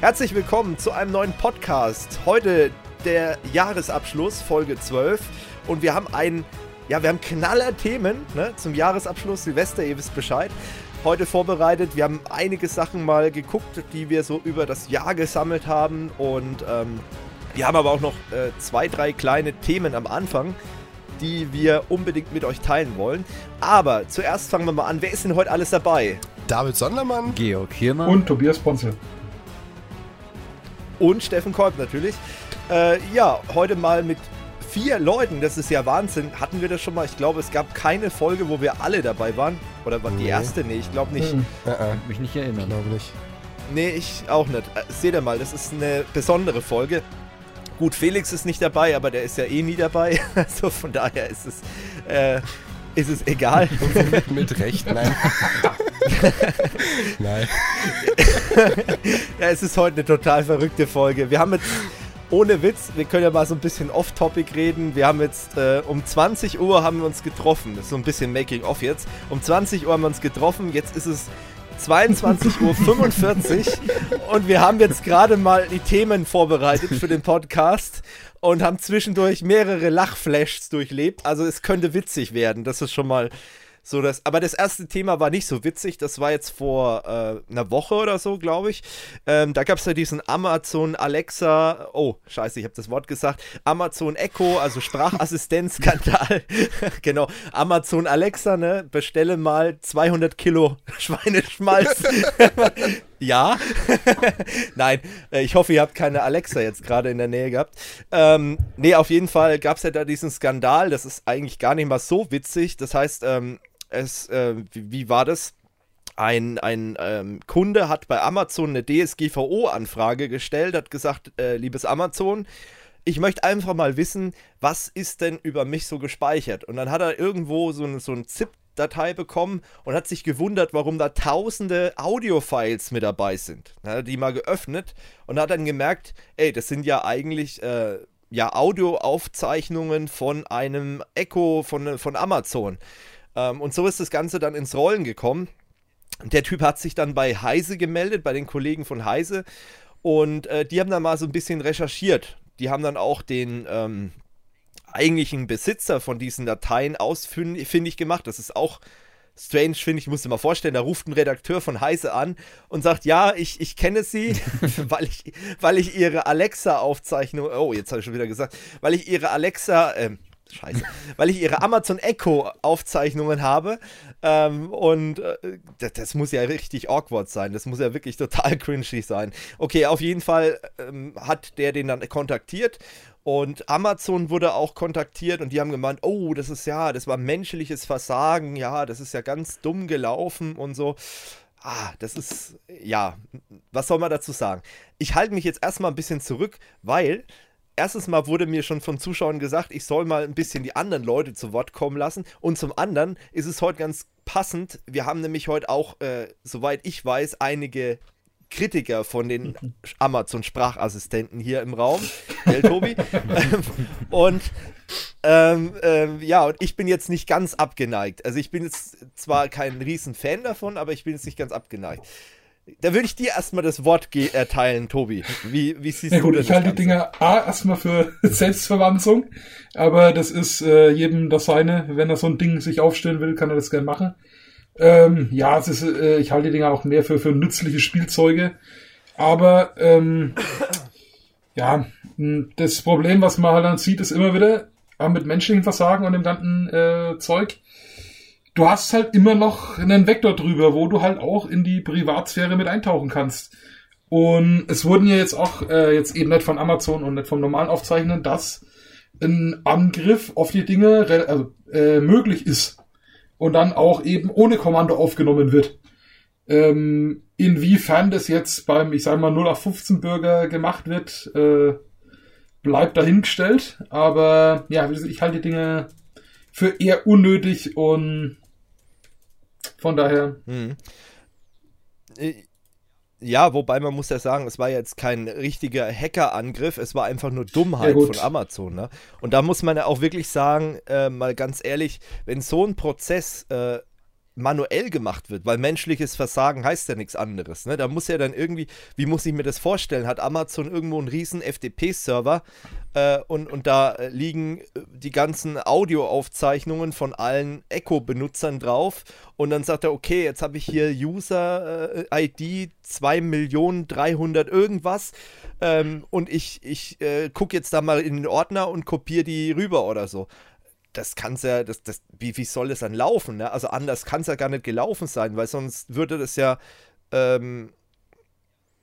Herzlich willkommen zu einem neuen Podcast. Heute der Jahresabschluss, Folge 12. Und wir haben ein, ja, wir haben knaller Themen ne, zum Jahresabschluss. Silvester, ihr wisst Bescheid. Heute vorbereitet. Wir haben einige Sachen mal geguckt, die wir so über das Jahr gesammelt haben. Und ähm, wir haben aber auch noch äh, zwei, drei kleine Themen am Anfang, die wir unbedingt mit euch teilen wollen. Aber zuerst fangen wir mal an. Wer ist denn heute alles dabei? David Sondermann, Georg Hiermann Und Tobias Ponzel. Und Steffen Kolb natürlich. Äh, ja, heute mal mit vier Leuten. Das ist ja Wahnsinn. Hatten wir das schon mal? Ich glaube, es gab keine Folge, wo wir alle dabei waren. Oder war die Nee. erste? Nee, ich glaube nicht. Hm. äh, äh, mich nicht erinnern. glaube nicht. Nee, ich auch nicht. Äh, Seht ihr mal, das ist eine besondere Folge. Gut, Felix ist nicht dabei, aber der ist ja eh nie dabei. Also von daher ist es, äh, ist es egal. mit, Recht, nein. nein. ja, es ist heute eine total verrückte Folge. Wir haben jetzt, ohne Witz, wir können ja mal so ein bisschen off-topic reden. Wir haben jetzt, äh, um 20 Uhr haben wir uns getroffen. Das ist so ein bisschen Making-off jetzt. Um 20 Uhr haben wir uns getroffen. Jetzt ist es 22.45 Uhr und wir haben jetzt gerade mal die Themen vorbereitet für den Podcast und haben zwischendurch mehrere Lachflashs durchlebt. Also es könnte witzig werden. Das ist schon mal so das. Aber das erste Thema war nicht so witzig. Das war jetzt vor äh, einer Woche oder so, glaube ich. Ähm, da gab es ja diesen Amazon Alexa. Oh, scheiße, ich habe das Wort gesagt. Amazon Echo, also Sprachassistenzskandal. genau. Amazon Alexa, ne? Bestelle mal 200 Kilo Schweineschmalz. ja. Nein, äh, ich hoffe, ihr habt keine Alexa jetzt gerade in der Nähe gehabt. Ähm, nee, auf jeden Fall gab es ja da diesen Skandal. Das ist eigentlich gar nicht mal so witzig. Das heißt, ähm, es, äh, wie, wie war das? Ein, ein ähm, Kunde hat bei Amazon eine DSGVO-Anfrage gestellt, hat gesagt, äh, liebes Amazon, ich möchte einfach mal wissen, was ist denn über mich so gespeichert? Und dann hat er irgendwo so, ein- so ein ZIP-Datei bekommen und hat sich gewundert, warum da tausende Audio-Files mit dabei sind. Dann hat er die mal geöffnet und hat dann gemerkt, ey, das sind ja eigentlich äh, ja, Audioaufzeichnungen von einem Echo von, von Amazon. Ähm, und so ist das Ganze dann ins Rollen gekommen. Der Typ hat sich dann bei Heise gemeldet, bei den Kollegen von Heise. Und äh, die haben dann mal so ein bisschen recherchiert. Die haben dann auch den ähm, eigentlichen Besitzer von diesen Dateien ausfindig gemacht. Das ist auch strange, finde ich. Ich muss dir mal vorstellen, da ruft ein Redakteur von Heise an und sagt, ja, ich, ich kenne sie, weil, ich, weil ich ihre Alexa-Aufzeichnung, oh, jetzt habe ich schon wieder gesagt, weil ich ihre Alexa, ähm, Scheiße, weil ich ihre Amazon Echo Aufzeichnungen habe ähm, und äh, das, das muss ja richtig awkward sein, das muss ja wirklich total cringy sein. Okay, auf jeden Fall ähm, hat der den dann kontaktiert und Amazon wurde auch kontaktiert und die haben gemeint, oh, das ist ja, das war menschliches Versagen, ja, das ist ja ganz dumm gelaufen und so. Ah, das ist, ja, was soll man dazu sagen? Ich halte mich jetzt erstmal ein bisschen zurück, weil erstens mal wurde mir schon von Zuschauern gesagt, ich soll mal ein bisschen die anderen Leute zu Wort kommen lassen. Und zum anderen ist es heute ganz passend. Wir haben nämlich heute auch, äh, soweit ich weiß, einige Kritiker von den Amazon-Sprachassistenten hier im Raum. Gell, Tobi? Und ähm, ähm, ja, und ich bin jetzt nicht ganz abgeneigt. Also ich bin jetzt zwar kein riesen Fan davon, aber ich bin jetzt nicht ganz abgeneigt. Da würde ich dir erstmal das Wort erteilen, Tobi. Wie, wie siehst Ja du gut, ich das halte die Ganze? Dinger A erstmal für Selbstverwanzung, aber das ist äh, jedem das seine. Wenn er so ein Ding sich aufstellen will, kann er das gerne machen. Ähm, ja, es ist, äh, ich halte die Dinger auch mehr für, für nützliche Spielzeuge. Aber ähm, ja, das Problem, was man halt dann sieht, ist immer wieder äh, mit menschlichen Versagen und dem ganzen äh, Zeug. Du hast halt immer noch einen Vektor drüber, wo du halt auch in die Privatsphäre mit eintauchen kannst. Und es wurden ja jetzt auch, äh, jetzt eben nicht von Amazon und nicht vom normalen Aufzeichnen, dass ein Angriff auf die Dinge also, äh, möglich ist und dann auch eben ohne Kommando aufgenommen wird. Ähm, inwiefern das jetzt beim, ich sage mal, 0 auf 15 Bürger gemacht wird, äh, bleibt dahingestellt. Aber ja, ich halte die Dinge für eher unnötig und von daher, Mhm. Ja, wobei man muss ja sagen, es war jetzt kein richtiger Hackerangriff, es war einfach nur Ja, Dummheit gut. von Amazon. Ne? Und da muss man ja auch wirklich sagen, äh, mal ganz ehrlich, wenn so ein Prozess äh, manuell gemacht wird, weil menschliches Versagen heißt ja nichts anderes. Ne? Da muss ja dann irgendwie, wie muss ich mir das vorstellen? Hat Amazon irgendwo einen riesen FTP-Server äh, und, und da liegen äh, die ganzen Audioaufzeichnungen von allen Echo-Benutzern drauf und dann sagt er, okay, jetzt habe ich hier User-ID äh, 2.300.000 irgendwas ähm, und ich, ich äh, gucke jetzt da mal in den Ordner und kopiere die rüber oder so das kann es ja, das, das, wie, wie soll das dann laufen? Ne? Also anders kann es ja gar nicht gelaufen sein, weil sonst würde das ja, ähm,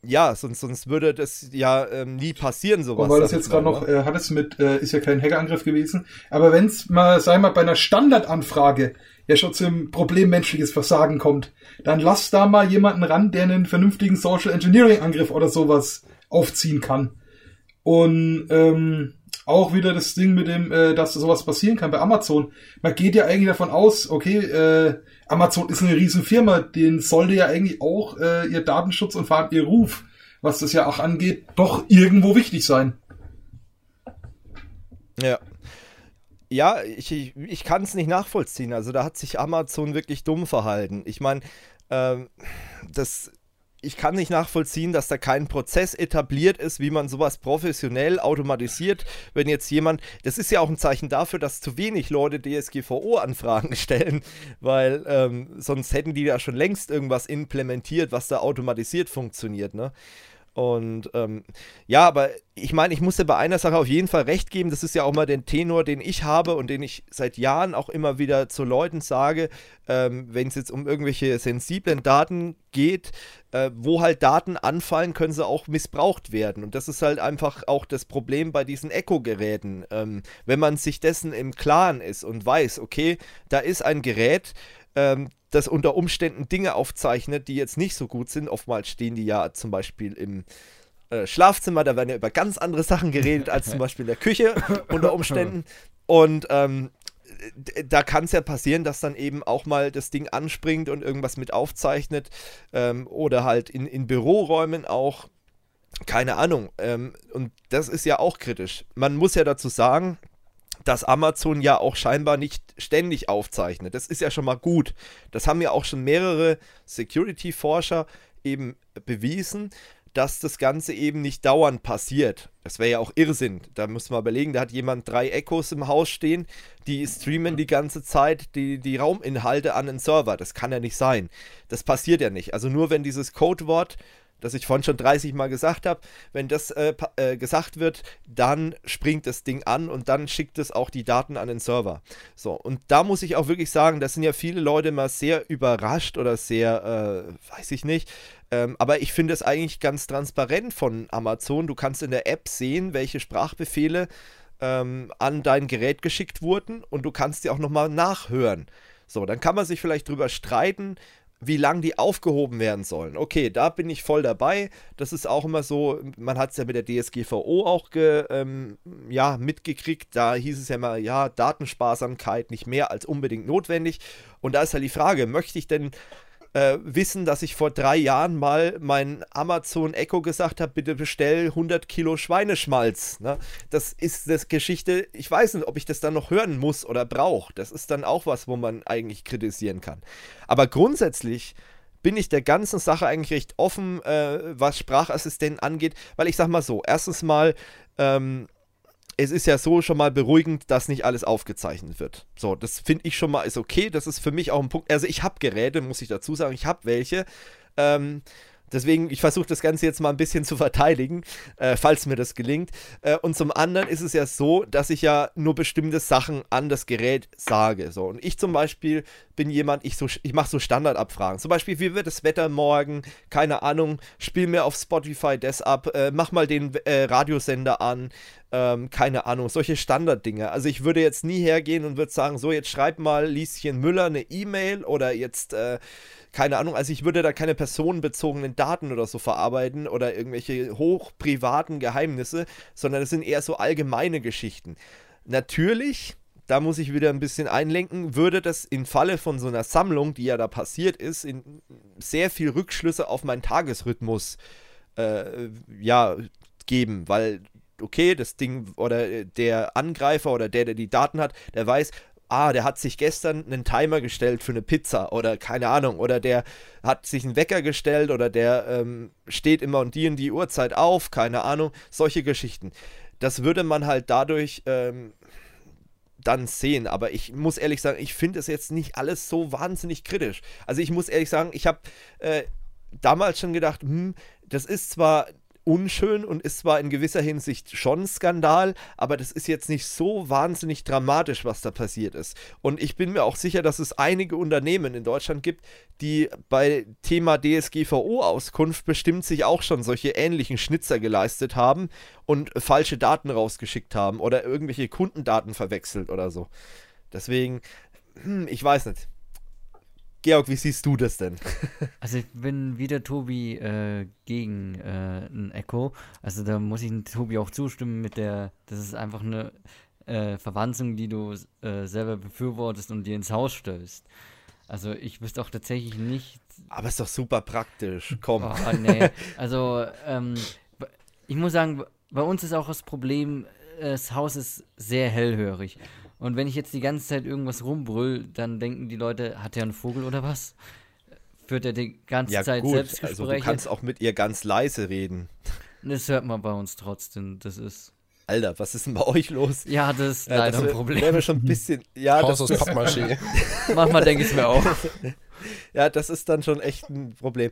ja, sonst, sonst würde das ja ähm, nie passieren, sowas. Und weil das jetzt gerade noch, ne? äh, hat es mit, äh, ist ja kein Hackerangriff gewesen, aber wenn es mal, sei mal, bei einer Standardanfrage ja schon zum Problem menschliches Versagen kommt, dann lass da mal jemanden ran, der einen vernünftigen Social Engineering Angriff oder sowas aufziehen kann. Und ähm, auch wieder das Ding mit dem, äh, dass sowas passieren kann bei Amazon. Man geht ja eigentlich davon aus, okay, äh, Amazon ist eine riesen Firma, denen sollte ja eigentlich auch äh, ihr Datenschutz und vor allem ihr Ruf, was das ja auch angeht, doch irgendwo wichtig sein. Ja. Ja, ich, ich, ich kann es nicht nachvollziehen. Also da hat sich Amazon wirklich dumm verhalten. Ich meine, ähm, das ich kann nicht nachvollziehen, dass da kein Prozess etabliert ist, wie man sowas professionell automatisiert. Wenn jetzt jemand, das ist ja auch ein Zeichen dafür, dass zu wenig Leute DSGVO-Anfragen stellen, weil ähm, sonst hätten die ja schon längst irgendwas implementiert, was da automatisiert funktioniert. Ne? Und ähm, ja, aber ich meine, ich muss dir bei einer Sache auf jeden Fall recht geben. Das ist ja auch mal den Tenor, den ich habe und den ich seit Jahren auch immer wieder zu Leuten sage, ähm, wenn es jetzt um irgendwelche sensiblen Daten geht, äh, wo halt Daten anfallen, können sie auch missbraucht werden. Und das ist halt einfach auch das Problem bei diesen Echo-Geräten. Ähm, wenn man sich dessen im Klaren ist und weiß, okay, da ist ein Gerät, ähm, das unter Umständen Dinge aufzeichnet, die jetzt nicht so gut sind. Oftmals stehen die ja zum Beispiel im äh, Schlafzimmer, da werden ja über ganz andere Sachen geredet als zum Beispiel in der Küche unter Umständen. Und ähm, da kann es ja passieren, dass dann eben auch mal das Ding anspringt und irgendwas mit aufzeichnet ähm, oder halt in, in Büroräumen auch. Keine Ahnung. Ähm, und das ist ja auch kritisch. Man muss ja dazu sagen, dass Amazon ja auch scheinbar nicht ständig aufzeichnet. Das ist ja schon mal gut. Das haben ja auch schon mehrere Security-Forscher eben bewiesen, dass das Ganze eben nicht dauernd passiert. Das wäre ja auch Irrsinn. Da muss man überlegen, da hat jemand drei Echos im Haus stehen, die streamen die ganze Zeit die, die Rauminhalte an den Server. Das kann ja nicht sein. Das passiert ja nicht. Also nur wenn dieses Codewort das ich vorhin schon 30 Mal gesagt habe, wenn das äh, äh, gesagt wird, dann springt das Ding an und dann schickt es auch die Daten an den Server. So, und da muss ich auch wirklich sagen, da sind ja viele Leute mal sehr überrascht oder sehr, äh, weiß ich nicht, ähm, aber ich finde es eigentlich ganz transparent von Amazon. Du kannst in der App sehen, welche Sprachbefehle ähm, an dein Gerät geschickt wurden und du kannst die auch nochmal nachhören. So, dann kann man sich vielleicht drüber streiten, wie lang die aufgehoben werden sollen. Okay, da bin ich voll dabei. Das ist auch immer so, man hat es ja mit der DSGVO auch ge, ähm, ja, mitgekriegt. Da hieß es ja immer, ja, Datensparsamkeit nicht mehr als unbedingt notwendig. Und da ist halt die Frage, möchte ich denn äh, wissen, dass ich vor drei Jahren mal mein Amazon Echo gesagt habe, bitte bestell 100 Kilo Schweineschmalz. Ne? Das ist das Geschichte, ich weiß nicht, ob ich das dann noch hören muss oder brauche. Das ist dann auch was, wo man eigentlich kritisieren kann. Aber grundsätzlich bin ich der ganzen Sache eigentlich recht offen, äh, was Sprachassistenten angeht, weil ich sag mal so, erstens mal, ähm, es ist ja so schon mal beruhigend, dass nicht alles aufgezeichnet wird. So, das finde ich schon mal ist okay. Das ist für mich auch ein Punkt. Also ich habe Geräte, muss ich dazu sagen, ich habe welche. Ähm, Deswegen, ich versuche das Ganze jetzt mal ein bisschen zu verteidigen, äh, falls mir das gelingt. Äh, und zum anderen ist es ja so, dass ich ja nur bestimmte Sachen an das Gerät sage. So. Und ich zum Beispiel bin jemand, ich, so, ich mache so Standardabfragen. Zum Beispiel, wie wird das Wetter morgen? Keine Ahnung, spiel mir auf Spotify das ab, äh, mach mal den äh, Radiosender an, ähm, keine Ahnung, solche Standarddinge. Also ich würde jetzt nie hergehen und würde sagen, so, jetzt schreib mal Lieschen Müller eine E-Mail oder jetzt äh, keine Ahnung, also ich würde da keine personenbezogenen Daten oder so verarbeiten oder irgendwelche hochprivaten Geheimnisse, sondern es sind eher so allgemeine Geschichten. Natürlich, da muss ich wieder ein bisschen einlenken, würde das im Falle von so einer Sammlung, die ja da passiert ist, in sehr viel Rückschlüsse auf meinen Tagesrhythmus äh, ja, geben, weil okay, das Ding oder der Angreifer oder der, der die Daten hat, der weiß, ah, der hat sich gestern einen Timer gestellt für eine Pizza oder keine Ahnung, oder der hat sich einen Wecker gestellt oder der ähm, steht immer um die und die Uhrzeit auf, keine Ahnung, solche Geschichten. Das würde man halt dadurch ähm, dann sehen, aber ich muss ehrlich sagen, ich finde es jetzt nicht alles so wahnsinnig kritisch. Also ich muss ehrlich sagen, ich habe äh, damals schon gedacht, hm, das ist zwar unschön und ist zwar in gewisser Hinsicht schon Skandal, aber das ist jetzt nicht so wahnsinnig dramatisch, was da passiert ist. Und ich bin mir auch sicher, dass es einige Unternehmen in Deutschland gibt, die bei Thema DSGVO-Auskunft bestimmt sich auch schon solche ähnlichen Schnitzer geleistet haben und falsche Daten rausgeschickt haben oder irgendwelche Kundendaten verwechselt oder so. Deswegen, hm, ich weiß nicht. Georg, wie siehst du das denn? Also ich bin wieder Tobi äh, gegen äh, ein Echo. Also da muss ich Tobi auch zustimmen mit der, das ist einfach eine äh, Verwanzung, die du äh, selber befürwortest und dir ins Haus stößt. Also ich wüsste auch tatsächlich nicht. Aber ist doch super praktisch. Komm. Oh, nee. Also ähm, ich muss sagen, bei uns ist auch das Problem, das Haus ist sehr hellhörig. Und wenn ich jetzt die ganze Zeit irgendwas rumbrüll, dann denken die Leute, hat er einen Vogel oder was? Führt er die ganze ja, Zeit gut. Selbstgespräche? Also du kannst auch mit ihr ganz leise reden. Das hört man bei uns trotzdem. Das ist. Alter, was ist denn bei euch los? Ja, das ist leider das ein Problem. Wäre schon ein bisschen. Ja, Haus das aus Pappmaché. Manchmal denke ich es mir auch. ja, das ist dann schon echt ein Problem.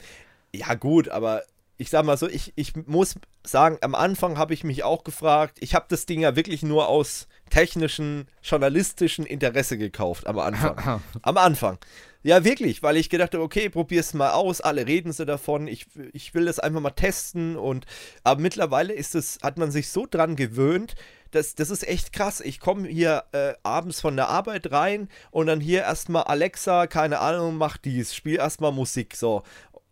Ja, gut, aber ich sag mal so, ich, ich muss sagen, am Anfang habe ich mich auch gefragt, ich habe das Ding ja wirklich nur aus technischen, journalistischen Interesse gekauft am Anfang. am Anfang. Ja, wirklich, weil ich gedacht habe, okay, probier's mal aus, alle reden sie davon, ich, ich will das einfach mal testen und aber mittlerweile ist es, hat man sich so dran gewöhnt, das, das ist echt krass. Ich komme hier äh, abends von der Arbeit rein und dann hier erstmal Alexa, keine Ahnung, mach dies, spiel erstmal Musik, so.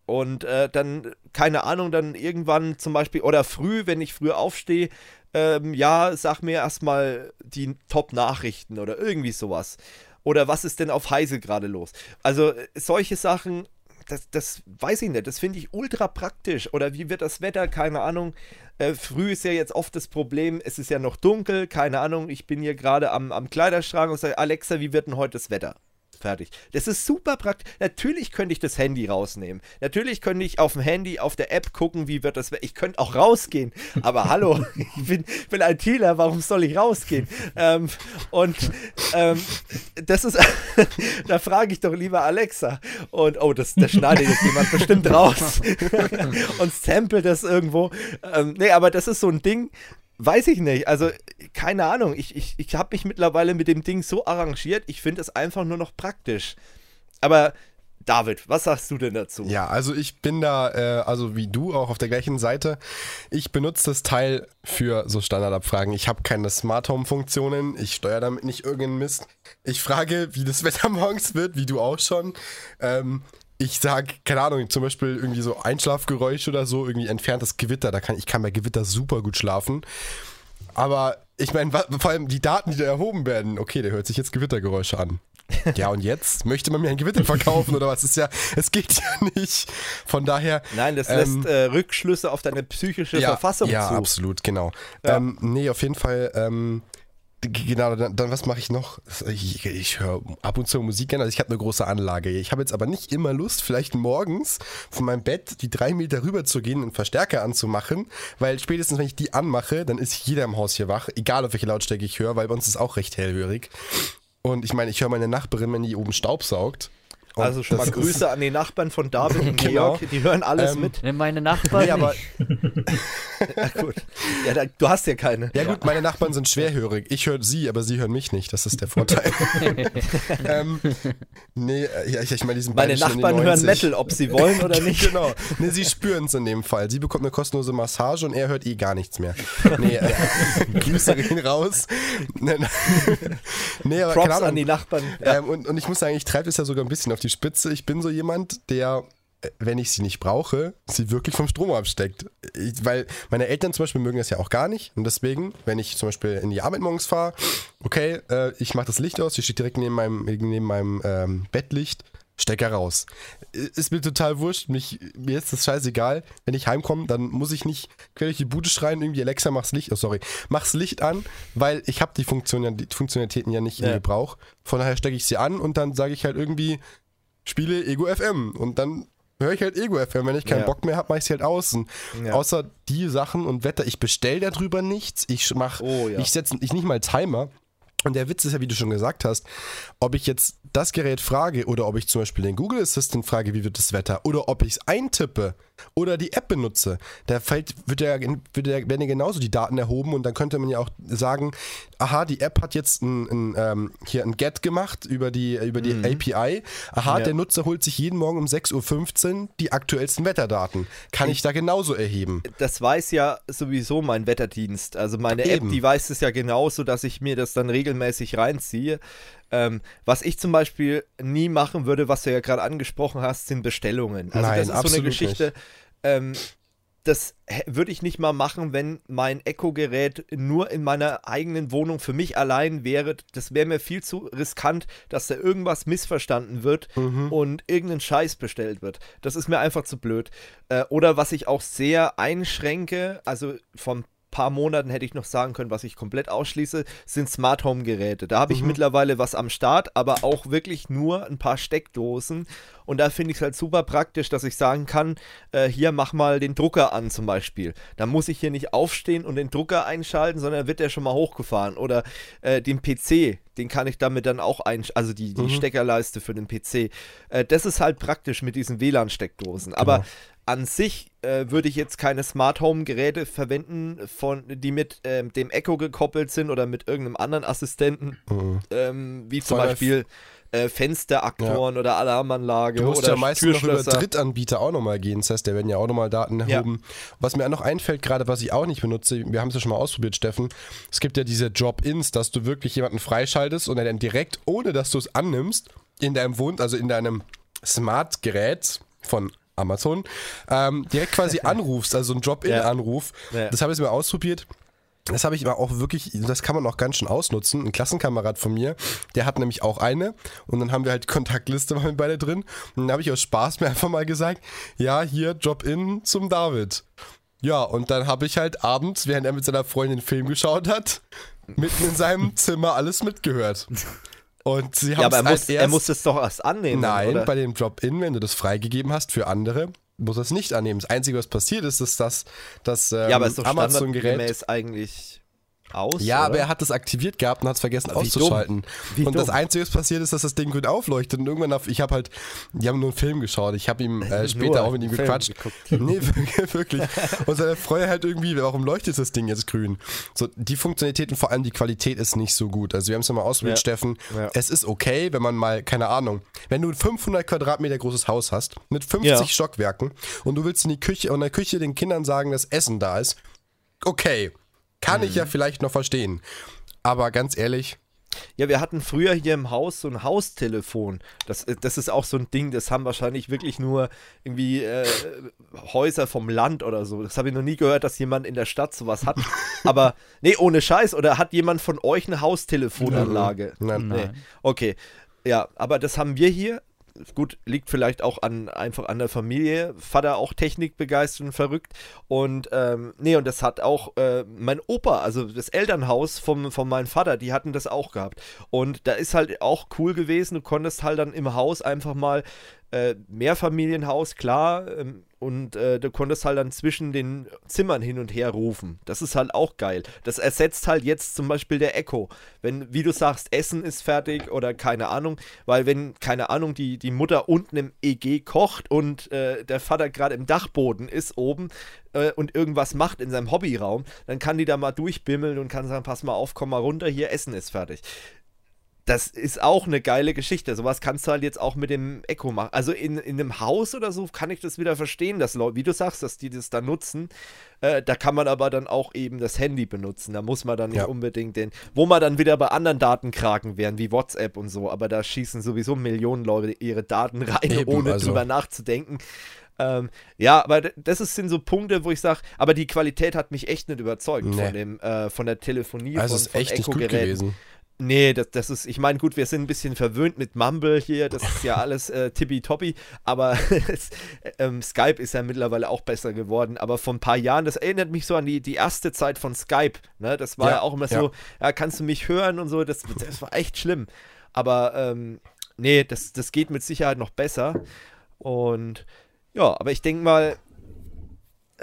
Und äh, dann, keine Ahnung, dann irgendwann zum Beispiel, oder früh, wenn ich früh aufstehe, ähm, ja, sag mir erstmal die Top-Nachrichten oder irgendwie sowas. Oder was ist denn auf Heise gerade los? Also äh, solche Sachen, das, das weiß ich nicht, das finde ich ultra praktisch. Oder wie wird das Wetter? Keine Ahnung. Äh, früh ist ja jetzt oft das Problem, es ist ja noch dunkel, keine Ahnung. Ich bin hier gerade am, am Kleiderschrank und sage, Alexa, wie wird denn heute das Wetter? Fertig. Das ist super praktisch. Natürlich könnte ich das Handy rausnehmen. Natürlich könnte ich auf dem Handy, auf der App gucken, wie wird das. Ich könnte auch rausgehen. Aber hallo, ich bin, bin ITler, warum soll ich rausgehen? Ähm, und ähm, das ist, da frage ich doch lieber Alexa. Und oh, das, das schneidet jetzt jemand bestimmt raus und samplet das irgendwo. Ähm, nee, aber das ist so ein Ding, Weiß ich nicht. Also, keine Ahnung. Ich, ich, ich habe mich mittlerweile mit dem Ding so arrangiert. Ich finde es einfach nur noch praktisch. Aber David, was sagst du denn dazu? Ja, also ich bin da, äh, also wie du, auch auf der gleichen Seite. Ich benutze das Teil für so Standardabfragen. Ich habe keine Smart Home Funktionen. Ich steuere damit nicht irgendeinen Mist. Ich frage, wie das Wetter morgens wird, wie du auch schon. Ähm, ich sag, keine Ahnung, zum Beispiel irgendwie so Einschlafgeräusche oder so, irgendwie entferntes Gewitter, da kann ich kann bei Gewitter super gut schlafen. Aber ich meine, vor allem die Daten, die da erhoben werden, okay, der hört sich jetzt Gewittergeräusche an. Ja, und jetzt möchte man mir ein Gewitter verkaufen oder was? Ist ja, es geht ja nicht. Von daher. Nein, das lässt ähm, äh, Rückschlüsse auf deine psychische ja, Verfassung ja, zu. Ja, absolut, genau. Ja. Ähm, nee, auf jeden Fall. Ähm, Genau, dann, dann was mache ich noch? Ich, ich höre ab und zu Musik gerne. Also ich habe eine große Anlage. Ich habe jetzt aber nicht immer Lust, vielleicht morgens von meinem Bett die drei Meter rüber zu gehen und Verstärker anzumachen, weil spätestens wenn ich die anmache, dann ist jeder im Haus hier wach, egal auf welche Lautstärke ich höre, weil bei uns ist auch recht hellhörig. Und ich meine, ich höre meine Nachbarin, wenn die oben Staub saugt. Und also schon mal Grüße an die Nachbarn von David und genau. Georg, die hören alles ähm, mit. Meine Nachbarn. Nee, aber ja, gut. Ja, da, du hast ja keine. Ja, gut, meine Nachbarn sind schwerhörig. Ich höre sie, aber sie hören mich nicht. Das ist der Vorteil. ähm, nee, ja, ich, ich meine, diesen Meine Nachbarn hören Metal, ob sie wollen oder nicht. genau. Nee, sie spüren es in dem Fall. Sie bekommt eine kostenlose Massage und er hört eh gar nichts mehr. Nee, äh, Grüße gehen raus. nee, aber Props keine Ahnung. an die Nachbarn. Ja. Ähm, und, und ich muss sagen, ich treibe es ja sogar ein bisschen auf die Spitze. Ich bin so jemand, der äh, wenn ich sie nicht brauche, sie wirklich vom Strom absteckt. Ich, weil meine Eltern zum Beispiel mögen das ja auch gar nicht. Und deswegen, wenn ich zum Beispiel in die Arbeit morgens fahre, okay, äh, ich mache das Licht aus, sie steht direkt neben meinem, neben meinem ähm, Bettlicht. Stecker raus. Ist mir total wurscht, mich, mir ist das scheißegal. Wenn ich heimkomme, dann muss ich nicht quer durch die Bude schreien, irgendwie Alexa, mach's Licht, oh sorry, mach's Licht an, weil ich habe die, Funktion, die Funktionalitäten ja nicht ja. in Gebrauch. Von daher stecke ich sie an und dann sage ich halt irgendwie, spiele Ego FM und dann höre ich halt Ego FM. Wenn ich keinen ja. Bock mehr habe, mache ich sie halt außen. Ja. Außer die Sachen und Wetter, ich bestelle darüber nichts. Ich mache, oh, ja. ich setze ich nicht mal Timer. Und der Witz ist ja, wie du schon gesagt hast, ob ich jetzt das Gerät frage oder ob ich zum Beispiel den Google Assistant frage, wie wird das Wetter, oder ob ich es eintippe oder die App benutze, da fällt, wird ja, wird ja, werden ja genauso die Daten erhoben und dann könnte man ja auch sagen, aha, die App hat jetzt ein, ein ähm, hier ein Get gemacht über die, über die mhm. API. Aha, ja. der Nutzer holt sich jeden Morgen um 6.15 Uhr die aktuellsten Wetterdaten. Kann ich, ich da genauso erheben? Das weiß ja sowieso mein Wetterdienst. Also meine Eben. App, die weiß es ja genauso, dass ich mir das dann regelmäßig reinziehe. Ähm, was ich zum Beispiel nie machen würde, was du ja gerade angesprochen hast, sind Bestellungen. Also Nein, das ist so eine Geschichte. Ähm, das würde ich nicht mal machen, wenn mein Echo-Gerät nur in meiner eigenen Wohnung für mich allein wäre. Das wäre mir viel zu riskant, dass da irgendwas missverstanden wird mhm. und irgendein Scheiß bestellt wird. Das ist mir einfach zu blöd. Äh, oder was ich auch sehr einschränke, also vom paar Monaten hätte ich noch sagen können, was ich komplett ausschließe, sind Smart Home Geräte. Da habe ich mhm. mittlerweile was am Start, aber auch wirklich nur ein paar Steckdosen. Und da finde ich es halt super praktisch, dass ich sagen kann, äh, hier mach mal den Drucker an zum Beispiel. Da muss ich hier nicht aufstehen und den Drucker einschalten, sondern wird der schon mal hochgefahren. Oder äh, den PC, den kann ich damit dann auch einschalten, also die, die mhm. Steckerleiste für den PC. Äh, das ist halt praktisch mit diesen WLAN-Steckdosen. Genau. Aber an sich äh, würde ich jetzt keine Smart Home Geräte verwenden, von, die mit ähm, dem Echo gekoppelt sind oder mit irgendeinem anderen Assistenten, mhm. ähm, wie zum Voll Beispiel äh, Fensteraktoren ja. oder Alarmanlage. Du musst oder ja meistens noch über Drittanbieter auch nochmal gehen, das heißt, da werden ja auch nochmal Daten erhoben. Ja. Was mir auch noch einfällt, gerade was ich auch nicht benutze, wir haben es ja schon mal ausprobiert, Steffen, es gibt ja diese Drop-Ins, dass du wirklich jemanden freischaltest und er dann direkt, ohne dass du es annimmst, in deinem Wohn, also in deinem Smart-Gerät von Amazon, ähm, direkt quasi anrufst, also ein Drop-In-Anruf. Ja. Das habe ich mal ausprobiert. Das habe ich aber auch wirklich, das kann man auch ganz schön ausnutzen. Ein Klassenkamerad von mir, der hat nämlich auch eine und dann haben wir halt die Kontaktliste waren beide drin und dann habe ich aus Spaß mir einfach mal gesagt, ja, hier Drop-In zum David. Ja, und dann habe ich halt abends, während er mit seiner Freundin den Film geschaut hat, mitten in seinem Zimmer alles mitgehört. Und sie haben ja, aber er, muss, er muss es doch erst annehmen. Nein, oder? bei dem Drop-In, wenn du das freigegeben hast für andere, muss er es nicht annehmen. Das Einzige, was passiert ist, ist, dass das ähm, ja, Amazon-Gerät eigentlich aus. Ja, oder? aber er hat das aktiviert gehabt und hat es vergessen Wie auszuschalten. Und das Einzige, was passiert ist, dass das Ding gut aufleuchtet. Und irgendwann, auf, ich habe halt, die haben nur einen Film geschaut. Ich habe ihm äh, später auch mit ihm gequatscht. Nee, wirklich. Und seine Freude halt irgendwie, warum leuchtet das Ding jetzt grün? So, die Funktionalitäten, vor allem die Qualität ist nicht so gut. Also wir haben es ja mal ausprobiert, ja. Steffen. Ja. Es ist okay, wenn man mal, keine Ahnung, wenn du ein 500 Quadratmeter großes Haus hast, mit 50 ja. Stockwerken und du willst in die Küche, in der Küche den Kindern sagen, dass Essen da ist, okay. Kann mhm. ich ja mhm. vielleicht noch verstehen. Aber ganz ehrlich. Ja, wir hatten früher hier im Haus so ein Haustelefon. Das, äh, das ist auch so ein Ding, das haben wahrscheinlich wirklich nur irgendwie äh, Häuser vom Land oder so. Das habe ich noch nie gehört, dass jemand in der Stadt sowas hat. Aber, nee, ohne Scheiß. Oder hat jemand von euch eine Haustelefonanlage? Nein. Nein. Nee. Okay. Ja, aber das haben wir hier gut, liegt vielleicht auch an einfach an der Familie. Vater auch Technikbegeistert und verrückt. Und ähm, nee, und das hat auch äh, mein Opa, also das Elternhaus vom, von meinem Vater, die hatten das auch gehabt. Und da ist halt auch cool gewesen, du konntest halt dann im Haus einfach mal äh, Mehrfamilienhaus, klar, ähm, und äh, du konntest halt dann zwischen den Zimmern hin und her rufen. Das ist halt auch geil. Das ersetzt halt jetzt zum Beispiel der Echo. Wenn, wie du sagst, Essen ist fertig oder keine Ahnung, weil wenn, keine Ahnung, die, die Mutter unten im EG kocht und äh, der Vater gerade im Dachboden ist oben äh, und irgendwas macht in seinem Hobbyraum, dann kann die da mal durchbimmeln und kann sagen, pass mal auf, komm mal runter, hier Essen ist fertig das ist auch eine geile Geschichte. Sowas kannst du halt jetzt auch mit dem Echo machen. Also in, in einem Haus oder so kann ich das wieder verstehen, dass Leute, wie du sagst, dass die das da nutzen. Äh, da kann man aber dann auch eben das Handy benutzen. Da muss man dann nicht ja. unbedingt den, wo man dann wieder bei anderen Datenkraken wären, wie WhatsApp und so. Aber da schießen sowieso Millionen Leute ihre Daten rein, eben, ohne also. drüber nachzudenken. Ähm, ja, aber das sind so Punkte, wo ich sage, aber die Qualität hat mich echt nicht überzeugt nee. von dem, äh, von der Telefonie, also von, ist echt nicht gut gewesen Nee, das, das ist, ich meine, gut, wir sind ein bisschen verwöhnt mit Mumble hier, das ist ja alles äh, tippitoppi, aber ähm, Skype ist ja mittlerweile auch besser geworden, aber vor ein paar Jahren, das erinnert mich so an die, die erste Zeit von Skype, ne, das war ja, ja auch immer ja. so, ja, kannst du mich hören und so, das, das war echt schlimm, aber ähm, nee, das, das geht mit Sicherheit noch besser. Und ja, aber ich denke mal,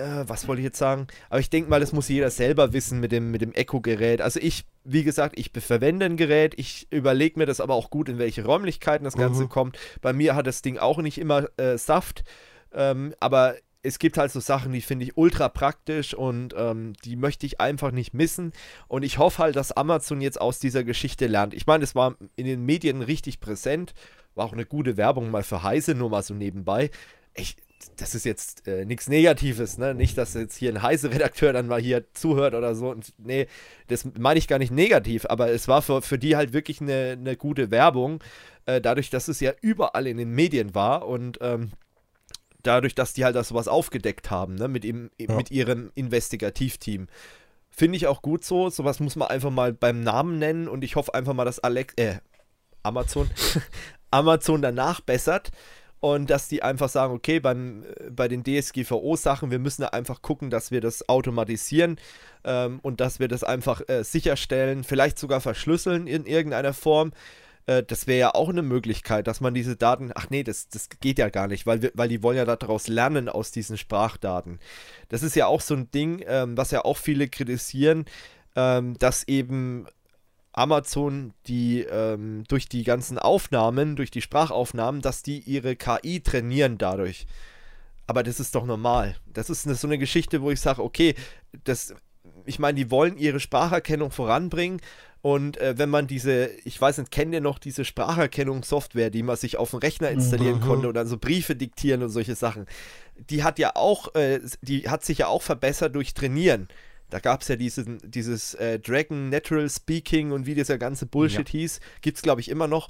äh, was wollte ich jetzt sagen? Aber ich denke mal, das muss jeder selber wissen mit dem, mit dem Echo-Gerät. Also ich, wie gesagt, ich verwende ein Gerät, ich überlege mir das aber auch gut, in welche Räumlichkeiten das Ganze mhm. kommt. Bei mir hat das Ding auch nicht immer äh, Saft, ähm, aber es gibt halt so Sachen, die finde ich ultra praktisch und ähm, die möchte ich einfach nicht missen. Und ich hoffe halt, dass Amazon jetzt aus dieser Geschichte lernt. Ich meine, es war in den Medien richtig präsent, war auch eine gute Werbung mal für Heise, nur mal so nebenbei. Ich, das ist jetzt äh, nichts Negatives, ne? Nicht, dass jetzt hier ein heißer Redakteur dann mal hier zuhört oder so. Und, nee, das meine ich gar nicht negativ, aber es war für, für die halt wirklich eine, eine gute Werbung, äh, dadurch, dass es ja überall in den Medien war und ähm, dadurch, dass die halt das sowas aufgedeckt haben, ne? Mit, ihm, ja. mit ihrem Investigativteam. Finde ich auch gut so. Sowas muss man einfach mal beim Namen nennen und ich hoffe einfach mal, dass Alex, äh, Amazon, Amazon danach bessert und dass die einfach sagen, okay, beim, äh, bei den DSGVO-Sachen, wir müssen da einfach gucken, dass wir das automatisieren ähm, und dass wir das einfach äh, sicherstellen, vielleicht sogar verschlüsseln in irgendeiner Form. Äh, das wäre ja auch eine Möglichkeit, dass man diese Daten, ach nee, das, das geht ja gar nicht, weil, wir, weil die wollen ja daraus lernen aus diesen Sprachdaten. Das ist ja auch so ein Ding, ähm, was ja auch viele kritisieren, ähm, dass eben Amazon die ähm, durch die ganzen Aufnahmen, durch die Sprachaufnahmen, dass die ihre KI trainieren dadurch. Aber das ist doch normal. Das ist eine, so eine Geschichte, wo ich sage, okay, das, ich meine, die wollen ihre Spracherkennung voranbringen. Und äh, wenn man diese, ich weiß nicht, kennt ihr noch diese Spracherkennungssoftware, die man sich auf dem Rechner installieren mhm. konnte und dann so Briefe diktieren und solche Sachen. Die hat ja auch, äh, die hat sich ja auch verbessert durch Trainieren. Da gab es ja diesen, dieses äh, Dragon Natural Speaking und wie dieser ganze Bullshit ja. hieß. Gibt es, glaube ich, immer noch.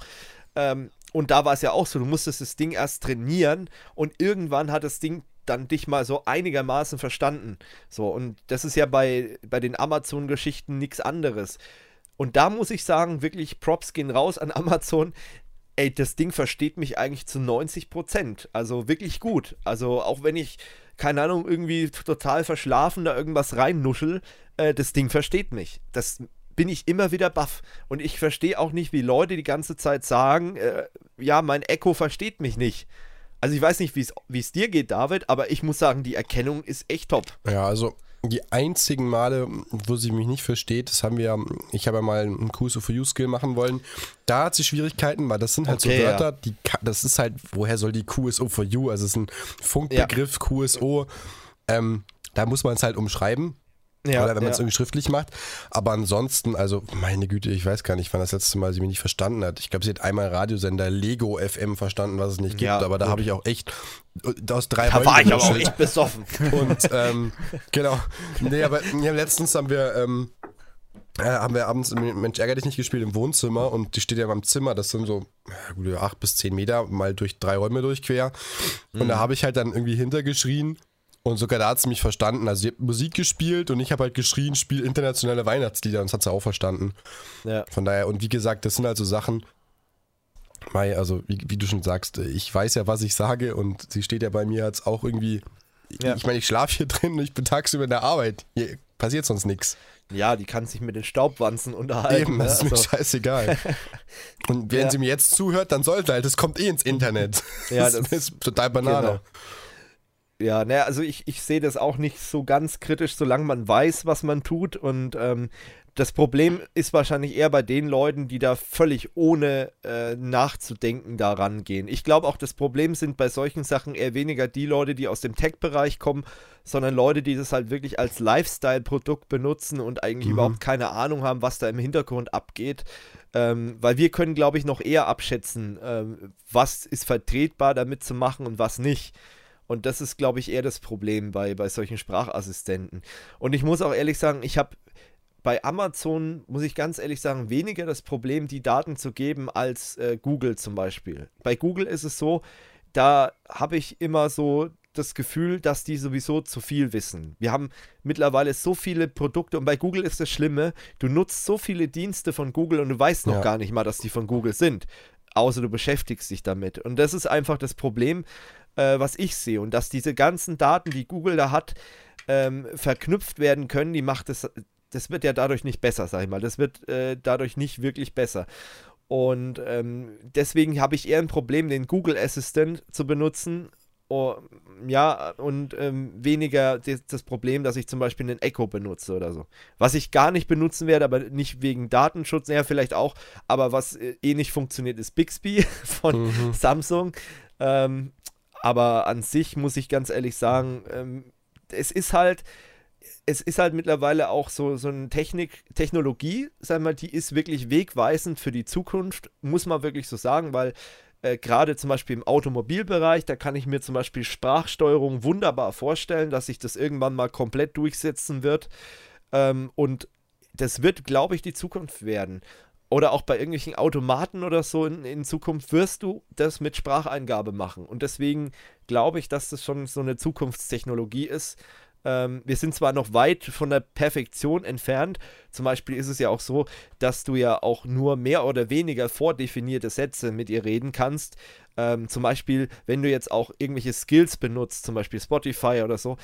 Ähm, und da war es ja auch so, du musstest das Ding erst trainieren und irgendwann hat das Ding dann dich mal so einigermaßen verstanden. So, und das ist ja bei, bei den Amazon-Geschichten nichts anderes. Und da muss ich sagen, wirklich Props gehen raus an Amazon. Ey, das Ding versteht mich eigentlich zu 90 Prozent. Also wirklich gut. Also auch wenn ich keine Ahnung, irgendwie total verschlafen da irgendwas reinnuschel, äh, das Ding versteht mich. Das bin ich immer wieder baff. Und ich verstehe auch nicht, wie Leute die ganze Zeit sagen, äh, ja, mein Echo versteht mich nicht. Also ich weiß nicht, wie es dir geht, David, aber ich muss sagen, die Erkennung ist echt top. Ja, also die einzigen Male, wo sie mich nicht versteht, das haben wir ja, ich habe ja mal einen QSO for You Skill machen wollen. Da hat sie Schwierigkeiten, weil das sind halt okay, so Wörter, ja. die, das ist halt, woher soll die QSO for You? Also es ist ein Funkbegriff, ja. QSO. Ähm, da muss man es halt umschreiben. Ja, Oder wenn man es ja. irgendwie schriftlich macht. Aber ansonsten, also meine Güte, ich weiß gar nicht, wann das letzte Mal sie mich nicht verstanden hat. Ich glaube, sie hat einmal Radiosender Lego FM verstanden, was es nicht gibt. Ja, aber da habe ich auch echt äh, aus drei Da war ich aber auch echt besoffen. Und ähm, genau. Nee, aber ja, letztens haben wir ähm, äh, haben wir abends Mensch ärger dich nicht gespielt im Wohnzimmer und die steht ja meinem Zimmer, das sind so ja, acht bis zehn Meter mal durch drei Räume durchquer. Und mhm. da habe ich halt dann irgendwie hintergeschrien und sogar da hat sie mich verstanden. Also sie hat Musik gespielt und ich habe halt geschrien, spiel internationale Weihnachtslieder und das hat sie auch verstanden. Ja. Von daher, und wie gesagt, das sind halt so Sachen, Mai, also wie, wie, du schon sagst, ich weiß ja, was ich sage und sie steht ja bei mir jetzt auch irgendwie. Ja. Ich meine, ich schlafe hier drin und ich bin tagsüber in der Arbeit. Hier passiert sonst nichts. Ja, die kann sich mit den Staubwanzen unterhalten. Eben, das ist mir also. scheißegal. und wenn ja. sie mir jetzt zuhört, dann sollte halt, das kommt eh ins Internet. Ja, das, das ist total Banane. Genau. Ja, naja, also ich, ich sehe das auch nicht so ganz kritisch, solange man weiß, was man tut. Und ähm, das Problem ist wahrscheinlich eher bei den Leuten, die da völlig ohne äh, nachzudenken daran gehen. Ich glaube auch, das Problem sind bei solchen Sachen eher weniger die Leute, die aus dem Tech-Bereich kommen, sondern Leute, die das halt wirklich als Lifestyle-Produkt benutzen und eigentlich mhm. überhaupt keine Ahnung haben, was da im Hintergrund abgeht. Ähm, weil wir können, glaube ich, noch eher abschätzen, ähm, was ist vertretbar damit zu machen und was nicht. Und das ist, glaube ich, eher das Problem bei, bei solchen Sprachassistenten. Und ich muss auch ehrlich sagen, ich habe bei Amazon, muss ich ganz ehrlich sagen, weniger das Problem, die Daten zu geben, als äh, Google zum Beispiel. Bei Google ist es so, da habe ich immer so das Gefühl, dass die sowieso zu viel wissen. Wir haben mittlerweile so viele Produkte und bei Google ist das Schlimme, du nutzt so viele Dienste von Google und du weißt noch Ja. gar nicht mal, dass die von Google sind. Außer du beschäftigst dich damit. Und das ist einfach das Problem, äh, was ich sehe. Und dass diese ganzen Daten, die Google da hat, ähm, verknüpft werden können, die macht es, das wird ja dadurch nicht besser, sag ich mal. Das wird äh, dadurch nicht wirklich besser. Und ähm, deswegen habe ich eher ein Problem, den Google Assistant zu benutzen. Oh, ja, und ähm, weniger das, das Problem, dass ich zum Beispiel einen Echo benutze oder so. Was ich gar nicht benutzen werde, aber nicht wegen Datenschutz, ja, vielleicht auch, aber was äh, eh nicht funktioniert, ist Bixby von Mhm. Samsung. Ähm, aber an sich muss ich ganz ehrlich sagen, ähm, es ist halt, es ist halt mittlerweile auch so, so eine Technik, Technologie, sag mal, die ist wirklich wegweisend für die Zukunft, muss man wirklich so sagen, weil äh, gerade zum Beispiel im Automobilbereich, da kann ich mir zum Beispiel Sprachsteuerung wunderbar vorstellen, dass sich das irgendwann mal komplett durchsetzen wird. Ähm, und das wird, glaube ich, die Zukunft werden. Oder auch bei irgendwelchen Automaten oder so in, in Zukunft wirst du das mit Spracheingabe machen. Und deswegen glaube ich, dass das schon so eine Zukunftstechnologie ist. Ähm, wir sind zwar noch weit von der Perfektion entfernt. Zum Beispiel ist es ja auch so, dass du ja auch nur mehr oder weniger vordefinierte Sätze mit ihr reden kannst. Ähm, zum Beispiel, wenn du jetzt auch irgendwelche Skills benutzt, zum Beispiel Spotify oder so,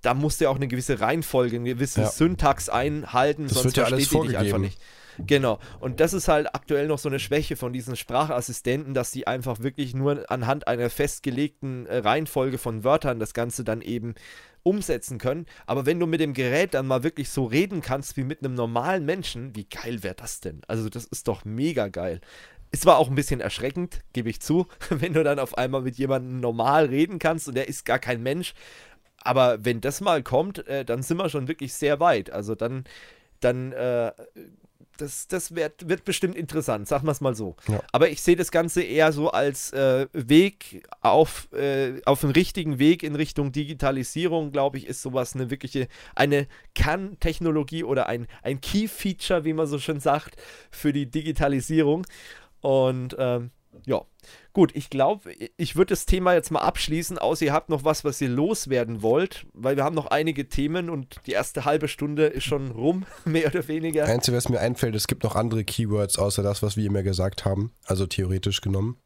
da musst du ja auch eine gewisse Reihenfolge, eine gewisse Ja. Syntax einhalten, Das sonst wird ja alles versteht die dich einfach vorgegeben. nicht. Genau. Und das ist halt aktuell noch so eine Schwäche von diesen Sprachassistenten, dass die einfach wirklich nur anhand einer festgelegten äh, Reihenfolge von Wörtern das Ganze dann eben umsetzen können. Aber wenn du mit dem Gerät dann mal wirklich so reden kannst wie mit einem normalen Menschen, wie geil wäre das denn? Also das ist doch mega geil. Es war auch ein bisschen erschreckend, gebe ich zu, wenn du dann auf einmal mit jemandem normal reden kannst und der ist gar kein Mensch. Aber wenn das mal kommt, äh, dann sind wir schon wirklich sehr weit. Also dann, dann, äh, das, das wird, wird bestimmt interessant, sagen wir es mal so. Ja. Aber ich sehe das Ganze eher so als äh, Weg auf, äh, auf den richtigen Weg in Richtung Digitalisierung, glaube ich, ist sowas eine wirkliche, eine Kerntechnologie oder ein, ein Key-Feature, wie man so schön sagt, für die Digitalisierung. Und ähm, ja, gut, ich glaube, ich würde das Thema jetzt mal abschließen, außer ihr habt noch was, was ihr loswerden wollt, weil wir haben noch einige Themen und die erste halbe Stunde ist schon rum, mehr oder weniger. Einzige, was mir einfällt, es gibt noch andere Keywords außer das, was wir immer gesagt haben. Also theoretisch genommen.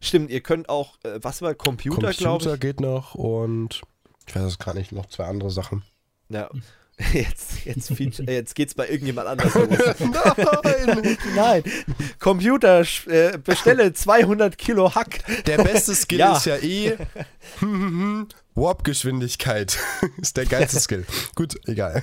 Stimmt, ihr könnt auch, äh, was war Computer, glaube Computer ich? geht noch und ich weiß es gar nicht, noch zwei andere Sachen. Ja. Jetzt, jetzt, feature- jetzt geht's bei irgendjemand anders. Nein! Nein, Computer, äh, bestelle 200 Kilo Hack. Der beste Skill Ja. ist ja eh Warp-Geschwindigkeit. ist der geilste Skill. Gut, egal.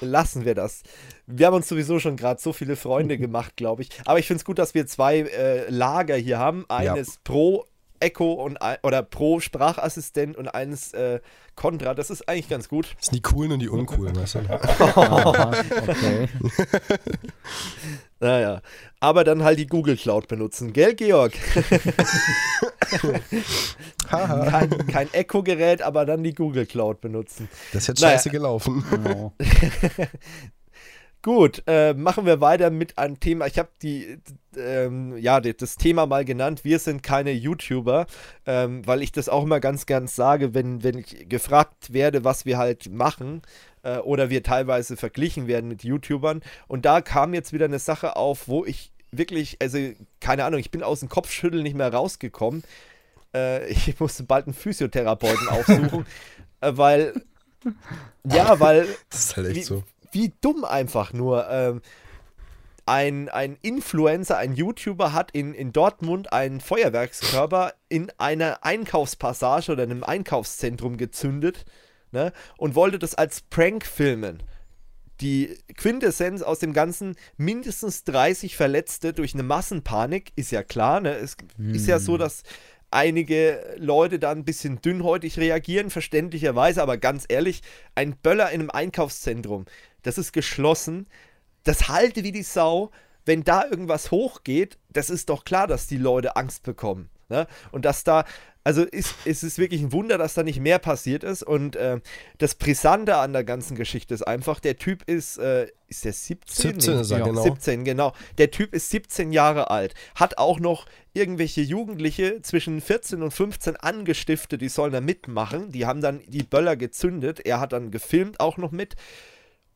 Lassen wir das. Wir haben uns sowieso schon gerade so viele Freunde gemacht, glaube ich. Aber ich finde es gut, dass wir zwei äh, Lager hier haben. Eines pro Echo und oder pro Sprachassistent und eines äh, Contra. Das ist eigentlich ganz gut. Das sind die coolen und die uncoolen, weißt du? Okay. Naja. Aber dann halt die Google Cloud benutzen, gell, Georg? Kein, kein Echo-Gerät, aber dann die Google Cloud benutzen. Das ist jetzt Naja. scheiße gelaufen. Genau. Gut, äh, machen wir weiter mit einem Thema. Ich habe die, ähm, ja, das Thema mal genannt. Wir sind keine YouTuber, ähm, weil ich das auch immer ganz, ganz sage, wenn, wenn ich gefragt werde, was wir halt machen äh, oder wir teilweise verglichen werden mit YouTubern. Und da kam jetzt wieder eine Sache auf, wo ich wirklich, also keine Ahnung, ich bin aus dem Kopfschütteln nicht mehr rausgekommen. Äh, ich musste bald einen Physiotherapeuten aufsuchen, äh, weil, ja, weil Das ist halt echt wie, so. Wie dumm einfach nur. Ähm, ein, ein Influencer, ein YouTuber hat in, in Dortmund einen Feuerwerkskörper in einer Einkaufspassage oder einem Einkaufszentrum gezündet ne, und wollte das als Prank filmen. Die Quintessenz aus dem Ganzen, mindestens 30 Verletzte durch eine Massenpanik, ist ja klar. Ne? Es ist ja so, dass einige Leute da ein bisschen dünnhäutig reagieren, verständlicherweise, aber ganz ehrlich, ein Böller in einem Einkaufszentrum, das ist geschlossen, das halte wie die Sau. wenn da irgendwas hochgeht, das ist doch klar, dass die Leute Angst bekommen. Ne? Und dass da, also ist, ist es wirklich ein Wunder, dass da nicht mehr passiert ist. Und äh, das Brisante an der ganzen Geschichte ist einfach, der Typ ist, äh, ist der 17? 17 Nee, ist er, ja, genau. 17, genau. Der Typ ist 17 Jahre alt, hat auch noch irgendwelche Jugendliche zwischen 14 und 15 angestiftet, die sollen da mitmachen. Die haben dann die Böller gezündet. Er hat dann gefilmt auch noch mit.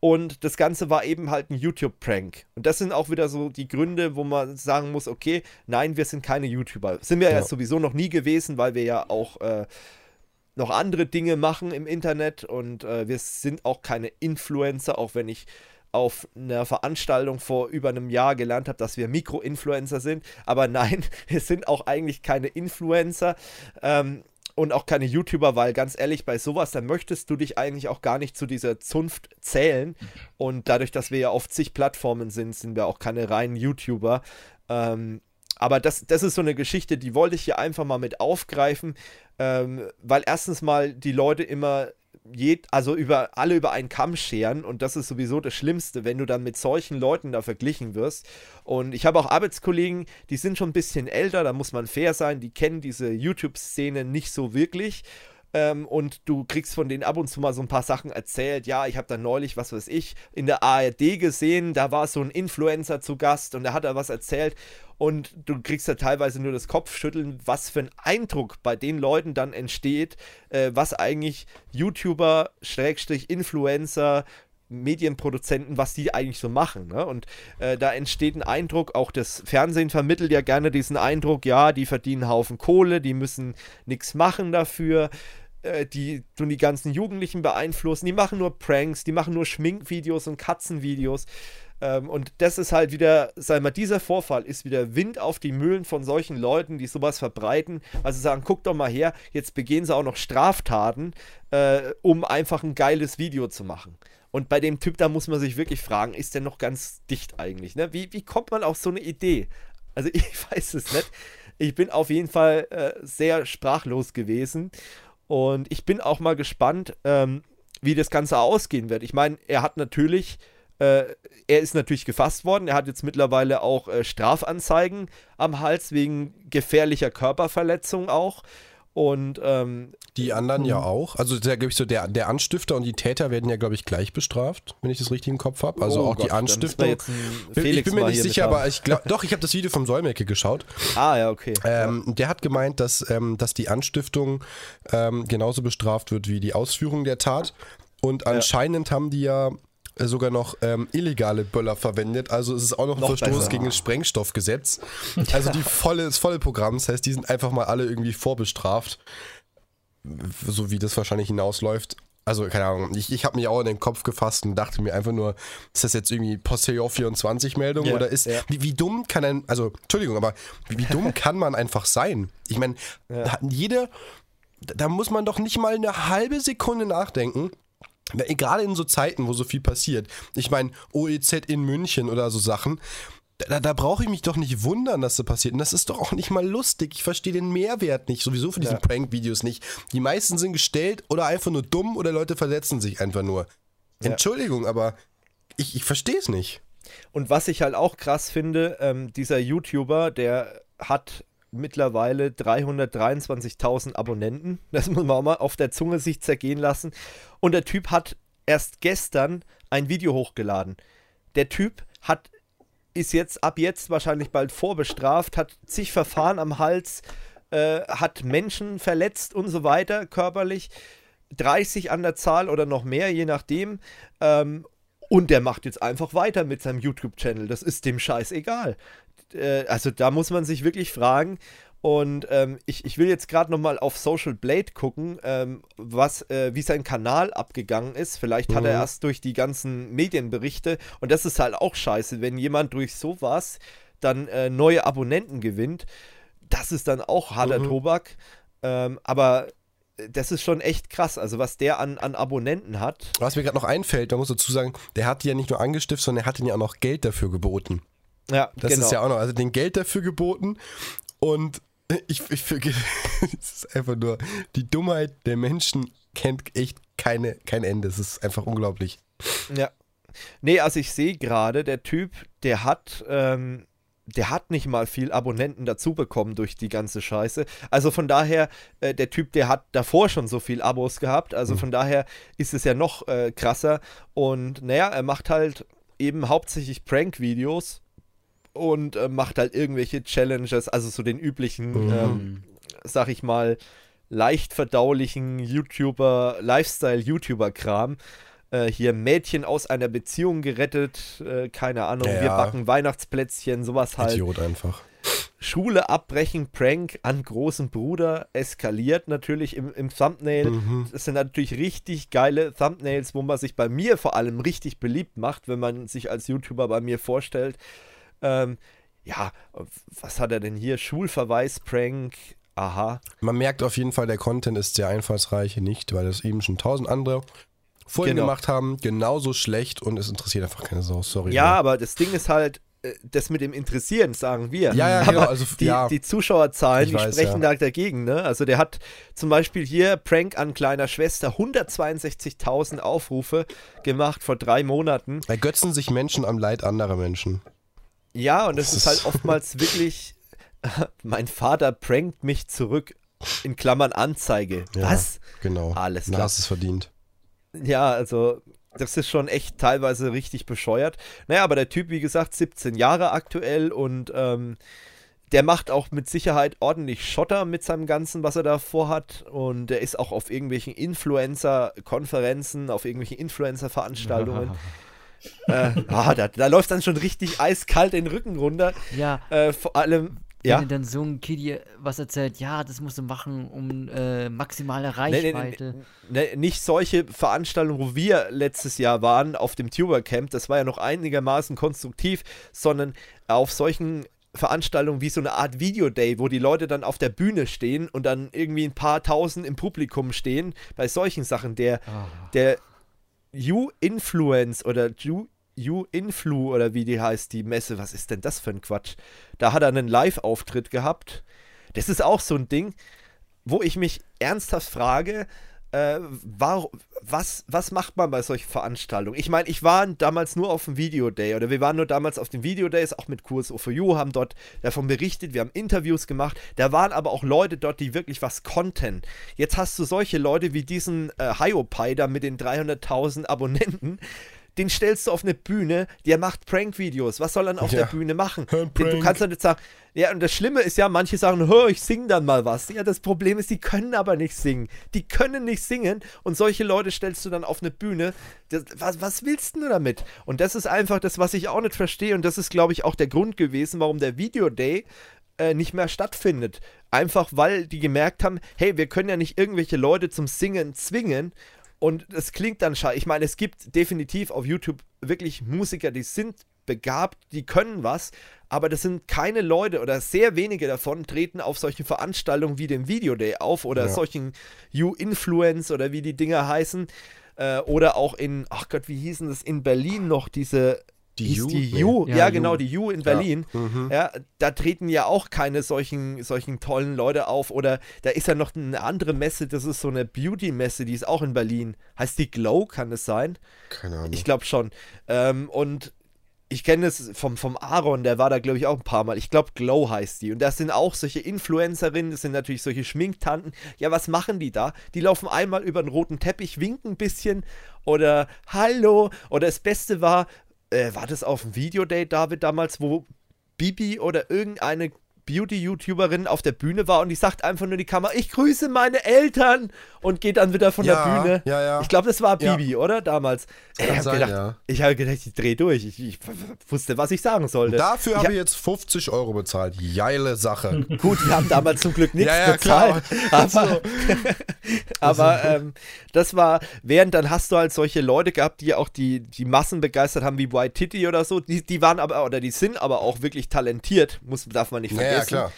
Und das Ganze war eben halt ein YouTube-Prank. Und das sind auch wieder so die Gründe, wo man sagen muss, okay, nein, wir sind keine YouTuber. Sind wir ja, Ja. sowieso noch nie gewesen, weil wir ja auch äh, noch andere Dinge machen im Internet. Und äh, wir sind auch keine Influencer, auch wenn ich auf einer Veranstaltung vor über einem Jahr gelernt habe, dass wir Mikro-Influencer sind. Aber nein, wir sind auch eigentlich keine Influencer. Ähm, und auch keine YouTuber, weil ganz ehrlich, bei sowas, da möchtest du dich eigentlich auch gar nicht zu dieser Zunft zählen. Und dadurch, dass wir ja auf zig Plattformen sind, sind wir auch keine reinen YouTuber. Ähm, aber das, das ist so eine Geschichte, die wollte ich hier einfach mal mit aufgreifen, ähm, weil erstens mal die Leute immer jed, also über alle über einen Kamm scheren und das ist sowieso das Schlimmste, wenn du dann mit solchen Leuten da verglichen wirst. Und ich habe auch Arbeitskollegen, die sind schon ein bisschen älter, da muss man fair sein, die kennen diese YouTube-Szene nicht so wirklich. Ähm, und du kriegst von denen ab und zu mal so ein paar Sachen erzählt. Ja, ich habe da neulich, was weiß ich, in der ARD gesehen, da war so ein Influencer zu Gast und der hat da was erzählt. Und du kriegst da teilweise nur das Kopfschütteln, was für ein Eindruck bei den Leuten dann entsteht, äh, was eigentlich YouTuber, Schrägstrich, Influencer, Medienproduzenten, was die eigentlich so machen. Ne? Und äh, da entsteht ein Eindruck, auch das Fernsehen vermittelt ja gerne diesen Eindruck, ja, die verdienen einen Haufen Kohle, die müssen nichts machen dafür. Äh, Die tun die ganzen Jugendlichen beeinflussen, die machen nur Pranks, die machen nur Schminkvideos und Katzenvideos. Ähm, und das ist halt wieder, sag mal, dieser Vorfall ist wieder Wind auf die Mühlen von solchen Leuten, die sowas verbreiten. Also sagen, guck doch mal her, jetzt begehen sie auch noch Straftaten, äh, um einfach ein geiles Video zu machen. Und bei dem Typ, da muss man sich wirklich fragen, ist der noch ganz dicht eigentlich? Ne? Wie, wie kommt man auf so eine Idee? Also ich weiß es nicht. Ich bin auf jeden Fall äh, sehr sprachlos gewesen. Und ich bin auch mal gespannt, ähm, wie das Ganze ausgehen wird. Ich meine, er hat natürlich, äh, er ist natürlich gefasst worden. Er hat jetzt mittlerweile auch äh, Strafanzeigen am Hals wegen gefährlicher Körperverletzung auch. Und ähm, Die anderen ja auch. Also der, glaub ich, so der, der Anstifter und die Täter werden ja, glaube ich, gleich bestraft, wenn ich das richtig im Kopf habe. Also oh auch Gott, die da Anstiftung. ich bin mir nicht sicher, aber ich glaube, doch, ich habe das Video vom Solmecke geschaut. Ah, ja, okay. Ähm, Der hat gemeint, dass, ähm, dass die Anstiftung ähm, genauso bestraft wird wie die Ausführung der Tat. Und anscheinend haben die ja sogar noch ähm, illegale Böller verwendet. Also es ist auch noch ein Noch Verstoß besser. gegen das Sprengstoffgesetz. Also die volle, das volle Programm. Das heißt, die sind einfach mal alle irgendwie vorbestraft. So wie das wahrscheinlich hinausläuft. Also, keine Ahnung, ich, ich habe mich auch in den Kopf gefasst und dachte mir einfach nur, ist das jetzt irgendwie Postillon 24 Meldung Ja, oder ist, ja. wie, wie dumm kann ein, also, Entschuldigung, aber wie, wie dumm kann man einfach sein? Ich meine, Ja. jede, da muss man doch nicht mal eine halbe Sekunde nachdenken. Gerade in so Zeiten, wo so viel passiert. Ich meine, OEZ in München oder so Sachen. Da, da brauche ich mich doch nicht wundern, dass das passiert. Und das ist doch auch nicht mal lustig. Ich verstehe den Mehrwert nicht, sowieso von diesen Ja. Prank-Videos nicht. Die meisten sind gestellt oder einfach nur dumm oder Leute verletzen sich einfach nur. Ja. Entschuldigung, aber ich, ich verstehe es nicht. Und was ich halt auch krass finde, ähm, dieser YouTuber, der hat mittlerweile 323.000 Abonnenten. Das muss man auch mal auf der Zunge sich zergehen lassen. Und der Typ hat erst gestern ein Video hochgeladen. Der Typ hat ist jetzt ab jetzt wahrscheinlich bald vorbestraft, hat zig Verfahren am Hals, äh, hat Menschen verletzt und so weiter, körperlich. 30 an der Zahl oder noch mehr, je nachdem. Ähm, und der macht jetzt einfach weiter mit seinem YouTube-Channel. Das ist dem Scheiß egal. Äh, also da muss man sich wirklich fragen. Und ähm, ich, ich will jetzt gerade nochmal auf Social Blade gucken, ähm, was, äh, wie sein Kanal abgegangen ist. Vielleicht hat er Mhm. erst durch die ganzen Medienberichte. Und das ist halt auch scheiße, wenn jemand durch sowas dann äh, neue Abonnenten gewinnt. Das ist dann auch harter Mhm. Tobak. Ähm, aber das ist schon echt krass. Also was der an, an Abonnenten hat. Was mir gerade noch einfällt, da muss dazu sagen, der hat ja nicht nur angestiftet, sondern er hat ihnen ja auch noch Geld dafür geboten. Ja, Das genau. ist ja auch noch, also den Geld dafür geboten und ich, ich verge- es ist einfach nur, die Dummheit der Menschen kennt echt keine, kein Ende. Es ist einfach unglaublich. Ja. Nee, also ich sehe gerade, der Typ, der hat, ähm, der hat nicht mal viel Abonnenten dazu bekommen durch die ganze Scheiße. Also von daher, äh, der Typ, der hat davor schon so viel Abos gehabt. Also Mhm. von daher ist es ja noch äh, krasser. Und naja, er macht halt eben hauptsächlich Prank-Videos und äh, macht halt irgendwelche Challenges, also so den üblichen, Mhm. ähm, sag ich mal, leicht verdaulichen YouTuber, Lifestyle-YouTuber-Kram. Äh, hier Mädchen aus einer Beziehung gerettet, äh, keine Ahnung, Ja, wir backen Weihnachtsplätzchen, sowas halt. Idiot einfach. Schule abbrechen, Prank an großen Bruder, eskaliert natürlich im, im Thumbnail. Mhm. Das sind natürlich richtig geile Thumbnails, wo man sich bei mir vor allem richtig beliebt macht, wenn man sich als YouTuber bei mir vorstellt. Ähm, ja, was hat er denn hier? Schulverweis, Prank, aha. Man merkt auf jeden Fall, der Content ist sehr einfallsreich, nicht, weil es eben schon tausend andere vorhin Genau. gemacht haben, genauso schlecht und es interessiert einfach keine Sau, sorry. Ja, aber das Ding ist halt, äh, das mit dem Interessieren, sagen wir. Ja, ja, aber genau, also, die, ja. die Zuschauerzahlen, Ich die weiß, sprechen ja. da dagegen. Ne? Also der hat zum Beispiel hier Prank an kleiner Schwester 162.000 Aufrufe gemacht vor drei Monaten. Ergötzen sich Menschen am Leid anderer Menschen. Ja, und das Das ist halt oftmals wirklich, mein Vater prankt mich zurück, in Klammern Anzeige. Ja. Was? Genau. Alles Na, klar. hast es verdient. Ja, also das ist schon echt teilweise richtig bescheuert. Naja, aber der Typ, wie gesagt, 17 Jahre aktuell und ähm, der macht auch mit Sicherheit ordentlich Schotter mit seinem Ganzen, was er da vorhat. Und der ist auch auf irgendwelchen Influencer-Konferenzen, auf irgendwelchen Influencer-Veranstaltungen. äh, ah, da, da läuft dann schon richtig eiskalt den Rücken runter. Ja, Äh, vor allem, wenn ja. dann so ein Kiddy was erzählt, ja, das musst du machen, um äh, maximale Nee, nee, nee, Reichweite. nee, nicht solche Veranstaltungen, wo wir letztes Jahr waren auf dem Tuber Camp, das war ja noch einigermaßen konstruktiv, sondern auf solchen Veranstaltungen wie so eine Art Videoday, wo die Leute dann auf der Bühne stehen und dann irgendwie ein paar tausend im Publikum stehen, bei solchen Sachen, der, Ah. der You-Influence oder You, You-Influ oder wie die heißt, die Messe, was ist denn das für ein Quatsch? Da hat er einen Live-Auftritt gehabt. Das ist auch so ein Ding, wo ich mich ernsthaft frage, äh, war, was, was macht man bei solchen Veranstaltungen? Ich meine, ich war damals nur auf dem Videoday oder wir waren nur damals auf den Videodays, auch mit Kurs for You, haben dort davon berichtet, wir haben Interviews gemacht. Da waren aber auch Leute dort, die wirklich was konnten. Jetzt hast du solche Leute wie diesen äh, Hiopai da mit den 300.000 Abonnenten. Den stellst du auf eine Bühne, der macht Prank-Videos. Was soll er auf Ja. der Bühne machen? Du kannst doch nicht sagen, ja, und das Schlimme ist ja, manche sagen, hör, ich sing dann mal was. Ja, das Problem ist, die können aber nicht singen. Die können nicht singen und solche Leute stellst du dann auf eine Bühne. Das, was, was willst du damit? Und das ist einfach das, was ich auch nicht verstehe und das ist, glaube ich, auch der Grund gewesen, warum der Video Day äh, nicht mehr stattfindet. Einfach weil die gemerkt haben, hey, wir können ja nicht irgendwelche Leute zum Singen zwingen. Und es klingt dann scheiße. Ich meine, es gibt definitiv auf YouTube wirklich Musiker, die sind begabt, die können was, aber das sind keine Leute oder sehr wenige davon treten auf solchen Veranstaltungen wie dem Video Day auf oder Ja. solchen You-Influence oder wie die Dinger heißen. Äh, oder auch in, ach Gott, wie hießen das in Berlin noch, diese. Die You? Die. You, ja, Ja, genau, die You in Berlin. Mhm. Ja, da treten ja auch keine solchen, solchen tollen Leute auf. Oder da ist ja noch eine andere Messe, das ist so eine Beauty-Messe, die ist auch in Berlin. Heißt die Glow, kann es sein? Keine Ahnung. Ich glaube schon. Ähm, und ich kenne es vom, vom Aaron, der war da, glaube ich, auch ein paar Mal. Ich glaube, Glow heißt die. Und das sind auch solche Influencerinnen, das sind natürlich solche Schminktanten. Ja, was machen die da? Die laufen einmal über den roten Teppich, winken ein bisschen oder Hallo. Oder das Beste war, äh, war das auf dem Videodate, David, damals, wo Bibi oder irgendeine Beauty-YouTuberin auf der Bühne war und die sagt einfach nur in die Kamera, ich grüße meine Eltern und geht dann wieder von Ja, der Bühne. ja, ja. Ich glaube, das war. Bibi, oder? Damals. ich habe gedacht, ich habe gedacht, ich drehe durch. Ich, ich wusste, was ich sagen sollte. Dafür ich habe hab- ich jetzt 50 Euro bezahlt. Geile Sache. Gut, wir haben damals zum Glück nichts bezahlt. Aber, aber ähm, das war, während dann hast du halt solche Leute gehabt, die auch die, die Massen begeistert haben, wie White Titty oder so. Die, die waren aber, oder die sind aber auch wirklich talentiert, muss, darf man nicht Ja, vergessen. ja, klar.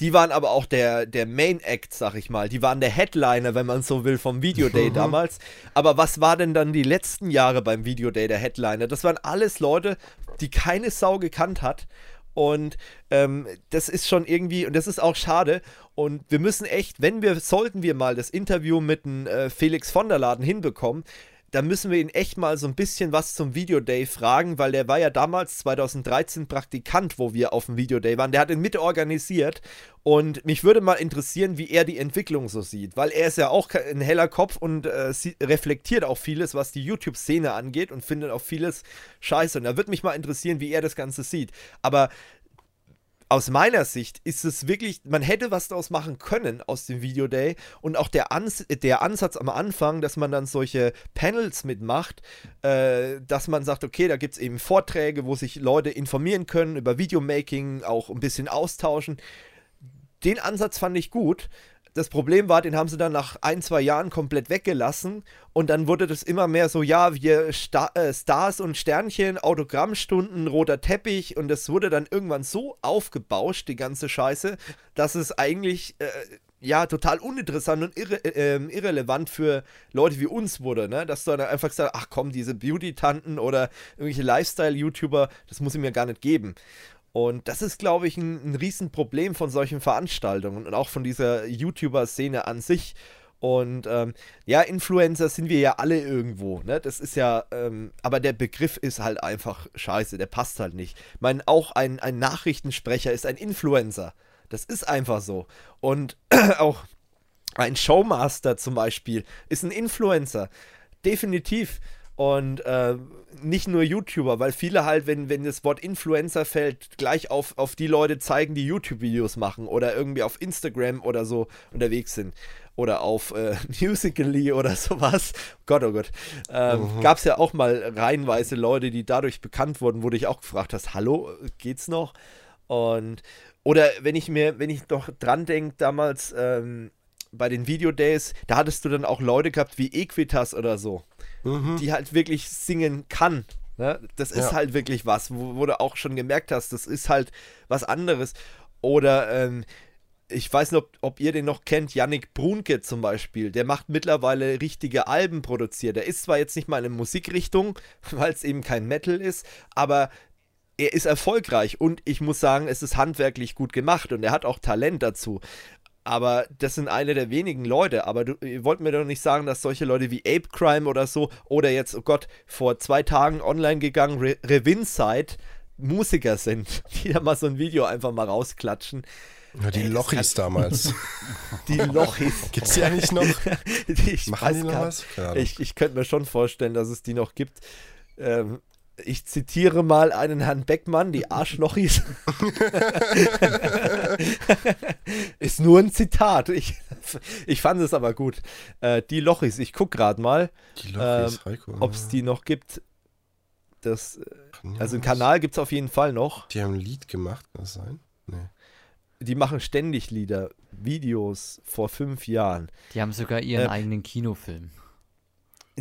Die waren aber auch der, der Main Act, sag ich mal. Die waren der Headliner, wenn man so will, vom Videoday damals. Aber was war denn dann die letzten Jahre beim Videoday der Headliner? Das waren alles Leute, die keine Sau gekannt hat. Und ähm, das ist schon irgendwie, und das ist auch schade. Und wir müssen echt, wenn wir, sollten wir mal das Interview mit dem, äh, Felix von der Laden hinbekommen, da müssen wir ihn echt mal so ein bisschen was zum Videoday fragen, weil der war ja damals 2013 Praktikant, wo wir auf dem Videoday waren. Der hat ihn mitorganisiert und mich würde mal interessieren, wie er die Entwicklung so sieht, weil er ist ja auch ein heller Kopf und äh, reflektiert auch vieles, was die YouTube-Szene angeht und findet auch vieles scheiße. Und da würde mich mal interessieren, wie er das Ganze sieht. Aber aus meiner Sicht ist es wirklich, man hätte was daraus machen können aus dem Videoday und auch der, Ans der Ansatz am Anfang, dass man dann solche Panels mitmacht, äh, dass man sagt, okay, da gibt es eben Vorträge, wo sich Leute informieren können über Videomaking, auch ein bisschen austauschen. Den Ansatz fand ich gut das Problem war, den haben sie dann nach ein, zwei Jahren komplett weggelassen und dann wurde das immer mehr so, ja, wir Star äh, Stars und Sternchen, Autogrammstunden, roter Teppich und das wurde dann irgendwann so aufgebauscht, die ganze Scheiße, dass es eigentlich, äh, ja, total uninteressant und irre äh, ähm, irrelevant für Leute wie uns wurde, ne? Dass du dann einfach sagst, ach komm, diese Beauty-Tanten oder irgendwelche Lifestyle-YouTuber, das muss ich mir gar nicht geben. Und das ist, glaube ich, ein, ein Riesenproblem von solchen Veranstaltungen und auch von dieser YouTuber-Szene an sich. Und ähm, ja, Influencer sind wir ja alle irgendwo, ne? Das ist ja, ähm, aber der Begriff ist halt einfach scheiße, der passt halt nicht. Ich meine, auch ein, ein Nachrichtensprecher ist ein Influencer. Das ist einfach so. Und auch ein Showmaster zum Beispiel ist ein Influencer. Definitiv. Und äh, nicht nur YouTuber, weil viele halt, wenn, wenn das Wort Influencer fällt, gleich auf, auf die Leute zeigen, die YouTube-Videos machen oder irgendwie auf Instagram oder so unterwegs sind. Oder auf äh, Musically oder sowas. Gott, oh Gott. Ähm, mhm. Gab es ja auch mal reihenweise Leute, die dadurch bekannt wurden, wo du dich auch gefragt hast, hallo, geht's noch? Und, oder wenn ich mir, wenn ich doch dran denke, damals ähm, bei den Videodays, da hattest du dann auch Leute gehabt wie Equitas oder so mhm. die halt wirklich singen kann. Ne? Das ist ja. halt wirklich was, wo, wo, du auch schon gemerkt hast, das ist halt was anderes. Oder ähm, ich weiß nicht, ob, ob, ihr den noch kennt, Yannick Brunke zum Beispiel. Der macht mittlerweile richtige Alben produziert. Der ist zwar jetzt nicht mal in Musikrichtung, weil es eben kein Metal ist, aber er ist erfolgreich und ich muss sagen, es ist handwerklich gut gemacht und er hat auch Talent dazu. Aber das sind eine der wenigen Leute. Aber du, ihr wollt mir doch nicht sagen, dass solche Leute wie Ape Crime oder so oder jetzt, oh Gott, vor zwei Tagen online gegangen, Re Revinside, Musiker sind, die da mal so ein Video einfach mal rausklatschen. Ja, die Ey, Lochis damals. Die Lochis. Gibt es die eigentlich noch? ich Machen die noch was? Ich, ich könnte mir schon vorstellen, dass es die noch gibt. Ähm, ich zitiere mal einen Herrn Beckmann, die Arschlochis. ist nur ein Zitat. Ich, ich fand es aber gut. Äh, die Lochis, ich gucke gerade mal, äh, ob es die noch gibt. Das, also einen Kanal gibt es auf jeden Fall noch. Die haben ein Lied gemacht, kann das sein? Nee. Die machen ständig Lieder, Videos vor fünf Jahren. Die haben sogar ihren äh, eigenen Kinofilm.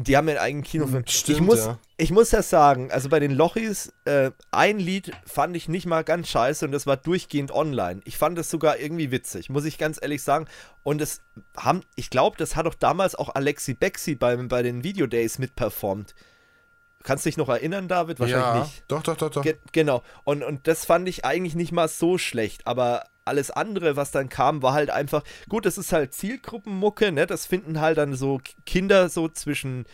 Die haben einen eigenen Kinofilm. Hm, stimmt, ich, muss, ja. ich muss ja sagen, also bei den Lochis, äh, ein Lied fand ich nicht mal ganz scheiße und das war durchgehend online. Ich fand es sogar irgendwie witzig, muss ich ganz ehrlich sagen. Und es haben, ich glaube, das hat auch damals auch Alexi Bexi bei, bei den Videodays mitperformt. Kannst du dich noch erinnern, David? Wahrscheinlich ja, nicht. Doch, doch, doch, doch. Ge genau. Und, und das fand ich eigentlich nicht mal so schlecht, aber alles andere, was dann kam, war halt einfach, gut, das ist halt Zielgruppenmucke, ne? Das finden halt dann so Kinder so zwischen,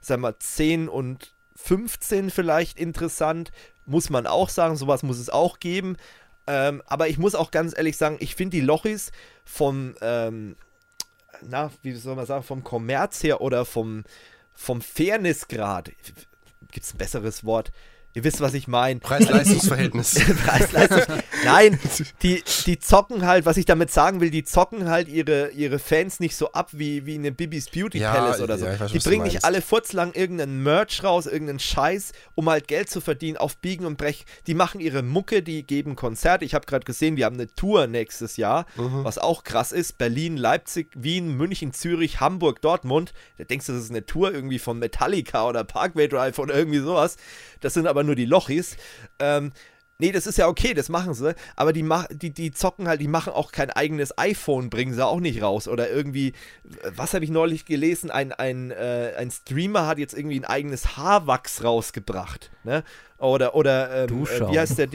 sagen wir, 10 und 15 vielleicht interessant. Muss man auch sagen, sowas muss es auch geben. Ähm, aber ich muss auch ganz ehrlich sagen, ich finde die Lochis vom, ähm, na, wie soll man sagen, vom Kommerz her oder vom, vom Fairnessgrad, gibt es ein besseres Wort? Ihr wisst, was ich meine. Preis-Leistungs-Verhältnis. Preis-Leistungs Nein, die, die zocken halt, was ich damit sagen will, die zocken halt ihre, ihre Fans nicht so ab wie, wie eine Bibis Beauty ja, Palace oder so. Ja, weiß, die bringen nicht alle furzlang irgendeinen Merch raus, irgendeinen Scheiß, um halt Geld zu verdienen auf Biegen und Brech. Die machen ihre Mucke, die geben Konzerte. Ich habe gerade gesehen, die haben eine Tour nächstes Jahr, mhm. was auch krass ist. Berlin, Leipzig, Wien, München, Zürich, Hamburg, Dortmund. Da denkst du, das ist eine Tour irgendwie von Metallica oder Parkway Drive oder irgendwie sowas. Das sind aber nur die Lochis. Ähm, nee, das ist ja okay, das machen sie. Aber die, die, die zocken halt, die machen auch kein eigenes iPhone, bringen sie auch nicht raus. Oder irgendwie, was habe ich neulich gelesen? Ein, ein, äh, ein Streamer hat jetzt irgendwie ein eigenes Haarwachs rausgebracht. Ne? Oder, oder ähm, äh, wie heißt der?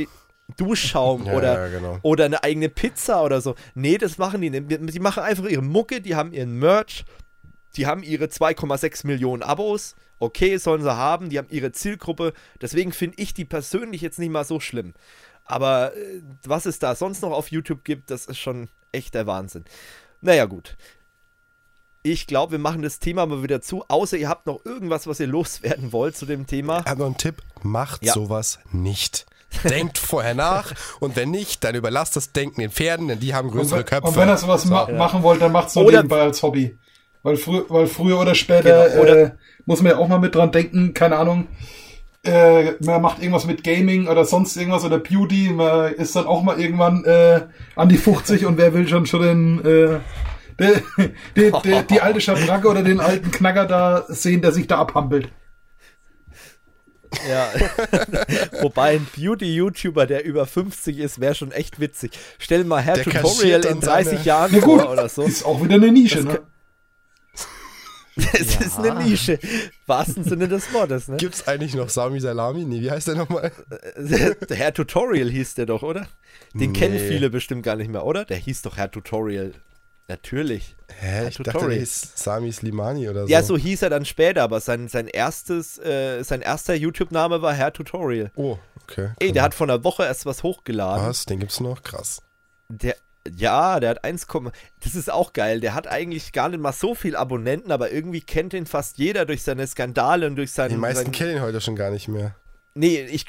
Duschschaum ja, oder, ja, genau. oder eine eigene Pizza oder so. Nee, das machen die nicht. Die machen einfach ihre Mucke, die haben ihren Merch die haben ihre 2,6 Millionen Abos. Okay, sollen sie haben, die haben ihre Zielgruppe. Deswegen finde ich die persönlich jetzt nicht mal so schlimm. Aber äh, was es da sonst noch auf YouTube gibt, das ist schon echt der Wahnsinn. Naja, gut. Ich glaube, wir machen das Thema mal wieder zu, außer ihr habt noch irgendwas, was ihr loswerden wollt zu dem Thema. Ich habe noch einen Tipp: Macht Ja. sowas nicht. Denkt vorher nach und wenn nicht, dann überlasst das Denken den Pferden, denn die haben Und, größere wenn- Köpfe. und wenn ihr sowas ma machen wollt, dann macht's so Oder- nebenbei als Hobby. Weil, frü weil früher oder später Genau, oder- äh, muss man ja auch mal mit dran denken, keine Ahnung, äh, man macht irgendwas mit Gaming oder sonst irgendwas oder Beauty, man ist dann auch mal irgendwann äh, an die 50 und wer will schon schon den, äh, der, die, die, die alte Schabracke oder den alten Knacker da sehen, der sich da abhampelt. Ja. Wobei ein Beauty-YouTuber, der über 50 ist, wäre schon echt witzig. Stell mal her, Der Tutorial in 30 seine- Jahren Ja gut, vor oder so. ist auch wieder eine Nische, Das ne? Es ist eine Nische. Wahrsten Sinne des Wortes, ne? Gibt's eigentlich noch Sami Salami? Nee, wie heißt der nochmal? Der Herr Tutorial hieß der doch, oder? Den Nee. kennen viele bestimmt gar nicht mehr, oder? Der hieß doch Herr Tutorial. Natürlich. Hä, ich dachte, der Tutorial. hieß Sami Slimani oder so. Ja, so hieß er dann später, aber sein, sein erstes, äh, sein erster YouTube-Name war Herr Tutorial. Oh, okay. Ey, der hat vor einer Woche erst was hochgeladen. Was? Den gibt's noch? Krass. Der, ja, der hat 1, das ist auch geil. Der hat eigentlich gar nicht mal so viel Abonnenten, aber irgendwie kennt ihn fast jeder durch seine Skandale und durch seinen. Die meisten seinen, kennen ihn heute schon gar nicht mehr. Nee, ich.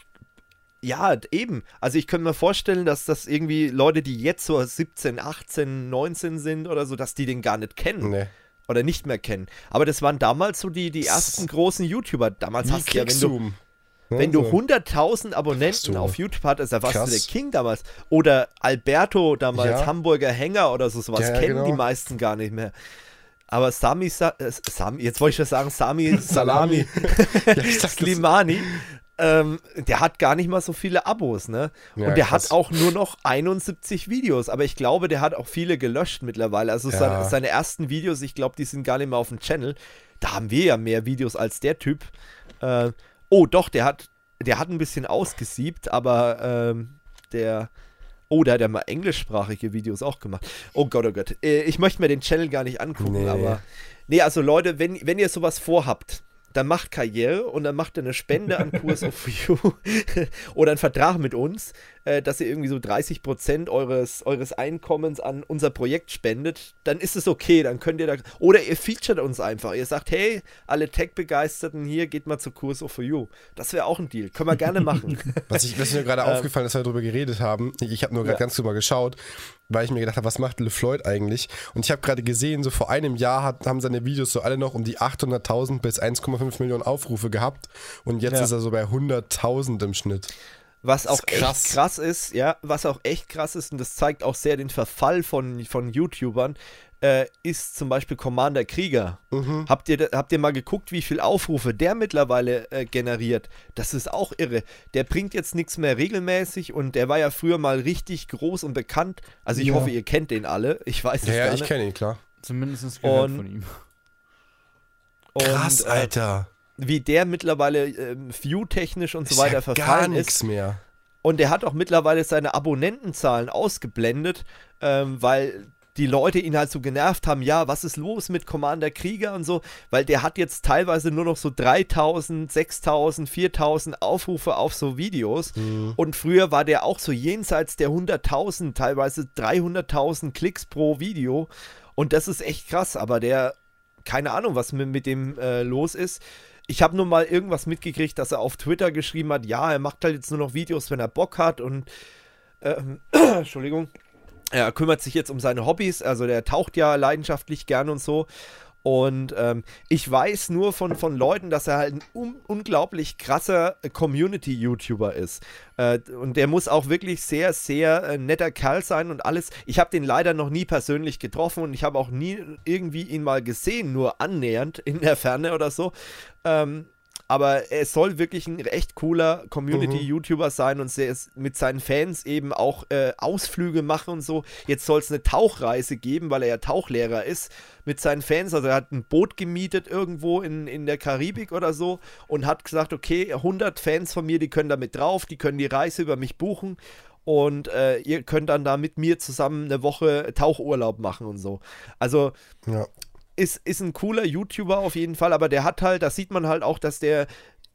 Ja, eben. Also ich könnte mir vorstellen, dass das irgendwie Leute, die jetzt so 17, 18, 19 sind oder so, dass die den gar nicht kennen Nee. oder nicht mehr kennen. Aber das waren damals so die, die ersten großen YouTuber. Damals Wie hast du ja, wenn du, Wenn du so. 100.000 Abonnenten du. auf YouTube hattest, da warst Krass. du der King damals. Oder Alberto damals, Ja. Hamburger Hänger oder so, sowas Ja, kennen genau. die meisten gar nicht mehr. Aber Sami, Sa äh, Sami jetzt wollte ich schon sagen, Sami Salami, Slimani, ähm, der hat gar nicht mal so viele Abos, ne? Ja, Und der krass. hat auch nur noch 71 Videos, aber ich glaube, der hat auch viele gelöscht mittlerweile. Also Ja. seine, seine ersten Videos, ich glaube, die sind gar nicht mehr auf dem Channel. Da haben wir ja mehr Videos als der Typ. Äh, oh, doch, der hat, der hat ein bisschen ausgesiebt, aber ähm, der. Oh, der hat ja mal englischsprachige Videos auch gemacht. Oh Gott, oh Gott. Äh, ich möchte mir den Channel gar nicht angucken, Nee. aber. Nee, also Leute, wenn, wenn ihr sowas vorhabt, dann macht Karriere und dann macht ihr eine Spende an Kurs of You oder einen Vertrag mit uns, äh, dass ihr irgendwie so 30% eures, eures Einkommens an unser Projekt spendet, dann ist es okay, dann könnt ihr da, oder ihr featuret uns einfach, ihr sagt, hey, alle Tech-Begeisterten hier, geht mal zu Kurs of You. Das wäre auch ein Deal, können wir gerne machen. Was, ich, was mir gerade aufgefallen ist, als wir darüber geredet haben, ich, habe nur gerade Ähm. Ja. ganz drüber geschaut, weil ich mir gedacht habe, was macht LeFloid eigentlich? Und ich habe gerade gesehen, so vor einem Jahr hat, haben seine Videos so alle noch um die 800.000 bis 1,5 Millionen Aufrufe gehabt und jetzt Ja. ist er so bei 100.000 im Schnitt. Was auch ist krass. echt krass ist, ja, was auch echt krass ist, und das zeigt auch sehr den Verfall von, von YouTubern, äh, ist zum Beispiel Commander Krieger. Mhm. Habt, ihr, habt ihr mal geguckt, wie viel Aufrufe der mittlerweile äh, generiert? Das ist auch irre. Der bringt jetzt nichts mehr regelmäßig und der war ja früher mal richtig groß und bekannt. Also ich Ja. hoffe, ihr kennt den alle. Ich weiß es Ja, ja, gar ich nicht. kenne ihn, klar. Zumindest gehört Und- von ihm. Und, Krass, äh, Alter. Wie der mittlerweile ähm, view-technisch und so Ist weiter ja verfallen gar ist. nichts mehr. Und er hat auch mittlerweile seine Abonnentenzahlen ausgeblendet, ähm, weil die Leute ihn halt so genervt haben, ja, was ist los mit Commander Krieger und so, weil der hat jetzt teilweise nur noch so 3000, 6000, 4000 Aufrufe auf so Videos und früher war der auch so jenseits der 100.000, teilweise 300.000 Klicks pro Video und das ist echt krass, aber der, keine Ahnung, was mit, mit dem äh, los ist. Ich habe nur mal irgendwas mitgekriegt, dass er auf Twitter geschrieben hat, ja, er macht halt jetzt nur noch Videos, wenn er Bock hat und ähm, Entschuldigung, er kümmert sich jetzt um seine Hobbys, also der taucht ja leidenschaftlich gern und so. Und ähm, ich weiß nur von, von Leuten, dass er halt ein un unglaublich krasser Community-YouTuber ist. Äh, und der muss auch wirklich sehr, sehr äh, netter Kerl sein und alles. Ich habe den leider noch nie persönlich getroffen und ich habe auch nie irgendwie ihn mal gesehen, nur annähernd in der Ferne oder so. Ähm, aber er soll wirklich ein echt cooler Community-YouTuber sein und sehr mit seinen Fans eben auch äh, Ausflüge machen und so. Jetzt soll es eine Tauchreise geben, weil er ja Tauchlehrer ist mit seinen Fans. Also er hat ein Boot gemietet irgendwo in, in der Karibik oder so und hat gesagt, okay, 100 Fans von mir, die können da mit drauf, die können die Reise über mich buchen. Und äh, ihr könnt dann da mit mir zusammen eine Woche Tauchurlaub machen und so. Also Ja. Ist, ist ein cooler YouTuber auf jeden Fall, aber der hat halt, da sieht man halt auch, dass der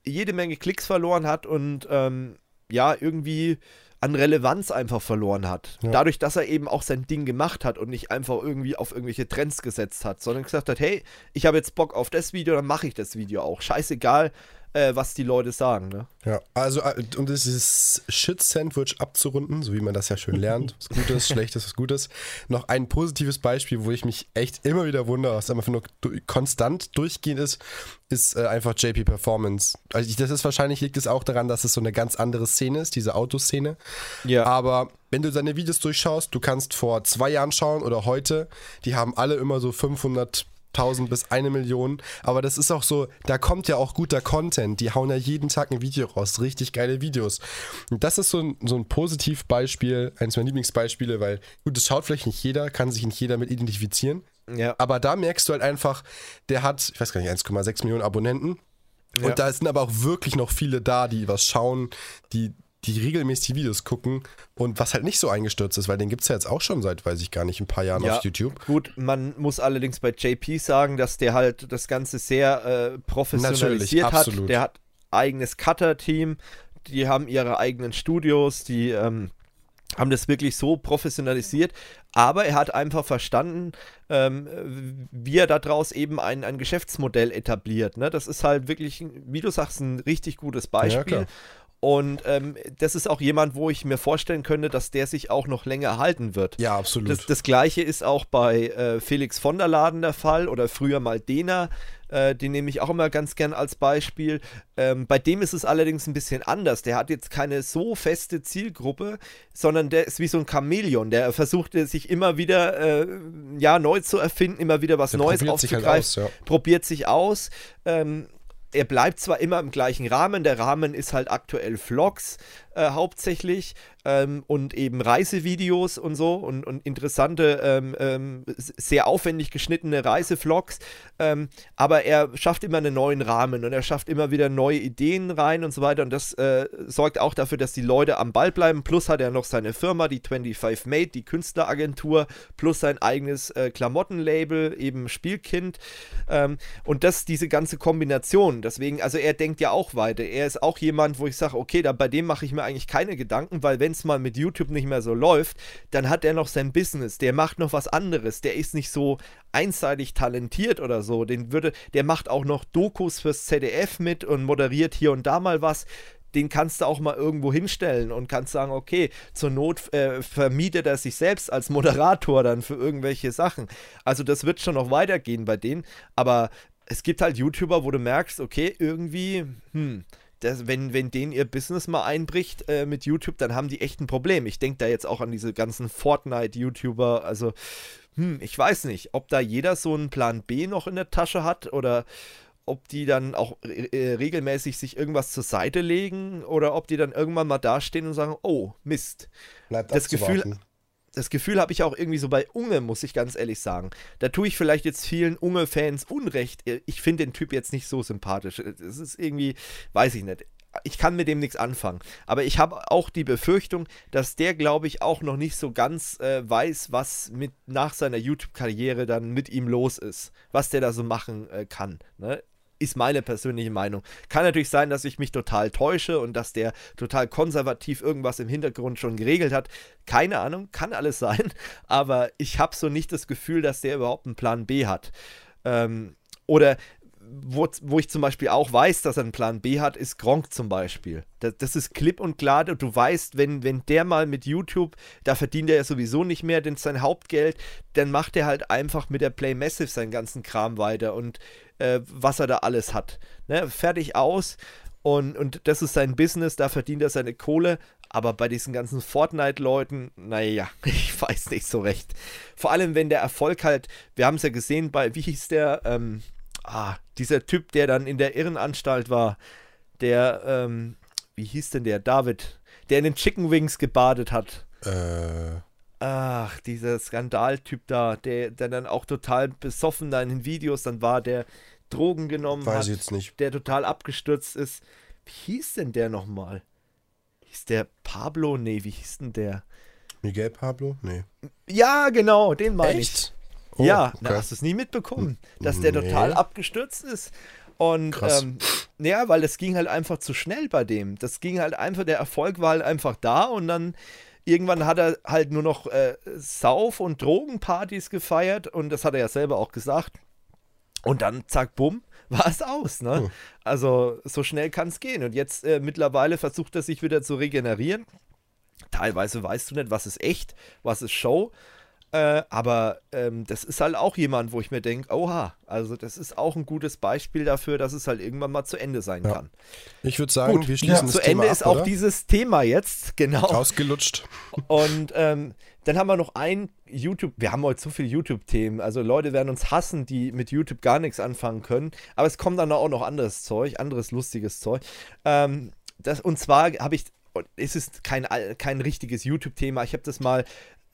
jede Menge Klicks verloren hat und ähm, ja, irgendwie an Relevanz einfach verloren hat. Ja. Dadurch, dass er eben auch sein Ding gemacht hat und nicht einfach irgendwie auf irgendwelche Trends gesetzt hat, sondern gesagt hat, hey, ich habe jetzt Bock auf das Video, dann mache ich das Video auch. Scheißegal, äh, was die Leute sagen, ne? Ja, also äh, um dieses Shit-Sandwich abzurunden, so wie man das ja schön lernt, was Gutes, Schlechtes, was Gutes, noch ein positives Beispiel, wo ich mich echt immer wieder wundere, was einfach nur konstant durchgehend ist, ist äh, einfach JP Performance. Also ich, das ist wahrscheinlich, liegt es auch daran, dass es so eine ganz andere Szene ist, diese Autoszene. Ja. Aber wenn du seine Videos durchschaust, du kannst vor zwei Jahren schauen oder heute, die haben alle immer so 500 1000 bis eine Million. Aber das ist auch so, da kommt ja auch guter Content. Die hauen ja jeden Tag ein Video raus. Richtig geile Videos. Und das ist so ein, so ein Positivbeispiel, eines meiner Lieblingsbeispiele, weil gut, das schaut vielleicht nicht jeder, kann sich nicht jeder mit identifizieren. Ja. Aber da merkst du halt einfach, der hat, ich weiß gar nicht, 1,6 Millionen Abonnenten. Ja. Und da sind aber auch wirklich noch viele da, die was schauen, die, die regelmäßig die Videos gucken und was halt nicht so eingestürzt ist, weil den gibt es ja jetzt auch schon seit, weiß ich gar nicht, ein paar Jahren Ja. auf YouTube. Gut, man muss allerdings bei JP sagen, dass der halt das Ganze sehr äh, professionalisiert Natürlich, hat. absolut. Der hat eigenes Cutter-Team, die haben ihre eigenen Studios, die ähm, haben das wirklich so professionalisiert, aber er hat einfach verstanden, ähm, wie er daraus eben ein, ein Geschäftsmodell etabliert. Ne? Das ist halt wirklich, wie du sagst, ein richtig gutes Beispiel. klar. Und ähm, das ist auch jemand, wo ich mir vorstellen könnte, dass der sich auch noch länger halten wird. Ja, absolut. Das, das gleiche ist auch bei äh, Felix von der Laden der Fall oder früher mal Dena. Äh, den nehme ich auch immer ganz gern als Beispiel. Ähm, bei dem ist es allerdings ein bisschen anders. Der hat jetzt keine so feste Zielgruppe, sondern der ist wie so ein Chamäleon. Der versucht äh, sich immer wieder äh, ja, neu zu erfinden, immer wieder was Der Neues probiert sich halt aufzugreifen. aus, ja. Probiert sich aus. Ähm, er bleibt zwar immer im gleichen Rahmen, der Rahmen ist halt aktuell Vlogs äh, hauptsächlich ähm, und eben Reisevideos und so und, und interessante, ähm, ähm, sehr aufwendig geschnittene Reisevlogs, ähm, aber er schafft immer einen neuen Rahmen und er schafft immer wieder neue Ideen rein und so weiter. Und das äh, sorgt auch dafür, dass die Leute am Ball bleiben, plus hat er noch seine Firma, die 25 Made, die Künstleragentur, plus sein eigenes äh, Klamottenlabel, eben Spielkind. Ähm, und das, diese ganze Kombination, deswegen, also er denkt ja auch weiter. Er ist auch jemand, wo ich sage, okay, da, bei dem mache ich mir eigentlich keine Gedanken, weil wenn es mal mit YouTube nicht mehr so läuft, dann hat er noch sein Business, der macht noch was anderes, der ist nicht so einseitig talentiert oder so, den würde, der macht auch noch Dokus fürs ZDF mit und moderiert hier und da mal was. Den kannst du auch mal irgendwo hinstellen und kannst sagen, okay, zur Not äh, vermietet er sich selbst als Moderator dann für irgendwelche Sachen. Also das wird schon noch weitergehen bei denen, aber es gibt halt YouTuber, wo du merkst, okay, irgendwie, hm, das, wenn, wenn denen ihr Business mal einbricht äh, mit YouTube, dann haben die echt ein Problem. Ich denke da jetzt auch an diese ganzen Fortnite-YouTuber, also hm, ich weiß nicht, ob da jeder so einen Plan B noch in der Tasche hat oder ob die dann auch äh, regelmäßig sich irgendwas zur Seite legen oder ob die dann irgendwann mal dastehen und sagen, oh, Mist. Bleibt das Gefühl- abzuwarten. Das Gefühl habe ich auch irgendwie so bei Unge, muss ich ganz ehrlich sagen. Da tue ich vielleicht jetzt vielen Unge-Fans Unrecht. Ich finde den Typ jetzt nicht so sympathisch. Es ist irgendwie, weiß ich nicht. Ich kann mit dem nichts anfangen. Aber ich habe auch die Befürchtung, dass der, glaube ich, auch noch nicht so ganz äh, weiß, was mit nach seiner YouTube-Karriere dann mit ihm los ist. Was der da so machen äh, kann. Ne? Ist meine persönliche Meinung. Kann natürlich sein, dass ich mich total täusche und dass der total konservativ irgendwas im Hintergrund schon geregelt hat. Keine Ahnung, kann alles sein. Aber ich habe so nicht das Gefühl, dass der überhaupt einen Plan B hat. Ähm, oder wo, wo ich zum Beispiel auch weiß, dass er einen Plan B hat, ist Gronk zum Beispiel. Das, das ist klipp und klar. Du weißt, wenn, wenn der mal mit YouTube, da verdient er ja sowieso nicht mehr denn sein Hauptgeld, dann macht er halt einfach mit der Play Massive seinen ganzen Kram weiter und äh, was er da alles hat. Ne? Fertig aus. Und, und das ist sein Business, da verdient er seine Kohle. Aber bei diesen ganzen Fortnite-Leuten, naja, ich weiß nicht so recht. Vor allem, wenn der Erfolg halt, wir haben es ja gesehen bei, wie hieß der, ähm, ah, dieser Typ, der dann in der Irrenanstalt war, der, ähm, wie hieß denn der, David, der in den Chicken Wings gebadet hat. Äh, Ach, dieser Skandaltyp da, der, der dann auch total besoffen da in den Videos dann war, der Drogen genommen weiß hat, jetzt nicht. der total abgestürzt ist. Wie hieß denn der nochmal? Hieß der Pablo? Nee, wie hieß denn der? Miguel Pablo? Nee. Ja, genau, den meine ich. Oh, ja, okay. na, hast du es nie mitbekommen, dass der Nee. total abgestürzt ist. Und Krass. ähm, ja, weil das ging halt einfach zu schnell bei dem. Das ging halt einfach, der Erfolg war halt einfach da und dann irgendwann hat er halt nur noch äh, Sauf- und Drogenpartys gefeiert und das hat er ja selber auch gesagt. Und dann, zack, bumm, war es aus. Ne? Hm. Also so schnell kann es gehen. Und jetzt äh, mittlerweile versucht er sich wieder zu regenerieren. Teilweise weißt du nicht, was ist echt, was ist Show. Äh, aber ähm, das ist halt auch jemand, wo ich mir denke, oha, also das ist auch ein gutes Beispiel dafür, dass es halt irgendwann mal zu Ende sein Ja. kann. Ich würde sagen, Gut, wir schließen zu das Thema Ende ab, ist auch oder? dieses Thema jetzt, genau. Ausgelutscht. Und ähm, dann haben wir noch ein YouTube, wir haben heute so viele YouTube-Themen, also Leute werden uns hassen, die mit YouTube gar nichts anfangen können, aber es kommt dann auch noch anderes Zeug, anderes lustiges Zeug. Ähm, das, und zwar habe ich, es ist kein, kein richtiges YouTube-Thema, ich habe das mal,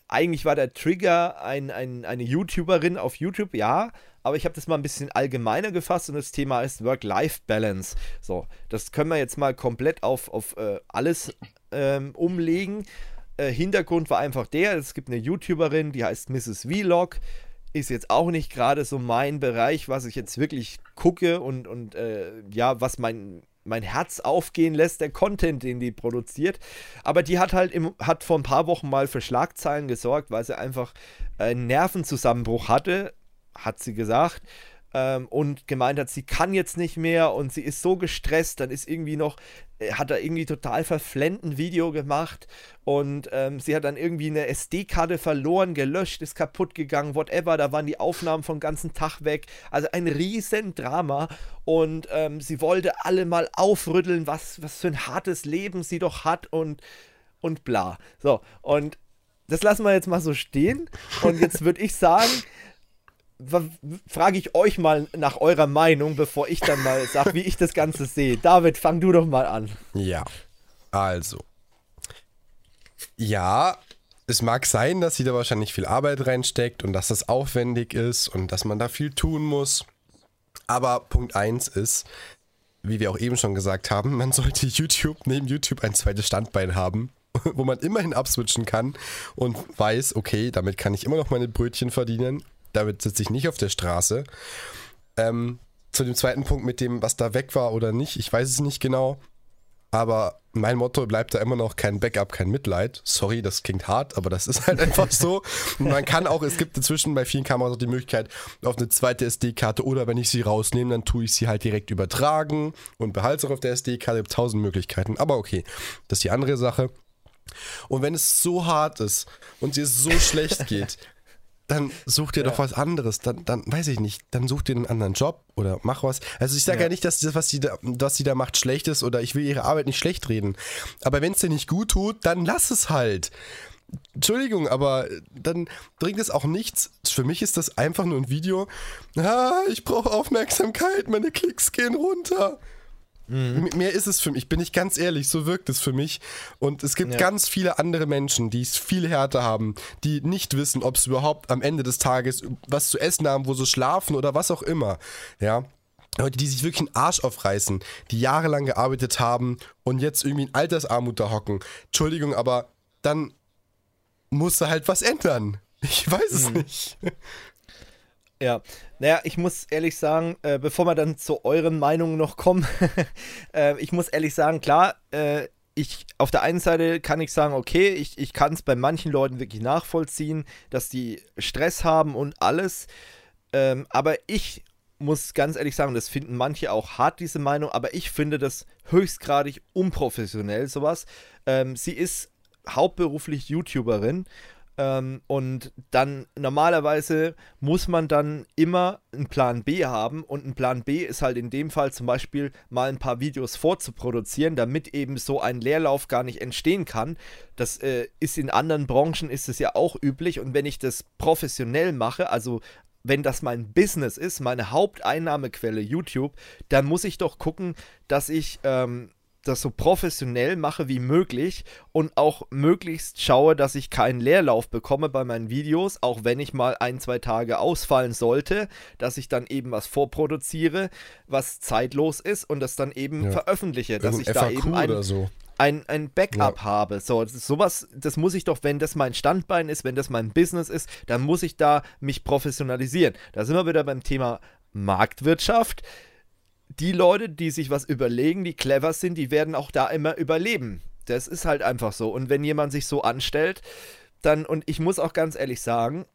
eigentlich war der Trigger ein, ein, eine YouTuberin auf YouTube, ja, aber ich habe das mal ein bisschen allgemeiner gefasst und das Thema ist Work-Life-Balance. So, das können wir jetzt mal komplett auf, auf äh, alles ähm, umlegen. Äh, Hintergrund war einfach der, es gibt eine YouTuberin, die heißt Mrs. Vlog. Ist jetzt auch nicht gerade so mein Bereich, was ich jetzt wirklich gucke und, und äh, ja, was mein, mein Herz aufgehen lässt, der Content, den die produziert. Aber die hat halt im, hat vor ein paar Wochen mal für Schlagzeilen gesorgt, weil sie einfach einen Nervenzusammenbruch hatte, hat sie gesagt ähm, und gemeint hat, sie kann jetzt nicht mehr und sie ist so gestresst, dann ist irgendwie noch, äh, hat er irgendwie total verflennt ein Video gemacht und ähm, sie hat dann irgendwie eine SD-Karte verloren, gelöscht, ist kaputt gegangen, whatever, da waren die Aufnahmen vom ganzen Tag weg, also ein riesen Drama und ähm, sie wollte alle mal aufrütteln, was, was für ein hartes Leben sie doch hat und, und bla. So, und das lassen wir jetzt mal so stehen und jetzt würde ich sagen, frage ich euch mal nach eurer Meinung, bevor ich dann mal sage, wie ich das Ganze sehe. David, fang du doch mal an. Ja. Also. Ja, es mag sein, dass sie da wahrscheinlich viel Arbeit reinsteckt und dass das aufwendig ist und dass man da viel tun muss. Aber Punkt 1 ist, wie wir auch eben schon gesagt haben, man sollte YouTube neben YouTube ein zweites Standbein haben, wo man immerhin abswitchen kann und weiß, okay, damit kann ich immer noch meine Brötchen verdienen. Damit sitze ich nicht auf der Straße. Ähm, zu dem zweiten Punkt mit dem, was da weg war oder nicht, ich weiß es nicht genau. Aber mein Motto bleibt da immer noch kein Backup, kein Mitleid. Sorry, das klingt hart, aber das ist halt einfach so. Und man kann auch, es gibt inzwischen bei vielen Kameras auch die Möglichkeit auf eine zweite SD-Karte oder wenn ich sie rausnehme, dann tue ich sie halt direkt übertragen und behalte es auch auf der SD-Karte. Tausend Möglichkeiten. Aber okay, das ist die andere Sache. Und wenn es so hart ist und dir so schlecht geht, dann such dir doch was anderes. Dann, dann weiß ich nicht, dann such dir einen anderen Job oder mach was. Also ich sage ja. Ja. nicht, dass das, was sie da, was sie da macht, schlecht ist oder ich will ihre Arbeit nicht schlecht reden. Aber wenn es dir nicht gut tut, dann lass es halt. Entschuldigung, aber dann bringt es auch nichts. Für mich ist das einfach nur ein Video. Ah, ich brauche Aufmerksamkeit, meine Klicks gehen runter. M- Mehr ist es für mich, bin ich ganz ehrlich, so wirkt es für mich. Und es gibt Ja. ganz viele andere Menschen, die es viel härter haben, die nicht wissen, ob es überhaupt am Ende des Tages was zu essen haben, wo sie schlafen oder was auch immer. Ja. Leute, die sich wirklich einen Arsch aufreißen, die jahrelang gearbeitet haben und jetzt irgendwie in Altersarmut da hocken. Entschuldigung, aber dann musst du halt was ändern. Ich weiß es nicht. Ja, naja, ich muss ehrlich sagen, äh, bevor wir dann zu euren Meinungen noch kommen, äh, ich muss ehrlich sagen, klar, äh, ich auf der einen Seite kann ich sagen, okay, ich, ich kann es bei manchen Leuten wirklich nachvollziehen, dass die Stress haben und alles. Ähm, aber ich muss ganz ehrlich sagen, das finden manche auch hart, diese Meinung, aber ich finde das höchstgradig unprofessionell, sowas. Ähm, sie ist hauptberuflich YouTuberin ähm, und dann normalerweise muss man dann immer einen Plan B haben und ein Plan B ist halt in dem Fall zum Beispiel mal ein paar Videos vorzuproduzieren, damit eben so ein Leerlauf gar nicht entstehen kann. Das äh, ist in anderen Branchen ist es ja auch üblich und wenn ich das professionell mache, also wenn das mein Business ist, meine Haupteinnahmequelle YouTube, dann muss ich doch gucken, dass ich ähm, das so professionell mache wie möglich und auch möglichst schaue, dass ich keinen Leerlauf bekomme bei meinen Videos, auch wenn ich mal ein, zwei Tage ausfallen sollte, dass ich dann eben was vorproduziere, was zeitlos ist und das dann eben Ja. veröffentliche, dass ich Irgendein da FAQ eben ein, so. ein, ein Backup ja. habe. So, sowas, das muss ich doch, wenn das mein Standbein ist, wenn das mein Business ist, dann muss ich da mich professionalisieren. Da sind wir wieder beim Thema Marktwirtschaft. Die Leute, die sich was überlegen, die clever sind, die werden auch da immer überleben. Das ist halt einfach so. Und wenn jemand sich so anstellt, dann, und ich muss auch ganz ehrlich sagen,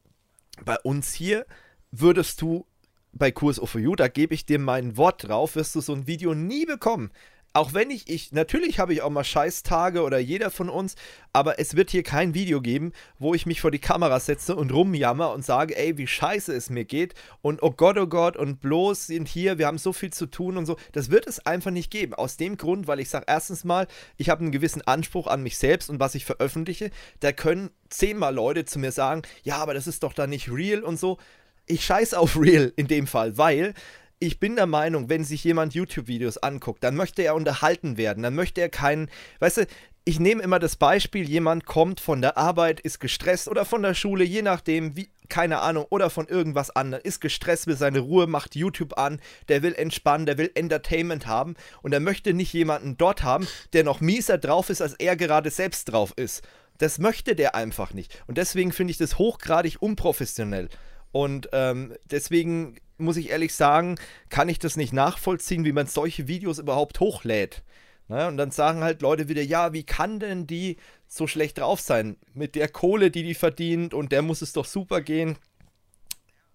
bei uns hier würdest du bei Kurs of You, da gebe ich dir mein Wort drauf, wirst du so ein Video nie bekommen auch wenn ich, ich, natürlich habe ich auch mal Scheißtage oder jeder von uns, aber es wird hier kein Video geben, wo ich mich vor die Kamera setze und rumjammer und sage, ey, wie scheiße es mir geht und oh Gott, oh Gott und bloß sind hier, wir haben so viel zu tun und so. Das wird es einfach nicht geben. Aus dem Grund, weil ich sage, erstens mal, ich habe einen gewissen Anspruch an mich selbst und was ich veröffentliche, da können zehnmal Leute zu mir sagen, ja, aber das ist doch da nicht real und so. Ich scheiß auf real in dem Fall, weil ich bin der Meinung, wenn sich jemand YouTube-Videos anguckt, dann möchte er unterhalten werden. Dann möchte er keinen, weißt du, ich nehme immer das Beispiel, jemand kommt von der Arbeit, ist gestresst oder von der Schule, je nachdem, wie, keine Ahnung, oder von irgendwas anderem, ist gestresst, will seine Ruhe, macht YouTube an, der will entspannen, der will Entertainment haben und er möchte nicht jemanden dort haben, der noch mieser drauf ist, als er gerade selbst drauf ist. Das möchte der einfach nicht. Und deswegen finde ich das hochgradig unprofessionell. Und ähm, deswegen muss ich ehrlich sagen, kann ich das nicht nachvollziehen, wie man solche Videos überhaupt hochlädt. Ne? Und dann sagen halt Leute wieder, ja, wie kann denn die so schlecht drauf sein? Mit der Kohle, die die verdient und der muss es doch super gehen.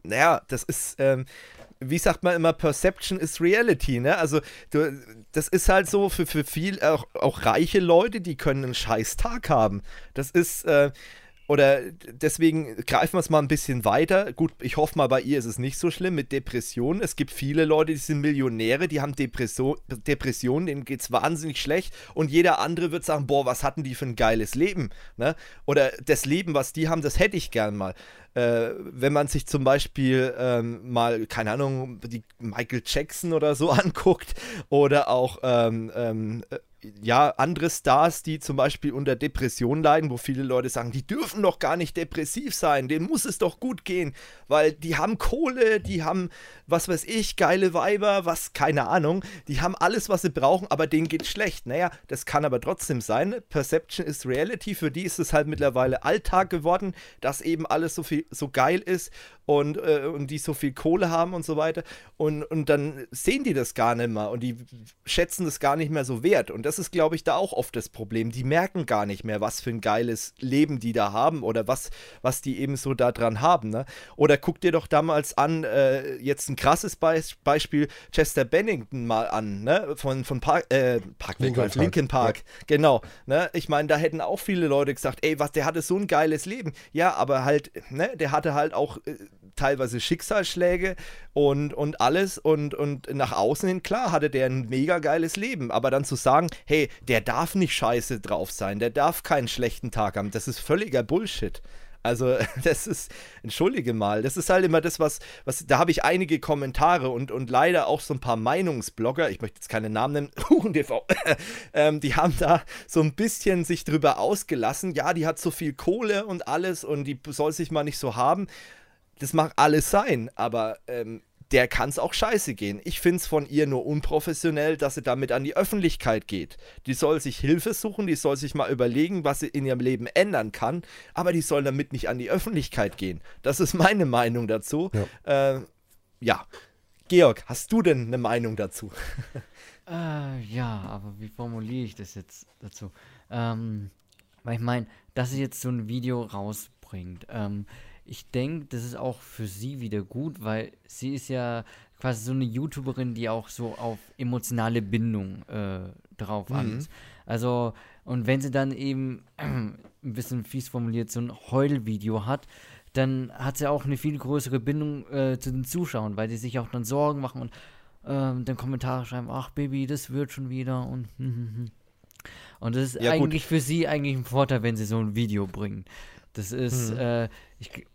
Naja, das ist, ähm, wie sagt man immer, Perception is Reality, ne? Also, du, das ist halt so für, für viel, auch, auch reiche Leute, die können einen scheiß Tag haben. Das ist, äh, oder deswegen greifen wir es mal ein bisschen weiter. Gut, ich hoffe mal, bei ihr ist es nicht so schlimm mit Depressionen. Es gibt viele Leute, die sind Millionäre, die haben Depression, Depressionen, denen geht es wahnsinnig schlecht. Und jeder andere wird sagen, boah, was hatten die für ein geiles Leben? Ne? Oder das Leben, was die haben, das hätte ich gern mal. Äh, wenn man sich zum Beispiel ähm, mal, keine Ahnung, die Michael Jackson oder so anguckt oder auch ähm, ähm, ja, andere Stars, die zum Beispiel unter Depression leiden, wo viele Leute sagen, die dürfen doch gar nicht depressiv sein, denen muss es doch gut gehen, weil die haben Kohle, die haben, was weiß ich, geile Weiber, was, keine Ahnung, die haben alles, was sie brauchen, aber denen geht schlecht. Naja, das kann aber trotzdem sein. Perception is Reality, für die ist es halt mittlerweile Alltag geworden, dass eben alles so viel, so geil ist und, äh, und die so viel Kohle haben und so weiter. Und, und dann sehen die das gar nicht mehr und die schätzen das gar nicht mehr so wert. Und das ist, glaube ich, da auch oft das Problem. Die merken gar nicht mehr, was für ein geiles Leben die da haben oder was, was die eben so da dran haben. Ne? Oder guck dir doch damals an, äh, jetzt ein krasses Be Beispiel, Chester Bennington mal an, ne? von, von Park, äh, Park Linkin, Park. Linkin Park. Ja. Genau. Ne? Ich meine, da hätten auch viele Leute gesagt, ey, was, der hatte so ein geiles Leben. Ja, aber halt, ne, der hatte halt auch äh, teilweise Schicksalsschläge und, und alles. Und, und nach außen hin, klar, hatte der ein mega geiles Leben, aber dann zu sagen, hey, der darf nicht scheiße drauf sein, der darf keinen schlechten Tag haben, das ist völliger Bullshit. Also, das ist, entschuldige mal, das ist halt immer das, was, was da habe ich einige Kommentare und, und leider auch so ein paar Meinungsblogger, ich möchte jetzt keine Namen nennen, HurenTV, ähm, die haben da so ein bisschen sich drüber ausgelassen, ja, die hat so viel Kohle und alles und die soll sich mal nicht so haben das mag alles sein, aber ähm, der kann es auch scheiße gehen. Ich finde es von ihr nur unprofessionell, dass sie damit an die Öffentlichkeit geht. Die soll sich Hilfe suchen, die soll sich mal überlegen, was sie in ihrem Leben ändern kann, aber die soll damit nicht an die Öffentlichkeit gehen. Das ist meine Meinung dazu. Ja. Äh, ja. Georg, hast du denn eine Meinung dazu? äh, ja, aber wie formuliere ich das jetzt dazu? Ähm, weil ich meine, dass sie jetzt so ein Video rausbringt. Ähm, ich denke, das ist auch für sie wieder gut, weil sie ist ja quasi so eine YouTuberin, die auch so auf emotionale Bindung äh, drauf mhm. an ist. Also, und wenn sie dann eben ein bisschen fies formuliert so ein Heulvideo hat, dann hat sie auch eine viel größere Bindung äh, zu den Zuschauern, weil sie sich auch dann Sorgen machen und ähm, dann Kommentare schreiben, ach Baby, das wird schon wieder und hm, hm, hm. und das ist ja, eigentlich gut. für sie eigentlich ein Vorteil, wenn sie so ein Video bringen. Das ist, mhm. äh, ich,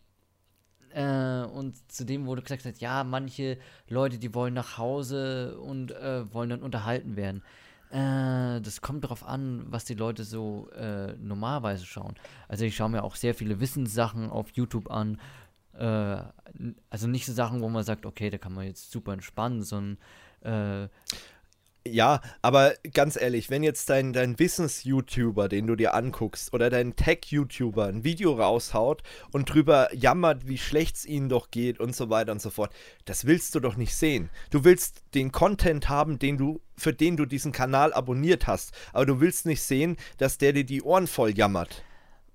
äh, und zudem wurde gesagt, ja, manche Leute, die wollen nach Hause und äh, wollen dann unterhalten werden. Äh, das kommt darauf an, was die Leute so äh, normalerweise schauen. Also ich schaue mir auch sehr viele Wissenssachen auf YouTube an. Äh, also nicht so Sachen, wo man sagt, okay, da kann man jetzt super entspannen, sondern äh, Ja, aber ganz ehrlich, wenn jetzt dein, dein Wissens-YouTuber, den du dir anguckst, oder dein Tech-YouTuber ein Video raushaut und drüber jammert, wie schlecht es ihnen doch geht und so weiter und so fort, das willst du doch nicht sehen. Du willst den Content haben, den du, für den du diesen Kanal abonniert hast, aber du willst nicht sehen, dass der dir die Ohren voll jammert.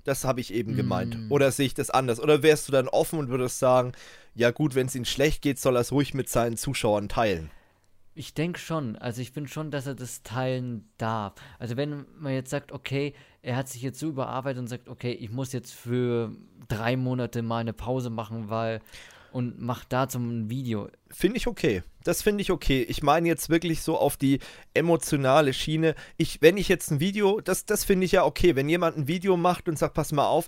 Das habe ich eben gemeint. Mm. Oder sehe ich das anders? Oder wärst du dann offen und würdest sagen, ja gut, wenn es ihm schlecht geht, soll er es ruhig mit seinen Zuschauern teilen? Ich denke schon. Also ich finde schon, dass er das teilen darf. Also wenn man jetzt sagt, okay, er hat sich jetzt so überarbeitet und sagt, okay, ich muss jetzt für drei Monate mal eine Pause machen, weil und macht dazu ein Video. Finde ich okay. Das finde ich okay. Ich meine jetzt wirklich so auf die emotionale Schiene. Ich, wenn ich jetzt ein Video, das, das finde ich ja okay. Wenn jemand ein Video macht und sagt, pass mal auf,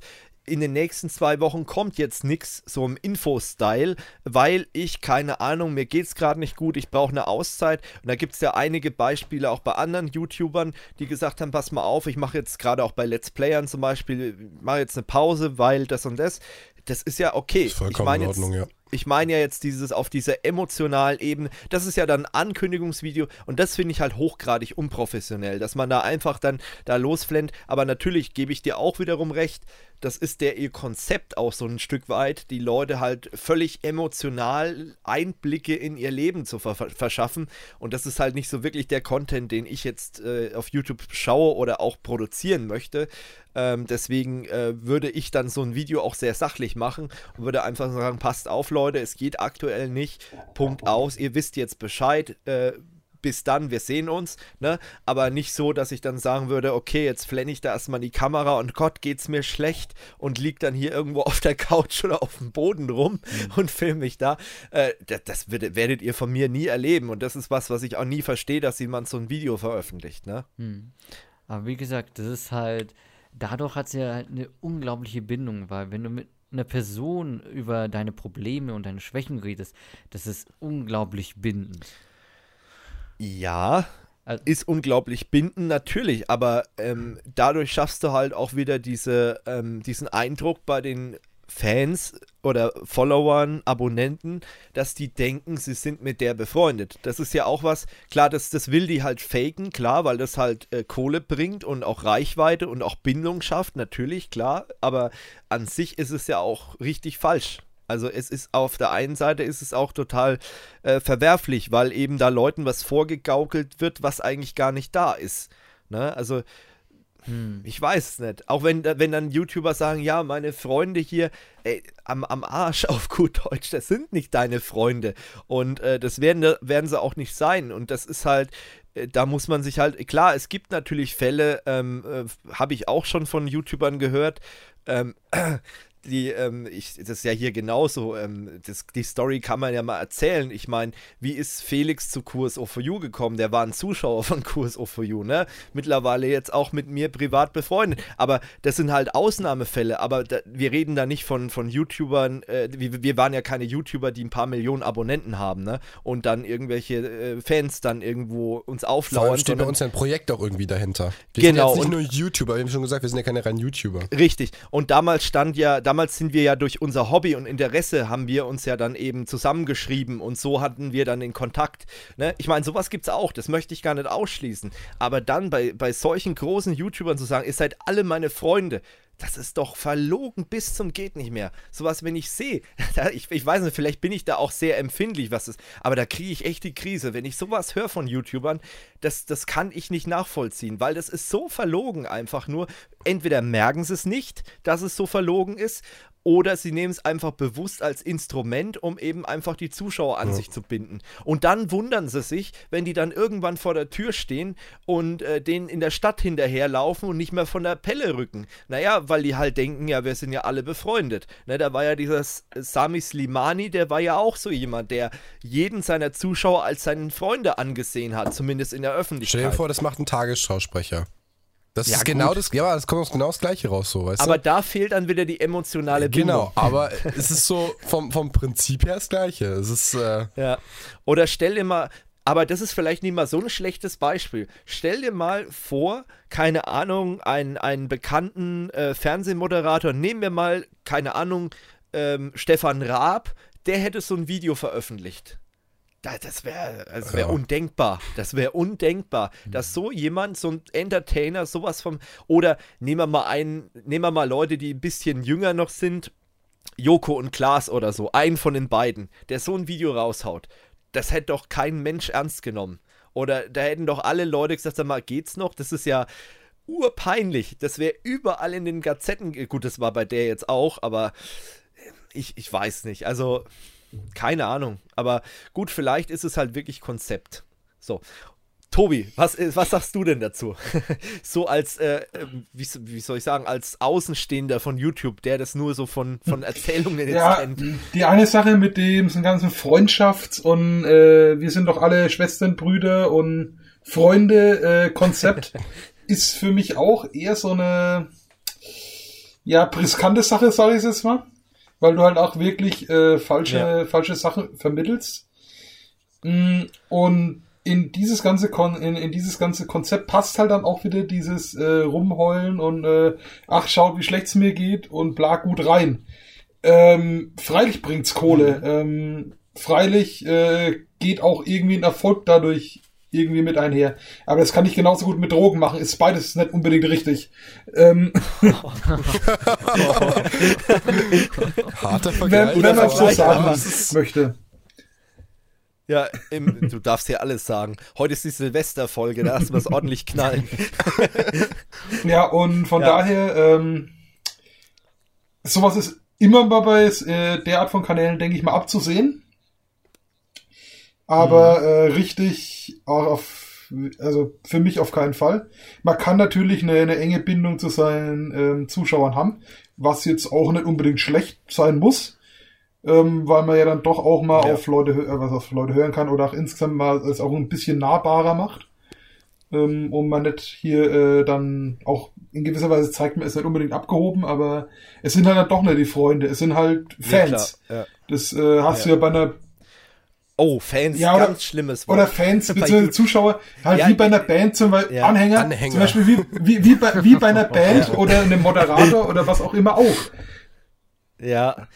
in den nächsten zwei Wochen kommt jetzt nichts so im Info-Style, weil ich, keine Ahnung, mir geht es gerade nicht gut, ich brauche eine Auszeit. Und da gibt es ja einige Beispiele auch bei anderen YouTubern, die gesagt haben, pass mal auf, ich mache jetzt gerade auch bei Let's Playern zum Beispiel, mache jetzt eine Pause, weil das und das. Das ist ja okay. Ist vollkommen ich meine in jetzt, Ordnung, ja. ich meine ja jetzt dieses auf dieser emotionalen Ebene, das ist ja dann ein Ankündigungsvideo und das finde ich halt hochgradig unprofessionell, dass man da einfach dann da losflennt. Aber natürlich gebe ich dir auch wiederum recht, das ist der ihr Konzept auch so ein Stück weit, die Leute halt völlig emotional Einblicke in ihr Leben zu ver verschaffen. Und das ist halt nicht so wirklich der Content, den ich jetzt äh, auf YouTube schaue oder auch produzieren möchte. Ähm, deswegen äh, würde ich dann so ein Video auch sehr sachlich machen und würde einfach sagen, passt auf Leute, es geht aktuell nicht, Punkt aus, ihr wisst jetzt Bescheid, äh, bis dann, wir sehen uns, ne? Aber nicht so, dass ich dann sagen würde, okay, jetzt flenne ich da erstmal in die Kamera und Gott, geht's mir schlecht und lieg dann hier irgendwo auf der Couch oder auf dem Boden rum und filme mich da. Äh, das das werdet, ihr von mir nie erleben und das ist was, was ich auch nie verstehe, dass jemand so ein Video veröffentlicht, ne? Hm. Aber wie gesagt, das ist halt, dadurch hat sie ja halt eine unglaubliche Bindung, weil wenn du mit einer Person über deine Probleme und deine Schwächen redest, das ist unglaublich bindend. Ja, Also- ist unglaublich bindend, natürlich, aber ähm, dadurch schaffst du halt auch wieder diese, ähm, diesen Eindruck bei den Fans oder Followern, Abonnenten, dass die denken, sie sind mit der befreundet. Das ist ja auch was, klar, das, das will die halt faken, klar, weil das halt äh, Kohle bringt und auch Reichweite und auch Bindung schafft, natürlich, klar, aber an sich ist es ja auch richtig falsch. Also es ist auf der einen Seite ist es auch total äh, verwerflich, weil eben da Leuten was vorgegaukelt wird, was eigentlich gar nicht da ist. Ne? Also Hm. ich weiß es nicht. Auch wenn, wenn dann YouTuber sagen, ja, meine Freunde hier ey, am, am Arsch auf gut Deutsch, das sind nicht deine Freunde. Und äh, das werden, werden sie auch nicht sein. Und das ist halt, äh, da muss man sich halt, klar, es gibt natürlich Fälle, ähm, äh, habe ich auch schon von YouTubern gehört, ähm, die, ähm, ich, das ist ja hier genauso, ähm, das, die Story kann man ja mal erzählen. Ich meine, wie ist Felix zu Kurs O4U gekommen? Der war ein Zuschauer von Kurs O4U, ne? Mittlerweile jetzt auch mit mir privat befreundet. Aber das sind halt Ausnahmefälle. Aber da, wir reden da nicht von, von YouTubern, äh, wir, wir waren ja keine YouTuber, die ein paar Millionen Abonnenten haben, ne? Und dann irgendwelche äh, Fans dann irgendwo uns Vor allem auflauern. steht bei uns ja ein Projekt auch irgendwie dahinter. Wir Genau, sind jetzt nicht nur YouTuber, wir haben schon gesagt, wir sind ja keine reinen YouTuber. Richtig. Und damals stand ja, damals sind wir ja durch unser Hobby und Interesse haben wir uns ja dann eben zusammengeschrieben und so hatten wir dann den Kontakt. Ne? Ich meine, sowas gibt's auch, das möchte ich gar nicht ausschließen. Aber dann bei, bei solchen großen YouTubern zu sagen, ihr seid alle meine Freunde, das ist doch verlogen bis zum geht nicht mehr. Sowas, wenn ich sehe, ich, ich weiß nicht, vielleicht bin ich da auch sehr empfindlich, was ist, aber da kriege ich echt die Krise. Wenn ich sowas höre von YouTubern, das, das kann ich nicht nachvollziehen, weil das ist so verlogen einfach nur. Entweder merken sie es nicht, dass es so verlogen ist, oder sie nehmen es einfach bewusst als Instrument, um eben einfach die Zuschauer an sich zu binden. Und dann wundern sie sich, wenn die dann irgendwann vor der Tür stehen und äh, denen in der Stadt hinterherlaufen und nicht mehr von der Pelle rücken. Naja, weil die halt denken, ja, wir sind ja alle befreundet. Ne, da war ja dieser Sami Slimani, der war ja auch so jemand, der jeden seiner Zuschauer als seinen Freunde angesehen hat, zumindest in der Öffentlichkeit. Stell dir vor, das macht ein Tagesschausprecher. Das Ja, ist genau gut. das, ja, das kommt genau das Gleiche raus, so, weißt Aber du? da fehlt dann wieder die emotionale Bindung. Genau, aber es ist so vom, vom Prinzip her das Gleiche. Es ist, äh, Ja. Oder stell dir mal, aber das ist vielleicht nicht mal so ein schlechtes Beispiel. Stell dir mal vor, keine Ahnung, einen, einen bekannten äh, Fernsehmoderator, nehmen wir mal, keine Ahnung, ähm, Stefan Raab, der hätte so ein Video veröffentlicht. Das wäre das wär ja. undenkbar. Das wäre undenkbar, dass so jemand, so ein Entertainer, sowas vom. Oder nehmen wir mal einen, nehmen wir mal Leute, die ein bisschen jünger noch sind, Joko und Klaas oder so, einen von den beiden, der so ein Video raushaut. Das hätte doch kein Mensch ernst genommen. Oder da hätten doch alle Leute gesagt, sag mal, geht's noch? Das ist ja urpeinlich. Das wäre überall in den Gazetten. Gut, das war bei der jetzt auch, aber ich, ich weiß nicht. Also, keine Ahnung. Aber gut, vielleicht ist es halt wirklich Konzept. So. Tobi, was, was sagst du denn dazu? so als, äh, wie, wie, soll ich sagen, als Außenstehender von YouTube, der das nur so von, von Erzählungen jetzt ja, kennt. Die eine Sache mit dem ganzen Freundschafts- und äh, wir sind doch alle Schwestern, Brüder und Freunde-Konzept äh, ist für mich auch eher so eine ja, riskante Sache, sage ich jetzt mal weil du halt auch wirklich äh, falsche, ja. falsche Sachen vermittelst. Mm, und in dieses ganze Kon in, in dieses ganze Konzept passt halt dann auch wieder dieses äh, Rumheulen und äh, ach schaut wie schlecht's mir geht und bla gut rein. Ähm, freilich bringt's Kohle. Mhm. Ähm, freilich äh, geht auch irgendwie ein Erfolg dadurch irgendwie mit einher. Aber das kann ich genauso gut mit Drogen machen. Ist beides nicht unbedingt richtig. Ähm Harter Vergleich. Wenn, wenn man so sagen möchte. Ja, im, du darfst hier alles sagen. Heute ist die Silvesterfolge, da lassen wir es ordentlich knallen. ja, und von ja. daher, ähm, sowas ist immer bei äh, der Art von Kanälen, denke ich mal, abzusehen aber mhm. äh, richtig auf, also für mich auf keinen Fall. Man kann natürlich eine, eine enge Bindung zu seinen ähm, Zuschauern haben, was jetzt auch nicht unbedingt schlecht sein muss, ähm, weil man ja dann doch auch mal ja. auf Leute, äh, was auf Leute hören kann oder auch insgesamt mal es auch ein bisschen nahbarer macht. Ähm, und man nicht hier äh, dann auch in gewisser Weise zeigt man es nicht unbedingt abgehoben, aber es sind halt dann doch nicht die Freunde, es sind halt Fans. Ja, ja. Das äh, hast du ja bei einer Oh, Fans, ja, oder, ganz schlimmes Wort. Oder Fans, beziehungsweise Zuschauer, halt ja, wie bei einer Band zum Beispiel, ja, Anhänger, Anhänger, zum Beispiel wie, wie, wie, bei, wie bei einer Band oder einem Moderator oder was auch immer auch. Ja,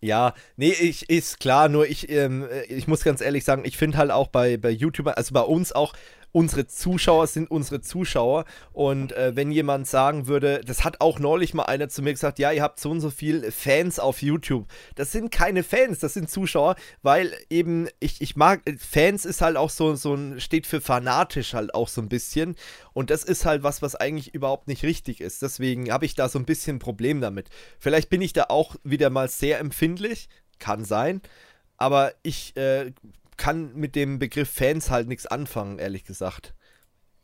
ja, nee, ich, ist klar, nur ich, ähm, ich muss ganz ehrlich sagen, ich finde halt auch bei, bei YouTubern, also bei uns auch, unsere Zuschauer sind unsere Zuschauer. Und äh, wenn jemand sagen würde, das hat auch neulich mal einer zu mir gesagt, ja, ihr habt so und so viele Fans auf YouTube. Das sind keine Fans, das sind Zuschauer, weil eben, ich, ich mag, Fans ist halt auch so, so ein, steht für fanatisch halt auch so ein bisschen. Und das ist halt was, was eigentlich überhaupt nicht richtig ist. Deswegen habe ich da so ein bisschen ein Problem damit. Vielleicht bin ich da auch wieder mal sehr empfindlich, kann sein. Aber ich äh, kann mit dem Begriff Fans halt nichts anfangen, ehrlich gesagt.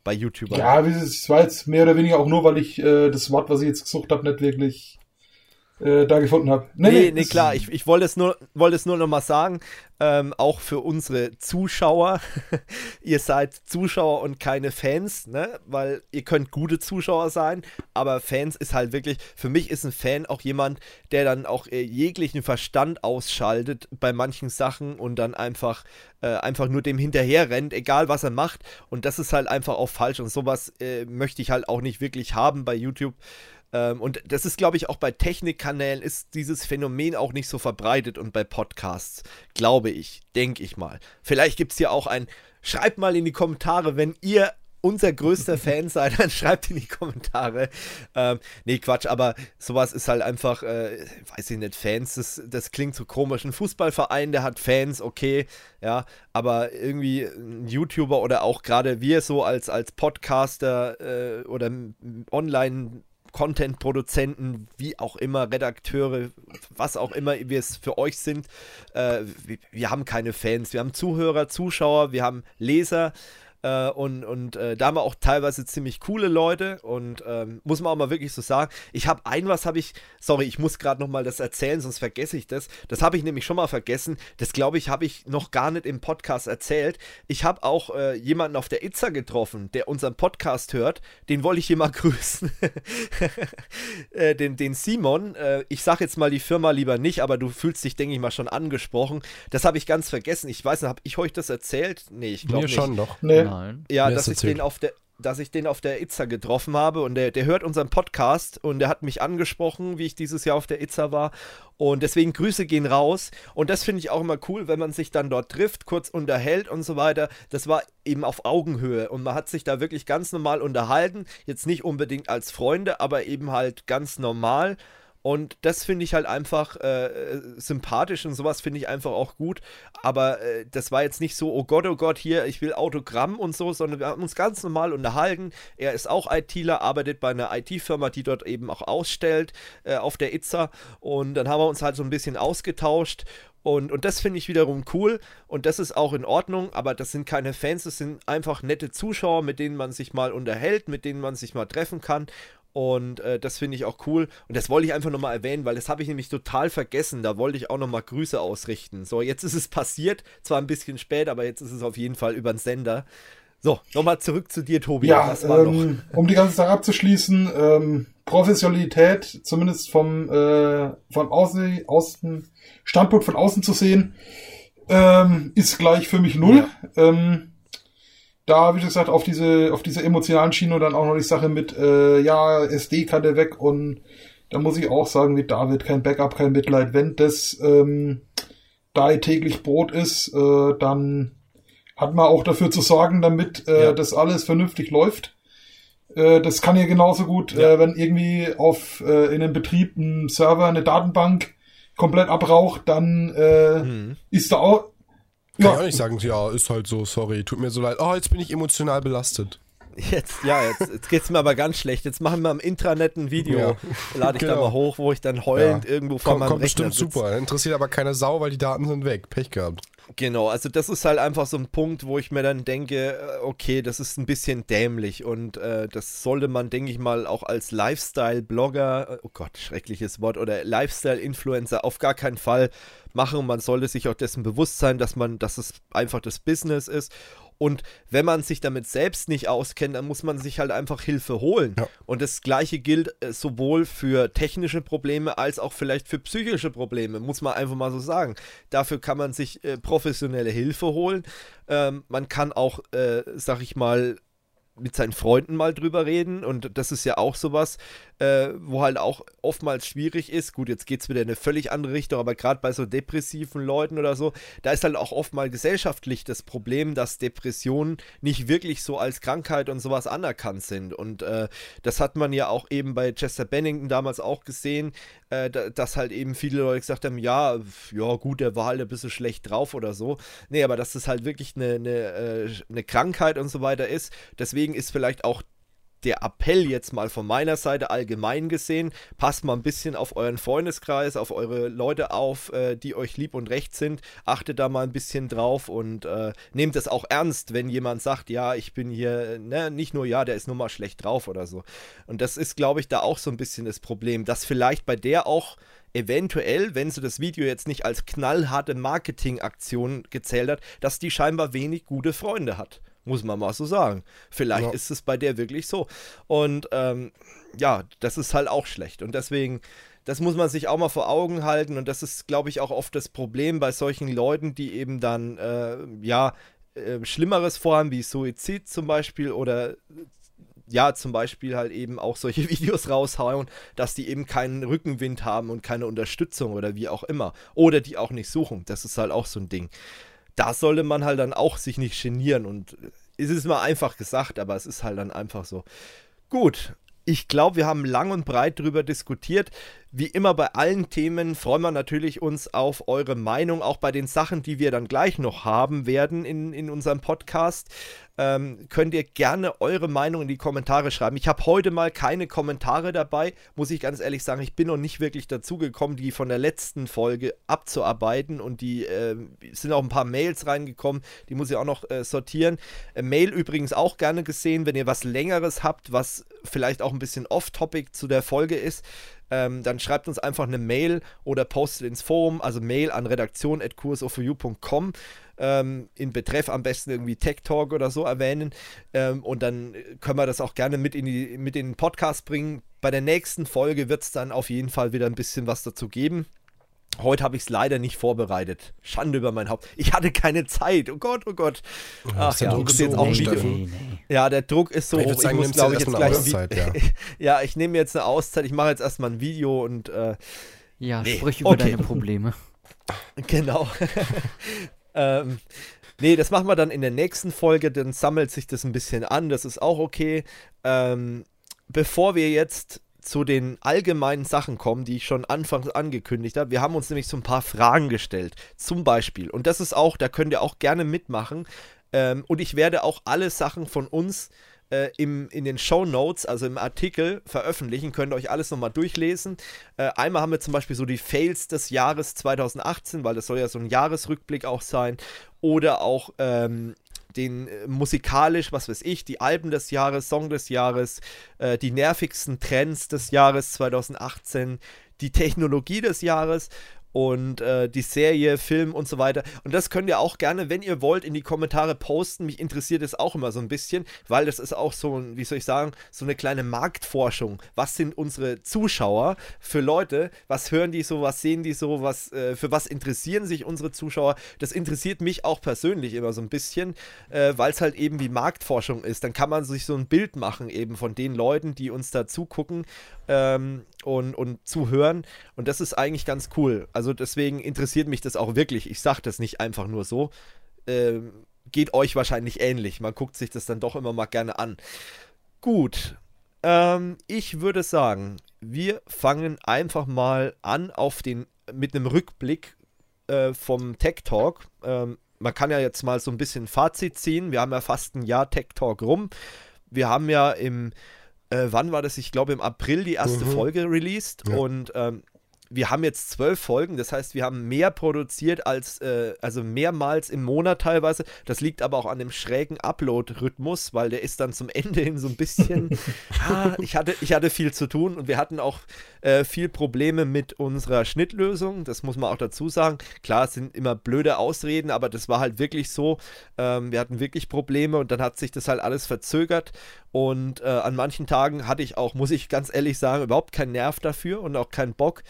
Bei YouTubern. Ja, es war jetzt mehr oder weniger auch nur, weil ich äh, das Wort, was ich jetzt gesucht habe, nicht wirklich äh, da gefunden habe. Nee, nee, nee, nee klar, ich, ich wollte es nur, wollte es nur noch mal sagen, ähm, auch für unsere Zuschauer. ihr seid Zuschauer und keine Fans, ne? Weil ihr könnt gute Zuschauer sein, aber Fans ist halt wirklich, für mich ist ein Fan auch jemand, der dann auch äh, jeglichen Verstand ausschaltet bei manchen Sachen und dann einfach, äh, einfach nur dem hinterher rennt, egal was er macht. Und das ist halt einfach auch falsch und sowas äh, möchte ich halt auch nicht wirklich haben bei YouTube. Ähm, und das ist, glaube ich, auch bei Technikkanälen ist dieses Phänomen auch nicht so verbreitet und bei Podcasts, glaube ich, denke ich mal. Vielleicht gibt es hier auch ein, schreibt mal in die Kommentare, wenn ihr unser größter Fan seid, dann schreibt in die Kommentare. Ähm, nee, Quatsch, aber sowas ist halt einfach, äh, weiß ich nicht, Fans, das, das klingt so komisch. Ein Fußballverein, der hat Fans, okay, ja, aber irgendwie ein YouTuber oder auch gerade wir so als, als Podcaster äh, oder online Content-Produzenten, wie auch immer, Redakteure, was auch immer wir es für euch sind. Äh, wir, wir, haben keine Fans, wir haben Zuhörer, Zuschauer, wir haben Leser äh, und und äh, da haben wir auch teilweise ziemlich coole Leute und ähm, muss man auch mal wirklich so sagen. Ich habe ein was habe ich, sorry, ich muss gerade nochmal das erzählen, sonst vergesse ich das. Das habe ich nämlich schon mal vergessen. Das glaube ich, habe ich noch gar nicht im Podcast erzählt. Ich habe auch äh, jemanden auf der Itza getroffen, der unseren Podcast hört. Den wollte ich hier mal grüßen. äh, den, den Simon. Äh, ich sage jetzt mal die Firma lieber nicht, aber du fühlst dich, denke ich mal, schon angesprochen. Das habe ich ganz vergessen. Ich weiß nicht, habe ich euch das erzählt? Nee, ich glaube nicht. schon doch. Nee. Nein. Ja, dass ich den auf der dass ich den auf der Itza getroffen habe und der, der hört unseren Podcast und der hat mich angesprochen, wie ich dieses Jahr auf der Itza war und deswegen Grüße gehen raus und das finde ich auch immer cool, wenn man sich dann dort trifft, kurz unterhält und so weiter. Das war eben auf Augenhöhe und man hat sich da wirklich ganz normal unterhalten, jetzt nicht unbedingt als Freunde, aber eben halt ganz normal und das finde ich halt einfach äh, sympathisch und sowas finde ich einfach auch gut. Aber äh, das war jetzt nicht so, oh Gott, oh Gott, hier, ich will Autogramm und so, sondern wir haben uns ganz normal unterhalten. Er ist auch ITler, arbeitet bei einer IT-Firma, die dort eben auch ausstellt äh, auf der Itza. Und dann haben wir uns halt so ein bisschen ausgetauscht. Und, und das finde ich wiederum cool und das ist auch in Ordnung, aber das sind keine Fans, das sind einfach nette Zuschauer, mit denen man sich mal unterhält, mit denen man sich mal treffen kann. Und äh, das finde ich auch cool. Und das wollte ich einfach nochmal erwähnen, weil das habe ich nämlich total vergessen. Da wollte ich auch nochmal Grüße ausrichten. So, jetzt ist es passiert. Zwar ein bisschen spät, aber jetzt ist es auf jeden Fall über den Sender. So, nochmal zurück zu dir, Tobi. Ja, ähm, um die ganze Sache abzuschließen, ähm, Professionalität, zumindest vom äh, von außen, außen, Standpunkt von außen zu sehen, ähm, ist gleich für mich null. Ja. Ähm, da, wie gesagt, auf diese, auf diese emotionalen Schiene und dann auch noch die Sache mit, äh, ja, SD-Karte weg und da muss ich auch sagen, wie David, kein Backup, kein Mitleid. Wenn das ähm, da täglich Brot ist, äh, dann hat man auch dafür zu sorgen, damit äh, ja. das alles vernünftig läuft. Äh, das kann ja genauso gut, ja. Äh, wenn irgendwie auf äh, in einem Betrieb ein Server, eine Datenbank komplett abraucht, dann äh, mhm. ist da auch kann ja. ich auch nicht sagen, ja, ist halt so, sorry, tut mir so leid. Oh, jetzt bin ich emotional belastet. Jetzt, ja, jetzt, jetzt geht es mir aber ganz schlecht. Jetzt machen wir am Intranet ein Video, ja. lade ich genau. da mal hoch, wo ich dann heulend ja. irgendwo vor Komm, meinem kommt Rechner bestimmt super. Interessiert aber keine Sau, weil die Daten sind weg. Pech gehabt. Genau, also das ist halt einfach so ein Punkt, wo ich mir dann denke, äh, okay, das ist ein bisschen dämlich und äh, das sollte man, denke ich mal, auch als Lifestyle-Blogger, äh, oh Gott, schreckliches Wort, oder Lifestyle-Influencer auf gar keinen Fall machen. Man sollte sich auch dessen bewusst sein, dass man, dass es einfach das Business ist und wenn man sich damit selbst nicht auskennt, dann muss man sich halt einfach Hilfe holen. Ja. Und das gleiche gilt äh, sowohl für technische Probleme als auch vielleicht für psychische Probleme, muss man einfach mal so sagen. Dafür kann man sich äh, professionelle Hilfe holen. Ähm, man kann auch, äh, sag ich mal, mit seinen Freunden mal drüber reden und das ist ja auch sowas, äh, wo halt auch oftmals schwierig ist. Gut, jetzt geht es wieder in eine völlig andere Richtung, aber gerade bei so depressiven Leuten oder so, da ist halt auch oft mal gesellschaftlich das Problem, dass Depressionen nicht wirklich so als Krankheit und sowas anerkannt sind und äh, das hat man ja auch eben bei Chester Bennington damals auch gesehen, äh, dass halt eben viele Leute gesagt haben, ja, ja gut, der war halt ein bisschen schlecht drauf oder so. Nee, aber dass das halt wirklich eine, eine, äh, eine Krankheit und so weiter ist, deswegen ist vielleicht auch der Appell jetzt mal von meiner Seite allgemein gesehen, passt mal ein bisschen auf euren Freundeskreis, auf eure Leute auf, äh, die euch lieb und recht sind, achtet da mal ein bisschen drauf und äh, nehmt es auch ernst, wenn jemand sagt, ja, ich bin hier, ne, nicht nur, ja, der ist nur mal schlecht drauf oder so. Und das ist, glaube ich, da auch so ein bisschen das Problem, dass vielleicht bei der auch eventuell, wenn sie das Video jetzt nicht als knallharte Marketingaktion gezählt hat, dass die scheinbar wenig gute Freunde hat. Muss man mal so sagen. Vielleicht ja. ist es bei der wirklich so. Und ähm, ja, das ist halt auch schlecht. Und deswegen, das muss man sich auch mal vor Augen halten. Und das ist, glaube ich, auch oft das Problem bei solchen Leuten, die eben dann, äh, ja, äh, Schlimmeres vorhaben, wie Suizid zum Beispiel oder ja, zum Beispiel halt eben auch solche Videos raushauen, dass die eben keinen Rückenwind haben und keine Unterstützung oder wie auch immer. Oder die auch nicht suchen. Das ist halt auch so ein Ding da sollte man halt dann auch sich nicht genieren und es ist mal einfach gesagt, aber es ist halt dann einfach so. Gut, ich glaube, wir haben lang und breit darüber diskutiert. Wie immer bei allen Themen freuen wir natürlich uns auf eure Meinung, auch bei den Sachen, die wir dann gleich noch haben werden in, in unserem Podcast ähm, könnt ihr gerne eure Meinung in die Kommentare schreiben. Ich habe heute mal keine Kommentare dabei, muss ich ganz ehrlich sagen. Ich bin noch nicht wirklich dazu gekommen, die von der letzten Folge abzuarbeiten und die äh, sind auch ein paar Mails reingekommen, die muss ich auch noch äh, sortieren. Äh, Mail übrigens auch gerne gesehen, wenn ihr was längeres habt, was vielleicht auch ein bisschen off-topic zu der Folge ist. Ähm, dann schreibt uns einfach eine Mail oder postet ins Forum, also Mail an redaktion.kursoforyou.com ähm, in Betreff am besten irgendwie Tech Talk oder so erwähnen. Ähm, und dann können wir das auch gerne mit in, die, mit in den Podcast bringen. Bei der nächsten Folge wird es dann auf jeden Fall wieder ein bisschen was dazu geben. Heute habe ich es leider nicht vorbereitet. Schande über mein Haupt. Ich hatte keine Zeit. Oh Gott, oh Gott. Ach ja, Druck ist jetzt so auch hoch, Video. Steffen. Ja, der Druck ist so Ich hoch. sagen, muss, nimmst glaub du ich, ein Vi- Auszeit, ja. ja, ich nehme jetzt eine Auszeit. Ich mache jetzt erstmal ein Video und äh, Ja, Nee, sprich über okay. deine Probleme. Genau. ähm, nee, das machen wir dann in der nächsten Folge, dann sammelt sich das ein bisschen an, das ist auch okay. Ähm, bevor wir jetzt zu den allgemeinen Sachen kommen, die ich schon anfangs angekündigt habe, wir haben uns nämlich so ein paar Fragen gestellt. Zum Beispiel, und das ist auch, da könnt ihr auch gerne mitmachen, ähm, und ich werde auch alle Sachen von uns äh, im, in den Show Notes, also im Artikel, veröffentlichen. Könnt ihr euch alles nochmal durchlesen. Äh, einmal haben wir zum Beispiel so die Fails des Jahres 2018, weil das soll ja so ein Jahresrückblick auch sein. Oder auch ähm, den äh, musikalisch, was weiß ich, die Alben des Jahres, Song des Jahres, äh, die nervigsten Trends des Jahres 2018, die Technologie des Jahres und äh, die Serie, Film und so weiter. Und das könnt ihr auch gerne, wenn ihr wollt, in die Kommentare posten. Mich interessiert es auch immer so ein bisschen, weil das ist auch so, wie soll ich sagen, so eine kleine Marktforschung. Was sind unsere Zuschauer für Leute? Was hören die so? Was sehen die so? Was, äh, für was interessieren sich unsere Zuschauer? Das interessiert mich auch persönlich immer so ein bisschen, äh, weil es halt eben wie Marktforschung ist. Dann kann man sich so ein Bild machen eben von den Leuten, die uns da zugucken ähm, und, und zuhören. Und das ist eigentlich ganz cool. Also deswegen interessiert mich das auch wirklich. Ich sage das nicht einfach nur so. Ähm, geht euch wahrscheinlich ähnlich. Man guckt sich das dann doch immer mal gerne an. Gut. Ähm, ich würde sagen, wir fangen einfach mal an auf den mit einem Rückblick äh, vom Tech Talk. Ähm, man kann ja jetzt mal so ein bisschen Fazit ziehen. Wir haben ja fast ein Jahr Tech Talk rum. Wir haben ja im äh, wann war das? Ich glaube im April die erste Mhm. Folge released Ja. und ähm, wir haben jetzt zwölf Folgen, das heißt, wir haben mehr produziert als, äh, also mehrmals im Monat teilweise. Das liegt aber auch an dem schrägen Upload-Rhythmus, weil der ist dann zum Ende hin so ein bisschen. ah, ich, hatte, ich hatte viel zu tun und wir hatten auch äh, viel Probleme mit unserer Schnittlösung. Das muss man auch dazu sagen. Klar, es sind immer blöde Ausreden, aber das war halt wirklich so. Ähm, wir hatten wirklich Probleme und dann hat sich das halt alles verzögert. Und äh, an manchen Tagen hatte ich auch, muss ich ganz ehrlich sagen, überhaupt keinen Nerv dafür und auch keinen Bock.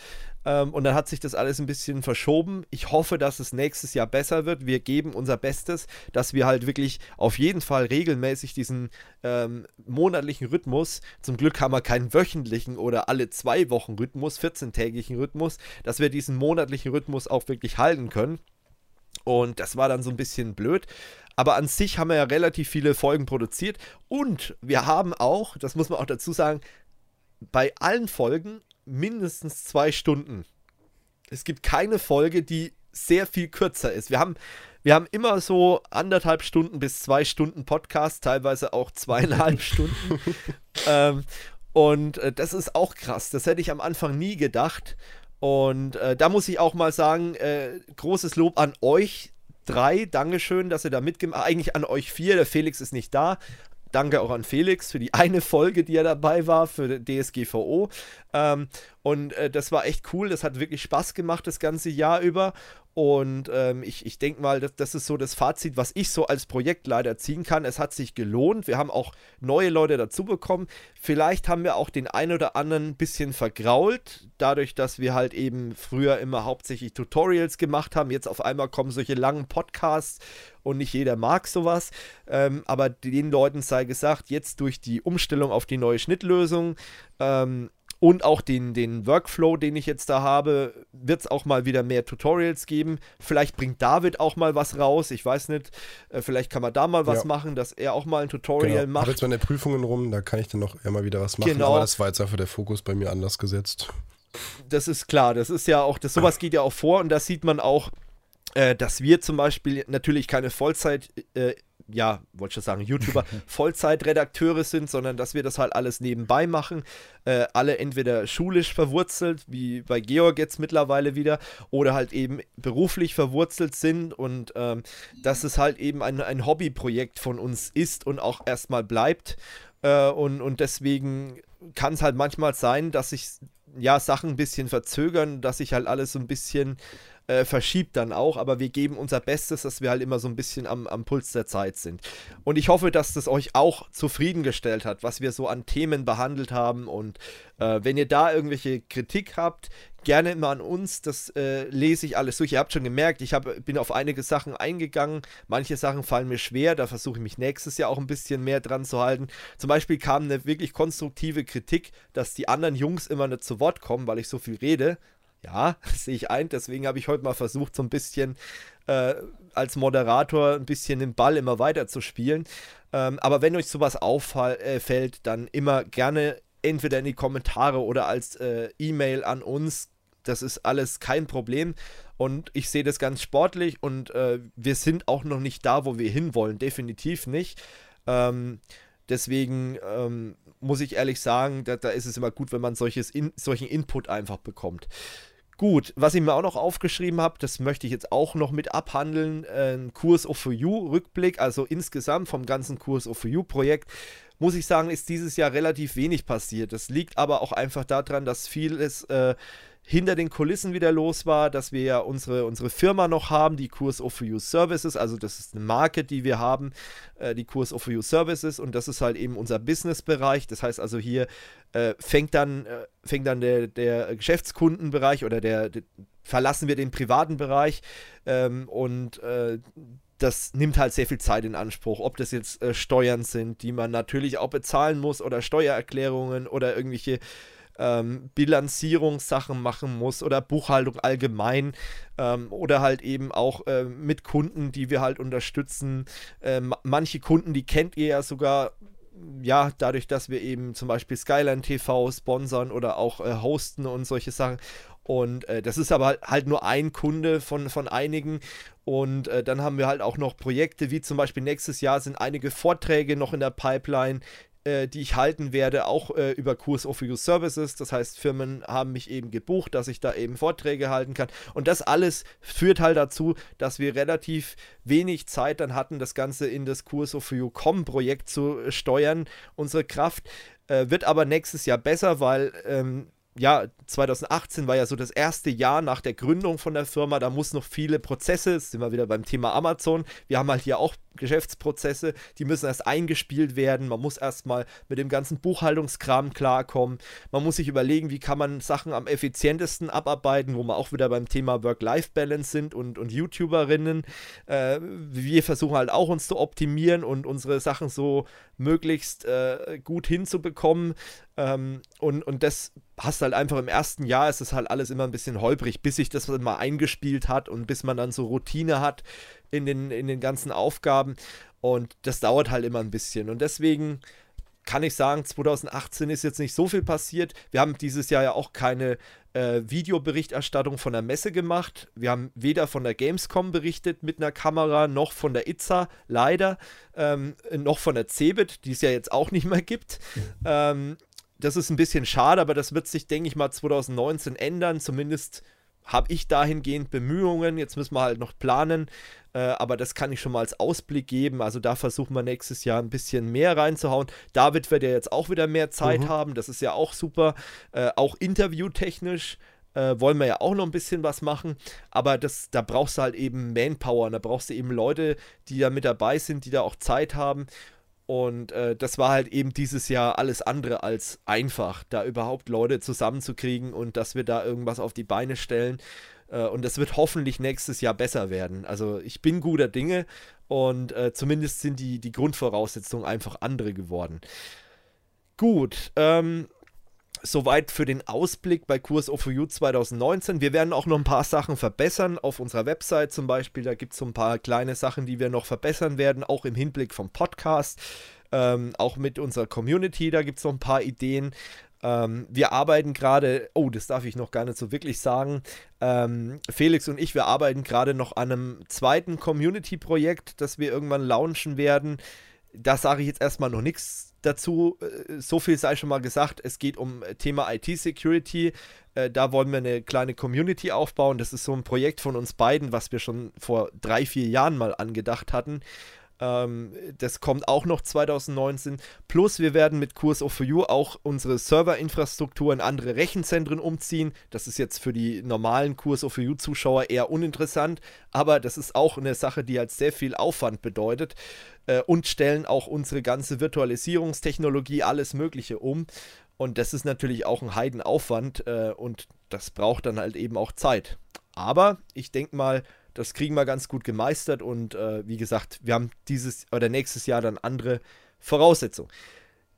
Ähm, und dann hat sich das alles ein bisschen verschoben. Ich hoffe, dass es nächstes Jahr besser wird. Wir geben unser Bestes, dass wir halt wirklich auf jeden Fall regelmäßig diesen ähm, monatlichen Rhythmus, zum Glück haben wir keinen wöchentlichen oder alle zwei Wochen Rhythmus, 14-tägigen Rhythmus, dass wir diesen monatlichen Rhythmus auch wirklich halten können. Und das war dann so ein bisschen blöd. Aber an sich haben wir ja relativ viele Folgen produziert. Und wir haben auch, das muss man auch dazu sagen, bei allen Folgen mindestens zwei Stunden. Es gibt keine Folge, die sehr viel kürzer ist. Wir haben, wir haben immer so anderthalb Stunden bis zwei Stunden Podcast, teilweise auch zweieinhalb Stunden. ähm, und äh, das ist auch krass. Das hätte ich am Anfang nie gedacht. Und äh, da muss ich auch mal sagen, äh, großes Lob an euch drei. Dankeschön, dass ihr da mitgemacht habt. Eigentlich an euch vier. Der Felix ist nicht da. Danke auch an Felix für die eine Folge, die er dabei war, für DSGVO. Ähm, und äh, das war echt cool. Das hat wirklich Spaß gemacht, das ganze Jahr über. Und ähm, ich, ich denke mal, das, das ist so das Fazit, was ich so als Projektleiter ziehen kann. Es hat sich gelohnt. Wir haben auch neue Leute dazu bekommen. Vielleicht haben wir auch den einen oder anderen ein bisschen vergrault, dadurch, dass wir halt eben früher immer hauptsächlich Tutorials gemacht haben. Jetzt auf einmal kommen solche langen Podcasts und nicht jeder mag sowas. Ähm, aber den Leuten sei gesagt, jetzt durch die Umstellung auf die neue Schnittlösung ähm, und auch den, den Workflow, den ich jetzt da habe, wird es auch mal wieder mehr Tutorials geben. Vielleicht bringt David auch mal was raus. Ich weiß nicht. Äh, vielleicht kann man da mal was Ja. machen, dass er auch mal ein Tutorial Genau. Macht. jetzt meine Prüfungen rum, da kann ich dann noch immer wieder was machen. Genau. Aber das war jetzt einfach der Fokus bei mir anders gesetzt. das ist klar, das ist ja auch, das, sowas geht ja auch vor und das sieht man auch, äh, dass wir zum Beispiel natürlich keine Vollzeit, äh, ja, wollte ich schon sagen, YouTuber, Vollzeitredakteure sind, sondern dass wir das halt alles nebenbei machen. Äh, alle entweder schulisch verwurzelt, wie bei Georg jetzt mittlerweile wieder, oder halt eben beruflich verwurzelt sind und ähm, dass es halt eben ein, ein Hobbyprojekt von uns ist und auch erstmal bleibt. Äh, und, und deswegen kann es halt manchmal sein, dass sich ja Sachen ein bisschen verzögern, dass sich halt alles so ein bisschen äh, verschiebt dann auch, aber wir geben unser Bestes, dass wir halt immer so ein bisschen am, am Puls der Zeit sind. Und ich hoffe, dass das euch auch zufriedengestellt hat, was wir so an Themen behandelt haben. Und äh, wenn ihr da irgendwelche Kritik habt, gerne immer an uns. Das äh, lese ich alles durch. Ihr habt schon gemerkt, ich hab, bin auf einige Sachen eingegangen. Manche Sachen fallen mir schwer. Da versuche ich mich nächstes Jahr auch ein bisschen mehr dran zu halten. Zum Beispiel kam eine wirklich konstruktive Kritik, dass die anderen Jungs immer nicht zu Wort kommen, weil ich so viel rede. Ja, sehe ich ein. Deswegen habe ich heute mal versucht, so ein bisschen äh, als Moderator ein bisschen den Ball immer weiter zu spielen. Ähm, aber wenn euch sowas auffällt, äh, dann immer gerne entweder in die Kommentare oder als äh, E-Mail an uns. Das ist alles kein Problem. Und ich sehe das ganz sportlich und äh, wir sind auch noch nicht da, wo wir hinwollen. Definitiv nicht. Ähm, deswegen ähm, muss ich ehrlich sagen, da, da, ist es immer gut, wenn man solches in, solchen Input einfach bekommt. Gut, was ich mir auch noch aufgeschrieben habe, das möchte ich jetzt auch noch mit abhandeln, äh, ein Kurs of You Rückblick, also insgesamt vom ganzen Kurs of You Projekt, muss ich sagen, ist dieses Jahr relativ wenig passiert. Das liegt aber auch einfach daran, dass vieles äh, hinter den Kulissen wieder los war, dass wir ja unsere, unsere Firma noch haben, die Kurs of You Services, also das ist eine Marke, die wir haben, äh, die Kurs of You Services und das ist halt eben unser Businessbereich. Das heißt also hier äh, fängt dann, äh, fängt dann der, der Geschäftskundenbereich oder der, der, verlassen wir den privaten Bereich ähm, und äh, das nimmt halt sehr viel Zeit in Anspruch. Ob das jetzt äh, Steuern sind, die man natürlich auch bezahlen muss, oder Steuererklärungen oder irgendwelche ähm, Bilanzierungssachen machen muss oder Buchhaltung allgemein ähm, oder halt eben auch äh, mit Kunden, die wir halt unterstützen. Äh, manche Kunden, die kennt ihr ja sogar ja, dadurch, dass wir eben zum Beispiel Skyline TV sponsern oder auch äh, hosten und solche Sachen. Und äh, das ist aber halt nur ein Kunde von, von einigen. Und äh, dann haben wir halt auch noch Projekte, wie zum Beispiel nächstes Jahr sind einige Vorträge noch in der Pipeline, äh, die ich halten werde, auch äh, über Kurs of You Services. Das heißt, Firmen haben mich eben gebucht, dass ich da eben Vorträge halten kann. Und das alles führt halt dazu, dass wir relativ wenig Zeit dann hatten, das Ganze in das Kurs of You Com Projekt zu steuern, unsere Kraft. Äh, wird aber nächstes Jahr besser, weil ähm, ja, 2018 war ja so das erste Jahr nach der Gründung von der Firma. Da muss noch viele Prozesse, jetzt sind wir wieder beim Thema Amazon. Wir haben halt hier auch Geschäftsprozesse, die müssen erst eingespielt werden. Man muss erstmal mit dem ganzen Buchhaltungskram klarkommen. Man muss sich überlegen, wie kann man Sachen am effizientesten abarbeiten, wo wir auch wieder beim Thema Work-Life-Balance sind und, und YouTuberinnen. Äh, wir versuchen halt auch uns zu optimieren und unsere Sachen so möglichst äh, gut hinzubekommen. Ähm, und, und das hast halt einfach im ersten Jahr ist es halt alles immer ein bisschen holprig, bis sich das mal eingespielt hat und bis man dann so Routine hat in den, in den ganzen Aufgaben. Und das dauert halt immer ein bisschen. Und deswegen kann ich sagen, 2018 ist jetzt nicht so viel passiert. Wir haben dieses Jahr ja auch keine äh, Videoberichterstattung von der Messe gemacht. Wir haben weder von der Gamescom berichtet mit einer Kamera, noch von der ITSA, leider, ähm, noch von der CeBIT, die es ja jetzt auch nicht mehr gibt. Ähm, das ist ein bisschen schade, aber das wird sich, denke ich mal, 2019 ändern. Zumindest habe ich dahingehend Bemühungen. Jetzt müssen wir halt noch planen. Äh, aber das kann ich schon mal als Ausblick geben. Also da versuchen wir nächstes Jahr ein bisschen mehr reinzuhauen. David wird ja jetzt auch wieder mehr Zeit mhm. haben. Das ist ja auch super. Äh, auch interviewtechnisch äh, wollen wir ja auch noch ein bisschen was machen. Aber das, da brauchst du halt eben Manpower. Da brauchst du eben Leute, die da mit dabei sind, die da auch Zeit haben. Und äh, das war halt eben dieses Jahr alles andere als einfach, da überhaupt Leute zusammenzukriegen und dass wir da irgendwas auf die Beine stellen. Äh, und das wird hoffentlich nächstes Jahr besser werden. Also ich bin guter Dinge und äh, zumindest sind die, die Grundvoraussetzungen einfach andere geworden. Gut, ähm, soweit für den Ausblick bei Kurs of You 2019. Wir werden auch noch ein paar Sachen verbessern auf unserer Website zum Beispiel. Da gibt es so ein paar kleine Sachen, die wir noch verbessern werden, auch im Hinblick vom Podcast. Ähm, auch mit unserer Community, da gibt es noch ein paar Ideen. Ähm, wir arbeiten gerade, oh, das darf ich noch gar nicht so wirklich sagen. Ähm, Felix und ich, wir arbeiten gerade noch an einem zweiten Community-Projekt, das wir irgendwann launchen werden. Da sage ich jetzt erstmal noch nichts dazu, äh, so viel sei schon mal gesagt, es geht um äh, Thema IT-Security. Äh, da wollen wir eine kleine Community aufbauen. Das ist so ein Projekt von uns beiden, was wir schon vor drei, vier Jahren mal angedacht hatten. Ähm, das kommt auch noch 2019. Plus wir werden mit Kurs of You auch unsere Serverinfrastruktur in andere Rechenzentren umziehen. Das ist jetzt für die normalen Kurs of You Zuschauer eher uninteressant, aber das ist auch eine Sache, die halt sehr viel Aufwand bedeutet äh, und stellen auch unsere ganze Virtualisierungstechnologie, alles Mögliche um. Und das ist natürlich auch ein Heidenaufwand äh, und das braucht dann halt eben auch Zeit. Aber ich denke mal, das kriegen wir ganz gut gemeistert und äh, wie gesagt, wir haben dieses oder nächstes Jahr dann andere Voraussetzungen.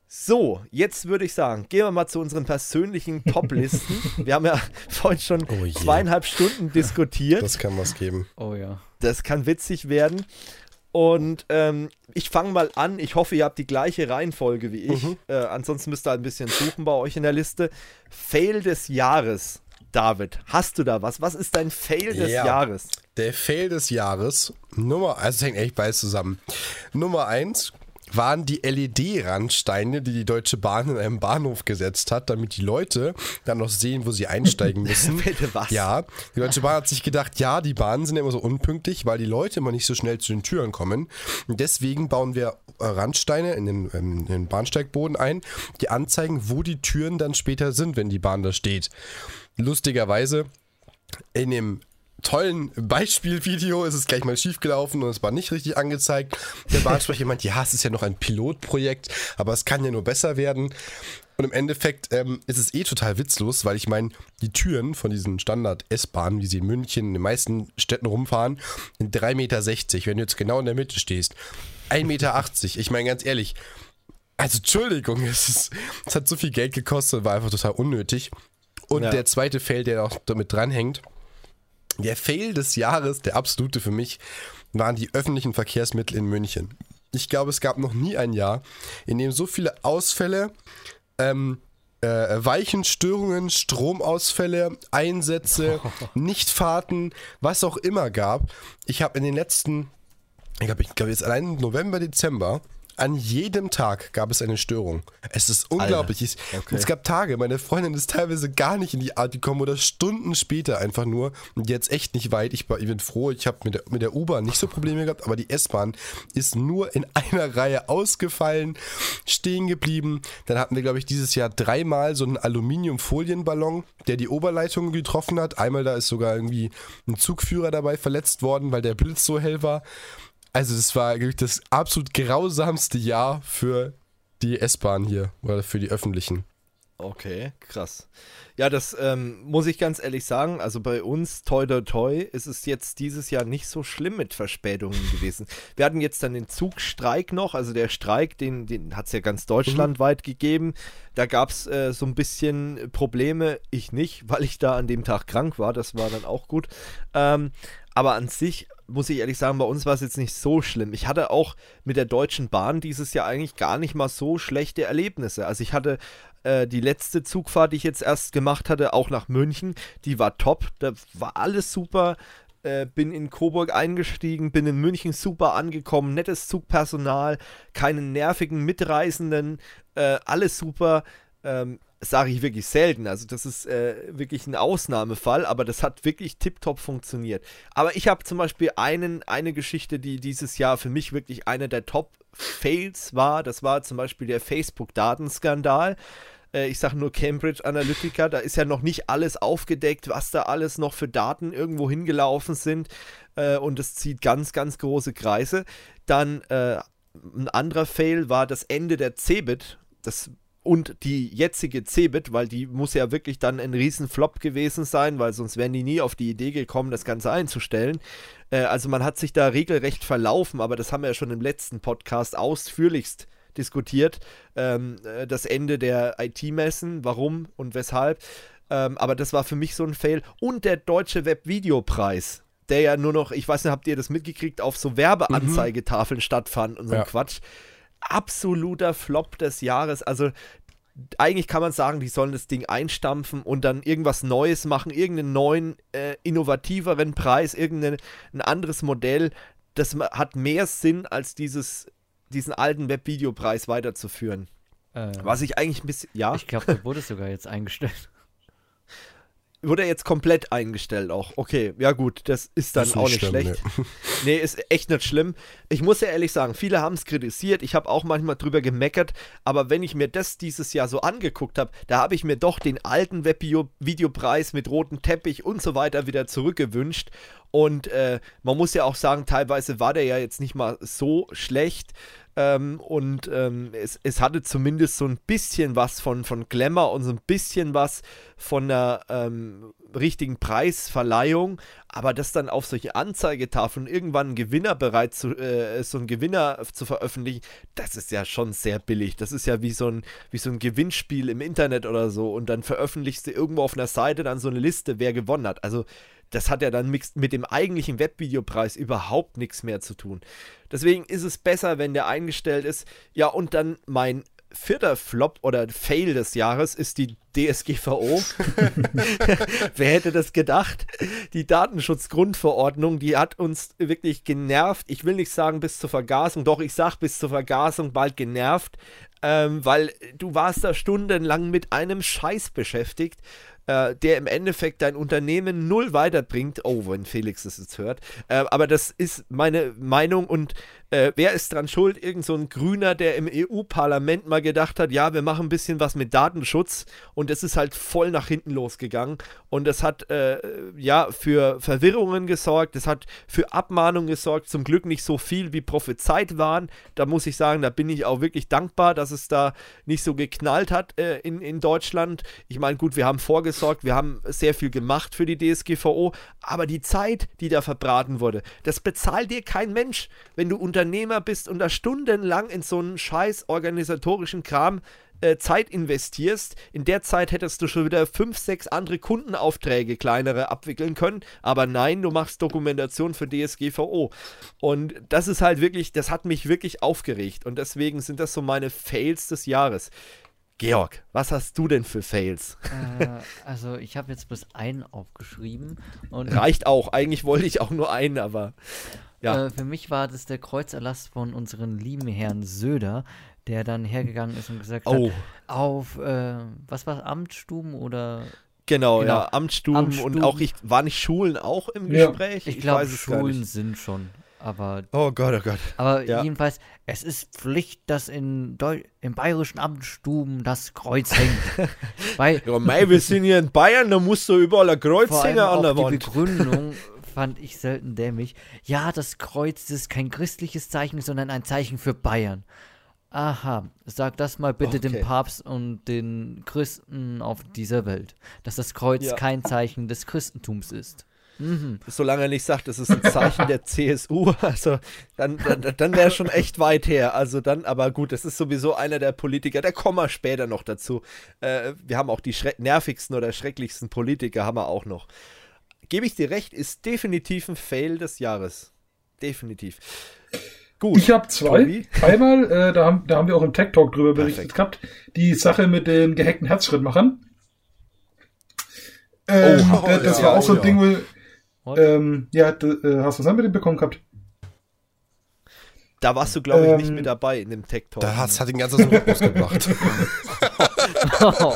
So, jetzt würde ich sagen, gehen wir mal zu unseren persönlichen Top-Listen. wir haben ja vorhin schon oh zweieinhalb Stunden diskutiert. Das kann was geben. Oh ja. Das kann witzig werden. Und ähm, ich fange mal an. Ich hoffe, ihr habt die gleiche Reihenfolge wie ich. Mhm. Äh, ansonsten müsst ihr ein bisschen suchen bei euch in der Liste. Fail des Jahres. David, hast du da was? Was ist dein Fail des ja, Jahres? Der Fail des Jahres, Nummer, also es hängt echt beides zusammen. Nummer eins waren die LED-Randsteine, die die Deutsche Bahn in einem Bahnhof gesetzt hat, damit die Leute dann noch sehen, wo sie einsteigen müssen. Bitte was? Ja, die Deutsche Bahn hat sich gedacht, ja, die Bahnen sind immer so unpünktlich, weil die Leute immer nicht so schnell zu den Türen kommen. Und deswegen bauen wir äh, Randsteine in den, ähm, in den Bahnsteigboden ein, die anzeigen, wo die Türen dann später sind, wenn die Bahn da steht. Lustigerweise in dem tollen Beispielvideo ist es gleich mal schief gelaufen und es war nicht richtig angezeigt. Der Bahnsprecher meint, ja, es ist ja noch ein Pilotprojekt, aber es kann ja nur besser werden. Und im Endeffekt ähm, ist es eh total witzlos, weil ich meine, die Türen von diesen Standard-S-Bahnen, wie sie in München in den meisten Städten rumfahren, sind 3,60 Meter. Wenn du jetzt genau in der Mitte stehst, 1,80 Meter. Ich meine ganz ehrlich, also Entschuldigung, es, ist, es hat so viel Geld gekostet, war einfach total unnötig. Und ja. der zweite Fail, der auch damit dranhängt, der Fail des Jahres, der absolute für mich, waren die öffentlichen Verkehrsmittel in München. Ich glaube, es gab noch nie ein Jahr, in dem so viele Ausfälle, ähm, äh, Weichenstörungen, Stromausfälle, Einsätze, Nichtfahrten, was auch immer gab. Ich habe in den letzten, ich glaube, ich glaube jetzt allein November, Dezember, an jedem Tag gab es eine Störung. Es ist unglaublich. Okay. Es gab Tage, meine Freundin ist teilweise gar nicht in die Art gekommen oder Stunden später einfach nur. Und jetzt echt nicht weit. Ich, ich bin froh, ich habe mit der, mit der U-Bahn nicht so Probleme gehabt, aber die S-Bahn ist nur in einer Reihe ausgefallen, stehen geblieben. Dann hatten wir, glaube ich, dieses Jahr dreimal so einen Aluminiumfolienballon, der die Oberleitung getroffen hat. Einmal da ist sogar irgendwie ein Zugführer dabei verletzt worden, weil der Blitz so hell war. Also das war wirklich das absolut grausamste Jahr für die S-Bahn hier oder für die öffentlichen. Okay, krass. Ja, das ähm, muss ich ganz ehrlich sagen. Also bei uns, toi toi toi, ist es jetzt dieses Jahr nicht so schlimm mit Verspätungen gewesen. Wir hatten jetzt dann den Zugstreik noch, also der Streik, den, den hat es ja ganz deutschlandweit mhm. gegeben. Da gab es äh, so ein bisschen Probleme. Ich nicht, weil ich da an dem Tag krank war. Das war dann auch gut. Ähm, aber an sich muss ich ehrlich sagen, bei uns war es jetzt nicht so schlimm. Ich hatte auch mit der Deutschen Bahn dieses Jahr eigentlich gar nicht mal so schlechte Erlebnisse. Also ich hatte äh, die letzte Zugfahrt, die ich jetzt erst gemacht hatte, auch nach München, die war top. Da war alles super. Äh, bin in Coburg eingestiegen, bin in München super angekommen, nettes Zugpersonal, keine nervigen Mitreisenden, äh, alles super. Ähm, sage ich wirklich selten. Also das ist äh, wirklich ein Ausnahmefall, aber das hat wirklich tiptop funktioniert. Aber ich habe zum Beispiel einen, eine Geschichte, die dieses Jahr für mich wirklich eine der Top-Fails war. Das war zum Beispiel der Facebook-Datenskandal. Äh, ich sage nur Cambridge Analytica, da ist ja noch nicht alles aufgedeckt, was da alles noch für Daten irgendwo hingelaufen sind. Äh, und es zieht ganz, ganz große Kreise. Dann äh, ein anderer Fail war das Ende der Cebit. Das und die jetzige Cebit, weil die muss ja wirklich dann ein Riesenflop gewesen sein, weil sonst wären die nie auf die Idee gekommen, das Ganze einzustellen. Äh, also man hat sich da regelrecht verlaufen, aber das haben wir ja schon im letzten Podcast ausführlichst diskutiert. Ähm, äh, das Ende der IT-Messen, warum und weshalb. Ähm, aber das war für mich so ein Fail. Und der Deutsche Webvideopreis, der ja nur noch, ich weiß nicht, habt ihr das mitgekriegt, auf so Werbeanzeigetafeln mhm. stattfand und so ein ja. Quatsch absoluter Flop des Jahres. Also eigentlich kann man sagen, die sollen das Ding einstampfen und dann irgendwas Neues machen, irgendeinen neuen, äh, innovativeren Preis, irgendein ein anderes Modell. Das hat mehr Sinn, als dieses, diesen alten Webvideopreis weiterzuführen. Äh, Was ich eigentlich ein bisschen, ja. Ich glaube, der wurde sogar jetzt eingestellt. Wurde er jetzt komplett eingestellt auch. Okay, ja gut, das ist dann Ist auch nicht nicht schlimm, schlecht. Nee, ist echt nicht schlimm. Ich muss ja ehrlich sagen, viele haben es kritisiert. Ich habe auch manchmal drüber gemeckert. Aber wenn ich mir das dieses Jahr so angeguckt habe, da habe ich mir doch den alten Webvideopreis mit rotem Teppich und so weiter wieder zurückgewünscht. Und äh, man muss ja auch sagen, teilweise war der ja jetzt nicht mal so schlecht. Ähm, und ähm, es, es hatte zumindest so ein bisschen was von, von Glamour und so ein bisschen was von einer ähm, richtigen Preisverleihung, aber das dann auf solche Anzeigetafeln irgendwann einen Gewinner bereit zu, äh, so einen Gewinner zu veröffentlichen, das ist ja schon sehr billig. Das ist ja wie so ein, wie so ein Gewinnspiel im Internet oder so und dann veröffentlichst du irgendwo auf einer Seite dann so eine Liste, wer gewonnen hat. Also das hat ja dann mit dem eigentlichen Webvideopreis überhaupt nichts mehr zu tun. Deswegen ist es besser, wenn der eingestellt ist. Ja, und dann mein vierter Flop oder Fail des Jahres ist die DSGVO. Wer hätte das gedacht? Die Datenschutzgrundverordnung, die hat uns wirklich genervt. Ich will nicht sagen bis zur Vergasung, doch ich sag bis zur Vergasung bald genervt, ähm, weil du warst da stundenlang mit einem Scheiß beschäftigt, äh, der im Endeffekt dein Unternehmen null weiterbringt. Oh, wenn Felix das jetzt hört. Äh, aber das ist meine Meinung und äh, wer ist dran schuld? Irgend so ein Grüner, der im EU-Parlament mal gedacht hat, ja, wir machen ein bisschen was mit Datenschutz. Und es ist halt voll nach hinten losgegangen. Und das hat äh, ja für Verwirrungen gesorgt, das hat für Abmahnungen gesorgt, zum Glück nicht so viel wie prophezeit waren. Da muss ich sagen, da bin ich auch wirklich dankbar, dass es da nicht so geknallt hat äh, in, in Deutschland. Ich meine, gut, wir haben vorgesorgt, wir haben sehr viel gemacht für die DSGVO, aber die Zeit, die da verbraten wurde, das bezahlt dir kein Mensch, wenn du Unternehmer bist und da stundenlang in so einen scheiß organisatorischen Kram äh, Zeit investierst. In der Zeit hättest du schon wieder fünf, sechs andere Kundenaufträge, kleinere, abwickeln können. Aber nein, du machst Dokumentation für DSGVO. Und das ist halt wirklich, das hat mich wirklich aufgeregt. Und deswegen sind das so meine Fails des Jahres. Georg, was hast du denn für Fails? Äh, also ich habe jetzt bis einen aufgeschrieben und Reicht auch. Eigentlich wollte ich auch nur einen, aber ja. äh, für mich war das der Kreuzerlass von unserem lieben Herrn Söder, der dann hergegangen ist und gesagt Oh. hat, auf, äh, was war Amtsstuben oder genau, genau. ja. Amtsstuben, Amtsstuben. und auch ich, war nicht Schulen auch im Ja. Gespräch? ich glaube es gar Schulen nicht. sind schon, aber Oh Gott, oh Gott. aber Ja. jedenfalls es ist Pflicht, dass in Deu im bayerischen Amtsstuben das Kreuz hängt. Weil Ja, mei, wir sind hier in Bayern, da musst du überall ein Kreuz Vor allem hängen an auch der die Wand. Begründung fand ich selten dämlich. Ja, das Kreuz ist kein christliches Zeichen, sondern ein Zeichen für Bayern. Aha, sag das mal bitte Okay. dem Papst und den Christen auf dieser Welt, dass das Kreuz Ja. kein Zeichen des Christentums ist. Mhm. Solange er nicht sagt, das ist ein Zeichen der CSU, also dann, dann, dann wäre schon echt weit her. Also dann, aber gut, das ist sowieso einer der Politiker, da kommen wir später noch dazu. Äh, wir haben auch die nervigsten oder schrecklichsten Politiker, haben wir auch noch. Gebe ich dir recht, ist definitiv ein Fail des Jahres. Definitiv. Gut. Ich habe zwei. Tobi? Einmal, äh, da, haben, da haben wir auch im Tech Talk drüber berichtet Perfekt. gehabt, die Sache mit den gehackten Herzschrittmachern. Ähm, Oh, das ja, war auch oh so ein ja. Ding, wo, ähm, ja, äh, hast du was mit dem bekommen gehabt? Da warst du, glaube ich, nicht Ähm, mit dabei in dem Tech Talk. Da hat, hat den ganzen Rhythmus gebracht.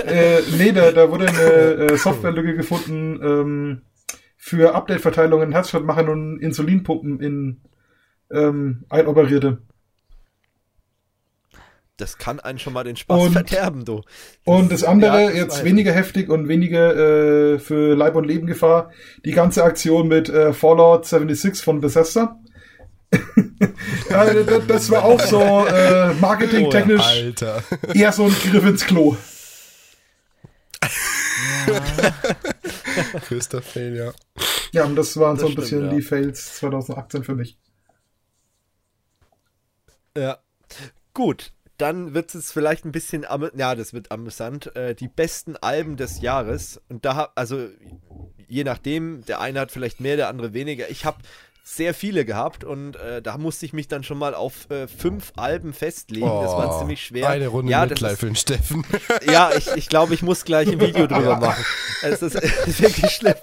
äh, nee, da, da wurde eine äh, Softwarelücke gefunden ähm, für Update-Verteilungen, Herzschrittmachern und Insulinpumpen in ähm, Einoperierte. Das kann einen schon mal den Spaß Und- verderben, du. Und das andere, Ja, das jetzt weniger heftig und weniger äh, für Leib- und Lebengefahr, die ganze Aktion mit äh, Fallout 76 von Bethesda. Ja, das, war auch so äh, marketingtechnisch Alter. eher so ein Griff ins Klo. Größter Fail, ja. Ja, und das waren Das so ein stimmt, bisschen ja. die Fails 2018 für mich. Ja. Gut, dann wird es vielleicht ein bisschen, am- ja, das wird amüsant. Äh, die besten Alben des Jahres. Und da, hab- also je nachdem, der eine hat vielleicht mehr, der andere weniger. Ich habe sehr viele gehabt und äh, da musste ich mich dann schon mal auf äh, fünf Alben festlegen. das war Oh, ziemlich schwer. Eine Runde ja, Mitleid für den Steffen. ja, ich, ich glaube, ich muss gleich ein Video drüber machen. Es ist, es ist wirklich schlimm.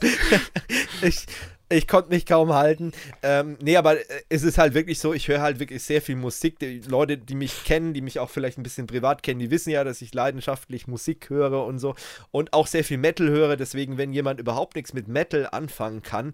Ich, Ich konnte mich kaum halten. Ähm, nee, aber äh, es ist halt wirklich so, ich höre halt wirklich sehr viel Musik. Die Leute, die mich kennen, die mich auch vielleicht ein bisschen privat kennen, die wissen ja, dass ich leidenschaftlich Musik höre und so. Und auch sehr viel Metal höre. Deswegen, wenn jemand überhaupt nichts mit Metal anfangen kann,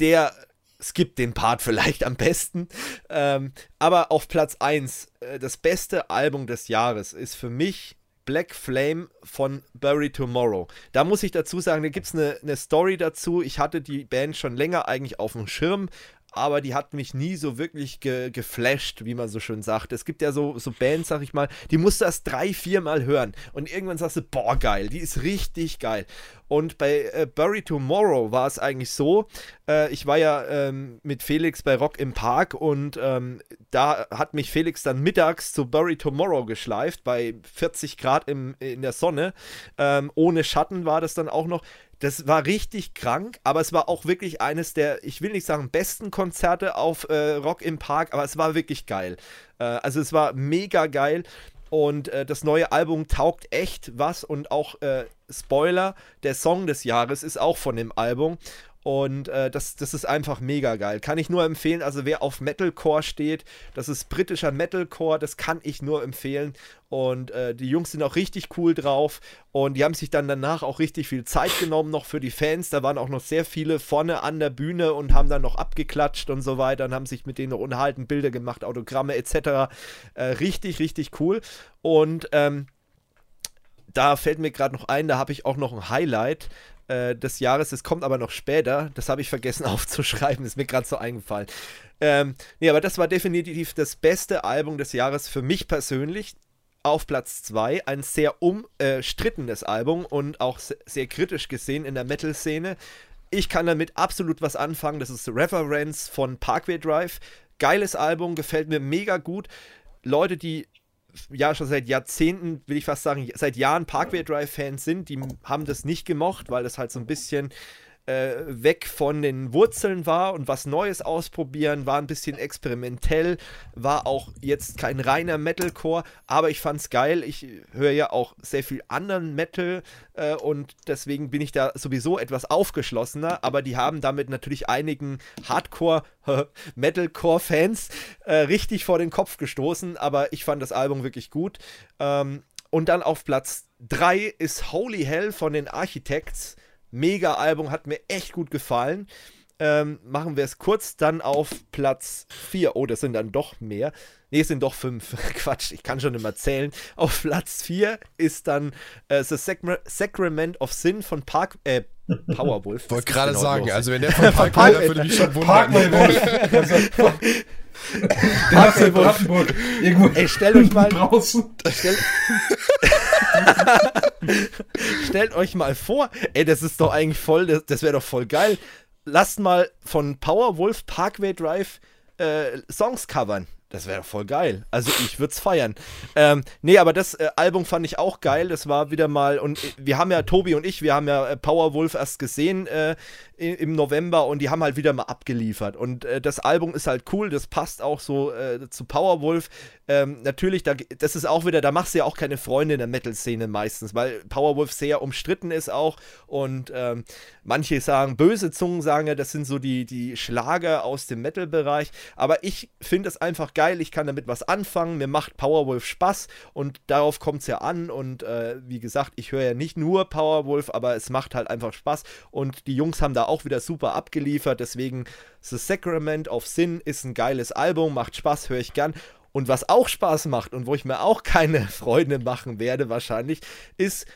der skippt den Part vielleicht am besten. Ähm, aber auf Platz 1, äh, das beste Album des Jahres ist für mich Black Flame von Bury Tomorrow. Da muss ich dazu sagen, da gibt es eine, eine Story dazu. Ich hatte die Band schon länger eigentlich auf dem Schirm, aber die hat mich nie so wirklich ge geflasht, wie man so schön sagt. Es gibt ja so, so Bands, sag ich mal, die musst du erst drei, vier Mal hören und irgendwann sagst du, boah, geil, die ist richtig geil. Und bei äh, Bury Tomorrow war es eigentlich so, äh, ich war ja ähm, mit Felix bei Rock im Park und ähm, da hat mich Felix dann mittags zu Bury Tomorrow geschleift, bei 40 Grad im, in der Sonne. Ähm, ohne Schatten war das dann auch noch. Das war richtig krank, aber es war auch wirklich eines der, ich will nicht sagen besten Konzerte auf äh, Rock im Park, aber es war wirklich geil. Äh, also es war mega geil und äh, das neue Album taugt echt was und auch äh, Spoiler, der Song des Jahres ist auch von dem Album und äh, das, das ist einfach mega geil. Kann ich nur empfehlen. Also wer auf Metalcore steht, das ist britischer Metalcore, das kann ich nur empfehlen. Und äh, die Jungs sind auch richtig cool drauf. Und die haben sich dann danach auch richtig viel Zeit genommen, noch für die Fans. Da waren auch noch sehr viele vorne an der Bühne und haben dann noch abgeklatscht und so weiter und haben sich mit denen noch unterhalten, Bilder gemacht, Autogramme etc. Äh, richtig, richtig cool. Und ähm, da fällt mir gerade noch ein, da habe ich auch noch ein Highlight äh, des Jahres. Das kommt aber noch später. Das habe ich vergessen aufzuschreiben. Ist mir gerade so eingefallen. Ähm, nee, aber das war definitiv das beste Album des Jahres für mich persönlich. Auf Platz 2 ein sehr umstrittenes Album und auch sehr kritisch gesehen in der Metal-Szene. Ich kann damit absolut was anfangen. Das ist Reverence von Parkway Drive. Geiles Album, gefällt mir mega gut. Leute, die ja schon seit Jahrzehnten, will ich fast sagen, seit Jahren Parkway Drive-Fans sind, die haben das nicht gemocht, weil das halt so ein bisschen äh, weg von den Wurzeln war und was Neues ausprobieren, war ein bisschen experimentell, war auch jetzt kein reiner Metalcore, aber ich fand's geil. Ich höre ja auch sehr viel anderen Metal äh, und deswegen bin ich da sowieso etwas aufgeschlossener, aber die haben damit natürlich einigen Hardcore Metalcore-Fans äh, richtig vor den Kopf gestoßen, aber ich fand das Album wirklich gut. Ähm, und dann auf Platz 3 ist Holy Hell von den Architects. Mega Album, hat mir echt gut gefallen. Ähm, machen wir es kurz dann auf Platz 4. Oh, das sind dann doch mehr. Ne, es sind doch 5. Quatsch, ich kann schon immer zählen. Auf Platz 4 ist dann äh, The Sacra Sacrament of Sin von Park, äh, Powerwolf. Wollte gerade genau sagen, los? also wenn der von Park wäre, würde mich schon wundern. In Brandenburg irgendwo Ey, stellt euch mal draußen. Stell, stellt euch mal vor, ey, das ist doch eigentlich voll, das, das wäre doch voll geil. Lasst mal von Powerwolf Parkway Drive äh, Songs covern. Das wäre voll geil. Also ich würde es feiern. Ähm, nee, aber das äh, Album fand ich auch geil. Das war wieder mal, und äh, wir haben ja, Tobi und ich, wir haben ja äh, Powerwolf erst gesehen äh, im November und die haben halt wieder mal abgeliefert. Und äh, das Album ist halt cool, das passt auch so äh, zu Powerwolf. Ähm, natürlich, da, das ist auch wieder, da machst du ja auch keine Freunde in der Metal-Szene meistens, weil Powerwolf sehr umstritten ist auch. Und ähm, manche sagen, böse Zungen sagen ja, das sind so die, die Schlager aus dem Metal-Bereich. Aber ich finde es einfach geil, ich kann damit was anfangen, mir macht Powerwolf Spaß und darauf kommt es ja an. Und äh, wie gesagt, ich höre ja nicht nur Powerwolf, aber es macht halt einfach Spaß. Und die Jungs haben da auch wieder super abgeliefert. Deswegen The Sacrament of Sin ist ein geiles Album, macht Spaß, höre ich gern. Und was auch Spaß macht und wo ich mir auch keine Freude machen werde wahrscheinlich, ist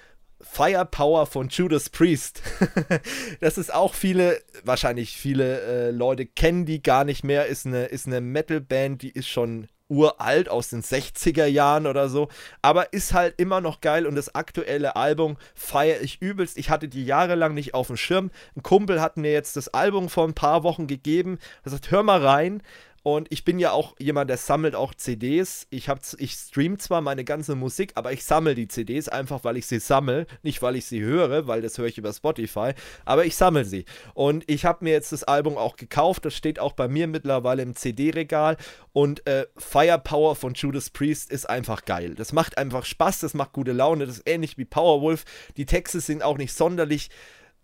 Firepower von Judas Priest. das ist auch viele, wahrscheinlich viele äh, Leute kennen die gar nicht mehr. Ist eine, ist eine Metal-Band, die ist schon uralt aus den 60er Jahren oder so, aber ist halt immer noch geil und das aktuelle Album feiere ich übelst. Ich hatte die jahrelang nicht auf dem Schirm. Ein Kumpel hat mir jetzt das Album vor ein paar Wochen gegeben. Er sagt, hör mal rein. Und ich bin ja auch jemand, der sammelt auch CDs. Ich, hab, ich stream zwar meine ganze Musik, aber ich sammle die CDs einfach, weil ich sie sammle. Nicht, weil ich sie höre, weil das höre ich über Spotify, aber ich sammle sie. Und ich habe mir jetzt das Album auch gekauft. Das steht auch bei mir mittlerweile im CD-Regal. Und äh, Firepower von Judas Priest ist einfach geil. Das macht einfach Spaß, das macht gute Laune. Das ist ähnlich wie Powerwolf. Die Texte sind auch nicht sonderlich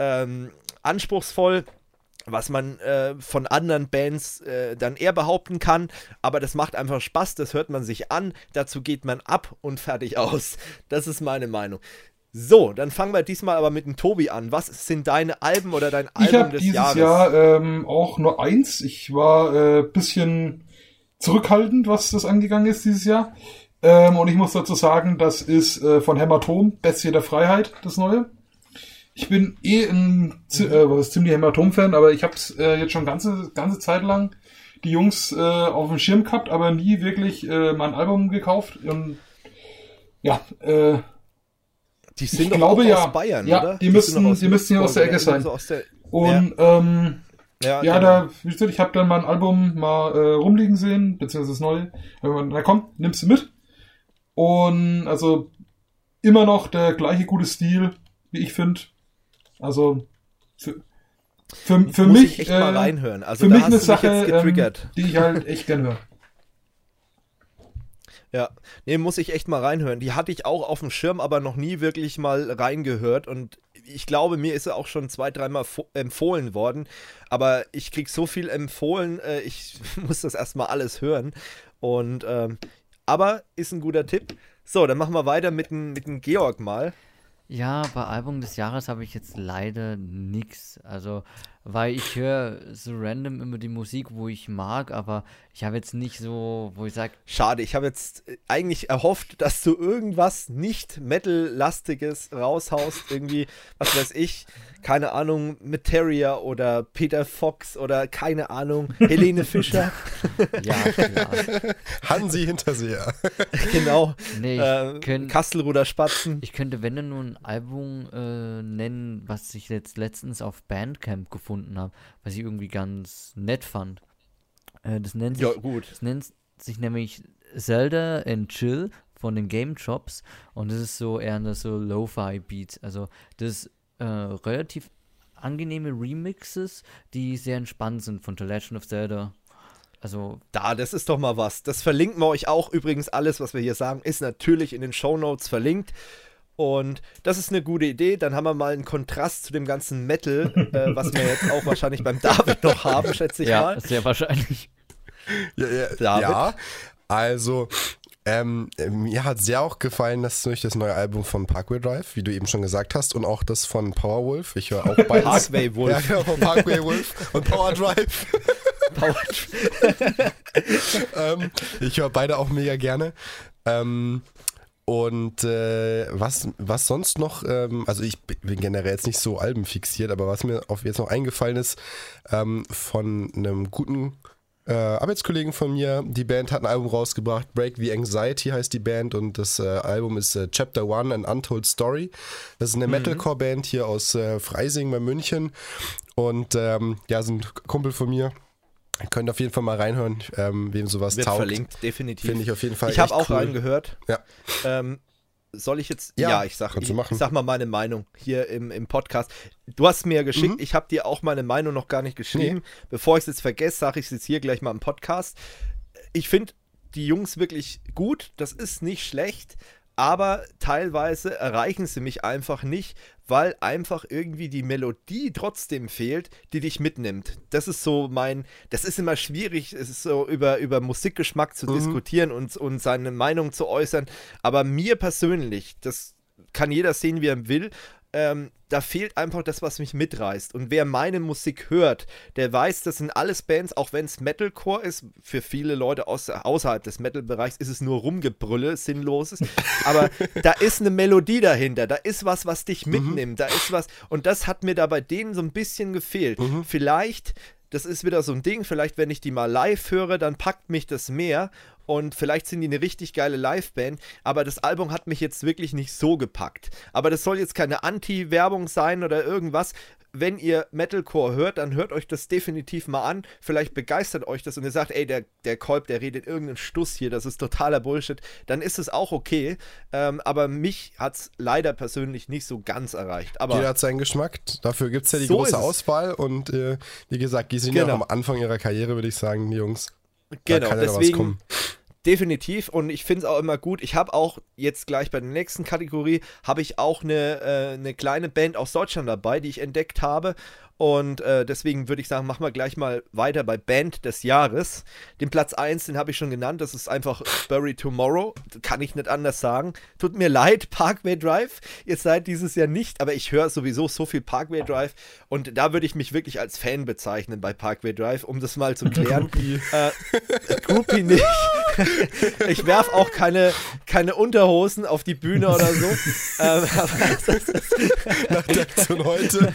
ähm, anspruchsvoll was man äh, von anderen Bands äh, dann eher behaupten kann. Aber das macht einfach Spaß, das hört man sich an, dazu geht man ab und fertig aus. Das ist meine Meinung. So, dann fangen wir diesmal aber mit dem Tobi an. Was sind deine Alben oder dein Album ich hab des dieses Jahres? Jahr ähm, auch nur eins. Ich war äh, bisschen zurückhaltend, was das angegangen ist dieses Jahr. Ähm, und ich muss dazu sagen, das ist äh, von Hämatom, Bestie der Freiheit, das neue. Ich bin eh ein äh, ziemlich Hämatom-Fan, aber ich habe äh, jetzt schon ganze ganze Zeit lang die Jungs äh, auf dem Schirm gehabt, aber nie wirklich äh, mein Album gekauft. Und ja, äh, die sind ich glaube auch ja. aus Bayern, Ja, oder? die sind müssten- aus die müssten hier aus der Ecke sein. so aus der, und ähm, ja, Ja, genau. da, wie gesagt, ich habe dann mein Album mal äh, rumliegen sehen, beziehungsweise das neue. Na komm, nimmst du mit. Und also immer noch der gleiche gute Stil, wie ich finde. Also für, für, für Muss mich, ich echt äh, mal reinhören. Also für da mich hast eine du Sache, mich jetzt getriggert. ähm, die ich halt echt gerne höre. Ja, nee, muss ich echt mal reinhören. Die hatte ich auch auf dem Schirm, aber noch nie wirklich mal reingehört. Und ich glaube, mir ist er auch schon zwei, dreimal fo- empfohlen worden. Aber ich krieg so viel empfohlen, äh, ich muss das erstmal alles hören. Und, ähm, aber ist ein guter Tipp. So, dann machen wir weiter mit dem mit dem Georg mal. Ja, bei Album des Jahres habe ich jetzt leider nix. Also, weil ich höre so random immer die Musik, wo ich mag, aber ich habe jetzt nicht so, wo ich sage, Schade, ich habe jetzt äh, eigentlich erhofft, dass du irgendwas nicht Metal-lastiges raushaust. Irgendwie, was weiß ich, keine Ahnung, Materia oder Peter Fox oder keine Ahnung, Helene Fischer. ja, klar. Hansi Hinterseher. genau. Nee, ich, Äh, könnt, Kastelruder Spatzen. ich könnte, wenn dann nur ein Album äh, nennen, was ich jetzt letztens auf Bandcamp gefunden habe, was ich irgendwie ganz nett fand. Äh, das nennt sich Ja, gut. Das nennt sich nämlich Zelda and Chill von den Game Chops und das ist so eher eine so Lo-Fi-Beat. Also das ist äh, relativ angenehme Remixes, die sehr entspannt sind von The Legend of Zelda. Also Da, das ist doch mal was. Das verlinken wir euch auch. Übrigens, alles, was wir hier sagen, ist natürlich in den Shownotes verlinkt. Und das ist eine gute Idee. Dann haben wir mal einen Kontrast zu dem ganzen Metal, äh, was wir jetzt auch wahrscheinlich beim David noch haben, schätze ich mal. sehr wahrscheinlich. Ja, ja, David? ja also ähm, mir hat sehr auch gefallen, dass durch das neue Album von Parkway Drive, wie du eben schon gesagt hast, und auch das von Powerwolf. Ich höre auch beides. Parkway Wolf. Ja, genau, von Parkway Wolf und Power Drive. ähm, ich höre beide auch mega gerne. Ähm, und äh, was, was sonst noch, ähm, also ich bin generell jetzt nicht so albenfixiert, aber was mir auf jetzt noch eingefallen ist, ähm, von einem guten äh, Arbeitskollegen von mir, die Band hat ein Album rausgebracht, Break the Anxiety heißt die Band und das äh, Album ist äh, Chapter One, An Untold Story. Das ist eine Metalcore-Band hier aus äh, Freising bei München und ähm, ja, sind Kumpel von mir. Ihr könnt auf jeden Fall mal reinhören, ähm, wem sowas Wird taugt. verlinkt, definitiv. Finde ich auf jeden Fall Ich habe auch cool. reingehört. Ja. Ähm, soll ich jetzt? Ja, Ja, ich sag, kannst ich, ich sag mal meine Meinung hier im, im Podcast. Du hast mir geschickt, Mhm. ich habe dir auch meine Meinung noch gar nicht geschrieben. Bevor ich es jetzt vergesse, sage ich es jetzt hier gleich mal im Podcast. Ich finde die Jungs wirklich gut, das ist nicht schlecht, aber teilweise erreichen sie mich einfach nicht, weil einfach irgendwie die Melodie trotzdem fehlt, die dich mitnimmt. Das ist so mein, das ist immer schwierig, es ist so über, über Musikgeschmack zu diskutieren und, und seine Meinung zu äußern, aber mir persönlich, das kann jeder sehen, wie er will, ähm, da fehlt einfach das, was mich mitreißt. Und wer meine Musik hört, der weiß, das sind alles Bands, auch wenn es Metalcore ist, für viele Leute aus, außerhalb des Metal-Bereichs ist es nur Rumgebrülle, sinnloses. Aber da ist eine Melodie dahinter, da ist was, was dich mitnimmt, da ist was. Und das hat mir da bei denen so ein bisschen gefehlt. Vielleicht. Das ist wieder so ein Ding, vielleicht wenn ich die mal live höre, dann packt mich das mehr und vielleicht sind die eine richtig geile Liveband, aber das Album hat mich jetzt wirklich nicht so gepackt. Aber das soll jetzt keine Anti-Werbung sein oder irgendwas. Wenn ihr Metalcore hört, dann hört euch das definitiv mal an. Vielleicht begeistert euch das und ihr sagt, ey, der, der Kolb, der redet irgendeinen Stuss hier, das ist totaler Bullshit. Dann ist es auch okay. Ähm, aber mich hat es leider persönlich nicht so ganz erreicht. Aber Jeder hat seinen Geschmack. Dafür gibt es ja die So große. Auswahl. Und äh, wie gesagt, die sind ja Genau. noch am Anfang ihrer Karriere, würde ich sagen, die Jungs. genau, deswegen. Definitiv und ich finde es auch immer gut. Ich habe auch jetzt gleich bei der nächsten Kategorie habe ich auch eine, äh, eine kleine Band aus Deutschland dabei, die ich entdeckt habe und äh, deswegen würde ich sagen, machen wir gleich mal weiter bei Band des Jahres. Den Platz 1, den habe ich schon genannt, das ist einfach Bury Tomorrow. Kann ich nicht anders sagen. Tut mir leid, Parkway Drive. Ihr seid dieses Jahr nicht, aber ich höre sowieso so viel Parkway Drive und da würde ich mich wirklich als Fan bezeichnen bei Parkway Drive, um das mal zu klären. Groupie. Äh, Groupie nicht. ich werfe auch keine, keine Unterhosen auf die Bühne oder so. ähm, Nach der Aktion heute.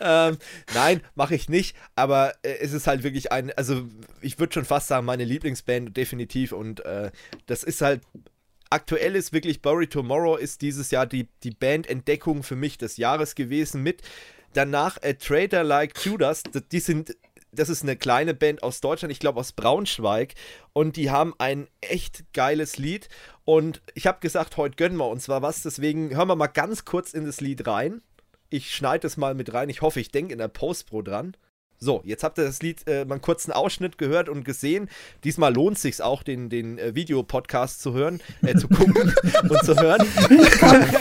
ähm, nein, mache ich nicht. Aber äh, es ist halt wirklich ein, also ich würde schon fast sagen, meine Lieblingsband definitiv. Und äh, das ist halt aktuell ist wirklich Bury Tomorrow ist dieses Jahr die, die Bandentdeckung für mich des Jahres gewesen mit danach A Trader Like Judas. Die sind das ist eine kleine Band aus Deutschland, ich glaube aus Braunschweig. Und die haben ein echt geiles Lied. Und ich habe gesagt, heute gönnen wir uns mal was. Deswegen hören wir mal ganz kurz in das Lied rein. Ich schneide es mal mit rein. Ich hoffe, ich denke in der Postpro dran. So, jetzt habt ihr das Lied äh, mal einen kurzen Ausschnitt gehört und gesehen. Diesmal lohnt es sich auch, den, den äh, Videopodcast zu hören, äh, zu gucken und zu hören. Ich kann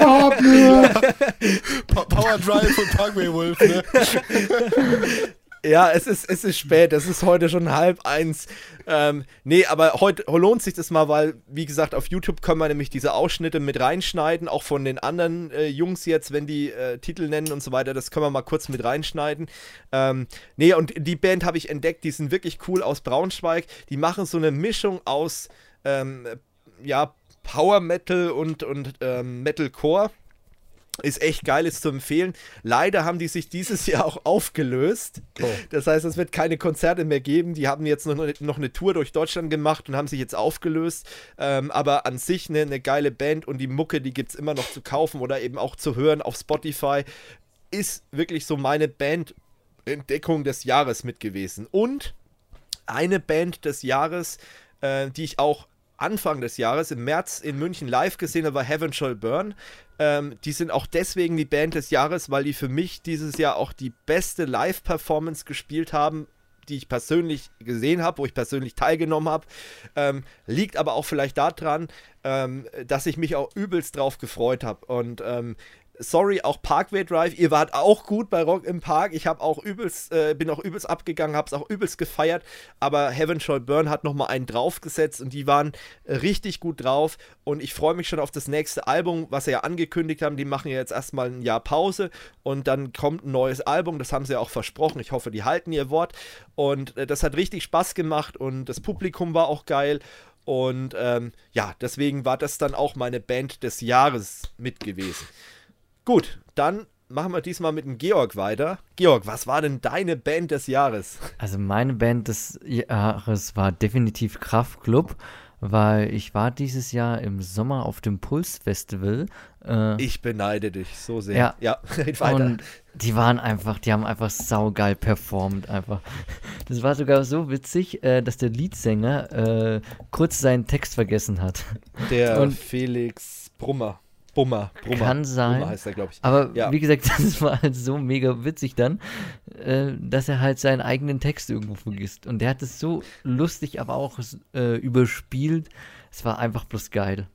Power Drive und Parkway Wolf, ne? Ja, es ist, es ist spät, es ist heute schon halb eins. Ähm, nee, aber heute lohnt sich das mal, weil, wie gesagt, auf YouTube können wir nämlich diese Ausschnitte mit reinschneiden, auch von den anderen äh, Jungs jetzt, wenn die äh, Titel nennen und so weiter, das können wir mal kurz mit reinschneiden. Ähm, nee, und die Band habe ich entdeckt, die sind wirklich cool aus Braunschweig. Die machen so eine Mischung aus, ähm, ja, Power Metal und, und ähm, Metalcore ist echt geil, ist zu empfehlen. Leider haben die sich dieses Jahr auch aufgelöst. Oh. Das heißt, es wird keine Konzerte mehr geben. Die haben jetzt noch, noch eine Tour durch Deutschland gemacht und haben sich jetzt aufgelöst. Ähm, aber an sich eine, eine geile Band und die Mucke, die gibt es immer noch zu kaufen oder eben auch zu hören auf Spotify. Ist wirklich so meine Band-Entdeckung des Jahres mit gewesen. Und eine Band des Jahres, äh, die ich auch Anfang des Jahres im März in München live gesehen habe, war Heaven Shall Burn. Ähm, die sind auch deswegen die Band des Jahres, weil die für mich dieses Jahr auch die beste Live-Performance gespielt haben, die ich persönlich gesehen habe, wo ich persönlich teilgenommen habe. Ähm, liegt aber auch vielleicht daran, ähm, dass ich mich auch übelst drauf gefreut habe. Und ähm, sorry, auch Parkway Drive, ihr wart auch gut bei Rock im Park. Ich habe auch übelst, äh, bin auch übelst abgegangen, habe es auch übelst gefeiert. Aber Heaven Shall Burn hat nochmal einen draufgesetzt und die waren richtig gut drauf. Und ich freue mich schon auf das nächste Album, was sie ja angekündigt haben. Die machen ja jetzt erstmal ein Jahr Pause und dann kommt ein neues Album. Das haben sie ja auch versprochen. Ich hoffe, die halten ihr Wort. Und äh, das hat richtig Spaß gemacht und das Publikum war auch geil. Und ähm, ja, deswegen war das dann auch meine Band des Jahres mit gewesen. Gut, dann machen wir diesmal mit dem Georg weiter. Georg, was war denn deine Band des Jahres? Also meine Band des Jahres war definitiv Kraftklub, weil ich war dieses Jahr im Sommer auf dem Puls Festival. Äh, ich beneide dich so sehr. Ja, ja weiter. Und die waren einfach, die haben einfach saugeil performt einfach. Das war sogar so witzig, äh, dass der Leadsänger äh, kurz seinen Text vergessen hat. Der und Felix Brummer. Bummer, Brummer. Kann sein. Brummer heißt er, glaube ich. Aber ja. wie gesagt, das war halt so mega witzig dann, äh, dass er halt seinen eigenen Text irgendwo vergisst. Und der hat es so lustig, aber auch äh, überspielt. Es war einfach bloß geil.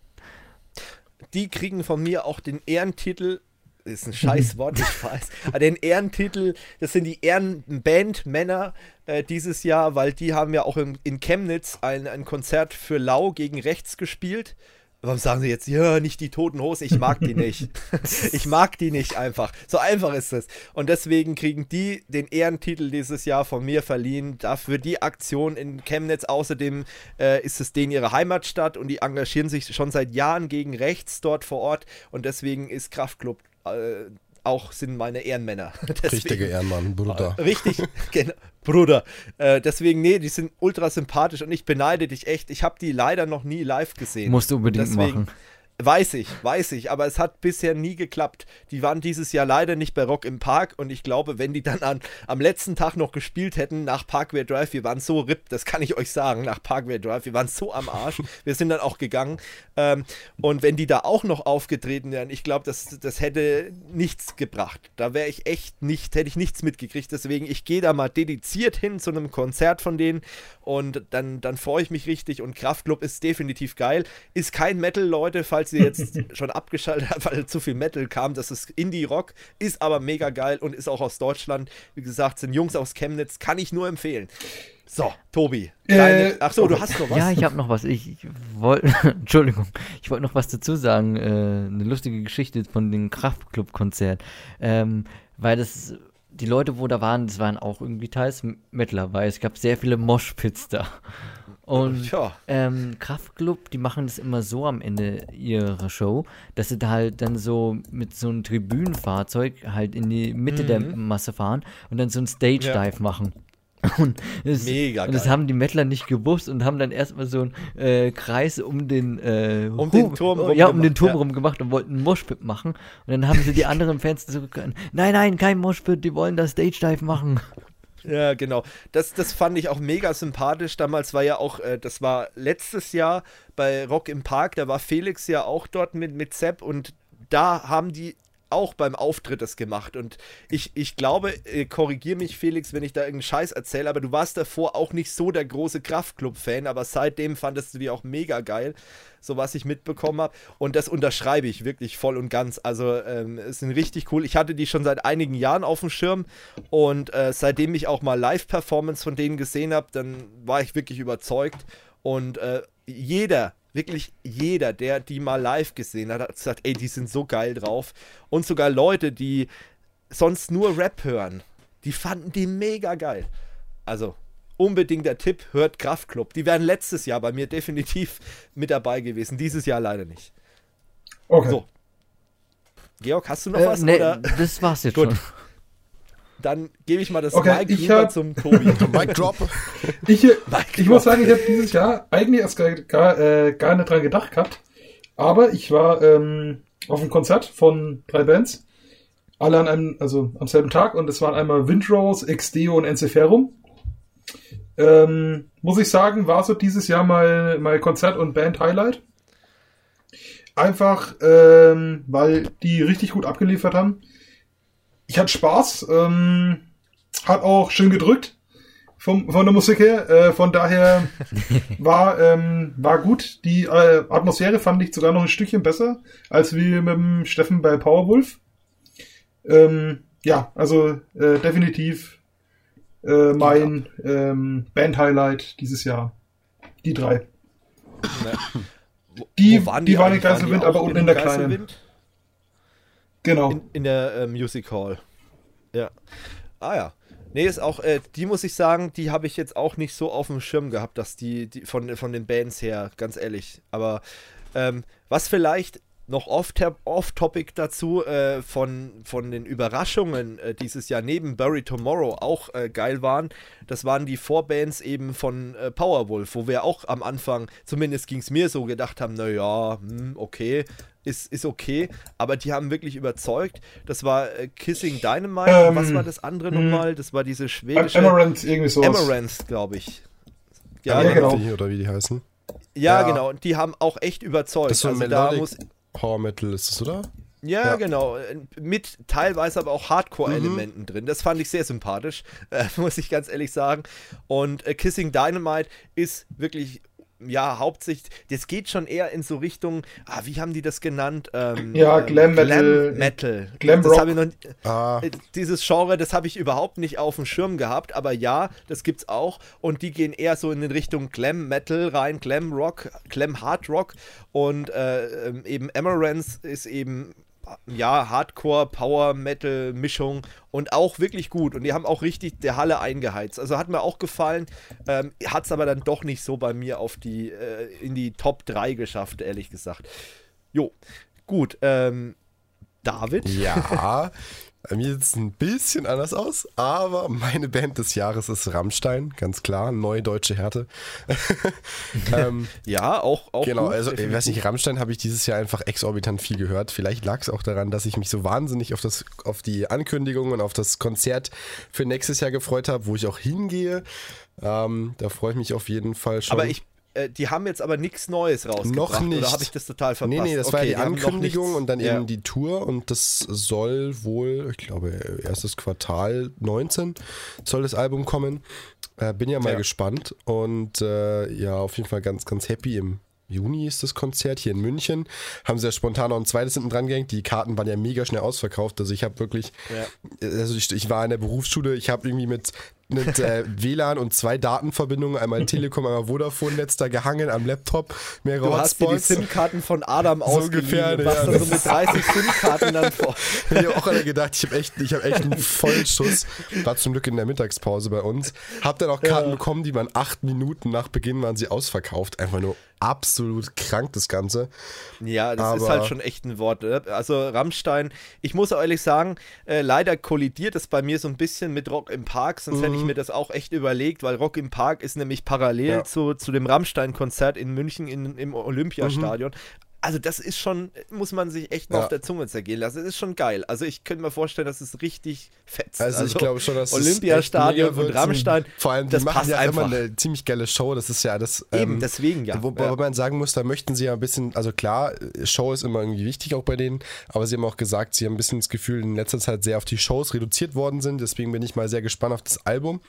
Die kriegen von mir auch den Ehrentitel ist ein scheiß Wort, ich weiß. Aber den Ehrentitel, das sind die Ehrenbandmänner äh, dieses Jahr, weil die haben ja auch in, in Chemnitz ein, ein Konzert für Lau gegen Rechts gespielt. Warum sagen sie jetzt, ja, nicht die toten Hosen? Ich mag die nicht. ich mag die nicht einfach. So einfach ist es. Und deswegen kriegen die den Ehrentitel dieses Jahr von mir verliehen. Dafür die Aktion in Chemnitz. Außerdem äh, ist es denen ihre Heimatstadt und die engagieren sich schon seit Jahren gegen rechts dort vor Ort. Und deswegen ist Kraftclub äh, auch sind meine Ehrenmänner. Deswegen, Richtige Ehrenmann, Bruder. Äh, richtig, genau, Bruder. Äh, deswegen, nee, die sind ultra sympathisch und ich beneide dich echt. Ich habe die leider noch nie live gesehen. Musst du unbedingt deswegen, machen. Weiß ich, weiß ich, aber es hat bisher nie geklappt. Die waren dieses Jahr leider nicht bei Rock im Park und ich glaube, wenn die dann an, am letzten Tag noch gespielt hätten nach Parkway Drive, wir waren so ripp, das kann ich euch sagen, nach Parkway Drive, wir waren so am Arsch. Wir sind dann auch gegangen. Ähm, und wenn die da auch noch aufgetreten wären, ich glaube, das, das hätte nichts gebracht. Da wäre ich echt nicht, hätte ich nichts mitgekriegt. Deswegen, ich gehe da mal dediziert hin zu einem Konzert von denen und dann, dann freue ich mich richtig. Und Kraftclub ist definitiv geil. Ist kein Metal, Leute, falls ihr jetzt schon abgeschaltet habt, weil zu viel Metal kam. Das ist Indie-Rock, ist aber mega geil und ist auch aus Deutschland. Wie gesagt, sind Jungs aus Chemnitz, kann ich nur empfehlen. So, Tobi. Deine, Äh, ach so, du hast noch was? Ja, ich habe noch was. Ich wollte, Entschuldigung, ich wollte noch was dazu sagen. Äh, eine lustige Geschichte von dem Kraftclub-Konzert. Ähm, weil das, die Leute, wo da waren, das waren auch irgendwie teils Metaler, weil es gab sehr viele Moshpits da. Und ähm, Kraftclub, die machen das immer so am Ende ihrer Show, dass sie da halt dann so mit so einem Tribünenfahrzeug halt in die Mitte der Masse fahren und dann so ein Stage-Dive Ja. machen. Und das, Mega und das haben die Mettler nicht gewusst und haben dann erstmal so einen äh, Kreis um den äh, Um den Turm rum ja, um den gemacht, Turm ja. rum gemacht und wollten einen Moshpit machen. Und dann haben sie die anderen Fans so nein, nein, kein Moshpit, die wollen das Stage Dive machen. Ja, genau. Das, das fand ich auch mega sympathisch. Damals war ja auch, äh, das war letztes Jahr bei Rock im Park, da war Felix ja auch dort mit, mit Sepp und da haben die auch beim Auftritt das gemacht. Und ich, ich glaube, äh, korrigier mich, Felix, wenn ich da irgendeinen Scheiß erzähle, aber du warst davor auch nicht so der große Kraftclub-Fan, aber seitdem fandest du die auch mega geil, so was ich mitbekommen habe. Und das unterschreibe ich wirklich voll und ganz. Also, ähm, es sind richtig cool. Ich hatte die schon seit einigen Jahren auf dem Schirm und äh, seitdem ich auch mal Live-Performance von denen gesehen habe, dann war ich wirklich überzeugt. Und äh, jeder, wirklich jeder, der die mal live gesehen hat, hat gesagt, ey, die sind so geil drauf. Und sogar Leute, die sonst nur Rap hören, die fanden die mega geil. Also unbedingt der Tipp, hört Kraftclub. Die wären letztes Jahr bei mir definitiv mit dabei gewesen, dieses Jahr leider nicht. Okay. So. Georg, hast du noch Äh, was? nee, Oder das war's jetzt Gut. schon. Dann gebe ich mal das Okay, Mic ich rüber hab- zum Tobi. Mic Drop. Ich, Mic ich drop. muss sagen, ich habe dieses Jahr eigentlich erst gar, gar, äh, gar nicht dran gedacht gehabt. Aber ich war ähm, auf einem Konzert von drei Bands. Alle an einem, also am selben Tag. Und es waren einmal Windrose, Exdeo und Enceferum. Ähm, muss ich sagen, war so dieses Jahr mal, mal Konzert- und Band-Highlight. Einfach, ähm, weil die richtig gut abgeliefert haben. Ich hatte Spaß, ähm, hat auch schön gedrückt vom, von der Musik her. Äh, von daher war, ähm, war gut. Die äh, Atmosphäre fand ich sogar noch ein Stückchen besser als wie mit dem Steffen bei Powerwolf. Ähm, ja, also äh, definitiv äh, mein ähm, Band-Highlight dieses Jahr. Die drei. Die, Wo waren die, waren in eigentlich? Waren die Geiselwind, aber unten in der kleinen. Genau. In, in der äh, Music Hall. Ja. Ah ja. Nee, ist auch, äh, die muss ich sagen, die habe ich jetzt auch nicht so auf dem Schirm gehabt, dass die, die von, von den Bands her, ganz ehrlich. Aber ähm, was vielleicht noch off-topic off -topic dazu äh, von, von den Überraschungen äh, dieses Jahr neben Bury Tomorrow auch äh, geil waren, das waren die Vorbands eben von äh, Powerwolf, wo wir auch am Anfang, zumindest ging es mir so, gedacht haben, naja, hm, okay, ist, ist okay, aber die haben wirklich überzeugt. Das war äh, Kissing Dynamite, Ähm, was war das andere hm. nochmal? Das war diese schwedische... Amaranth, irgendwie sowas. Amaranth, glaube ich. Ja, Ja, genau. Die, oder wie die heißen. ja, Ja. genau. Und die haben auch echt überzeugt. Das ist so also da muss, Power Metal ist es, oder? Ja, Ja. genau. Mit teilweise aber auch Hardcore-Elementen drin. Das fand ich sehr sympathisch, äh, muss ich ganz ehrlich sagen. Und äh, Kissing Dynamite ist wirklich, ja, hauptsächlich, das geht schon eher in so Richtung, ah, wie haben die das genannt? Ähm, Ja, Glam Metal. Glam Metal. Glam das Rock. habe ich noch, Ah, äh, dieses Genre, das habe ich überhaupt nicht auf dem Schirm gehabt, aber ja, das gibt's auch und die gehen eher so in den Richtung Glam Metal rein, Glam Rock, Glam Hard Rock und äh, ähm, eben Amaranth ist eben ja Hardcore Power Metal Mischung und auch wirklich gut und die haben auch richtig der Halle eingeheizt. Also hat mir auch gefallen, ähm, hat es aber dann doch nicht so bei mir auf die äh, in die Top 3 geschafft, ehrlich gesagt. Jo, gut, ähm, David. ja. Bei mir sieht es ein bisschen anders aus, aber meine Band des Jahres ist Rammstein, ganz klar, neue deutsche Härte. ähm, ja, auch, auch Genau, gut, also ich weiß nicht, Rammstein habe ich dieses Jahr einfach exorbitant viel gehört. Vielleicht lag es auch daran, dass ich mich so wahnsinnig auf, das, auf die Ankündigung und auf das Konzert für nächstes Jahr gefreut habe, wo ich auch hingehe. Ähm, da freue ich mich auf jeden Fall schon. Aber ich äh, die haben jetzt aber nichts Neues rausgebracht. Noch nicht. Oder habe ich das total verpasst? Nee, nee, das okay, war ja die Ankündigung und dann ja. eben die Tour und das soll wohl, ich glaube, erstes Quartal 19 soll das Album kommen. Äh, bin ja mal ja. gespannt und äh, ja, auf jeden Fall ganz, ganz happy im Juni ist das Konzert hier in München. Haben sie ja spontan noch ein zweites hinten dran gehängt. Die Karten waren ja mega schnell ausverkauft. Also ich habe wirklich, ja. also ich, ich, war in der Berufsschule, ich habe irgendwie mit mit äh, WLAN und zwei Datenverbindungen, einmal Telekom, einmal Vodafone-Netz da gehangen am Laptop, mehrere du Hotspots. Du hast dir die SIM-Karten von Adam so ungefähr, ja, was dann so mit 30 SIM-Karten dann vor. ich habe auch alle gedacht, ich habe echt, hab echt einen Vollschuss. War zum Glück in der Mittagspause bei uns. Hab dann auch Karten ja. bekommen, die waren acht Minuten nach Beginn waren sie ausverkauft. Einfach nur absolut krank, das Ganze. Ja, das Aber ist halt schon echt ein Wort. Ne? Also Rammstein, ich muss ehrlich sagen, äh, leider kollidiert es bei mir so ein bisschen mit Rock im Park, sonst mhm. hätte ich mir das auch echt überlegt, weil Rock im Park ist nämlich parallel ja. zu, zu dem Rammstein-Konzert in München in, im Olympiastadion. Mhm also das ist schon, muss man sich echt mal ja. auf der Zunge zergehen lassen. Das ist schon geil. Also ich könnte mir vorstellen, dass es richtig fetzt. Also, also ich glaube schon, dass Olympiastadion und Rammstein. Vor allem, das die machen ja einfach. immer eine ziemlich geile Show. Das ist ja das. Eben, ähm, deswegen ja. Wo, ja. man sagen muss, da möchten sie ja ein bisschen, also klar, Show ist immer irgendwie wichtig auch bei denen, aber sie haben auch gesagt, sie haben ein bisschen das Gefühl, in letzter Zeit sehr auf die Shows reduziert worden sind. Deswegen bin ich mal sehr gespannt auf das Album.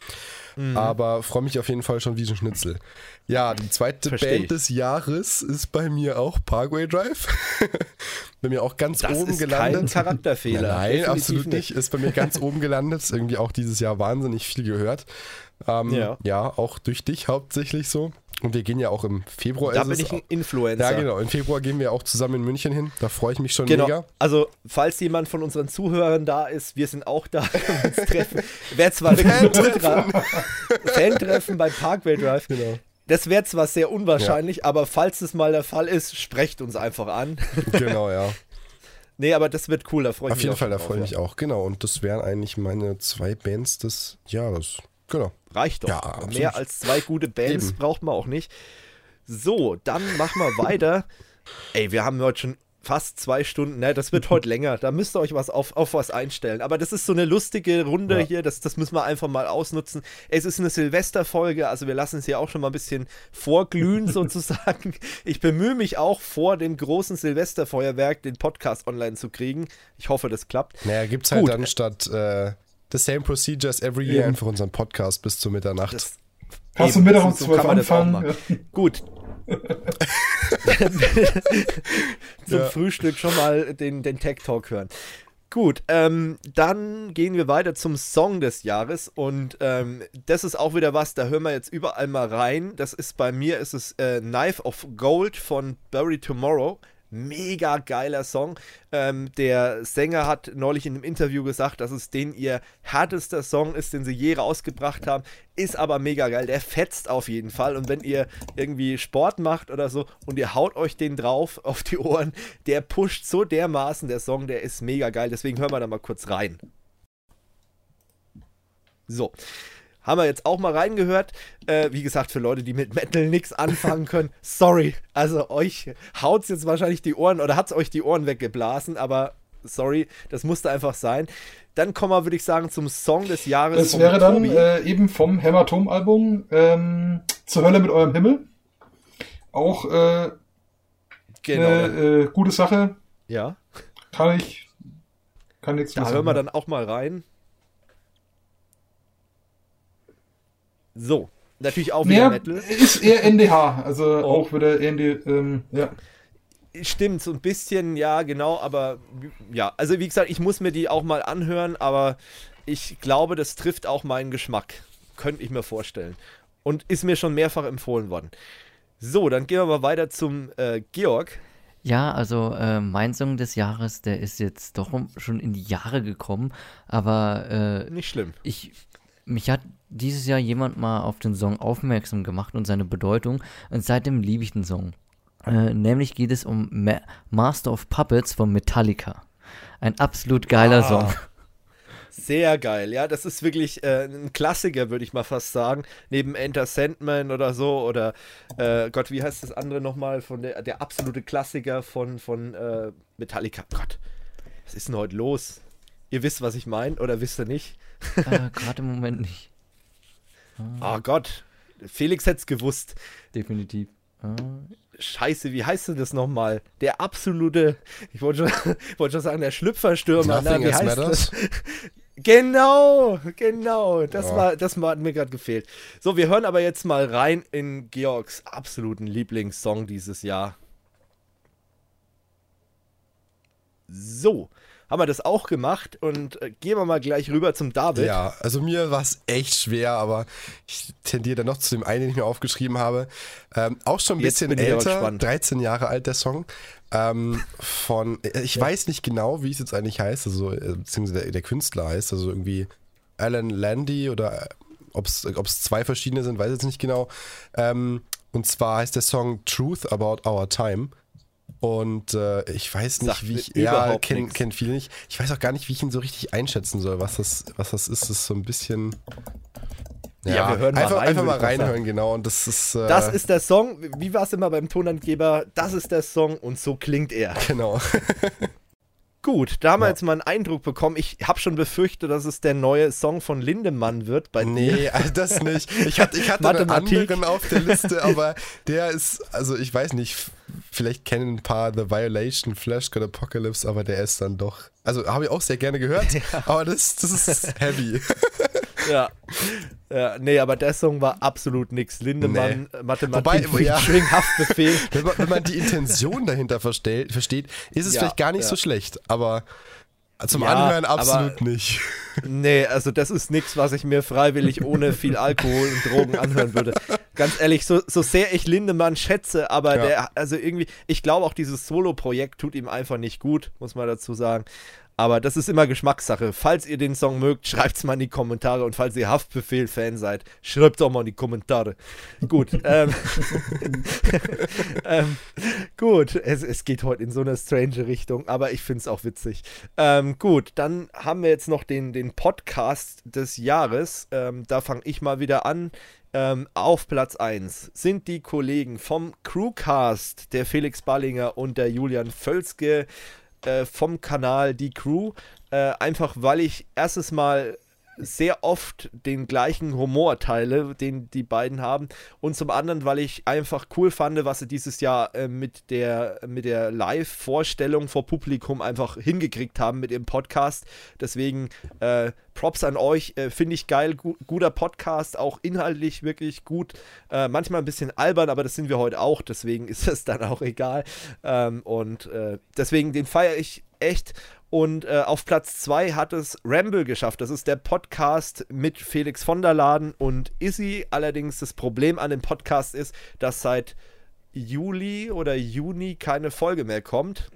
Mhm. Aber freue mich auf jeden Fall schon wie ein Schnitzel. Ja, die zweite Versteh Band ich. des Jahres ist bei mir auch Parkway Drive. bei mir auch ganz das oben ist gelandet. Kein Charakterfehler. Nein, Definitiv absolut nicht. Ist bei mir ganz oben gelandet. Ist irgendwie auch dieses Jahr wahnsinnig viel gehört. Ähm, ja. ja, auch durch dich hauptsächlich so. Und wir gehen ja auch im Februar. Da bin ich ein Influencer. Ja, genau. Im Februar gehen wir auch zusammen in München hin. Da freue ich mich schon genau. mega. Also, falls jemand von unseren Zuhörern da ist, wir sind auch da. treffen. Wäre zwar Fan-Treffen. Fan-Treffen bei Parkway Drive. Genau. Das wäre zwar sehr unwahrscheinlich, ja. aber falls es mal der Fall ist, sprecht uns einfach an. Genau, ja. Nee, aber das wird cool, da freue ich Auf mich. Auf jeden Fall, da freue ich mich auch, genau. Und das wären eigentlich meine zwei Bands des Jahres. Genau. Reicht doch. Ja, Mehr als zwei gute Bands Eben. braucht man auch nicht. So, dann machen wir weiter. Ey, wir haben heute schon fast zwei Stunden. Ne, das wird heute länger. Da müsst ihr euch was auf, auf was einstellen. Aber das ist so eine lustige Runde ja. hier. Das, das müssen wir einfach mal ausnutzen. Es ist eine Silvesterfolge, also wir lassen es hier auch schon mal ein bisschen vorglühen sozusagen. Ich bemühe mich auch vor dem großen Silvesterfeuerwerk den Podcast online zu kriegen. Ich hoffe, das klappt. Naja, gibt es halt dann statt äh, The Same Procedures Every Year einfach unseren Podcast bis zur Mitternacht. Das, Hast du Mittag um so zwölf anfangen? Gut, Zum ja. Frühstück schon mal den, den Tech Talk hören. Gut, ähm, dann gehen wir weiter zum Song des Jahres und ähm, das ist auch wieder was, da hören wir jetzt überall mal rein. Das ist bei mir, ist es äh, Knife of Gold von Bury Tomorrow. Mega geiler Song. Ähm, der Sänger hat neulich in einem Interview gesagt, dass es den ihr härtester Song ist, den sie je rausgebracht haben. Ist aber mega geil. Der fetzt auf jeden Fall. Und wenn ihr irgendwie Sport macht oder so und ihr haut euch den drauf auf die Ohren, der pusht so dermaßen der Song, der ist mega geil. Deswegen hören wir da mal kurz rein. So. Haben wir jetzt auch mal reingehört. Äh, wie gesagt, für Leute, die mit Metal nichts anfangen können, sorry. Also euch haut es jetzt wahrscheinlich die Ohren oder hat es euch die Ohren weggeblasen, aber sorry, das musste einfach sein. Dann kommen wir, würde ich sagen, zum Song des Jahres. Das wäre dann äh, eben vom Hämatom-Album ähm, Zur Hölle mit eurem Himmel. Auch äh, genau. eine äh, gute Sache. Ja. Kann ich. Kann nichts Da hören wir dann auch mal rein. So, natürlich auch wieder ja, Metal. Ist eher NDH, also oh. auch wieder eher ND, ähm, ja. Stimmt, so ein bisschen, ja, genau, aber ja, also wie gesagt, ich muss mir die auch mal anhören, aber ich glaube, das trifft auch meinen Geschmack. Könnte ich mir vorstellen. Und ist mir schon mehrfach empfohlen worden. So, dann gehen wir mal weiter zum äh, Georg. Ja, also äh, mein Song des Jahres, der ist jetzt doch schon in die Jahre gekommen, aber äh, nicht schlimm. Ich mich hat dieses Jahr jemand mal auf den Song aufmerksam gemacht und seine Bedeutung und seitdem liebe ich den Song. Äh, nämlich geht es um Ma Master of Puppets von Metallica. Ein absolut geiler ah. Song. Sehr geil, ja, das ist wirklich äh, ein Klassiker, würde ich mal fast sagen. Neben Enter Sandman oder so oder äh, Gott, wie heißt das andere nochmal? Von der, der absolute Klassiker von, von äh, Metallica. Gott, was ist denn heute los? Ihr wisst, was ich meine, oder wisst ihr nicht? äh, Gerade im Moment nicht. Oh Gott, Felix hätte es gewusst. Definitiv. Ah, Scheiße, wie heißt denn das nochmal? Der absolute, ich wollte schon, wollte schon sagen, der Schlüpferstürmer. Na, wie heißt matters. das? Genau, genau. Das Ja. war, das war, hat mir gerade gefehlt. So, wir hören aber jetzt mal rein in Georgs absoluten Lieblingssong dieses Jahr. So, haben wir das auch gemacht und äh, gehen wir mal gleich rüber zum David. Ja, also mir war es echt schwer, aber ich tendiere dann noch zu dem einen, den ich mir aufgeschrieben habe. Ähm, auch schon ein Jetzt bisschen älter, gespannt. 13 Jahre alt der Song. Ähm, von, äh, ich weiß nicht genau, wie es jetzt eigentlich heißt, also, äh, beziehungsweise der, der Künstler heißt, also irgendwie Alan Landy oder ob es zwei verschiedene sind, weiß ich jetzt nicht genau. Ähm, und zwar heißt der Song Truth About Our Time. Und äh, ich weiß nicht, Sagt wie ich. Ja, überhaupt kenn, viele nicht. Ich weiß auch gar nicht, wie ich ihn so richtig einschätzen soll, was das, was das ist. Das ist so ein bisschen. Ja, wir hören mal einfach, rein, einfach mal sagen. reinhören, genau. Und das ist. Äh, Das ist der Song. Wie war es immer beim Tonangeber? Das ist der Song und so klingt er. Genau. Gut, da haben wir Ja. jetzt mal einen Eindruck bekommen. Ich habe schon befürchtet, dass es der neue Song von Lindemann wird bei dir. Nee, also das nicht. Ich hatte, ich hatte einen anderen auf der Liste, aber der ist, also ich weiß nicht, vielleicht kennen ein paar The Violation, Flash God Apocalypse, aber der ist dann doch. Also habe ich auch sehr gerne gehört, aber das, das ist heavy. Ja. Ja. Nee, aber der Song war absolut nix. Lindemann, äh, Mathematik, Wobei, ja. Haftbefehl. Wenn man, wenn man die Intention dahinter versteht, versteht ist es Ja, vielleicht gar nicht ja. so schlecht, aber zum Ja, Anhören absolut nicht. Nee, also das ist nichts, was ich mir freiwillig ohne viel Alkohol und Drogen anhören würde. Ganz ehrlich, so, so sehr ich Lindemann schätze, aber Ja. der, also irgendwie, ich glaube auch dieses Solo-Projekt tut ihm einfach nicht gut, muss man dazu sagen. Aber das ist immer Geschmackssache. Falls ihr den Song mögt, schreibt es mal in die Kommentare. Und falls ihr Haftbefehl-Fan seid, schreibt auch mal in die Kommentare. Gut. ähm, ähm, gut, es, es geht heute in so eine strange Richtung, aber ich finde es auch witzig. Ähm, gut, dann haben wir jetzt noch den, den Podcast des Jahres. Ähm, da fange ich mal wieder an. Ähm, auf Platz 1 sind die Kollegen vom Crewcast, der Felix Ballinger und der Julian Völzke äh, vom Kanal Die Crew. Äh, einfach weil ich erstes Mal sehr oft den gleichen Humor teile, den die beiden haben. Und zum anderen, weil ich einfach cool fand, was sie dieses Jahr äh, mit der, mit der Live-Vorstellung vor Publikum einfach hingekriegt haben mit ihrem Podcast. Deswegen äh, Props an euch, äh, finde ich geil. Gu guter Podcast, auch inhaltlich wirklich gut. Äh, manchmal ein bisschen albern, aber das sind wir heute auch, deswegen ist das dann auch egal. Ähm, und äh, deswegen, den feiere ich echt. Und äh, auf Platz 2 hat es Ramble geschafft. Das ist der Podcast mit Felix von der Laden und Izzy. Allerdings das Problem an dem Podcast ist, dass seit Juli oder Juni keine Folge mehr kommt.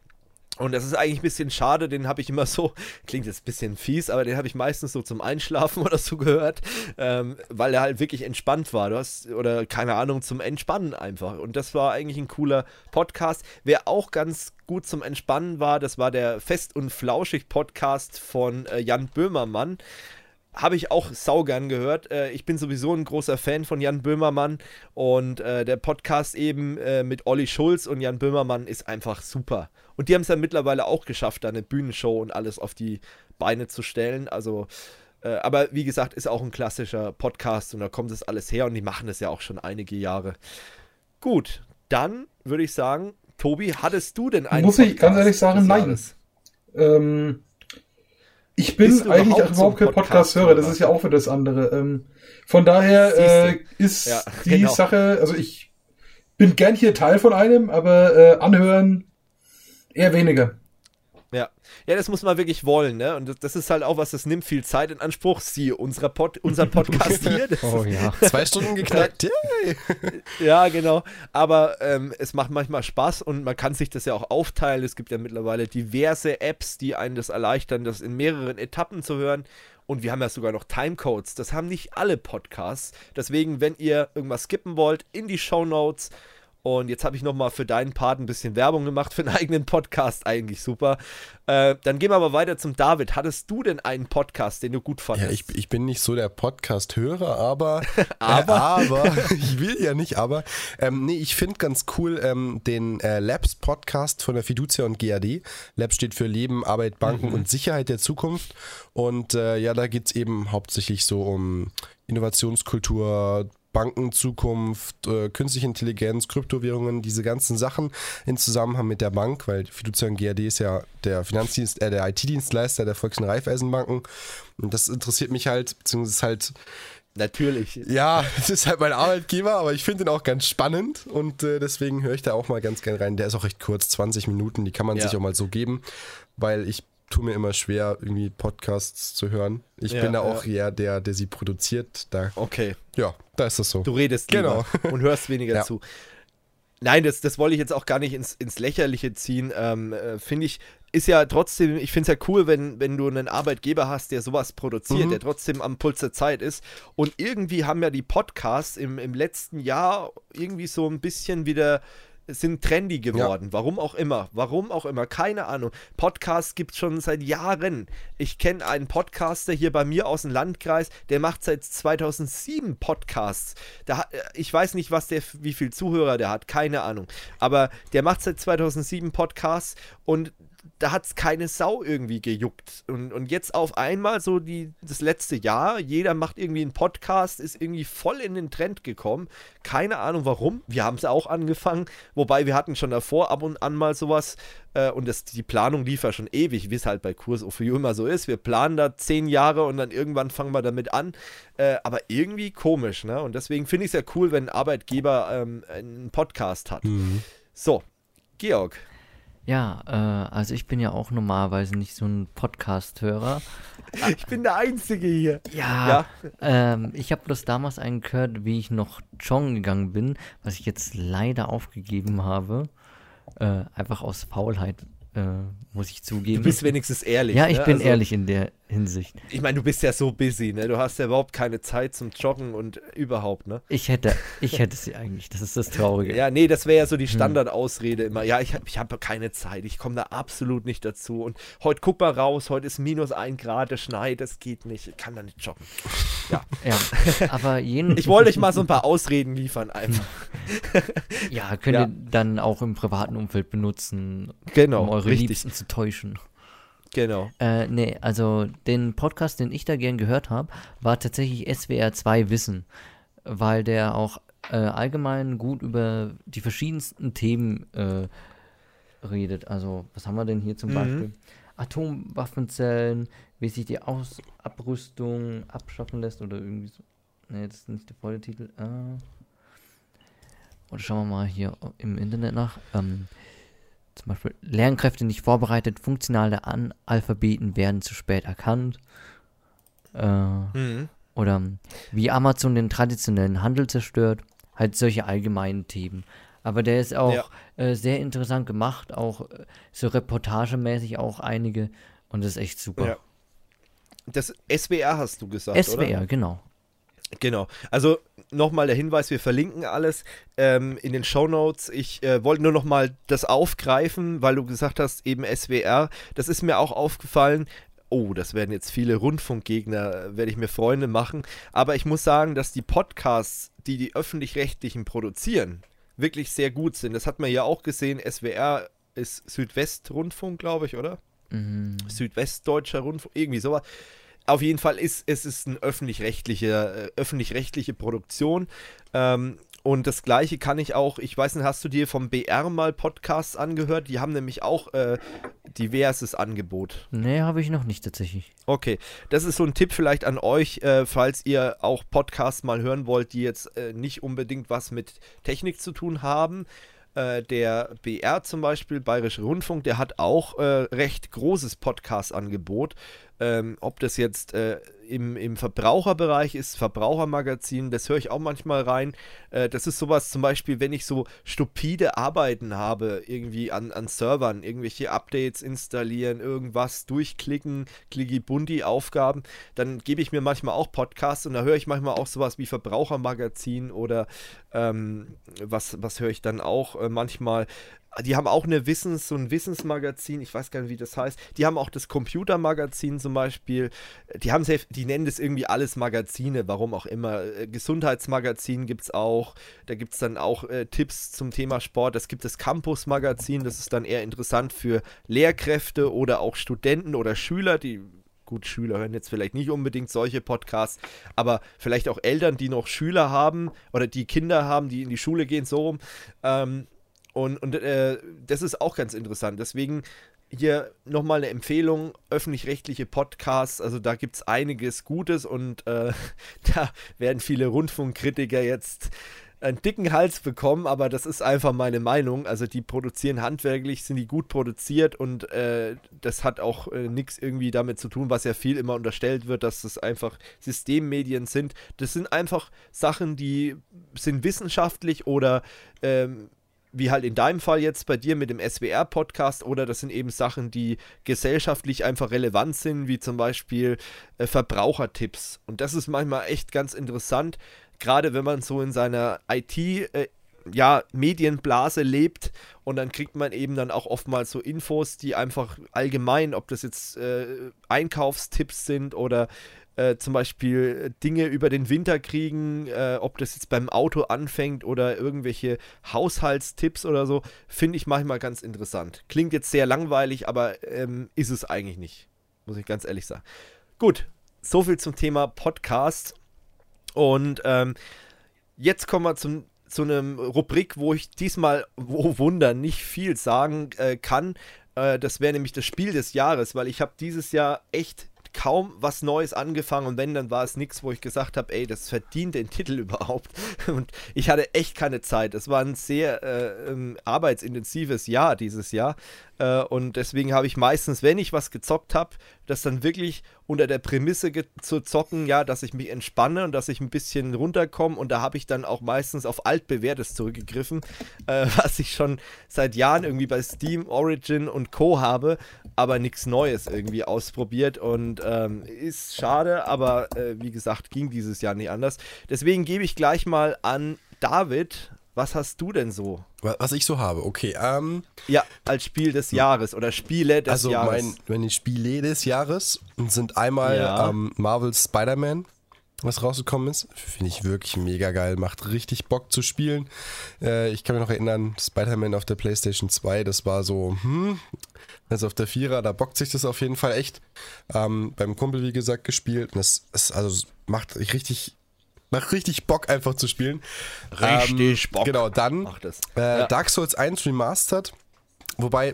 Und das ist eigentlich ein bisschen schade, den habe ich immer so, klingt jetzt ein bisschen fies, aber den habe ich meistens so zum Einschlafen oder so gehört, ähm, weil er halt wirklich entspannt war. Du hast, oder keine Ahnung, zum Entspannen einfach. Und das war eigentlich ein cooler Podcast. Wer auch ganz gut zum Entspannen war, das war der Fest und Flauschig Podcast von äh, Jan Böhmermann. Habe ich auch saugern gehört. Äh, ich bin sowieso ein großer Fan von Jan Böhmermann und äh, der Podcast eben äh, mit Olli Schulz und Jan Böhmermann ist einfach super. Und die haben es dann mittlerweile auch geschafft, da eine Bühnenshow und alles auf die Beine zu stellen. Also, äh, aber wie gesagt, ist auch ein klassischer Podcast und da kommt das alles her und die machen das ja auch schon einige Jahre. Gut, dann würde ich sagen, Tobi, hattest du denn einen Muss ich ganz ehrlich sagen, nein. Ähm, ich bin eigentlich überhaupt auch überhaupt kein Podcast-Hörer, das ist ja auch für das andere. Ähm, von daher äh, ist Ja, die genau. Sache, also ich bin gern hier Teil von einem, aber äh, anhören eher weniger. Ja. ja, das muss man wirklich wollen, ne? Und das, das ist halt auch was, das nimmt viel Zeit in Anspruch. Siehe, unser, Pod, unser Podcast hier. Das Oh ja. Zwei Stunden geknackt! Ja, genau. Aber ähm, es macht manchmal Spaß und man kann sich das ja auch aufteilen. Es gibt ja mittlerweile diverse Apps, die einen das erleichtern, das in mehreren Etappen zu hören. Und wir haben ja sogar noch Timecodes. Das haben nicht alle Podcasts. Deswegen, wenn ihr irgendwas skippen wollt, in die Show Notes Und jetzt habe ich nochmal für deinen Part ein bisschen Werbung gemacht für einen eigenen Podcast. Eigentlich super. Äh, dann gehen wir aber weiter zum David. Hattest du denn einen Podcast, den du gut fandest? Ja, ich, ich bin nicht so der Podcast-Hörer, aber. Aber? Äh, aber. ich will ja nicht, aber. Ähm, nee, ich finde ganz cool ähm, den äh, Labs-Podcast von der Fiducia und GAD. Labs steht für Leben, Arbeit, Banken und Sicherheit der Zukunft. Und äh, ja, da geht es eben hauptsächlich so um Innovationskultur, Bankenzukunft, äh, künstliche Intelligenz, Kryptowährungen, diese ganzen Sachen in Zusammenhang mit der Bank, weil Fiducia und GRD ist ja der Finanzdienst, äh, der IT-Dienstleister der Volks- und Raiffeisenbanken. Und das interessiert mich halt, beziehungsweise ist halt Natürlich. ja, es ist halt mein Arbeitgeber, aber ich finde ihn auch ganz spannend und äh, deswegen höre ich da auch mal ganz gern rein. Der ist auch recht kurz, 20 Minuten, die kann man Ja. sich auch mal so geben, weil ich tue mir immer schwer, irgendwie Podcasts zu hören. Ich Ja, bin da ja. auch eher der, der sie produziert. Da, Okay. ja, da ist das so. Du redest lieber und hörst weniger Ja. zu. Nein, das, das wollte ich jetzt auch gar nicht ins, ins Lächerliche ziehen. Ähm, äh, finde ich, ist ja trotzdem, ich finde es ja cool, wenn, wenn du einen Arbeitgeber hast, der sowas produziert, Mhm. der trotzdem am Puls der Zeit ist. Und irgendwie haben ja die Podcasts im, im letzten Jahr irgendwie so ein bisschen wieder sind trendy geworden. Warum auch immer. Warum auch immer. Keine Ahnung. Podcasts gibt es schon seit Jahren. Ich kenne einen Podcaster hier bei mir aus dem Landkreis, der macht seit 2007 Podcasts. Da, hat- ich weiß nicht, was der, wie viel Zuhörer der hat. Keine Ahnung. Aber der macht seit 2007 Podcasts und da hat es keine Sau irgendwie gejuckt. Und, und jetzt auf einmal so die, das letzte Jahr, jeder macht irgendwie einen Podcast, ist irgendwie voll in den Trend gekommen. Keine Ahnung warum. Wir haben es auch angefangen, wobei wir hatten schon davor ab und an mal sowas. Äh, und das, die Planung lief ja schon ewig, wie es halt bei Kurs of You immer so ist. Wir planen da zehn Jahre und dann irgendwann fangen wir damit an. Äh, aber irgendwie komisch, ne? Und deswegen finde ich es ja cool, wenn ein Arbeitgeber ähm, einen Podcast hat. So, Georg. Ja, äh, also ich bin ja auch normalerweise nicht so ein Podcast-Hörer. Ich bin der Einzige hier. Ja, Ja. Ähm, ich habe bloß damals einen gehört, wie ich noch joggen gegangen bin, was ich jetzt leider aufgegeben habe. Äh, einfach aus Faulheit, äh, muss ich zugeben. Du bist wenigstens ehrlich. ja, ich ne? bin Also, ehrlich in der Hinsicht. Ich meine, du bist ja so busy, ne? Du hast ja überhaupt keine Zeit zum Joggen und überhaupt, ne? Ich hätte, ich hätte sie eigentlich. Das ist das Traurige. Ja, nee, das wäre ja so Hm. die Standardausrede immer. Ja, ich habe ich hab keine Zeit, ich komme da absolut nicht dazu. Und heute guck mal raus, heute ist minus ein Grad, es schneit, das geht nicht, ich kann da nicht joggen. Ja, aber jeden. Ich wollte euch mal so ein paar Ausreden liefern einfach. Ja, könnt Ja. ihr dann auch im privaten Umfeld benutzen, Genau, um eure richtig. Liebsten zu täuschen. Genau. Äh, nee, also den Podcast, den ich da gern gehört habe, war tatsächlich SWR 2 Wissen, weil der auch äh, allgemein gut über die verschiedensten Themen äh, redet. Also, was haben wir denn hier zum Mhm. Beispiel? Atomwaffenzellen, wie sich die Aus Abrüstung abschaffen lässt oder irgendwie so. Nee, das ist nicht der volle Titel. Ah. Oder schauen wir mal hier im Internet nach. Ähm, zum Beispiel Lernkräfte nicht vorbereitet, funktionale Analphabeten werden zu spät erkannt. Äh, Mhm. oder wie Amazon den traditionellen Handel zerstört. Halt solche allgemeinen Themen. Aber der ist auch Ja. äh, sehr interessant gemacht, auch äh, so reportagemäßig auch einige. Und das ist echt super. Ja. Das SWR hast du gesagt, SWR, oder? genau. Genau. Also nochmal der Hinweis, wir verlinken alles ähm, in den Show Notes. Ich äh, wollte nur nochmal das aufgreifen, weil du gesagt hast, eben SWR. Das ist mir auch aufgefallen. Oh, das werden jetzt viele Rundfunkgegner, äh, werde ich mir Freunde machen. Aber ich muss sagen, dass die Podcasts, die die öffentlich-rechtlichen produzieren, wirklich sehr gut sind. Das hat man ja auch gesehen. SWR ist Südwestrundfunk, glaube ich, oder? Mhm. Südwestdeutscher Rundfunk, irgendwie sowas. Auf jeden Fall ist es ist eine öffentlich-rechtliche, äh, öffentlich-rechtliche Produktion. Ähm, und das gleiche kann ich auch, ich weiß nicht, hast du dir vom BR mal Podcasts angehört? Die haben nämlich auch äh, diverses Angebot. Nee, habe ich noch nicht tatsächlich. Okay, das ist so ein Tipp vielleicht an euch, äh, falls ihr auch Podcasts mal hören wollt, die jetzt äh, nicht unbedingt was mit Technik zu tun haben. Äh, der BR zum Beispiel, Bayerische Rundfunk, der hat auch äh, recht großes Podcast-Angebot. Ähm, ob das jetzt äh, im, im Verbraucherbereich ist, Verbrauchermagazin, das höre ich auch manchmal rein. Äh, das ist sowas zum Beispiel, wenn ich so stupide Arbeiten habe, irgendwie an, an Servern, irgendwelche Updates installieren, irgendwas durchklicken, klicki-bunti-Aufgaben, dann gebe ich mir manchmal auch Podcasts und da höre ich manchmal auch sowas wie Verbrauchermagazin oder ähm, was, was höre ich dann auch äh, manchmal die haben auch eine Wissens, so ein Wissensmagazin, ich weiß gar nicht, wie das heißt. Die haben auch das Computermagazin zum Beispiel. Die haben sehr, die nennen das irgendwie alles Magazine, warum auch immer. Äh, Gesundheitsmagazin gibt es auch. Da gibt es dann auch äh, Tipps zum Thema Sport. Es gibt das Campus-Magazin, das ist dann eher interessant für Lehrkräfte oder auch Studenten oder Schüler, die gut, Schüler hören jetzt vielleicht nicht unbedingt solche Podcasts, aber vielleicht auch Eltern, die noch Schüler haben oder die Kinder haben, die in die Schule gehen, so rum. Ähm, und, und äh, das ist auch ganz interessant. Deswegen hier nochmal eine Empfehlung, öffentlich-rechtliche Podcasts, also da gibt es einiges Gutes und äh, da werden viele Rundfunkkritiker jetzt einen dicken Hals bekommen, aber das ist einfach meine Meinung. Also die produzieren handwerklich, sind die gut produziert und äh, das hat auch äh, nichts irgendwie damit zu tun, was ja viel immer unterstellt wird, dass das einfach Systemmedien sind. Das sind einfach Sachen, die sind wissenschaftlich oder ähm, wie halt in deinem Fall jetzt bei dir mit dem SWR-Podcast oder das sind eben Sachen, die gesellschaftlich einfach relevant sind, wie zum Beispiel äh, Verbrauchertipps. Und das ist manchmal echt ganz interessant, gerade wenn man so in seiner IT- äh, ja, Medienblase lebt und dann kriegt man eben dann auch oftmals so Infos, die einfach allgemein, ob das jetzt äh, Einkaufstipps sind oder äh, zum Beispiel Dinge über den Winter kriegen, äh, ob das jetzt beim Auto anfängt oder irgendwelche Haushaltstipps oder so, finde ich manchmal ganz interessant. Klingt jetzt sehr langweilig, aber ähm, ist es eigentlich nicht, muss ich ganz ehrlich sagen. Gut, soviel zum Thema Podcast. Und ähm, jetzt kommen wir zum, zu einem Rubrik, wo ich diesmal, oh Wunder, nicht viel sagen äh, kann. Äh, das wäre nämlich das Spiel des Jahres, weil ich habe dieses Jahr echt kaum was Neues angefangen und wenn, dann war es nichts, wo ich gesagt habe, ey, das verdient den Titel überhaupt. Und ich hatte echt keine Zeit. Es war ein sehr äh, ähm, arbeitsintensives Jahr dieses Jahr. Äh, und deswegen habe ich meistens, wenn ich was gezockt habe, das dann wirklich unter der Prämisse zu zocken, ja, dass ich mich entspanne und dass ich ein bisschen runterkomme. Und da habe ich dann auch meistens auf altbewährtes zurückgegriffen, äh, was ich schon seit Jahren irgendwie bei Steam, Origin und Co. habe, aber nichts Neues irgendwie ausprobiert. Und ähm, ist schade, aber äh, wie gesagt, ging dieses Jahr nicht anders. Deswegen gebe ich gleich mal an David. Was hast du denn so? Was ich so habe, okay. Ähm, ja, als Spiel des Jahres oder Spiele des also Jahres. Also meine Spiele des Jahres sind einmal ja. ähm, Marvel Spider-Man, was rausgekommen ist. Finde ich wirklich mega geil. Macht richtig Bock zu spielen. Äh, ich kann mich noch erinnern, Spider-Man auf der PlayStation 2, das war so, hm, also auf der Vierer, da bockt sich das auf jeden Fall echt. Ähm, beim Kumpel, wie gesagt, gespielt. Und das ist, also macht richtig Macht richtig Bock einfach zu spielen. Richtig ähm, Bock. Genau, dann äh, ja. Dark Souls 1 Remastered. Wobei,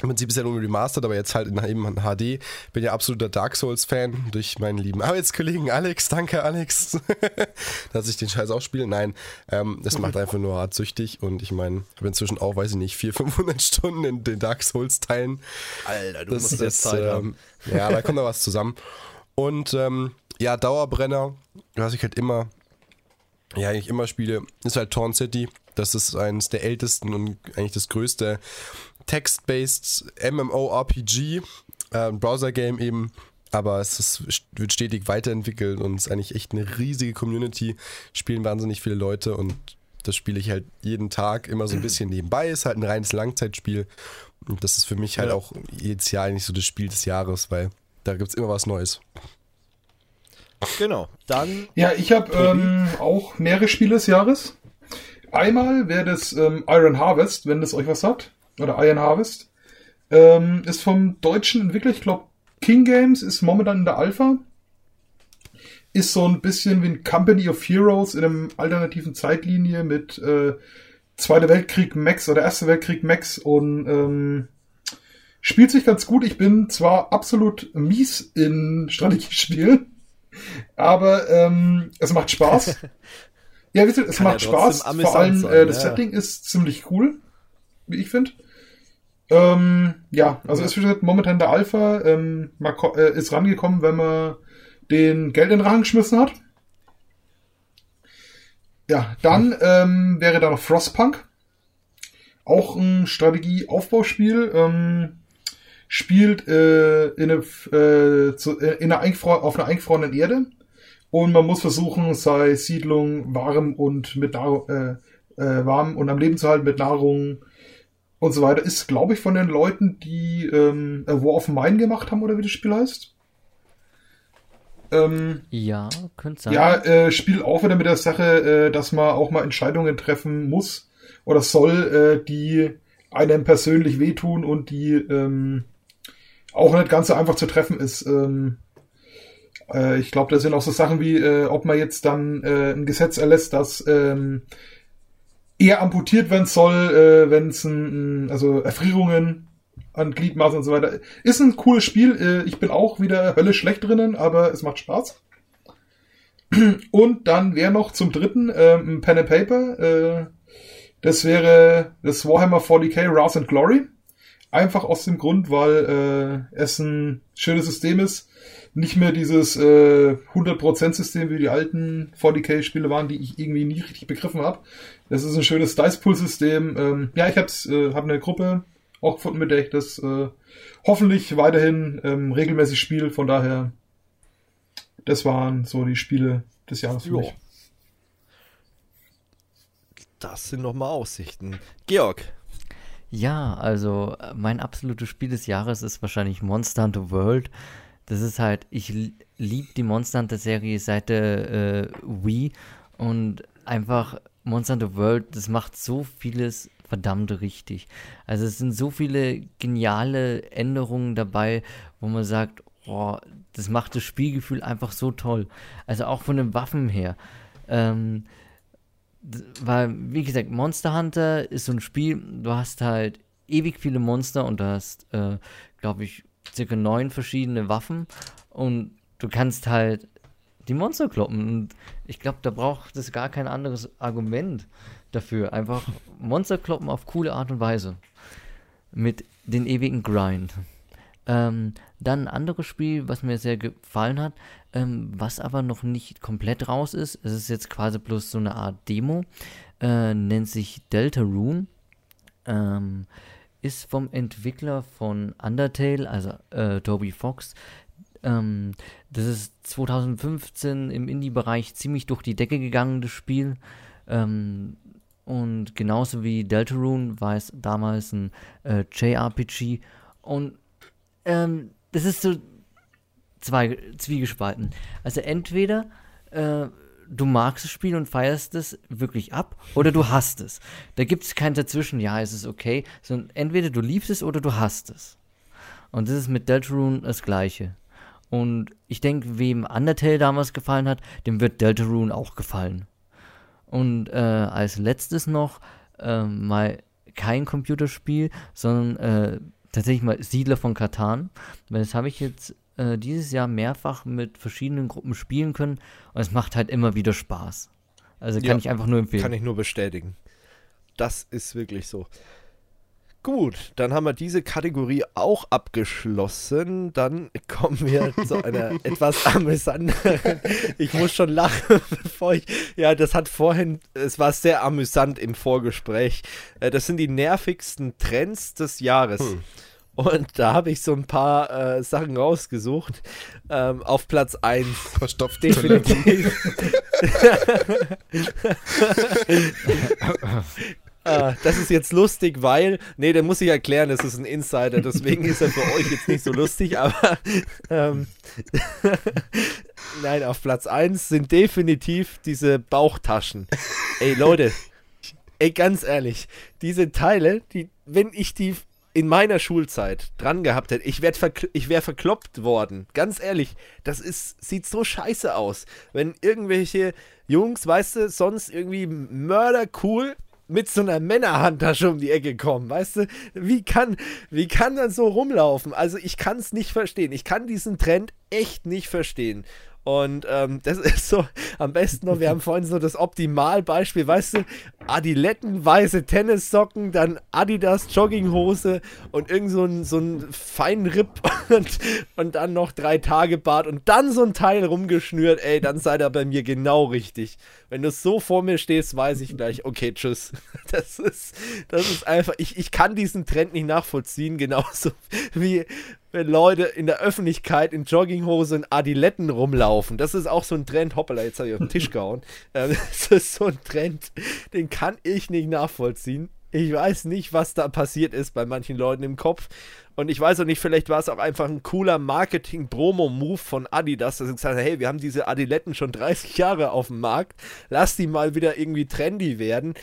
im Prinzip ist ja nur remastered, aber jetzt halt in, eben HD. Bin ja absoluter Dark Souls-Fan durch meinen lieben Arbeitskollegen Alex. Danke, Alex, dass ich den Scheiß auch spiele. Nein, ähm, das macht einfach nur hart süchtig und ich meine, ich habe inzwischen auch, weiß ich nicht, 400, 500 Stunden in den Dark Souls-Teilen. Alter, du das musst jetzt Zeit ähm, haben. Ja, da kommt noch was zusammen. Und ähm, ja, Dauerbrenner, was ich halt immer, ja, eigentlich immer spiele, ist halt Torn City. Das ist eines der ältesten und eigentlich das größte Text-based MMORPG, äh, Browser-Game eben. Aber es ist, wird stetig weiterentwickelt und es ist eigentlich echt eine riesige Community. Spielen wahnsinnig viele Leute und das spiele ich halt jeden Tag immer so ein bisschen nebenbei. Ist halt ein reines Langzeitspiel. Und das ist für mich halt ja. auch jedes Jahr nicht so das Spiel des Jahres, weil da gibt es immer was Neues. Genau, dann. Ja, ich habe ähm, auch mehrere Spiele des Jahres. Einmal wäre das ähm, Iron Harvest, wenn das euch was sagt. Oder Iron Harvest. Ähm, ist vom deutschen Entwickler, ich glaube King Games, ist momentan in der Alpha. Ist so ein bisschen wie ein Company of Heroes in einem alternativen Zeitlinie mit äh, Zweiter Weltkrieg Max oder Erster Weltkrieg Max und ähm, spielt sich ganz gut. Ich bin zwar absolut mies in Strategiespielen, aber ähm, es macht Spaß. ja, wisst ihr, es Kann macht ja Spaß. Vor allem sein, äh, das ja. Setting ist ziemlich cool, wie ich finde. Ähm, ja, also ist wie gesagt momentan der Alpha, ähm, ko- äh, ist rangekommen, wenn man den Geld in den Rang geschmissen hat. Ja, dann ähm, wäre da noch Frostpunk. Auch ein Strategie-Aufbauspiel. Ähm, spielt äh, in, eine, äh, zu, äh, in einer eingefro auf einer eingefrorenen Erde. Und man muss versuchen, seine Siedlung warm und mit Nahrung, äh, äh, warm und am Leben zu halten mit Nahrung und so weiter. Ist, glaube ich, von den Leuten, die ähm, äh, War of Mine gemacht haben, oder wie das Spiel heißt. Ähm, Ja, könnte sein. ja, äh, spielt auch wieder mit der Sache, äh, dass man auch mal Entscheidungen treffen muss oder soll, äh, die einem persönlich wehtun und die ähm, auch nicht ganz so einfach zu treffen ist. Ähm, äh, ich glaube, da sind auch so Sachen wie, äh, ob man jetzt dann äh, ein Gesetz erlässt, dass ähm, eher amputiert werden soll, äh, wenn es also Erfrierungen an Gliedmaßen und so weiter. Ist ein cooles Spiel. Äh, ich bin auch wieder höllisch schlecht drinnen, aber es macht Spaß. Und dann wäre noch zum dritten ähm, ein Pen and Paper. Äh, das wäre das Warhammer 40k Wrath and Glory. Einfach aus dem Grund, weil äh, es ein schönes System ist. Nicht mehr dieses äh, 100% System wie die alten 40k-Spiele waren, die ich irgendwie nie richtig begriffen habe. Das ist ein schönes Dice Pool System. Ähm, ja, ich hab's, äh, hab eine Gruppe auch gefunden, mit der ich das äh, hoffentlich weiterhin ähm, regelmäßig spiele. Von daher, das waren so die Spiele des Jahres für Jo. mich. Das sind nochmal Aussichten. Georg, Ja, also äh, mein absolutes Spiel des Jahres ist wahrscheinlich Monster Hunter World. Das ist halt, ich liebe die Monster Hunter Serie seit der äh, Wii und einfach Monster Hunter World, das macht so vieles verdammt richtig. Also es sind so viele geniale Änderungen dabei, wo man sagt, boah, das macht das Spielgefühl einfach so toll. Also auch von den Waffen her. Ähm, weil, wie gesagt, Monster Hunter ist so ein Spiel, du hast halt ewig viele Monster und du hast, äh, glaube ich, circa neun verschiedene Waffen und du kannst halt die Monster kloppen. Und ich glaube, da braucht es gar kein anderes Argument dafür. Einfach Monster kloppen auf coole Art und Weise. Mit den ewigen Grind. Ähm, dann ein anderes Spiel, was mir sehr gefallen hat, ähm, was aber noch nicht komplett raus ist. Es ist jetzt quasi bloß so eine Art Demo. Äh, nennt sich Deltarune. Ähm, ist vom Entwickler von Undertale, also äh, Toby Fox. Ähm, das ist 2015 im Indie-Bereich ziemlich durch die Decke gegangen, das Spiel. Ähm, und genauso wie Deltarune war es damals ein äh, JRPG. Und ähm, das ist so zwei, zwiegespalten. Also entweder äh, du magst das Spiel und feierst es wirklich ab oder du hasst es. Da gibt es kein Dazwischen, ja, es ist okay, sondern entweder du liebst es oder du hasst es. Und das ist mit Deltarune das Gleiche. Und ich denke, wem Undertale damals gefallen hat, dem wird Deltarune auch gefallen. Und äh, als letztes noch äh, mal kein Computerspiel, sondern äh, tatsächlich mal Siedler von Katan. Das habe ich jetzt äh, dieses Jahr mehrfach mit verschiedenen Gruppen spielen können und es macht halt immer wieder Spaß. Also kann Ja, ich einfach nur empfehlen. kann ich nur bestätigen. Das ist wirklich so. Gut, dann haben wir diese Kategorie auch abgeschlossen. Dann kommen wir zu einer etwas amüsanteren. Ich muss schon lachen, bevor ich. Ja, das hat vorhin. Es war sehr amüsant im Vorgespräch. Äh, Das sind die nervigsten Trends des Jahres. Und da habe ich so ein paar äh, Sachen rausgesucht. Ähm, auf Platz 1 Verstopft. Definitiv. Ah, das ist jetzt lustig, weil. Nee, den muss ich erklären, das ist ein Insider, deswegen ist er für euch jetzt nicht so lustig, aber. Ähm, Nein, auf Platz 1 sind definitiv diese Bauchtaschen. Ey, Leute. Ey, ganz ehrlich, diese Teile, die, wenn ich die in meiner Schulzeit dran gehabt hätte, ich wäre ich wär verkloppt worden. Ganz ehrlich, das ist, sieht so scheiße aus. Wenn irgendwelche Jungs, weißt du, sonst irgendwie mördercool mit so einer Männerhandtasche um die Ecke kommen, weißt du? Wie kann, wie kann das so rumlaufen? Also ich kann es nicht verstehen. Ich kann diesen Trend echt nicht verstehen. Und ähm, das ist so, am besten noch, wir haben vorhin so das Optimalbeispiel, weißt du, Adiletten, weiße Tennissocken, dann Adidas Jogginghose und irgend so ein, so ein Feinripp und, und dann noch drei Tage Bart und dann so ein Teil rumgeschnürt, ey, dann seid ihr bei mir genau richtig. Wenn du so vor mir stehst, weiß ich gleich, okay, tschüss. Das ist, das ist einfach, ich, ich kann diesen Trend nicht nachvollziehen, genauso wie wenn Leute in der Öffentlichkeit in Jogginghose und Adiletten rumlaufen. Das ist auch so ein Trend. Hoppala, jetzt habe ich auf den Tisch gehauen. Ähm, das ist so ein Trend, den kann ich nicht nachvollziehen. Ich weiß nicht, was da passiert ist bei manchen Leuten im Kopf. Und ich weiß auch nicht, vielleicht war es auch einfach ein cooler Marketing-Promo-Move von Adidas, dass sie gesagt haben, hey, wir haben diese Adiletten schon 30 Jahre auf dem Markt, lass die mal wieder irgendwie trendy werden.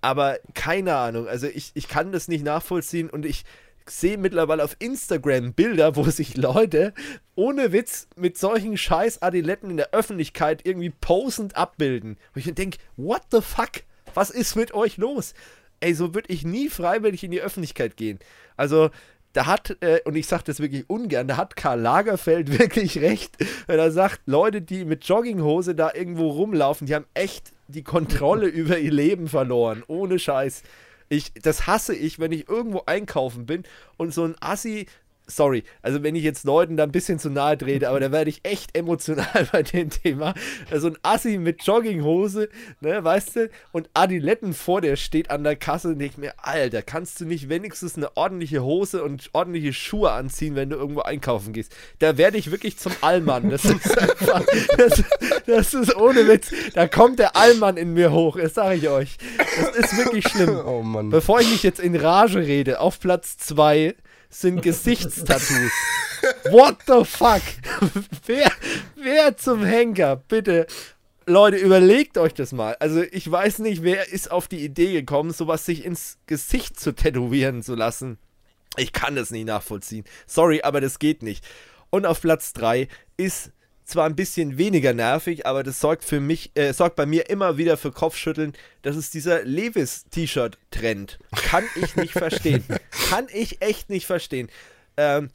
Aber keine Ahnung, also ich, ich kann das nicht nachvollziehen und ich, sehe mittlerweile auf Instagram Bilder, wo sich Leute ohne Witz mit solchen scheiß Adiletten in der Öffentlichkeit irgendwie posend abbilden. Wo ich mir denke, what the fuck? Was ist mit euch los? Ey, so würde ich nie freiwillig in die Öffentlichkeit gehen. Also, da hat, äh, und ich sage das wirklich ungern, da hat Karl Lagerfeld wirklich recht, wenn er sagt, Leute, die mit Jogginghose da irgendwo rumlaufen, die haben echt die Kontrolle über ihr Leben verloren. Ohne Scheiß. Ich, das hasse ich, wenn ich irgendwo einkaufen bin und so ein Assi sorry, also wenn ich jetzt Leuten da ein bisschen zu nahe trete, aber da werde ich echt emotional bei dem Thema. Also ein Assi mit Jogginghose, ne, weißt du, und Adiletten vor der steht an der Kasse und ich mir, Alter, kannst du nicht wenigstens eine ordentliche Hose und ordentliche Schuhe anziehen, wenn du irgendwo einkaufen gehst? Da werde ich wirklich zum Allmann. Das ist einfach, das, das ist ohne Witz. Da kommt der Allmann in mir hoch, das sage ich euch. Das ist wirklich schlimm. Oh Mann. Bevor ich mich jetzt in Rage rede, auf Platz 2 sind Gesichtstattoos. What the fuck? wer, wer zum Henker? Bitte. Leute, überlegt euch das mal. Also ich weiß nicht, wer ist auf die Idee gekommen, sowas sich ins Gesicht zu tätowieren zu lassen. Ich kann das nicht nachvollziehen. Sorry, aber das geht nicht. Und auf Platz 3 ist zwar ein bisschen weniger nervig, aber das sorgt für mich, äh, sorgt bei mir immer wieder für Kopfschütteln. Das ist dieser Levis-T-Shirt-Trend. Kann ich nicht verstehen. Kann ich echt nicht verstehen. Ähm,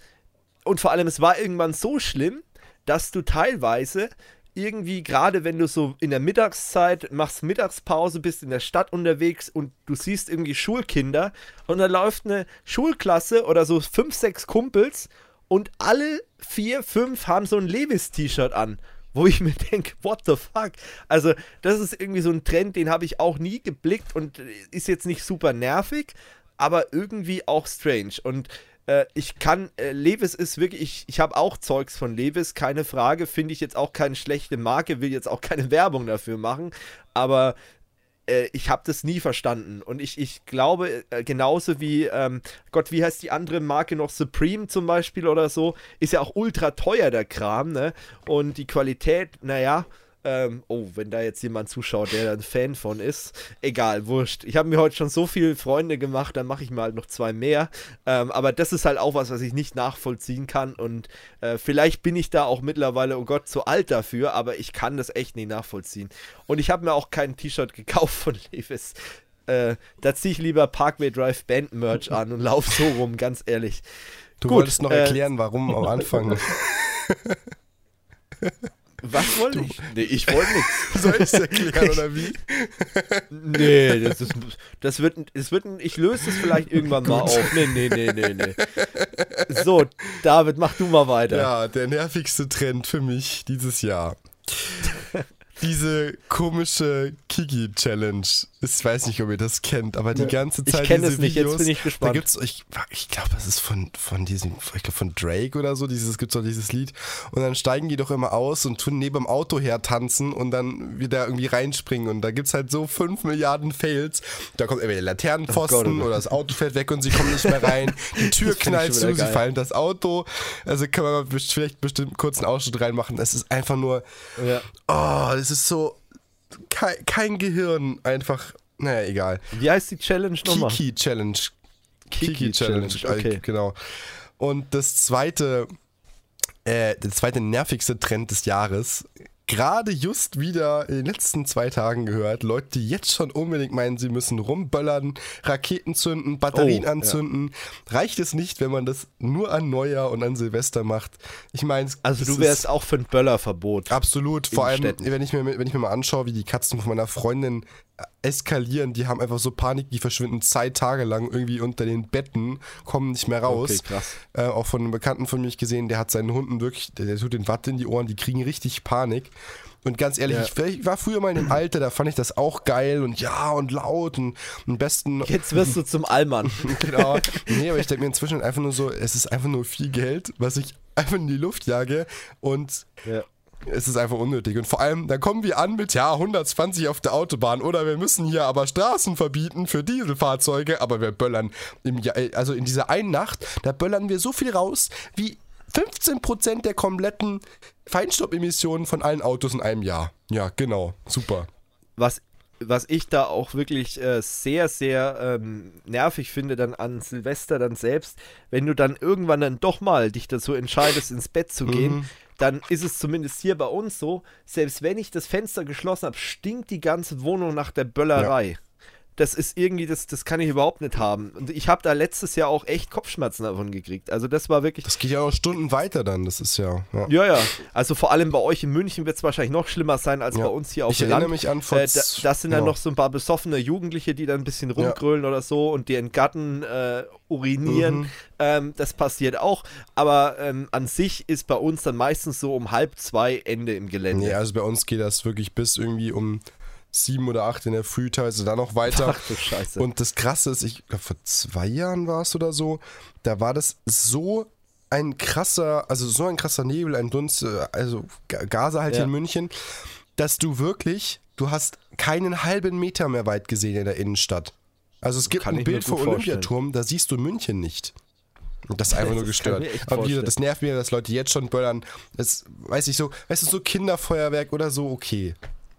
und vor allem, es war irgendwann so schlimm, dass du teilweise irgendwie, gerade wenn du so in der Mittagszeit machst Mittagspause, bist in der Stadt unterwegs und du siehst irgendwie Schulkinder und da läuft eine Schulklasse oder so fünf, sechs Kumpels und alle vier, fünf haben so ein Levis-T-Shirt an. Wo ich mir denke, what the fuck? Also, das ist irgendwie so ein Trend, den habe ich auch nie geblickt und ist jetzt nicht super nervig, aber irgendwie auch strange. Und äh, ich kann, äh, Levis ist wirklich, ich, ich habe auch Zeugs von Levis, keine Frage, finde ich jetzt auch keine schlechte Marke, will jetzt auch keine Werbung dafür machen, aber äh, ich habe das nie verstanden. Und ich, ich glaube, äh, genauso wie, ähm, Gott, wie heißt die andere Marke noch? Supreme zum Beispiel oder so, ist ja auch ultra teuer, der Kram, ne? Und die Qualität, naja, ähm, oh, wenn da jetzt jemand zuschaut, der ein Fan von ist, egal, wurscht. Ich habe mir heute schon so viele Freunde gemacht, dann mache ich mir halt noch zwei mehr. Ähm, aber das ist halt auch was, was ich nicht nachvollziehen kann. Und äh, vielleicht bin ich da auch mittlerweile, oh Gott, zu alt dafür, aber ich kann das echt nicht nachvollziehen. Und ich habe mir auch kein T-Shirt gekauft von Levis. Äh, da ziehe ich lieber Parkway Drive Band Merch an und laufe so rum, ganz ehrlich. Du Gut, wolltest noch äh, erklären, warum am Anfang. Was wollte ich? Nee, ich wollte nichts. Soll ich es erklären oder wie? nee, das ist. Das wird, das wird ich löse es vielleicht irgendwann mal auf. Nee, nee, nee, nee, nee. So, David, mach du mal weiter. Ja, der nervigste Trend für mich dieses Jahr diese komische Kiki-Challenge. Ich weiß nicht, ob ihr das kennt, aber die ganze Zeit. Ich kenne es nicht, Videos, jetzt bin ich gespannt. Da gibt's, ich, ich glaube, das ist von, von diesem, ich glaube von Drake oder so, dieses, gibt's doch dieses Lied. Und dann steigen die doch immer aus und tun neben dem Auto her tanzen und dann wieder irgendwie reinspringen. Und da gibt es halt so 5 Milliarden Fails. Da kommt entweder der Laternenpfosten oh oder das Auto fällt weg und sie kommen nicht mehr rein. Die Tür knallt zu, sie fallen das Auto. Also kann man vielleicht bestimmt kurz einen Ausschnitt reinmachen. Es ist einfach nur, ja. oh, das ist so kein, kein Gehirn, einfach, naja, egal. Wie heißt die Challenge nochmal? Kiki Challenge. Kiki, Kiki Challenge, Challenge. okay. Genau. Und das zweite, äh, der zweite nervigste Trend des Jahres gerade just wieder in den letzten zwei Tagen gehört, Leute, die jetzt schon unbedingt meinen, sie müssen rumböllern, Raketen zünden, Batterien Oh, ja. anzünden. Reicht es nicht, wenn man das nur an Neujahr und an Silvester macht? Ich meine, Also du wärst auch für ein Böllerverbot. Absolut, vor allem, Städten. wenn ich, mir, wenn ich mir mal anschaue, wie die Katzen von meiner Freundin äh, eskalieren, die haben einfach so Panik, die verschwinden zwei Tage lang irgendwie unter den Betten, kommen nicht mehr raus. Okay, krass. Äh, auch von einem Bekannten von mir gesehen, der hat seinen Hunden wirklich, der, der tut den Watt in die Ohren, die kriegen richtig Panik. Und ganz ehrlich, Ja. ich, ich war früher mal in dem Alter, da fand ich das auch geil und ja und laut und am besten Jetzt wirst du zum Allmann. genau. Nee, aber ich denke mir inzwischen einfach nur so, es ist einfach nur viel Geld, was ich einfach in die Luft jage und ja. Es ist einfach unnötig. Und vor allem, dann kommen wir an mit, ja, 120 auf der Autobahn oder wir müssen hier aber Straßen verbieten für Dieselfahrzeuge, aber wir böllern im Jahr, also in dieser einen Nacht, da böllern wir so viel raus, wie 15% der kompletten Feinstaubemissionen von allen Autos in einem Jahr. Ja, genau. Super. was, was ich da auch wirklich äh, sehr, sehr ähm, nervig finde, dann an Silvester dann selbst, wenn du dann irgendwann dann doch mal dich dazu entscheidest, ins Bett zu gehen, dann ist es zumindest hier bei uns so, selbst wenn ich das Fenster geschlossen habe, stinkt die ganze Wohnung nach der Böllerei. Das ist irgendwie, das, das kann ich überhaupt nicht haben. Und ich habe da letztes Jahr auch echt Kopfschmerzen davon gekriegt. Also das war wirklich Das geht ja auch Stunden weiter dann, das ist ja. ja. ja, ja. Also vor allem bei euch in München wird es wahrscheinlich noch schlimmer sein als Ja. bei uns hier auf Ich dem erinnere Land. mich an vor äh, da, das sind dann genau. noch so ein paar besoffene Jugendliche, die dann ein bisschen rumgrölen oder so und die in Garten äh, urinieren. Mhm. Ähm, das passiert auch. Aber ähm, an sich ist bei uns dann meistens so um halb zwei Ende im Gelände. Nee, also bei uns geht das wirklich bis irgendwie um sieben oder acht in der Früh, teilweise dann noch weiter. Ach du Scheiße. Und das Krasse ist, ich glaube, vor zwei Jahren war es oder so, da war das so ein krasser, also so ein krasser Nebel, ein Dunst, äh, also Ga- Gase halt hier Ja. in München, dass du wirklich, du hast keinen halben Meter mehr weit gesehen in der Innenstadt. Also es gibt Kann ein Bild vom. Olympiaturm, da siehst du München nicht. Und das ist einfach nur Das gestört. Aber wie gesagt, das nervt mir, dass Leute jetzt schon böllern. Das weiß ich so, weißt du, so Kinderfeuerwerk oder so, okay.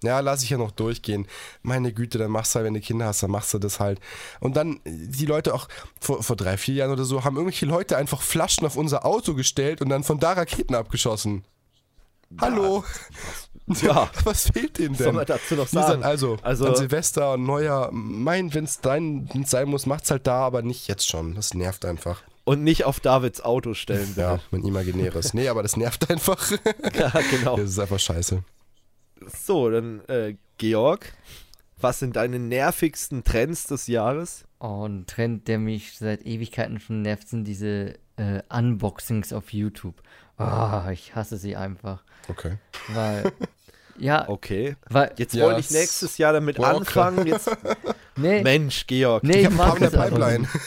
Ja, lass ich ja noch durchgehen. Meine Güte, dann machst du halt, wenn du Kinder hast, dann machst du das halt. Und dann, die Leute auch vor, vor drei, vier Jahren oder so, haben irgendwelche Leute einfach Flaschen auf unser Auto gestellt und dann von da Raketen abgeschossen. Hallo? Ja. Was fehlt denen denn? soll man dazu noch Wie gesagt, sagen? Also, Also- an Silvester und Neujahr, mein, wenn es dein wenn's sein muss, macht's halt da, aber nicht jetzt schon. Das nervt einfach. Und nicht auf Davids Auto stellen. Bitte. Ja, mein imaginäres. Nee, aber das nervt einfach. ja genau. Das ist einfach scheiße. So, dann äh, Georg, was sind deine nervigsten Trends des Jahres? Oh, ein Trend, der mich seit Ewigkeiten schon nervt, sind diese äh, Unboxings auf YouTube. Oh, ich hasse sie einfach. Okay. Weil, ja, Okay. weil, Jetzt Ja, wollte ich nächstes Jahr damit anfangen. Jetzt, nee, Mensch, Georg. nee, Ich ich mag das einfach Pipeline.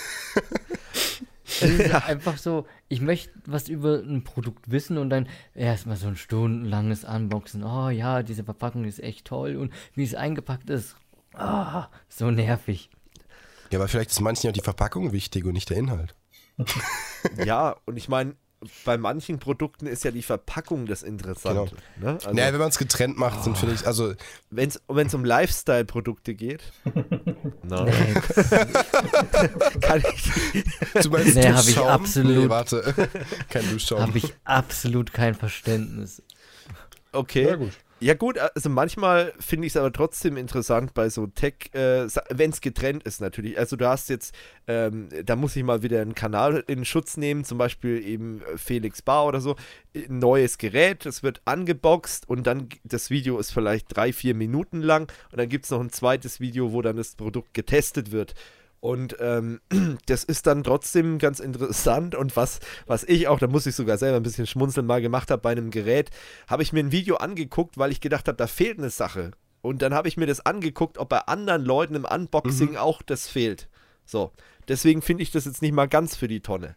ist einfach so, ich möchte was über ein Produkt wissen und dann erstmal so ein stundenlanges Unboxen. Oh ja, diese Verpackung ist echt toll und wie es eingepackt ist. Ah, so nervig. Ja, aber vielleicht ist manchen ja die Verpackung wichtig und nicht der Inhalt. Ja, und ich meine, bei manchen Produkten ist ja die Verpackung das Interessante. Ne? Also, naja, wenn man es getrennt macht, sind finde ich, also wenn es um Lifestyle-Produkte geht, Nee, kann ich zum Beispiel Nee, hab ich absolut- Nee, warte. Kein Duschschaum. habe ich absolut kein Verständnis. Okay. Ja, gut. Ja gut, also manchmal finde ich es aber trotzdem interessant bei so Tech, äh, wenn es getrennt ist natürlich. Also du hast jetzt, ähm, da muss ich mal wieder einen Kanal in Schutz nehmen, zum Beispiel eben äh, Felix Bar oder so, ein neues Gerät, es wird angeboxt und dann, das Video ist vielleicht drei, vier Minuten lang und dann gibt es noch ein zweites Video, wo dann das Produkt getestet wird. Und ähm, das ist dann trotzdem ganz interessant. Und was, was ich auch, da muss ich sogar selber ein bisschen schmunzeln, mal gemacht habe bei einem Gerät, habe ich mir ein Video angeguckt, weil ich gedacht habe, da fehlt eine Sache. Und dann habe ich mir das angeguckt, ob bei anderen Leuten im Unboxing auch das fehlt. So, deswegen finde ich das jetzt nicht mal ganz für die Tonne.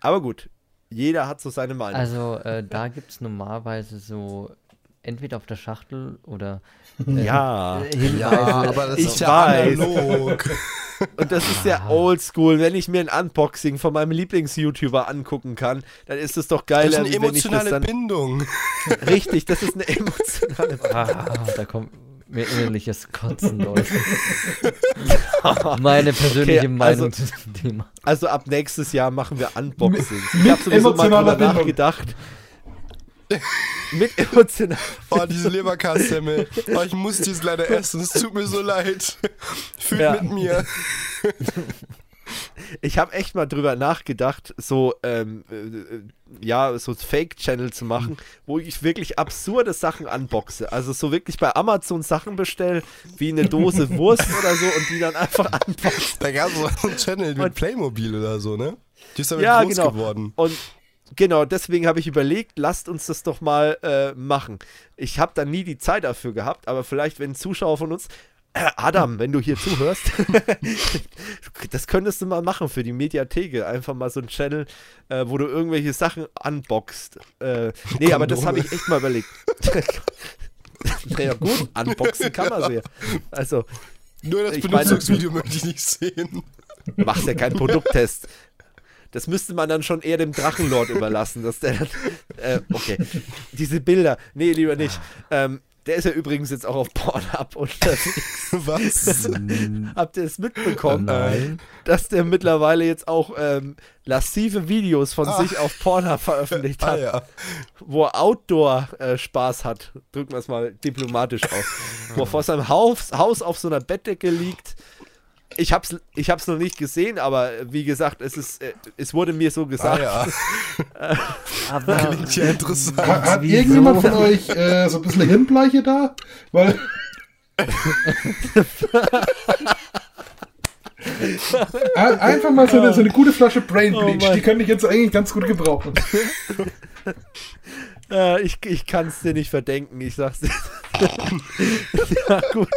Aber gut, jeder hat so seine Meinung. Also äh, da gibt es normalerweise so entweder auf der Schachtel oder äh, ja, äh, Hinweise. Ja, aber das Ich ist ja weiß. analog. und das ist ja oldschool. Wenn ich mir ein Unboxing von meinem Lieblings-YouTuber angucken kann, dann ist es doch Das geiler, ist eine wie wenn ich das emotionale dann Bindung. Richtig, das ist eine emotionale Ah, da kommt mir innerliches Kotzen, Leute. Meine persönliche Okay, Meinung also- zu dem Thema. Also ab nächstes Jahr machen wir Unboxings. Mit- Ich habe sowieso mal drüber Bindung. nachgedacht. Mit emotional. Oh, diese Leberkassemmel. Oh, ich muss dies leider essen. Es tut mir so leid. Fühlt Ja. mit mir. Ich habe echt mal drüber nachgedacht, so ähm, äh, ja, so Fake-Channel zu machen, wo ich wirklich absurde Sachen unboxe. Also so wirklich bei Amazon Sachen bestelle, wie eine Dose Wurst oder so und die dann einfach unboxe. Da gab es so einen Channel mit Und- Playmobil oder so, ne? Die ist damit Ja, groß genau. geworden. Und genau, deswegen habe ich überlegt, lasst uns das doch mal äh, machen. Ich habe da nie die Zeit dafür gehabt, aber vielleicht, wenn ein Zuschauer von uns, äh, Adam, wenn du hier zuhörst, das könntest du mal machen für die Mediatheke. Einfach mal so ein Channel, äh, wo du irgendwelche Sachen unboxst. Äh, nee, aber das habe ich echt mal überlegt. naja, gut, unboxen kann man sie ja. Also, Nur das Ich meine- Benutzungsvideo möchte ich nicht sehen. machst ja keinen Produkttest. Das müsste man dann schon eher dem Drachenlord überlassen, dass der dann, äh, okay, diese Bilder, nee, lieber nicht. Ähm, der ist ja übrigens jetzt auch auf Pornhub unterwegs. Was? Habt ihr es mitbekommen? Nein. Dass der mittlerweile jetzt auch ähm, lascive Videos von Ah. sich auf Pornhub veröffentlicht ah hat, ja. wo er Outdoor-Spaß hat. Drücken wir es mal diplomatisch aus. wo er vor seinem Haus, Haus auf so einer Bettdecke liegt. Ich hab's, ich hab's noch nicht gesehen, aber äh, wie gesagt, es ist, äh, es wurde mir so Ah gesagt. ja. Aber Klingt ja interessant. Hat, hat irgendjemand von euch äh, so ein bisschen Hirnbleiche da? Weil. Ein- Einfach mal so eine, so eine gute Flasche Brain Oh Bleach, Mann. die könnte ich jetzt eigentlich ganz gut gebrauchen. Äh, ich ich kann es dir nicht verdenken, ich sag's dir. ja, gut.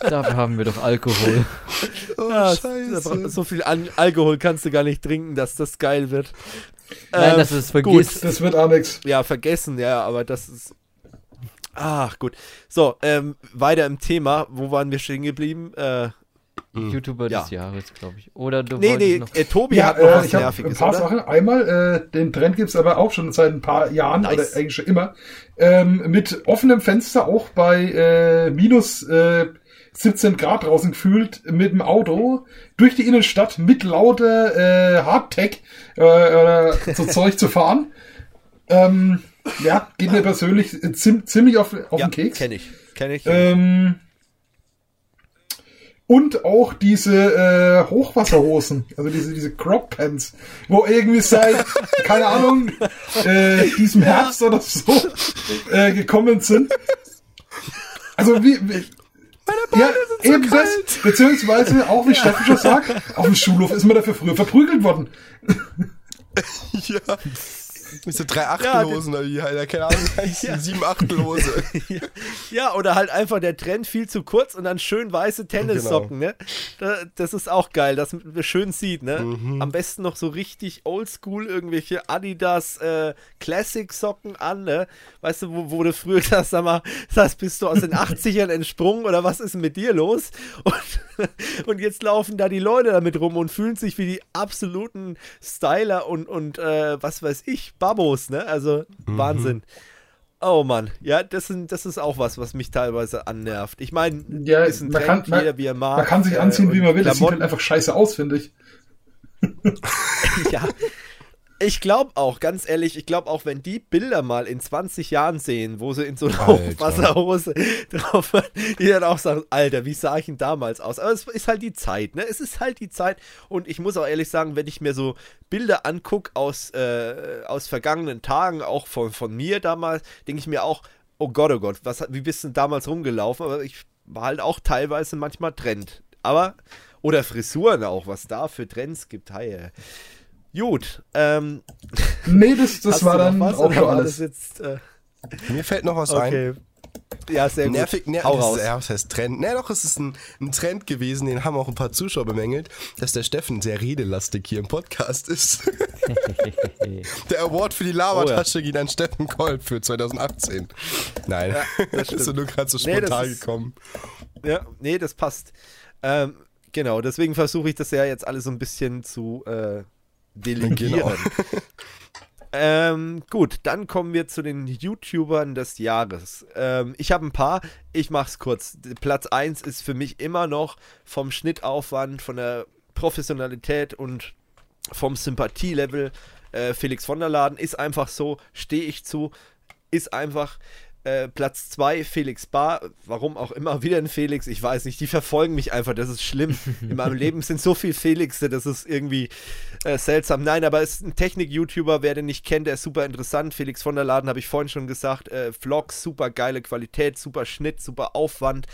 dafür haben wir doch Alkohol. Oh, Ja, scheiße. so viel An Alkohol kannst du gar nicht trinken, dass das geil wird. Nein, Ähm, dass du es gut. vergisst. Das wird auch. Ja, vergessen, ja, aber das ist. Ach, gut. So, ähm, weiter im Thema. Wo waren wir stehen geblieben? Äh, YouTuber Ja. des Jahres, glaube ich. Oder du nee, wolltest nee, noch. äh, Tobi Ja, hat noch äh, was ich habe ein Nerviges, paar oder? Sachen. Einmal, äh, den Trend gibt's aber auch schon seit ein paar Jahren Nice. oder eigentlich schon immer. Ähm, mit offenem Fenster auch bei äh, minus äh, 17 Grad draußen gefühlt mit dem Auto durch die Innenstadt mit lauter äh, Hardtech äh, oder so Zeug zu fahren. Ähm, ja, geht mir persönlich ziem ziemlich auf, auf ja, den Keks. kenn ich. Kenn ich. Ähm, und auch diese äh, Hochwasserhosen, also diese, diese Crop Pants, wo irgendwie seit, keine Ahnung, äh, diesem Herbst oder so äh, gekommen sind. Also wie, wie ja, eben das, beziehungsweise auch, wie Steffen schon sagt, auf dem Schulhof ist man dafür früher verprügelt worden. ja. Diese drei Achtelhosen oder wie halt, keine Ahnung, heißen, sieben Achtelhose. Ja, oder halt einfach der Trend viel zu kurz und dann schön weiße Tennissocken, Genau. ne? Da, das ist auch geil, dass man schön sieht, ne? Mhm. Am besten noch so richtig oldschool irgendwelche Adidas äh, Classic Socken an, ne? Weißt du, wo, wo du früher hast, sag mal, das bist du aus den 80ern entsprungen oder was ist mit dir los? Und, und jetzt laufen da die Leute damit rum und fühlen sich wie die absoluten Styler und, und äh, was weiß ich, Babos, ne? Also Mhm. Wahnsinn. Oh Mann, ja, das, sind, das ist auch was, was mich teilweise annervt. Ich meine, Ja, ist ein man Trend, kann- man- jeder wie er mag. Man kann sich äh, anziehen, wie und man will. Das sieht halt Klamotten- einfach scheiße aus, finde ich. ja. Ich glaube auch, ganz ehrlich, ich glaube auch, wenn die Bilder mal in 20 Jahren sehen, wo sie in so einer Alter. Wasserhose drauf waren, die dann auch sagen, Alter, wie sah ich denn damals aus? Aber es ist halt die Zeit, ne? Es ist halt die Zeit und ich muss auch ehrlich sagen, wenn ich mir so Bilder angucke aus, äh, aus vergangenen Tagen, auch von, von mir damals, denke ich mir auch, oh Gott, oh Gott, was, wie bist du denn damals rumgelaufen? Aber ich war halt auch teilweise manchmal Trend. Aber, oder Frisuren auch, was da für Trends gibt, hi. Gut, ähm, Nee, das, das war dann was, auch schon alles. Das jetzt, äh, Mir fällt noch was ein. okay. Ja, sehr gut. Nervig, ner Hau das raus. ist, ja, was heißt Trend? Ne, doch, es ist ein, ein Trend gewesen, den haben auch ein paar Zuschauer bemängelt, dass der Steffen sehr redelastig hier im Podcast ist. der Award für die Labertasche ging an Steffen Kolb für 2018. Nein, das ist stimmt. nur gerade so Nee, das spontan ist- gekommen. Ja, nee, das passt. Ähm, genau, deswegen versuche ich das ja jetzt alles so ein bisschen zu äh, delegieren. Genau. ähm, gut, dann kommen wir zu den YouTubern des Jahres. Ähm, ich habe ein paar, ich mach's kurz. Platz 1 ist für mich immer noch vom Schnittaufwand, von der Professionalität und vom Sympathielevel äh, Felix von der Laden. Ist einfach so, stehe ich zu. ist einfach äh, Platz 2 Felix Bar, warum auch immer wieder ein Felix, ich weiß nicht, die verfolgen mich einfach, das ist schlimm. In meinem Leben sind so viele Felixe, das ist irgendwie äh, seltsam. Nein, aber es ist ein Technik-YouTuber, wer den nicht kennt, der ist super interessant. Felix von der Laden habe ich vorhin schon gesagt, äh, Vlogs, super geile Qualität, super Schnitt, super Aufwand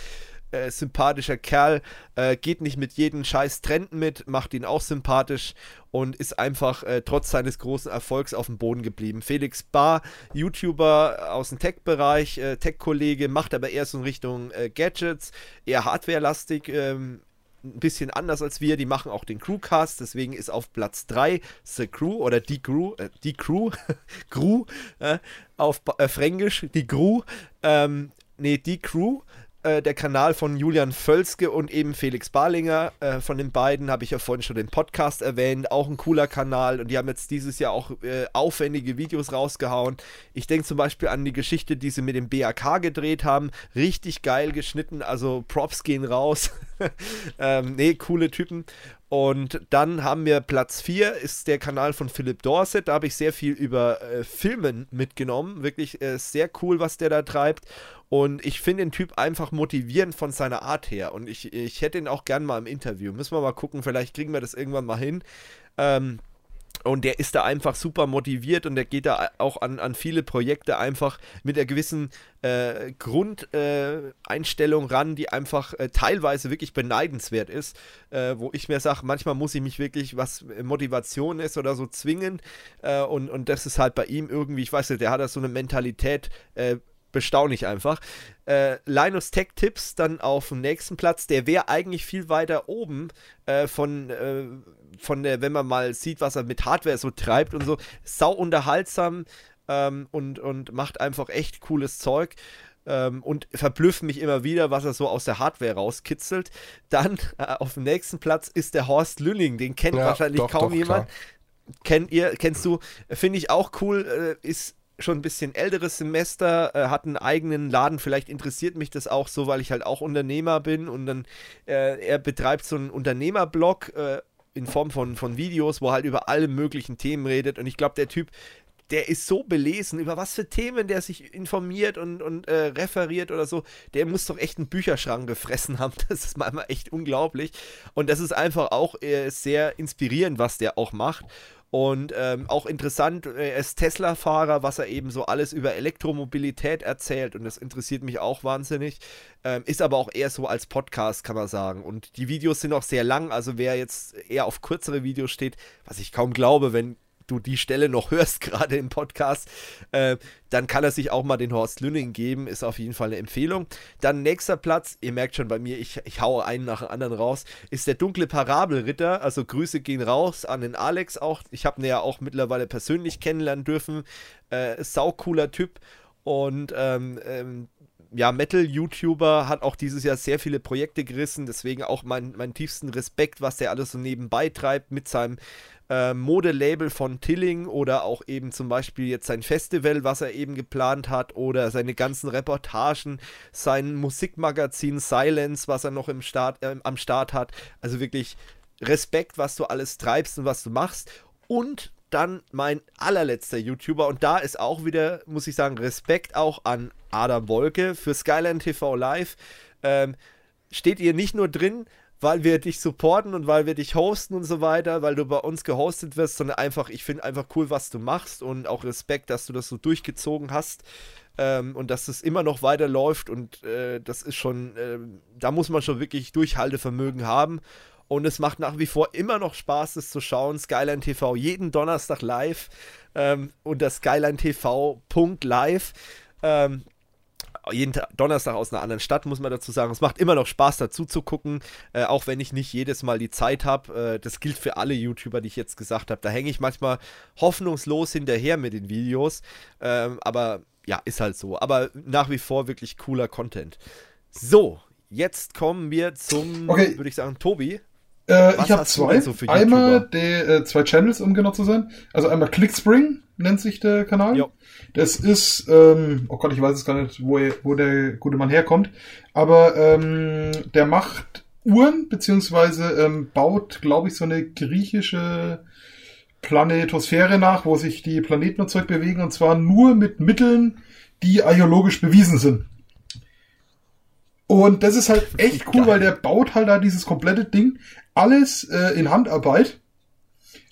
äh, sympathischer Kerl, äh, geht nicht mit jedem scheiß Trend mit, macht ihn auch sympathisch und ist einfach äh, trotz seines großen Erfolgs auf dem Boden geblieben. Felix Bar, YouTuber aus dem Tech-Bereich, äh, Tech-Kollege, macht aber eher so in Richtung äh, Gadgets, eher Hardware-lastig, ähm, ein bisschen anders als wir. Die machen auch den Crewcast, deswegen ist auf Platz 3 The Crew oder die Crew, äh, die Crew, Crew, äh, auf äh, Fränkisch, die Crew, ähm, nee, die Crew äh, der Kanal von Julian Völzke und eben Felix Barlinger. Äh, von den beiden habe ich ja vorhin schon den Podcast erwähnt. Auch ein cooler Kanal und die haben jetzt dieses Jahr auch äh, aufwendige Videos rausgehauen. Ich denke zum Beispiel an die Geschichte, die sie mit dem BAK gedreht haben. Richtig geil geschnitten, also Props gehen raus. ähm, nee, coole Typen. Und dann haben wir Platz 4, ist der Kanal von Philipp Dorset. Da habe ich sehr viel über äh, Filmen mitgenommen. Wirklich äh, sehr cool, was der da treibt. Und ich finde den Typ einfach motivierend von seiner Art her. Und ich, ich hätte ihn auch gern mal im Interview. Müssen wir mal gucken, vielleicht kriegen wir das irgendwann mal hin. Ähm, und der ist da einfach super motiviert und der geht da auch an, an viele Projekte einfach mit einer gewissen äh, Grundeinstellung äh, ran, die einfach äh, teilweise wirklich beneidenswert ist. Äh, wo ich mir sage, manchmal muss ich mich wirklich, was Motivation ist oder so, zwingen. Äh, und, und das ist halt bei ihm irgendwie, ich weiß nicht, der hat da so eine Mentalität äh, bestaunig einfach. Äh, Linus Tech Tips dann auf dem nächsten Platz, der wäre eigentlich viel weiter oben äh, von, äh, von der, wenn man mal sieht, was er mit Hardware so treibt und so, sau unterhaltsam ähm, und, und macht einfach echt cooles Zeug. Ähm, und verblüfft mich immer wieder, was er so aus der Hardware rauskitzelt. Dann äh, auf dem nächsten Platz ist der Horst Lünning, den kennt ja, wahrscheinlich doch, kaum doch, jemand. Klar. Kennt ihr, kennst du, finde ich auch cool, äh, ist schon ein bisschen älteres Semester, äh, hat einen eigenen Laden. Vielleicht interessiert mich das auch so, weil ich halt auch Unternehmer bin und dann äh, er betreibt so einen Unternehmerblog äh, in Form von, von Videos, wo er halt über alle möglichen Themen redet. Und ich glaube, der Typ, der ist so belesen, über was für Themen der sich informiert und, und äh, referiert oder so. Der muss doch echt einen Bücherschrank gefressen haben. Das ist manchmal echt unglaublich. Und das ist einfach auch äh, sehr inspirierend, was der auch macht. Und ähm, auch interessant, er ist Tesla-Fahrer, was er eben so alles über Elektromobilität erzählt. Und das interessiert mich auch wahnsinnig. Ähm, ist aber auch eher so als Podcast, kann man sagen. Und die Videos sind auch sehr lang. Also wer jetzt eher auf kürzere Videos steht, was ich kaum glaube, wenn du die Stelle noch hörst, gerade im Podcast, äh, dann kann er sich auch mal den Horst Lünning geben. Ist auf jeden Fall eine Empfehlung. Dann nächster Platz, ihr merkt schon bei mir, ich, ich haue einen nach dem anderen raus, ist der dunkle Parabelritter. Also Grüße gehen raus an den Alex auch. Ich habe ihn ja auch mittlerweile persönlich kennenlernen dürfen. Äh, sau cooler Typ. Und ähm, ähm, ja, Metal-YouTuber, hat auch dieses Jahr sehr viele Projekte gerissen, deswegen auch mein, meinen tiefsten Respekt, was der alles so nebenbei treibt mit seinem äh, Modelabel von Tilling oder auch eben zum Beispiel jetzt sein Festival, was er eben geplant hat oder seine ganzen Reportagen, sein Musikmagazin Silence, was er noch im Start, äh, am Start hat. Also wirklich Respekt, was du alles treibst und was du machst. Und dann mein allerletzter YouTuber. Und da ist auch wieder, muss ich sagen, Respekt auch an Adam Wolke für Skyline TV Live. Ähm, steht ihr nicht nur drin, weil wir dich supporten und weil wir dich hosten und so weiter, weil du bei uns gehostet wirst, sondern einfach, ich finde einfach cool, was du machst und auch Respekt, dass du das so durchgezogen hast ähm, und dass es immer noch weiterläuft. Und äh, das ist schon, äh, da muss man schon wirklich Durchhaltevermögen haben und es macht nach wie vor immer noch Spaß, es zu schauen. Skyline TV jeden Donnerstag live ähm, unter skylinetv.live. Ähm, jeden Donnerstag aus einer anderen Stadt, muss man dazu sagen. Es macht immer noch Spaß, dazu zu gucken, äh, auch wenn ich nicht jedes Mal die Zeit habe. Äh, das gilt für alle YouTuber, die ich jetzt gesagt habe. Da hänge ich manchmal hoffnungslos hinterher mit den Videos. Ähm, aber ja, ist halt so. Aber nach wie vor wirklich cooler Content. So, jetzt kommen wir zum, okay. würde ich sagen, Tobi. Äh, ich habe zwei. So einmal die, äh, zwei Channels, um genau zu sein. Also einmal Clickspring nennt sich der Kanal. Jo. Das ist, ähm, oh Gott, ich weiß es gar nicht, wo, er, wo der gute Mann herkommt. Aber ähm, der macht Uhren, beziehungsweise ähm, baut, glaube ich, so eine griechische Planetosphäre nach, wo sich die Planeten und Zeug bewegen. Und zwar nur mit Mitteln, die archäologisch bewiesen sind. Und das ist halt echt cool, weil der baut halt da dieses komplette Ding, alles äh, in Handarbeit,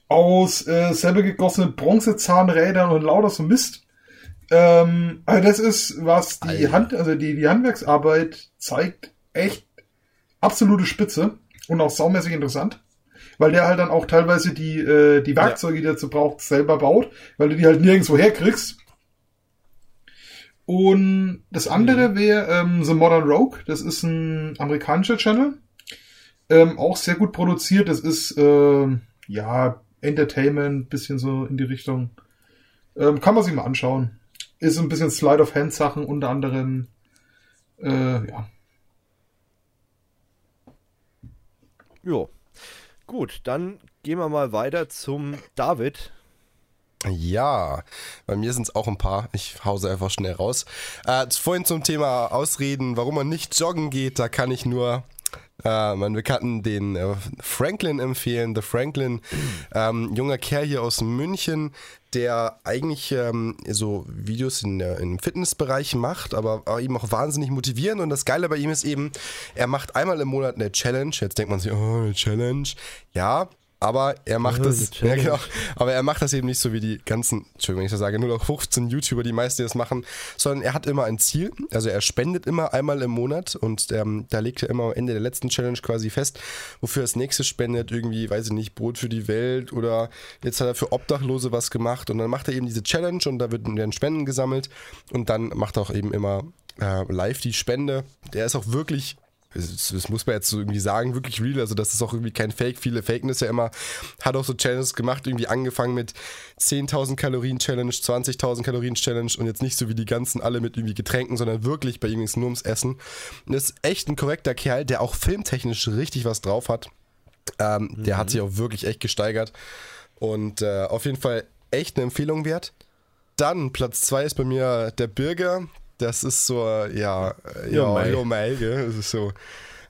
aus äh, selber gegossenen Bronzezahnrädern und lauter so Mist. Ähm, also das ist, was die Alter. Hand, also die, die Handwerksarbeit zeigt, echt absolute Spitze und auch saumäßig interessant. Weil der halt dann auch teilweise die, äh, die Werkzeuge, die er dazu braucht, selber baut, weil du die halt nirgendwo herkriegst. Und das andere wäre ähm, The Modern Rogue. Das ist ein amerikanischer Channel. Ähm, auch sehr gut produziert. Das ist ähm, ja Entertainment, bisschen so in die Richtung. Ähm, kann man sich mal anschauen. Ist ein bisschen Slide of Hand Sachen, unter anderem. Äh, ja. Jo. Gut, dann gehen wir mal weiter zum David. Ja, bei mir sind es auch ein paar. Ich hause einfach schnell raus. Äh, vorhin zum Thema Ausreden, warum man nicht joggen geht, da kann ich nur äh, meinen Bekannten, den äh, Franklin empfehlen. The Franklin, ähm, junger Kerl hier aus München, der eigentlich ähm, so Videos in, der- im Fitnessbereich macht, aber auch eben auch wahnsinnig motivieren. Und das Geile bei ihm ist eben, er macht einmal im Monat eine Challenge. Jetzt denkt man sich, oh, eine Challenge. Ja, aber er macht Oh, das, ja, genau, aber er macht das eben nicht so wie die ganzen, Entschuldigung, wenn ich das sage, nur noch 15 YouTuber, die meisten, die das machen, sondern er hat immer ein Ziel. Also er spendet immer einmal im Monat und ähm, da legt er immer am Ende der letzten Challenge quasi fest, wofür er das nächste spendet. Irgendwie, weiß ich nicht, Brot für die Welt oder jetzt hat er für Obdachlose was gemacht und dann macht er eben diese Challenge und da wird- werden Spenden gesammelt und dann macht er auch eben immer äh, live die Spende. Der ist auch wirklich das, das muss man jetzt so irgendwie sagen, wirklich real. Also, das ist auch irgendwie kein Fake. Viele faken das ja immer. Hat auch so Challenges gemacht, irgendwie angefangen mit 10.000 Kalorien Challenge, 20.000 Kalorien Challenge und jetzt nicht so wie die ganzen alle mit irgendwie Getränken, sondern wirklich bei ihm ging es nur ums Essen. Und das ist echt ein korrekter Kerl, der auch filmtechnisch richtig was drauf hat. Ähm, Der hat sich auch wirklich echt gesteigert und äh, auf jeden Fall echt eine Empfehlung wert. Dann Platz 2 ist bei mir der Bürger. Das ist so, ja, äh, Ja, ja, ja, mei, gell? Das ist so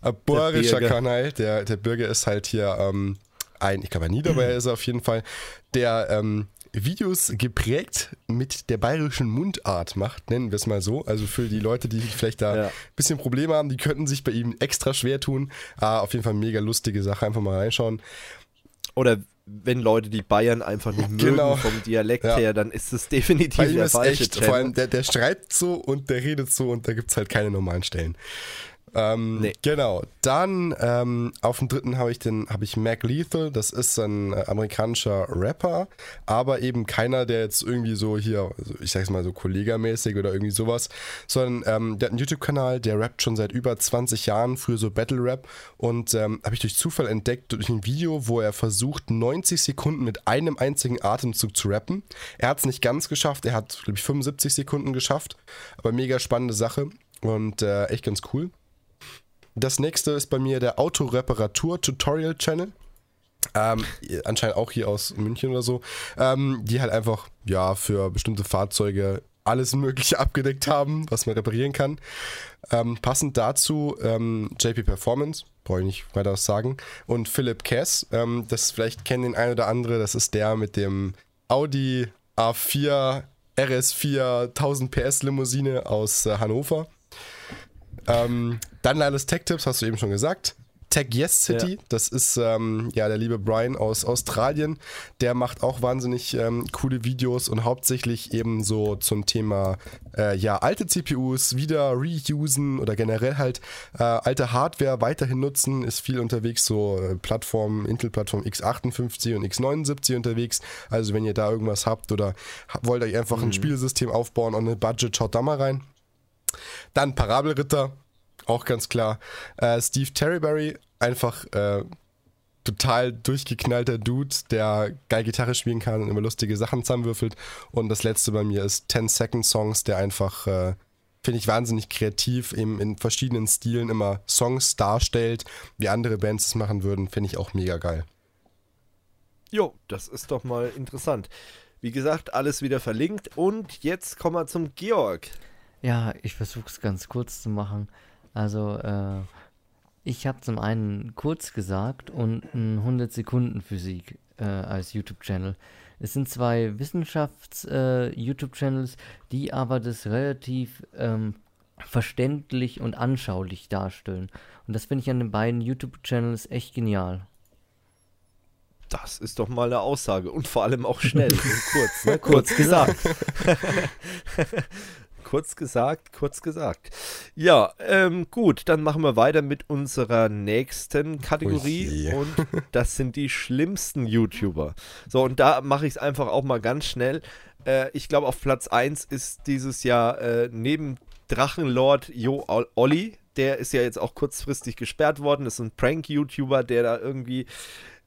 ein bohrischer. Kanal. Der, der Bürger ist halt hier ähm, ein, ich glaube, ein Niederbayer ist er auf jeden Fall, der ähm, Videos geprägt mit der bayerischen Mundart macht, nennen wir es mal so. Also für die Leute, die vielleicht da Ja. ein bisschen Probleme haben, die könnten sich bei ihm extra schwer tun. Ah, auf jeden Fall mega lustige Sache, einfach mal reinschauen. Oder wenn Leute die Bayern einfach nicht mögen Genau. vom Dialekt Ja. her, dann ist es definitiv Bei ihm der ist falsche echt, Channel. vor allem der, der schreibt so und der redet so und da gibt es halt keine normalen Stellen. Ähm, Nee. Genau. Dann ähm, auf dem dritten habe ich den habe ich Mac Lethal. Das ist ein äh, amerikanischer Rapper, aber eben keiner, der jetzt irgendwie so hier, also ich sag's mal so kollegamäßig oder irgendwie sowas, sondern ähm, der hat einen YouTube-Kanal, der rappt schon seit über 20 Jahren, früher so Battle Rap und ähm, habe ich durch Zufall entdeckt durch ein Video, wo er versucht 90 Sekunden mit einem einzigen Atemzug zu rappen. Er hat es nicht ganz geschafft, er hat glaube ich 75 Sekunden geschafft, aber mega spannende Sache und äh, echt ganz cool. Das nächste ist bei mir der Autoreparatur-Tutorial-Channel. Ähm, anscheinend auch hier aus München oder so. Ähm, die halt einfach, ja, für bestimmte Fahrzeuge alles Mögliche abgedeckt haben, was man reparieren kann. Ähm, passend dazu ähm, JP Performance, brauche ich nicht weiter was sagen. Und Philipp Cass, ähm, das vielleicht kennen den einen oder andere, das ist der mit dem Audi A4 RS4 1000 PS Limousine aus äh, Hannover. Ähm, dann Linus Tech Tips, hast du eben schon gesagt. Tech Yes City, Ja. das ist ähm, ja der liebe Brian aus Australien. Der macht auch wahnsinnig ähm, coole Videos und hauptsächlich eben so zum Thema äh, ja alte CPUs wieder reusen oder generell halt äh, alte Hardware weiterhin nutzen. Ist viel unterwegs, so äh, Plattformen, Intel-Plattform x58 und x79 unterwegs. Also wenn ihr da irgendwas habt oder wollt euch einfach ein Spielsystem aufbauen und ein Budget, schaut da mal rein. Dann Parabelritter, auch ganz klar. Äh, Steve Terryberry, einfach äh, total durchgeknallter Dude, der geil Gitarre spielen kann und immer lustige Sachen zusammenwürfelt. Und das letzte bei mir ist 10 Second Songs, der einfach, äh, finde ich, wahnsinnig kreativ, eben in verschiedenen Stilen immer Songs darstellt, wie andere Bands es machen würden, finde ich auch mega geil. Jo, das ist doch mal interessant. Wie gesagt, alles wieder verlinkt. Und jetzt kommen wir zum Georg. Ja, ich versuche es ganz kurz zu machen. Also, äh, ich habe zum einen kurz gesagt und ein 100 Sekunden Physik äh, als YouTube-Channel. Es sind zwei Wissenschafts-YouTube-Channels, die aber das relativ ähm, verständlich und anschaulich darstellen. Und das finde ich an den beiden YouTube-Channels echt genial. Das ist doch mal eine Aussage und vor allem auch schnell und kurz, ne? kurz gesagt. kurz gesagt, kurz gesagt. Ja, ähm, gut, dann machen wir weiter mit unserer nächsten Kategorie Ui. und das sind die schlimmsten YouTuber. So, und da mache ich es einfach auch mal ganz schnell. Äh, ich glaube, auf Platz 1 ist dieses Jahr äh, neben Drachenlord Jo Ol- Olli. Der ist ja jetzt auch kurzfristig gesperrt worden. Das ist ein Prank-YouTuber, der da irgendwie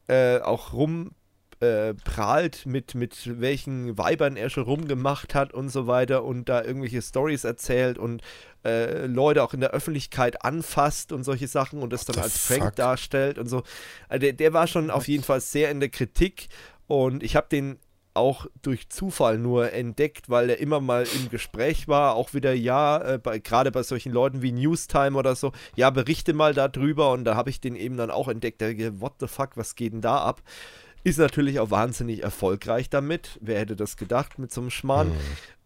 äh, auch rum äh, prahlt mit, mit welchen Weibern er schon rumgemacht hat und so weiter und da irgendwelche Stories erzählt und äh, Leute auch in der Öffentlichkeit anfasst und solche Sachen und das dann als Prank fuck? darstellt und so. Also der, der war schon auf jeden Fall sehr in der Kritik und ich habe den auch durch Zufall nur entdeckt, weil er immer mal im Gespräch war, auch wieder, ja, äh, bei, gerade bei solchen Leuten wie Newstime oder so, ja, berichte mal darüber und da habe ich den eben dann auch entdeckt, der, what the fuck, was geht denn da ab? Ist natürlich auch wahnsinnig erfolgreich damit. Wer hätte das gedacht mit so einem Schmarrn?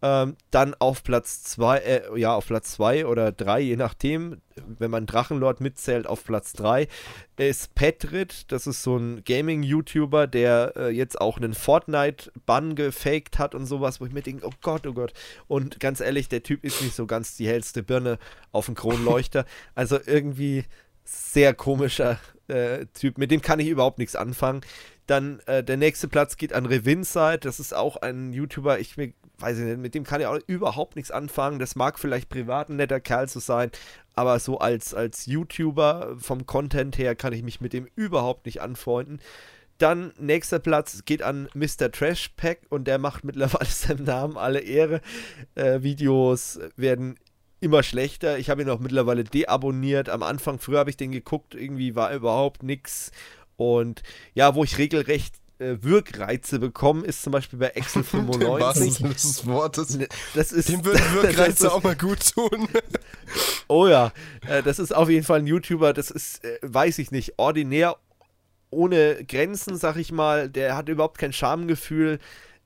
Ähm, dann auf Platz 2, äh, ja, auf Platz 2 oder 3, je nachdem, wenn man Drachenlord mitzählt, auf Platz 3 ist Petrit. Das ist so ein Gaming-YouTuber, der äh, jetzt auch einen Fortnite-Bann gefaked hat und sowas, wo ich mir denke, oh Gott, oh Gott. Und ganz ehrlich, der Typ ist nicht so ganz die hellste Birne auf dem Kronleuchter. also irgendwie sehr komischer äh, Typ, mit dem kann ich überhaupt nichts anfangen. Dann äh, der nächste Platz geht an Revinside, das ist auch ein YouTuber, ich mir, weiß ich nicht, mit dem kann ich auch überhaupt nichts anfangen. Das mag vielleicht privat ein netter Kerl zu sein, aber so als, als YouTuber vom Content her kann ich mich mit dem überhaupt nicht anfreunden. Dann nächster Platz geht an Mr. Trash Pack und der macht mittlerweile seinem Namen alle Ehre. Äh, Videos werden immer schlechter. Ich habe ihn auch mittlerweile deabonniert. Am Anfang, früher habe ich den geguckt, irgendwie war überhaupt nichts. Und ja, wo ich regelrecht äh, Wirkreize bekomme, ist zum Beispiel bei Excel Im wahrsten 95. Sinne des Wortes. Das ist, Dem würden das Wirkreize ist- auch mal gut tun. Oh ja, äh, das ist auf jeden Fall ein YouTuber, das ist, äh, weiß ich nicht, ordinär, ohne Grenzen, sag ich mal. Der hat überhaupt kein Schamgefühl.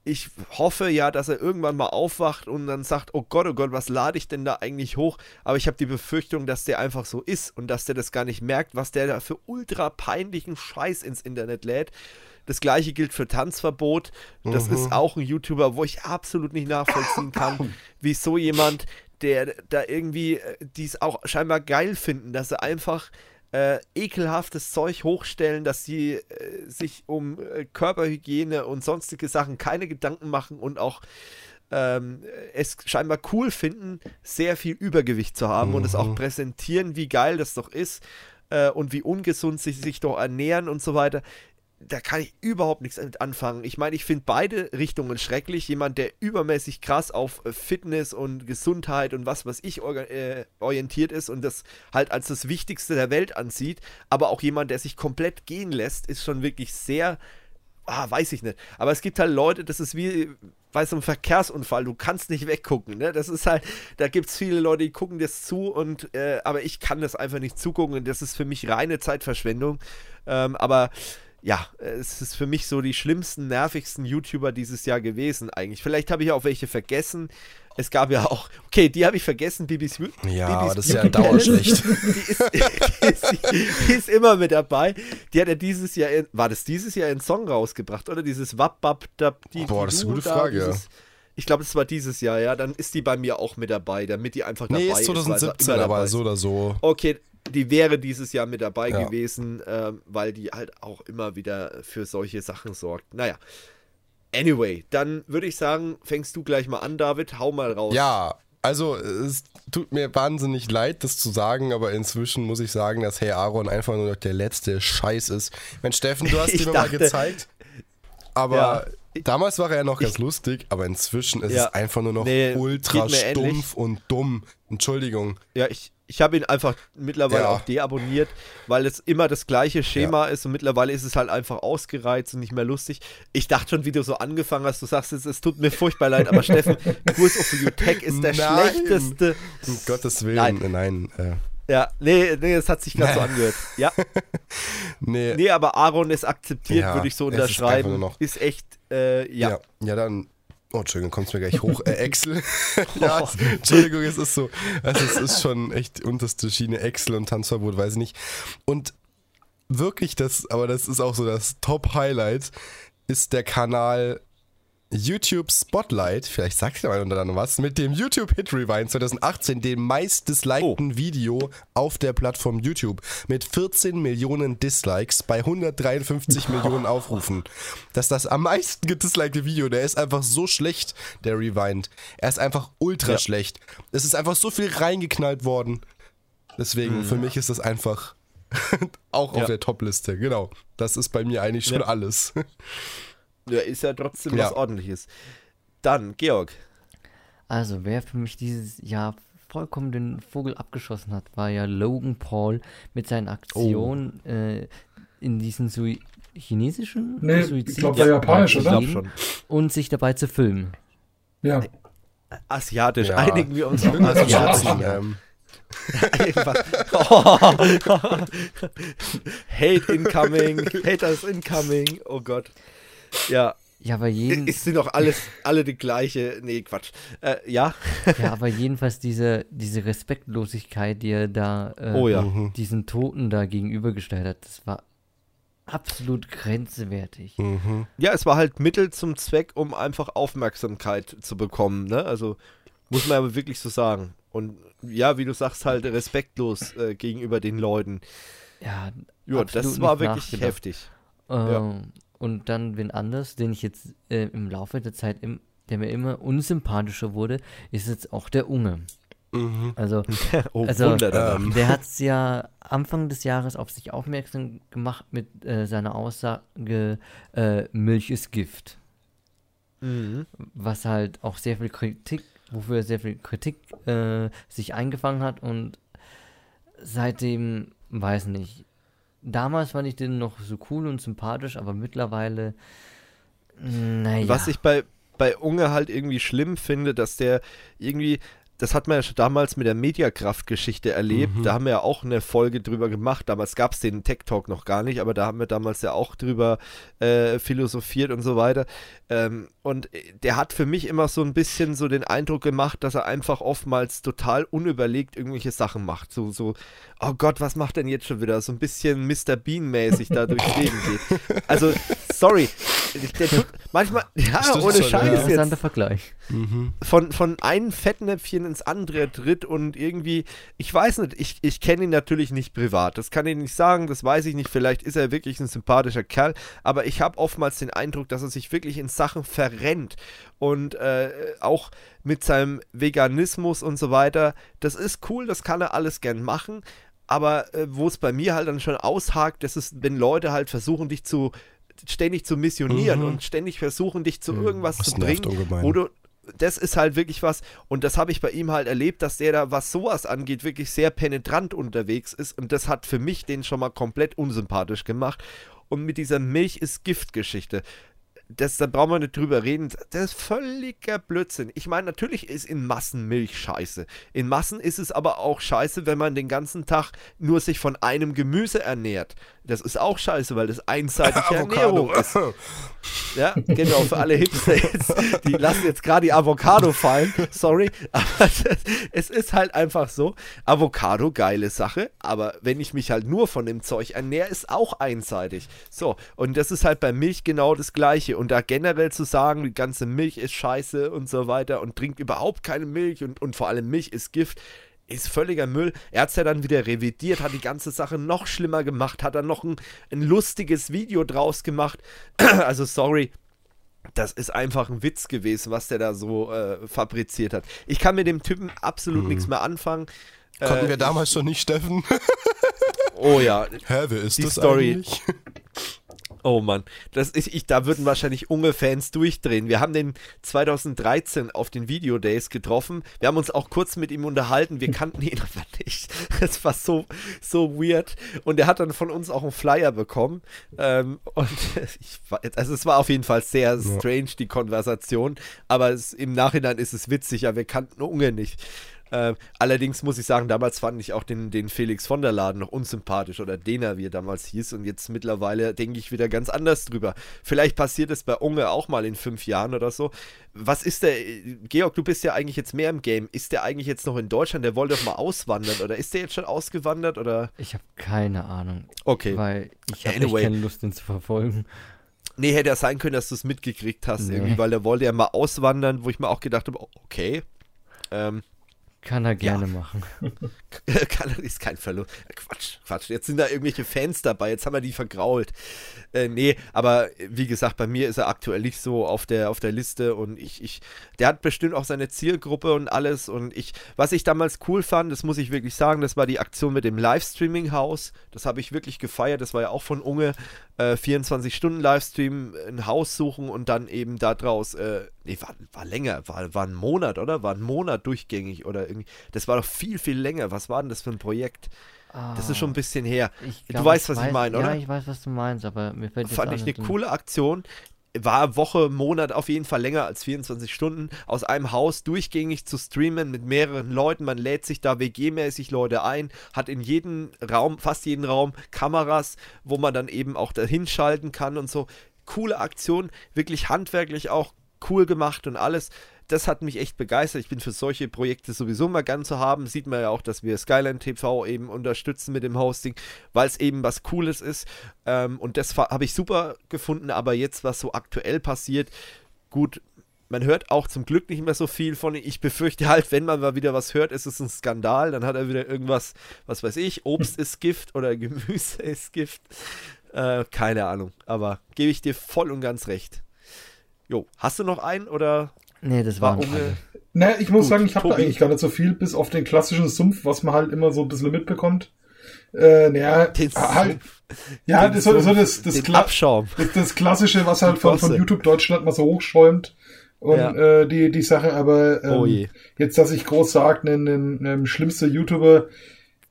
Ich hoffe ja, dass er irgendwann mal aufwacht und dann sagt, oh Gott, oh Gott, was lade ich denn da eigentlich hoch? Aber ich habe die Befürchtung, dass der einfach so ist und dass der das gar nicht merkt, was der da für ultra peinlichen Scheiß ins Internet lädt. Das gleiche gilt für Tanzverbot. Das ist auch ein YouTuber, wo ich absolut nicht nachvollziehen kann, wie so jemand, der da irgendwie, äh, die es auch scheinbar geil finden, dass sie einfach äh, ekelhaftes Zeug hochstellen, dass sie äh, sich um äh, Körperhygiene und sonstige Sachen keine Gedanken machen und auch ähm, es scheinbar cool finden, sehr viel Übergewicht zu haben und es auch präsentieren, wie geil das doch ist äh, und wie ungesund sie sich doch ernähren und so weiter. Da kann ich überhaupt nichts mit anfangen. Ich meine, ich finde beide Richtungen schrecklich. Jemand, der übermäßig krass auf äh, Fitness und Gesundheit und was weiß ich äh, orientiert ist und das halt als das Wichtigste der Welt ansieht, aber auch jemand, der sich komplett gehen lässt, ist schon wirklich sehr ah, weiß ich nicht. Aber es gibt halt Leute, das ist wie bei so einem Verkehrsunfall, du kannst nicht weggucken, ne? Das ist halt, da gibt es viele Leute, die gucken das zu und, äh, aber ich kann das einfach nicht zugucken und das ist für mich reine Zeitverschwendung. Ähm, aber ja, es ist für mich so die schlimmsten, nervigsten YouTuber dieses Jahr gewesen eigentlich. Vielleicht habe ich auch welche vergessen. Es gab ja auch, okay, die habe ich vergessen, Bibis Ja, Bibis aber das ist ja Beauty dauerschlecht. die ist, die, ist, die ist immer mit dabei. Die hat ja dieses Jahr, in, war das dieses Jahr ein Song rausgebracht, oder? Dieses Wap, Wap, Dap, die, Boah, das ist eine gute Frage, dieses, Ich glaube, das war dieses Jahr, ja. Dann ist die bei mir auch mit dabei, damit die einfach dabei Nee, ist. ist weil sie 2017, immer dabei aber ist. so oder so. Okay, die wäre dieses Jahr mit dabei Ja. gewesen, ähm, weil die halt auch immer wieder für solche Sachen sorgt. Naja. Anyway, dann würde ich sagen, fängst du gleich mal an, David. Hau mal raus. Ja, also es tut mir wahnsinnig leid, das zu sagen, aber inzwischen muss ich sagen, dass Hey Aaron einfach nur noch der letzte Scheiß ist. Mensch, Steffen, du hast ihn mir mal dachte- gezeigt. Aber Ja. Damals war er ja noch ganz lustig, aber inzwischen ist Ja. es einfach nur noch Nee, ultra mir ähnlich. stumpf und dumm. Entschuldigung. Ja, ich, ich habe ihn einfach mittlerweile Ja. auch deabonniert, weil es immer das gleiche Schema ist und mittlerweile ist es halt einfach ausgereizt und nicht mehr lustig. Ich dachte schon, wie du so angefangen hast, du sagst jetzt, es tut mir furchtbar leid, aber Steffen, Kurs of You Tech ist der Nein. schlechteste. Um Gottes Willen, Nein. nein. nein äh, Ja, nee, nee, das hat sich gerade so angehört. Ja. Nee, Nee, aber Aaron ist akzeptiert, Ja, würde ich so ist unterschreiben. noch- Ist, echt, äh, ja. ja. ja. dann. Oh, Entschuldigung, kommt's mir gleich hoch. Äh, Excel. ja, es, Entschuldigung, es ist so. Also, es ist schon echt unterste Schiene. Excel und Tanzverbot, weiß ich nicht. Und wirklich das, aber das ist auch so das Top-Highlight, ist der Kanal YouTube Spotlight, vielleicht sagt ihr mal unter dann was, mit dem YouTube Hit Rewind 2018, dem meist dislikten Video auf der Plattform YouTube, mit 14 Millionen Dislikes bei 153 Millionen Aufrufen. Das ist das am meisten gedislikte Video, der ist einfach so schlecht, der Rewind. Er ist einfach ultra Ja. schlecht. Es ist einfach so viel reingeknallt worden. Deswegen, für mich ist das einfach auch auf Ja. der Top-Liste, genau. Das ist bei mir eigentlich schon Ja. alles. Ja, ist ja trotzdem Ja. was ordentliches. Dann, Georg. Also, wer für mich dieses Jahr vollkommen den Vogel abgeschossen hat, war ja Logan Paul mit seinen Aktionen äh, in diesen Sui chinesischen Nee, Suizid ich glaub, war japanisch, ich oder? schon. und sich dabei zu filmen. Ja. Asiatisch, Ja. einigen wir uns auf Also, Asiatisch. ähm. Oh. Hate incoming, Haters incoming, oh Gott. Ja, Ja, aber jeden, ist sind doch alles, alle die gleiche, nee, Quatsch. Äh, ja, ja, aber jedenfalls diese, diese Respektlosigkeit, die er da äh, oh ja. mhm. diesen Toten da gegenübergestellt hat, das war absolut grenzwertig. Mhm. Ja, es war halt Mittel zum Zweck, um einfach Aufmerksamkeit zu bekommen, ne? Also, muss man aber wirklich so sagen. Und ja, wie du sagst, halt respektlos äh, gegenüber den Leuten. Ja, Ja, Absolut das war nicht wirklich heftig. Ähm, Und dann wen anders, den ich jetzt äh, im Laufe der Zeit, im, der mir immer unsympathischer wurde, ist jetzt auch der Unge. Mhm. Also, Oh, Also, ähm, der hat es ja Anfang des Jahres auf sich aufmerksam gemacht mit äh, seiner Aussage, äh, Milch ist Gift. Mhm. Was halt auch sehr viel Kritik, wofür er sehr viel Kritik äh, sich eingefangen hat und seitdem, weiß nicht. Damals fand ich den noch so cool und sympathisch, aber mittlerweile, naja. Was ich bei, bei Unge halt irgendwie schlimm finde, dass der irgendwie, das hat man ja schon damals mit der Mediakraft-Geschichte erlebt. Mhm. Da haben wir ja auch eine Folge drüber gemacht. Damals gab es den Tech Talk noch gar nicht, aber da haben wir damals ja auch drüber äh, philosophiert und so weiter. Ähm, und äh, der hat für mich immer so ein bisschen so den Eindruck gemacht, dass er einfach oftmals total unüberlegt irgendwelche Sachen macht. So, so, oh Gott, was macht denn jetzt schon wieder? So ein bisschen Mr. Bean-mäßig da durchs Leben geht. Also, sorry. Der tut manchmal, ja, Stimmt ohne schon, Scheiß ja. jetzt Interessanter Vergleich. Mhm. von, von einem Fettnäpfchen ins andere tritt und irgendwie, ich weiß nicht, ich, ich kenne ihn natürlich nicht privat, das kann ich nicht sagen, das weiß ich nicht, vielleicht ist er wirklich ein sympathischer Kerl, aber ich habe oftmals den Eindruck, dass er sich wirklich in Sachen verrennt und äh, auch mit seinem Veganismus und so weiter, das ist cool, das kann er alles gern machen, aber äh, wo es bei mir halt dann schon aushakt, das ist, wenn Leute halt versuchen, dich zu ständig zu missionieren Mhm. und ständig versuchen, dich zu irgendwas Das zu bringen, ungemein. wo du das ist halt wirklich was, und das habe ich bei ihm halt erlebt, dass der da, was sowas angeht, wirklich sehr penetrant unterwegs ist. Und das hat für mich den schon mal komplett unsympathisch gemacht. Und mit dieser Milch ist Gift-Geschichte, das, da brauchen wir nicht drüber reden. Das ist völliger Blödsinn. Ich meine, natürlich ist in Massen Milch scheiße. In Massen ist es aber auch scheiße, wenn man den ganzen Tag nur sich von einem Gemüse ernährt. Das ist auch scheiße, weil das einseitige Ernährung ist. Ja, genau, für alle Hipster jetzt, die lassen jetzt gerade die Avocado fallen, sorry, aber das, es ist halt einfach so, Avocado, geile Sache, aber wenn ich mich halt nur von dem Zeug ernähre, ist auch einseitig. So, und das ist halt bei Milch genau das Gleiche und da generell zu sagen, die ganze Milch ist scheiße und so weiter und trinkt überhaupt keine Milch und, und vor allem Milch ist Gift, ist völliger Müll. Er hat es ja dann wieder revidiert, hat die ganze Sache noch schlimmer gemacht, hat dann noch ein, ein lustiges Video draus gemacht. also sorry, das ist einfach ein Witz gewesen, was der da so äh, fabriziert hat. Ich kann mit dem Typen absolut nichts mehr anfangen. Konnten Äh, wir damals schon nicht, Steffen? Oh ja, Hä, wer ist Die das Story. eigentlich? Oh Mann, das ist, ich, da würden wahrscheinlich unge Fans durchdrehen. Wir haben den 2013 auf den Video Days getroffen. Wir haben uns auch kurz mit ihm unterhalten. Wir kannten ihn aber nicht. Das war so, so weird. Und er hat dann von uns auch einen Flyer bekommen. Ähm, und ich, also es war auf jeden Fall sehr strange, die Konversation. Aber es, im Nachhinein ist es witzig. Ja, wir kannten Unge nicht. Äh, allerdings muss ich sagen, damals fand ich auch den, den Felix von der Laden noch unsympathisch oder Dena, wie er damals hieß. Und jetzt mittlerweile denke ich wieder ganz anders drüber. Vielleicht passiert es bei Unge auch mal in fünf Jahren oder so. Was ist der, Georg, du bist ja eigentlich jetzt mehr im Game. Ist der eigentlich jetzt noch in Deutschland? Der wollte doch mal auswandern oder ist der jetzt schon ausgewandert oder? Ich habe keine Ahnung. Okay. Weil ich habe Anyway. keine Lust, den zu verfolgen. Nee, hätte ja sein können, dass du es mitgekriegt hast, Nee. irgendwie, weil der wollte ja mal auswandern, wo ich mir auch gedacht habe, okay. Ähm, Kann er gerne machen. kann, ist kein Verlust. Quatsch, Quatsch. Jetzt sind da irgendwelche Fans dabei, jetzt haben wir die vergrault. Äh, nee, aber wie gesagt, bei mir ist er aktuell nicht so auf der, auf der Liste und ich, ich, der hat bestimmt auch seine Zielgruppe und alles und ich, was ich damals cool fand, das muss ich wirklich sagen, das war die Aktion mit dem Livestreaming-Haus. Das habe ich wirklich gefeiert, das war ja auch von Unge. Äh, 24-Stunden-Livestream, ein Haus suchen und dann eben da draus, äh, nee, war, war länger, war, war ein Monat, oder? War ein Monat durchgängig oder irgendwie. Das war doch viel, viel länger. Was war denn das für ein Projekt? Das ist schon ein bisschen her. Ah, Ich Du glaub, weißt, was ich meine, oder? Ja, ich weiß, was du meinst, aber mir fällt Fand ich eine coole Aktion. War Woche, Monat auf jeden Fall länger als 24 Stunden. Aus einem Haus durchgängig zu streamen mit mehreren Leuten. Man lädt sich da WG-mäßig Leute ein, hat in jedem Raum, fast jeden Raum Kameras, wo man dann eben auch dahin schalten kann und so. Coole Aktion, wirklich handwerklich auch cool gemacht und alles. Das hat mich echt begeistert. Ich bin für solche Projekte sowieso mal gern zu haben. Sieht man ja auch, dass wir Skyline TV eben unterstützen mit dem Hosting, weil es eben was Cooles ist. Ähm, und das habe ich super gefunden. Aber jetzt, was so aktuell passiert, gut, man hört auch zum Glück nicht mehr so viel von ihm. Ich befürchte halt, wenn man mal wieder was hört, ist es ein Skandal. Dann hat er wieder irgendwas, was weiß ich, Obst ist Gift oder Gemüse ist Gift. Äh, keine Ahnung. Aber gebe ich dir voll und ganz recht. Jo, hast du noch einen oder Nee, das war Unge? alle. Ne, ich muss Gut, sagen, ich habe da eigentlich gar nicht so viel, bis auf den klassischen Sumpf, was man halt immer so ein bisschen mitbekommt. Äh, naja, Den halt, ja, den das, so, das, das, den Kla Abschaum. das, das Klassische, was halt von, von. YouTube Deutschland mal so hochschäumt. Und Ja. äh, die, die Sache, aber ähm, Oh je. jetzt, dass ich groß sage, ein, ein, ein schlimmster YouTuber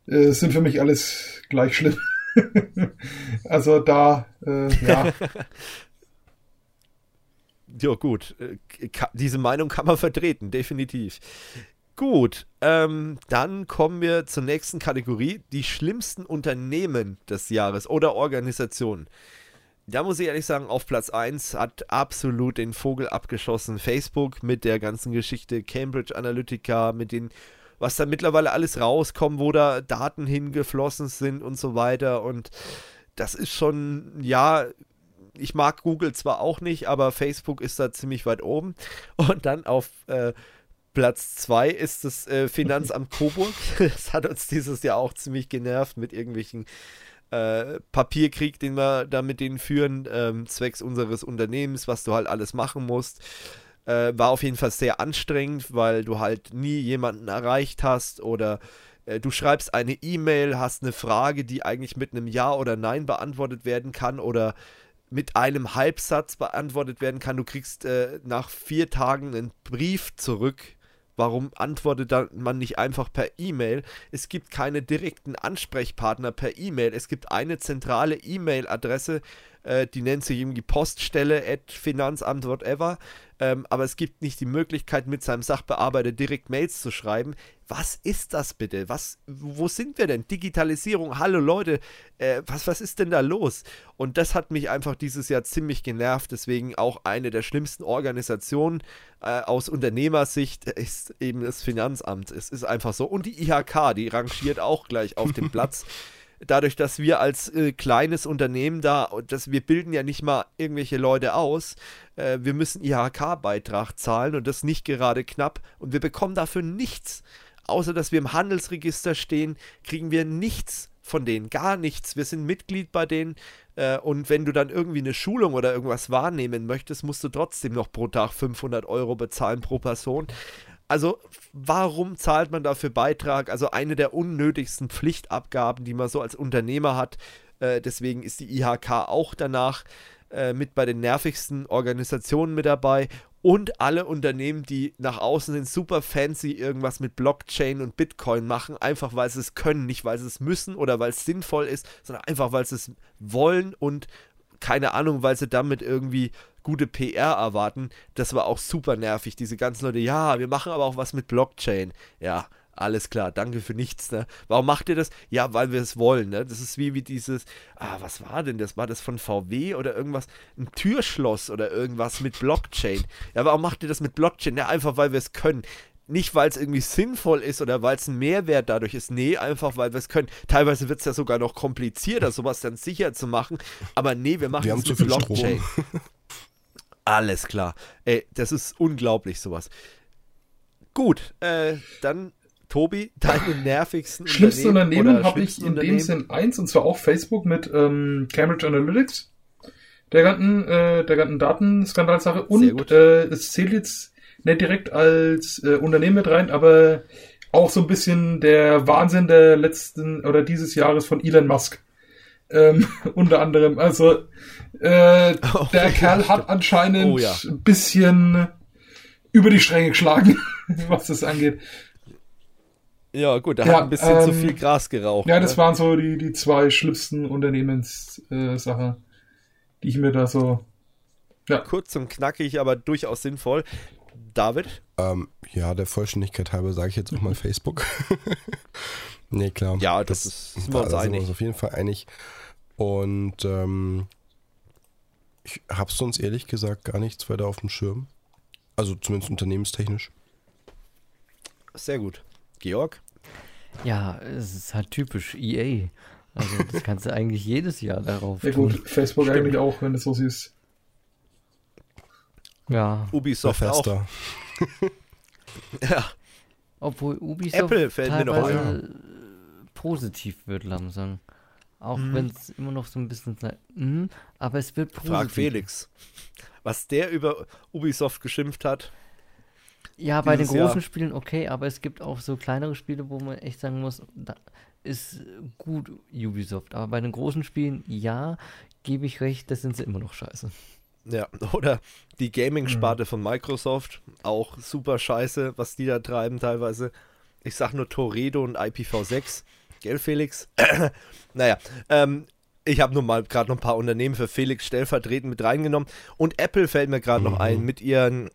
äh, sind für mich alles gleich schlimm. also da, äh, ja, Ja, gut. Äh, Diese Meinung kann man vertreten, definitiv. Gut, ähm, dann kommen wir zur nächsten Kategorie. Die schlimmsten Unternehmen des Jahres oder Organisationen. Da muss ich ehrlich sagen, auf Platz 1 hat absolut den Vogel abgeschossen. Facebook mit der ganzen Geschichte Cambridge Analytica, mit den, was da mittlerweile alles rauskommt, wo da Daten hingeflossen sind und so weiter. Und das ist schon, ja, ich mag Google zwar auch nicht, aber Facebook ist da ziemlich weit oben. Und dann auf äh, Platz 2 ist das äh, Finanzamt Coburg. Das hat uns dieses Jahr auch ziemlich genervt mit irgendwelchen äh, Papierkrieg, den wir da mit denen führen, ähm, zwecks unseres Unternehmens, was du halt alles machen musst. Äh, war auf jeden Fall sehr anstrengend, weil du halt nie jemanden erreicht hast oder äh, du schreibst eine E-Mail, hast eine Frage, die eigentlich mit einem Ja oder Nein beantwortet werden kann oder mit einem Halbsatz beantwortet werden kann. Du kriegst äh, nach vier Tagen einen Brief zurück. Warum antwortet man nicht einfach per E-Mail? Es gibt keine direkten Ansprechpartner per E-Mail. Es gibt eine zentrale E-Mail-Adresse, äh, die nennt sich irgendwie Poststelle Finanzamt, whatever. Ähm, aber es gibt nicht die Möglichkeit, mit seinem Sachbearbeiter direkt Mails zu schreiben. Was ist das bitte? Was, wo sind wir denn? Digitalisierung, hallo Leute, äh, was, was ist denn da los? Und das hat mich einfach dieses Jahr ziemlich genervt. Deswegen auch eine der schlimmsten Organisationen äh, aus Unternehmersicht ist eben das Finanzamt. Es ist einfach so. Und die IHK, die rangiert auch gleich auf dem Platz dadurch, dass wir als äh, kleines Unternehmen da, und das, wir bilden ja nicht mal irgendwelche Leute aus, äh, wir müssen IHK-Beitrag zahlen und das nicht gerade knapp und wir bekommen dafür nichts. Außer dass wir im Handelsregister stehen, kriegen wir nichts von denen, gar nichts. Wir sind Mitglied bei denen äh, und wenn du dann irgendwie eine Schulung oder irgendwas wahrnehmen möchtest, musst du trotzdem noch pro Tag 500 Euro bezahlen pro Person. Also, warum zahlt man dafür Beitrag? Also, eine der unnötigsten Pflichtabgaben, die man so als Unternehmer hat. Äh, deswegen ist die IHK auch danach äh, mit bei den nervigsten Organisationen mit dabei. Und alle Unternehmen, die nach außen sind, super fancy irgendwas mit Blockchain und Bitcoin machen, einfach weil sie es können, nicht weil sie es müssen oder weil es sinnvoll ist, sondern einfach weil sie es wollen und keine Ahnung, weil sie damit irgendwie gute PR erwarten. Das war auch super nervig. Diese ganzen Leute, ja, wir machen aber auch was mit Blockchain. Ja, Alles klar, danke für nichts. Ne? Warum macht ihr das? Ja, weil wir es wollen. Ne? Das ist wie, wie dieses, ah, was war denn das? War das von VW oder irgendwas? Ein Türschloss oder irgendwas mit Blockchain. Ja, warum macht ihr das mit Blockchain? Ja, einfach weil wir es können nicht, weil es irgendwie sinnvoll ist oder weil es ein Mehrwert dadurch ist. Nee, einfach weil wir es können. Teilweise wird es ja sogar noch komplizierter, sowas dann sicher zu machen. Aber nee, wir machen wir es mit Blockchain. Alles klar. Ey, das ist unglaublich, sowas. Gut, äh, dann Tobi, deine nervigsten Schlimmste Unternehmen, habe ich in dem Sinn eins, und zwar auch Facebook mit ähm, Cambridge Analytics, der ganzen, äh, der ganzen Datenskandalsache. Und äh, es zählt jetzt nicht direkt als äh, Unternehmen mit rein, aber auch so ein bisschen der Wahnsinn der letzten oder dieses Jahres von Elon Musk. Ähm, unter anderem. Also äh, oh, der Kerl hat anscheinend oh, ja. ein bisschen über die Stränge geschlagen, was das angeht. Ja, gut, er ja, hat ein bisschen ähm, zu viel Gras geraucht. Ja, das ne? waren so die, die zwei schlimmsten Unternehmenssachen, äh, die ich mir da so. Ja. Kurz und knackig, aber durchaus sinnvoll. David? Ähm, ja, der Vollständigkeit halber sage ich jetzt auch mal Facebook. nee, klar. Ja, das, das ist, sind wir uns da einig. sind wir uns auf jeden Fall einig. Und ähm, ich habe sonst ehrlich gesagt gar nichts weiter auf dem Schirm. Also zumindest unternehmenstechnisch. Sehr gut. Georg? Ja, es ist halt typisch EA. Also das kannst du eigentlich jedes Jahr darauf Ja tun. gut, Facebook Stimmt. eigentlich auch, wenn es so ist. Ja. Ubisoft auch. ja. Obwohl Ubisoft Apple fällt mir noch ein. positiv wird langsam. Auch mhm. wenn es immer noch so ein bisschen mh, aber es wird positiv. Frag Felix, was der über Ubisoft geschimpft hat. Ja, bei den großen Jahr. Spielen okay, aber es gibt auch so kleinere Spiele, wo man echt sagen muss, da ist gut Ubisoft. Aber bei den großen Spielen, ja, gebe ich recht, das sind sie immer noch scheiße. Ja, oder die Gaming-Sparte mhm. von Microsoft, auch super scheiße, was die da treiben teilweise. Ich sag nur Toredo und IPv6. Gell, Felix? naja, ähm, ich habe nur mal gerade noch ein paar Unternehmen für Felix stellvertretend mit reingenommen. Und Apple fällt mir gerade mhm. noch ein mit ihren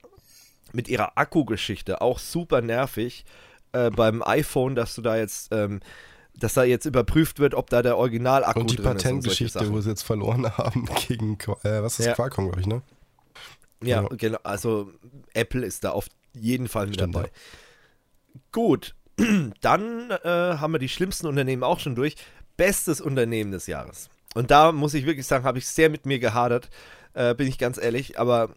mit ihrer Akkugeschichte. Auch super nervig äh, beim iPhone, dass du da jetzt ähm, dass da jetzt überprüft wird, ob da der Original-Akku Und die Patentgeschichte, wo sie jetzt verloren haben gegen, äh, was ist ja. Qualcomm, glaube ich, ne? Ja, genau. genau. Also Apple ist da auf jeden Fall mit Stimmt, dabei. Ja. Gut, dann äh, haben wir die schlimmsten Unternehmen auch schon durch. Bestes Unternehmen des Jahres. Und da muss ich wirklich sagen, habe ich sehr mit mir gehadert, äh, bin ich ganz ehrlich. Aber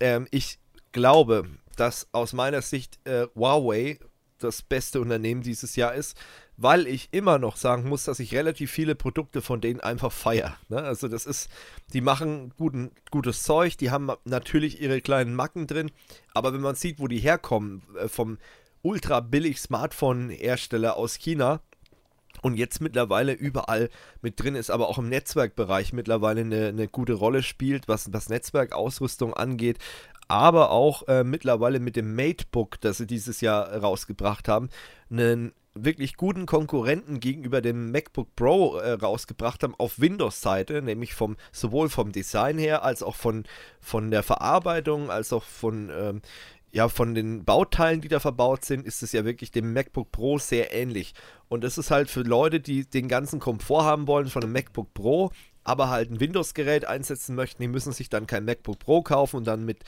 ähm, ich glaube, dass aus meiner Sicht äh, Huawei das beste Unternehmen dieses Jahr ist, weil ich immer noch sagen muss, dass ich relativ viele Produkte von denen einfach feiere. Ne? Also das ist, die machen guten, gutes Zeug, die haben natürlich ihre kleinen Macken drin, aber wenn man sieht, wo die herkommen, äh, vom ultra billig Smartphone-Hersteller aus China, und jetzt mittlerweile überall mit drin ist, aber auch im Netzwerkbereich mittlerweile eine, eine gute Rolle spielt, was, was Netzwerkausrüstung angeht, aber auch äh, mittlerweile mit dem Matebook, das sie dieses Jahr rausgebracht haben, einen wirklich guten Konkurrenten gegenüber dem MacBook Pro äh, rausgebracht haben auf Windows-Seite, nämlich vom sowohl vom Design her als auch von, von der Verarbeitung, als auch von ähm, ja, von den Bauteilen, die da verbaut sind, ist es ja wirklich dem MacBook Pro sehr ähnlich. Und das ist halt für Leute, die den ganzen Komfort haben wollen von einem MacBook Pro, aber halt ein Windows-Gerät einsetzen möchten, die müssen sich dann kein MacBook Pro kaufen und dann mit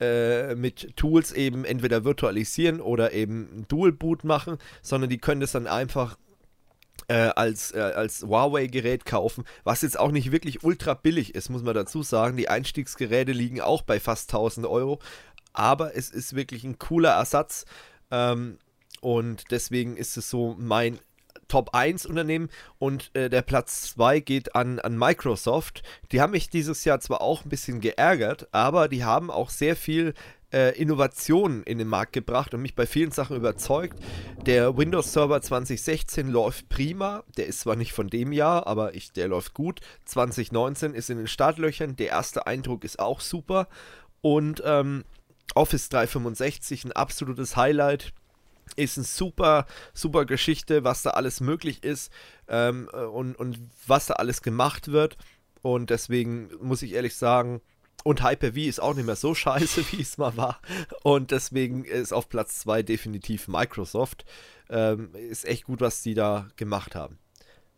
äh, mit Tools eben entweder virtualisieren oder eben Dual Boot machen, sondern die können das dann einfach äh, als, äh, als Huawei-Gerät kaufen, was jetzt auch nicht wirklich ultra billig ist, muss man dazu sagen. Die Einstiegsgeräte liegen auch bei fast 1000 Euro, aber es ist wirklich ein cooler Ersatz ähm, und deswegen ist es so mein Top 1 Unternehmen und äh, der Platz 2 geht an, an Microsoft. Die haben mich dieses Jahr zwar auch ein bisschen geärgert, aber die haben auch sehr viel äh, Innovationen in den Markt gebracht und mich bei vielen Sachen überzeugt. Der Windows Server 2016 läuft prima. Der ist zwar nicht von dem Jahr, aber ich, der läuft gut. 2019 ist in den Startlöchern. Der erste Eindruck ist auch super. Und ähm, Office 365 ein absolutes Highlight ist eine super, super Geschichte, was da alles möglich ist ähm, äh, und, und was da alles gemacht wird. Und deswegen muss ich ehrlich sagen, und Hyper-V ist auch nicht mehr so scheiße, wie es mal war. Und deswegen ist auf Platz 2 definitiv Microsoft. Ähm, ist echt gut, was die da gemacht haben.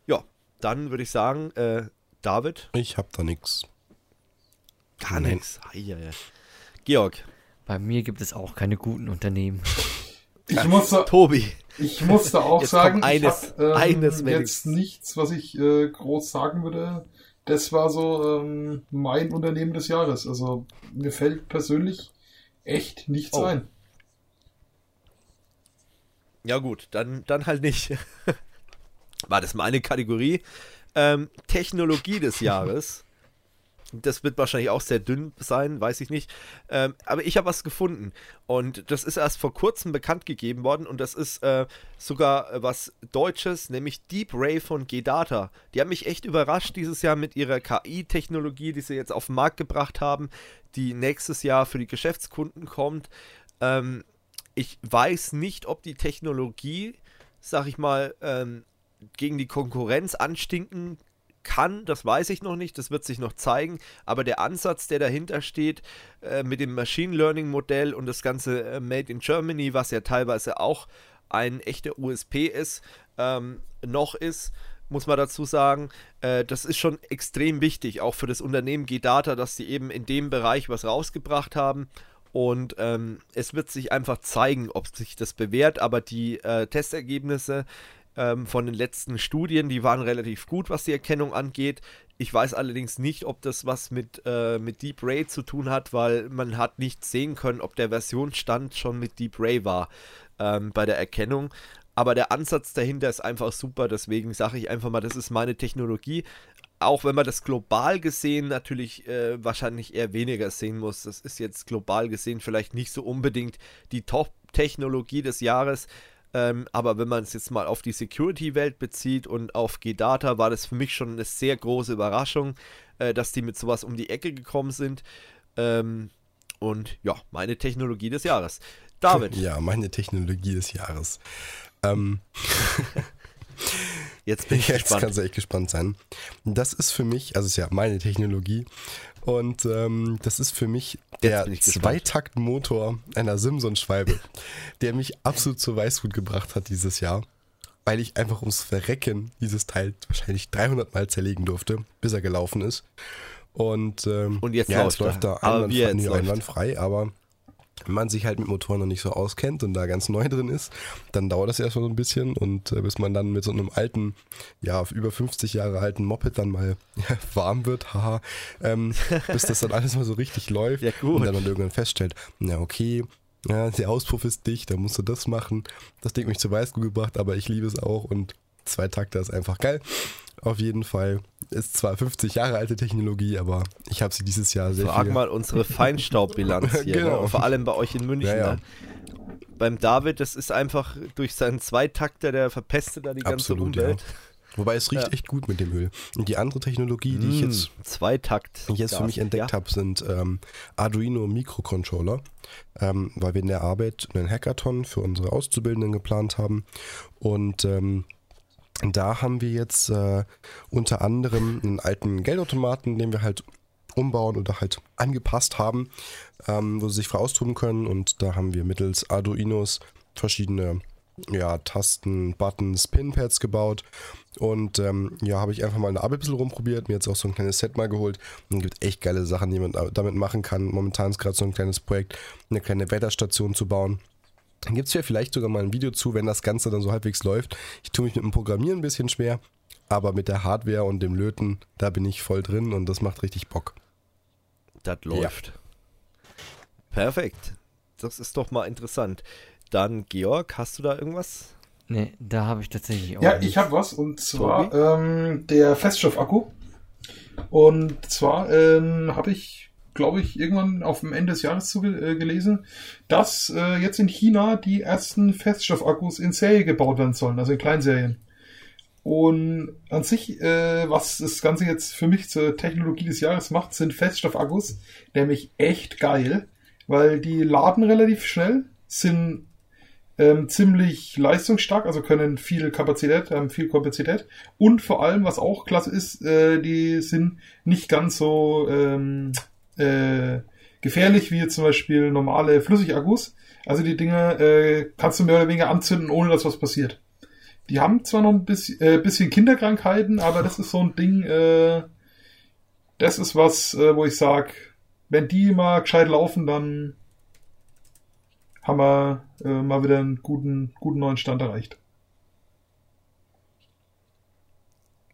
Ja, dann würde ich sagen, äh, David. Ich habe da nichts. Gar nichts. Georg. Bei mir gibt es auch keine guten Unternehmen. Ich musste, Tobi. Ich musste auch jetzt sagen, eines, ich hab, ähm, eines jetzt nichts, was ich äh, groß sagen würde. Das war so ähm, mein Unternehmen des Jahres. Also mir fällt persönlich echt nichts Oh. ein. Ja gut, dann, dann halt nicht. War das meine Kategorie? Ähm, Technologie des Jahres. Das wird wahrscheinlich auch sehr dünn sein, weiß ich nicht. Ähm, aber ich habe was gefunden. Und das ist erst vor kurzem bekannt gegeben worden. Und das ist äh, sogar äh, was Deutsches, nämlich Deep Ray von G-Data. Die haben mich echt überrascht dieses Jahr mit ihrer KI-Technologie, die sie jetzt auf den Markt gebracht haben, die nächstes Jahr für die Geschäftskunden kommt. Ähm, ich weiß nicht, ob die Technologie, sag ich mal, ähm, gegen die Konkurrenz anstinken kann, das weiß ich noch nicht, das wird sich noch zeigen, aber der Ansatz, der dahinter steht, äh, mit dem Machine Learning Modell und das ganze äh, Made in Germany, was ja teilweise auch ein echter USP ist, ähm, noch ist, muss man dazu sagen, äh, das ist schon extrem wichtig, auch für das Unternehmen G-Data, dass sie eben in dem Bereich was rausgebracht haben. Und ähm, es wird sich einfach zeigen, ob sich das bewährt, aber die äh, Testergebnisse ähm, von den letzten Studien, die waren relativ gut, was die Erkennung angeht. Ich weiß allerdings nicht, ob das was mit, äh, mit Deep Ray zu tun hat, weil man hat nicht sehen können, ob der Versionsstand schon mit Deep Ray war ähm, bei der Erkennung. Aber der Ansatz dahinter ist einfach super, deswegen sage ich einfach mal, das ist meine Technologie. Auch wenn man das global gesehen natürlich äh, wahrscheinlich eher weniger sehen muss. Das ist jetzt global gesehen vielleicht nicht so unbedingt die Top-Technologie des Jahres. Ähm, aber wenn man es jetzt mal auf die Security-Welt bezieht und auf G-Data, war das für mich schon eine sehr große Überraschung, äh, dass die mit sowas um die Ecke gekommen sind. Ähm, und ja, meine Technologie des Jahres. David, Ja, meine Technologie des Jahres. Ähm, jetzt bin ich jetzt gespannt. kannst du echt gespannt sein. Das ist für mich, also ist ja meine Technologie. Und ähm, das ist für mich der. Zweitaktmotor einer Simson-Schwalbe, der mich absolut zur Weißglut gebracht hat dieses Jahr. Weil ich einfach ums Verrecken dieses Teil wahrscheinlich 300 Mal zerlegen durfte, bis er gelaufen ist. Und, ähm, Und jetzt ja, läuft es läuft er. da einwandfrei, einwandfrei, aber man sich halt mit Motoren noch nicht so auskennt und da ganz neu drin ist, dann dauert das erstmal so ein bisschen und äh, bis man dann mit so einem alten, ja, über 50 Jahre alten Moped dann mal warm wird, haha, ähm, bis das dann alles mal so richtig läuft Ja, gut. und dann man irgendwann feststellt, na okay, ja, der Auspuff ist dicht, da musst du das machen. Das Ding mich zu Weißglut gebracht, aber ich liebe es auch und zwei Takte ist einfach geil. Auf jeden Fall ist zwar 50 Jahre alte Technologie, aber ich habe sie dieses Jahr sehr Frag viel mal unsere Feinstaubbilanz hier. Genau. ne? Vor allem bei euch in München. Ja, ja. Ne? Beim David, das ist einfach durch seinen Zweitakter, der verpestet da die ganze Absolut, Umwelt. Wobei es riecht Ja. echt gut mit dem Öl. Und die andere Technologie, die ich Mm, jetzt, Zweitakt. die ich jetzt für mich entdeckt ja. habe, sind ähm, Arduino Mikrocontroller, ähm, weil wir in der Arbeit einen Hackathon für unsere Auszubildenden geplant haben. Und ähm, da haben wir jetzt äh, unter anderem einen alten Geldautomaten, den wir halt umbauen oder halt angepasst haben, ähm, wo sie sich frei austoben können. Und da haben wir mittels Arduinos verschiedene ja, Tasten, Buttons, Pinpads gebaut. Und ähm, ja, habe ich einfach mal in der Arbeit ein bisschen rumprobiert, mir jetzt auch so ein kleines Set mal geholt. Und gibt echt geile Sachen, die man damit machen kann. Momentan ist gerade so ein kleines Projekt, eine kleine Wetterstation zu bauen. Dann gibt es ja vielleicht sogar mal ein Video zu, wenn das Ganze dann so halbwegs läuft. Ich tue mich mit dem Programmieren ein bisschen schwer, aber mit der Hardware und dem Löten, da bin ich voll drin und das macht richtig Bock. Das läuft. Perfekt. Das ist doch mal interessant. Dann, Georg, hast du da irgendwas? Ne, da habe ich tatsächlich auch Ja, nichts. ich habe was und zwar ähm, der Feststoffakku. Und zwar ähm, habe ich, glaube ich, irgendwann auf dem Ende des Jahres zu, äh, gelesen, dass äh, jetzt in China die ersten Feststoffakkus in Serie gebaut werden sollen, also in Kleinserien. Und an sich, äh, was das Ganze jetzt für mich zur Technologie des Jahres macht, sind Feststoffakkus, nämlich echt geil, weil die laden relativ schnell, sind ähm, ziemlich leistungsstark, also können viel Kapazität, haben viel Kapazität und vor allem, was auch klasse ist, äh, die sind nicht ganz so ähm, äh, gefährlich wie zum Beispiel normale Flüssigakkus. Also die Dinge äh, kannst du mehr oder weniger anzünden, ohne dass was passiert. Die haben zwar noch ein bisschen, äh, bisschen Kinderkrankheiten, aber das ist so ein Ding, äh, das ist was, äh, wo ich sag, wenn die mal gescheit laufen, dann haben wir äh, mal wieder einen guten, guten neuen Stand erreicht.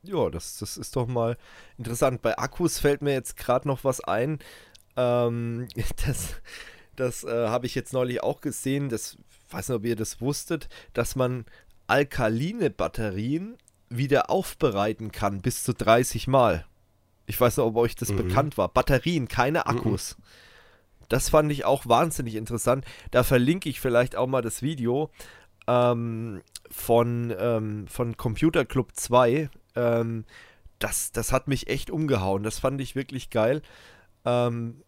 Ja, das, das ist doch mal interessant. Bei Akkus fällt mir jetzt gerade noch was ein. Ähm, das das äh, habe ich jetzt neulich auch gesehen. Das weiß nicht, ob ihr das wusstet, dass man alkaline Batterien wieder aufbereiten kann bis zu 30 Mal. Ich weiß nicht, ob euch das mhm. bekannt war. Batterien, keine mhm. Akkus. Mhm. Das fand ich auch wahnsinnig interessant. Da verlinke ich vielleicht auch mal das Video ähm, von, ähm, von Computer Club 2. Ähm, das, das hat mich echt umgehauen. Das fand ich wirklich geil. Ähm,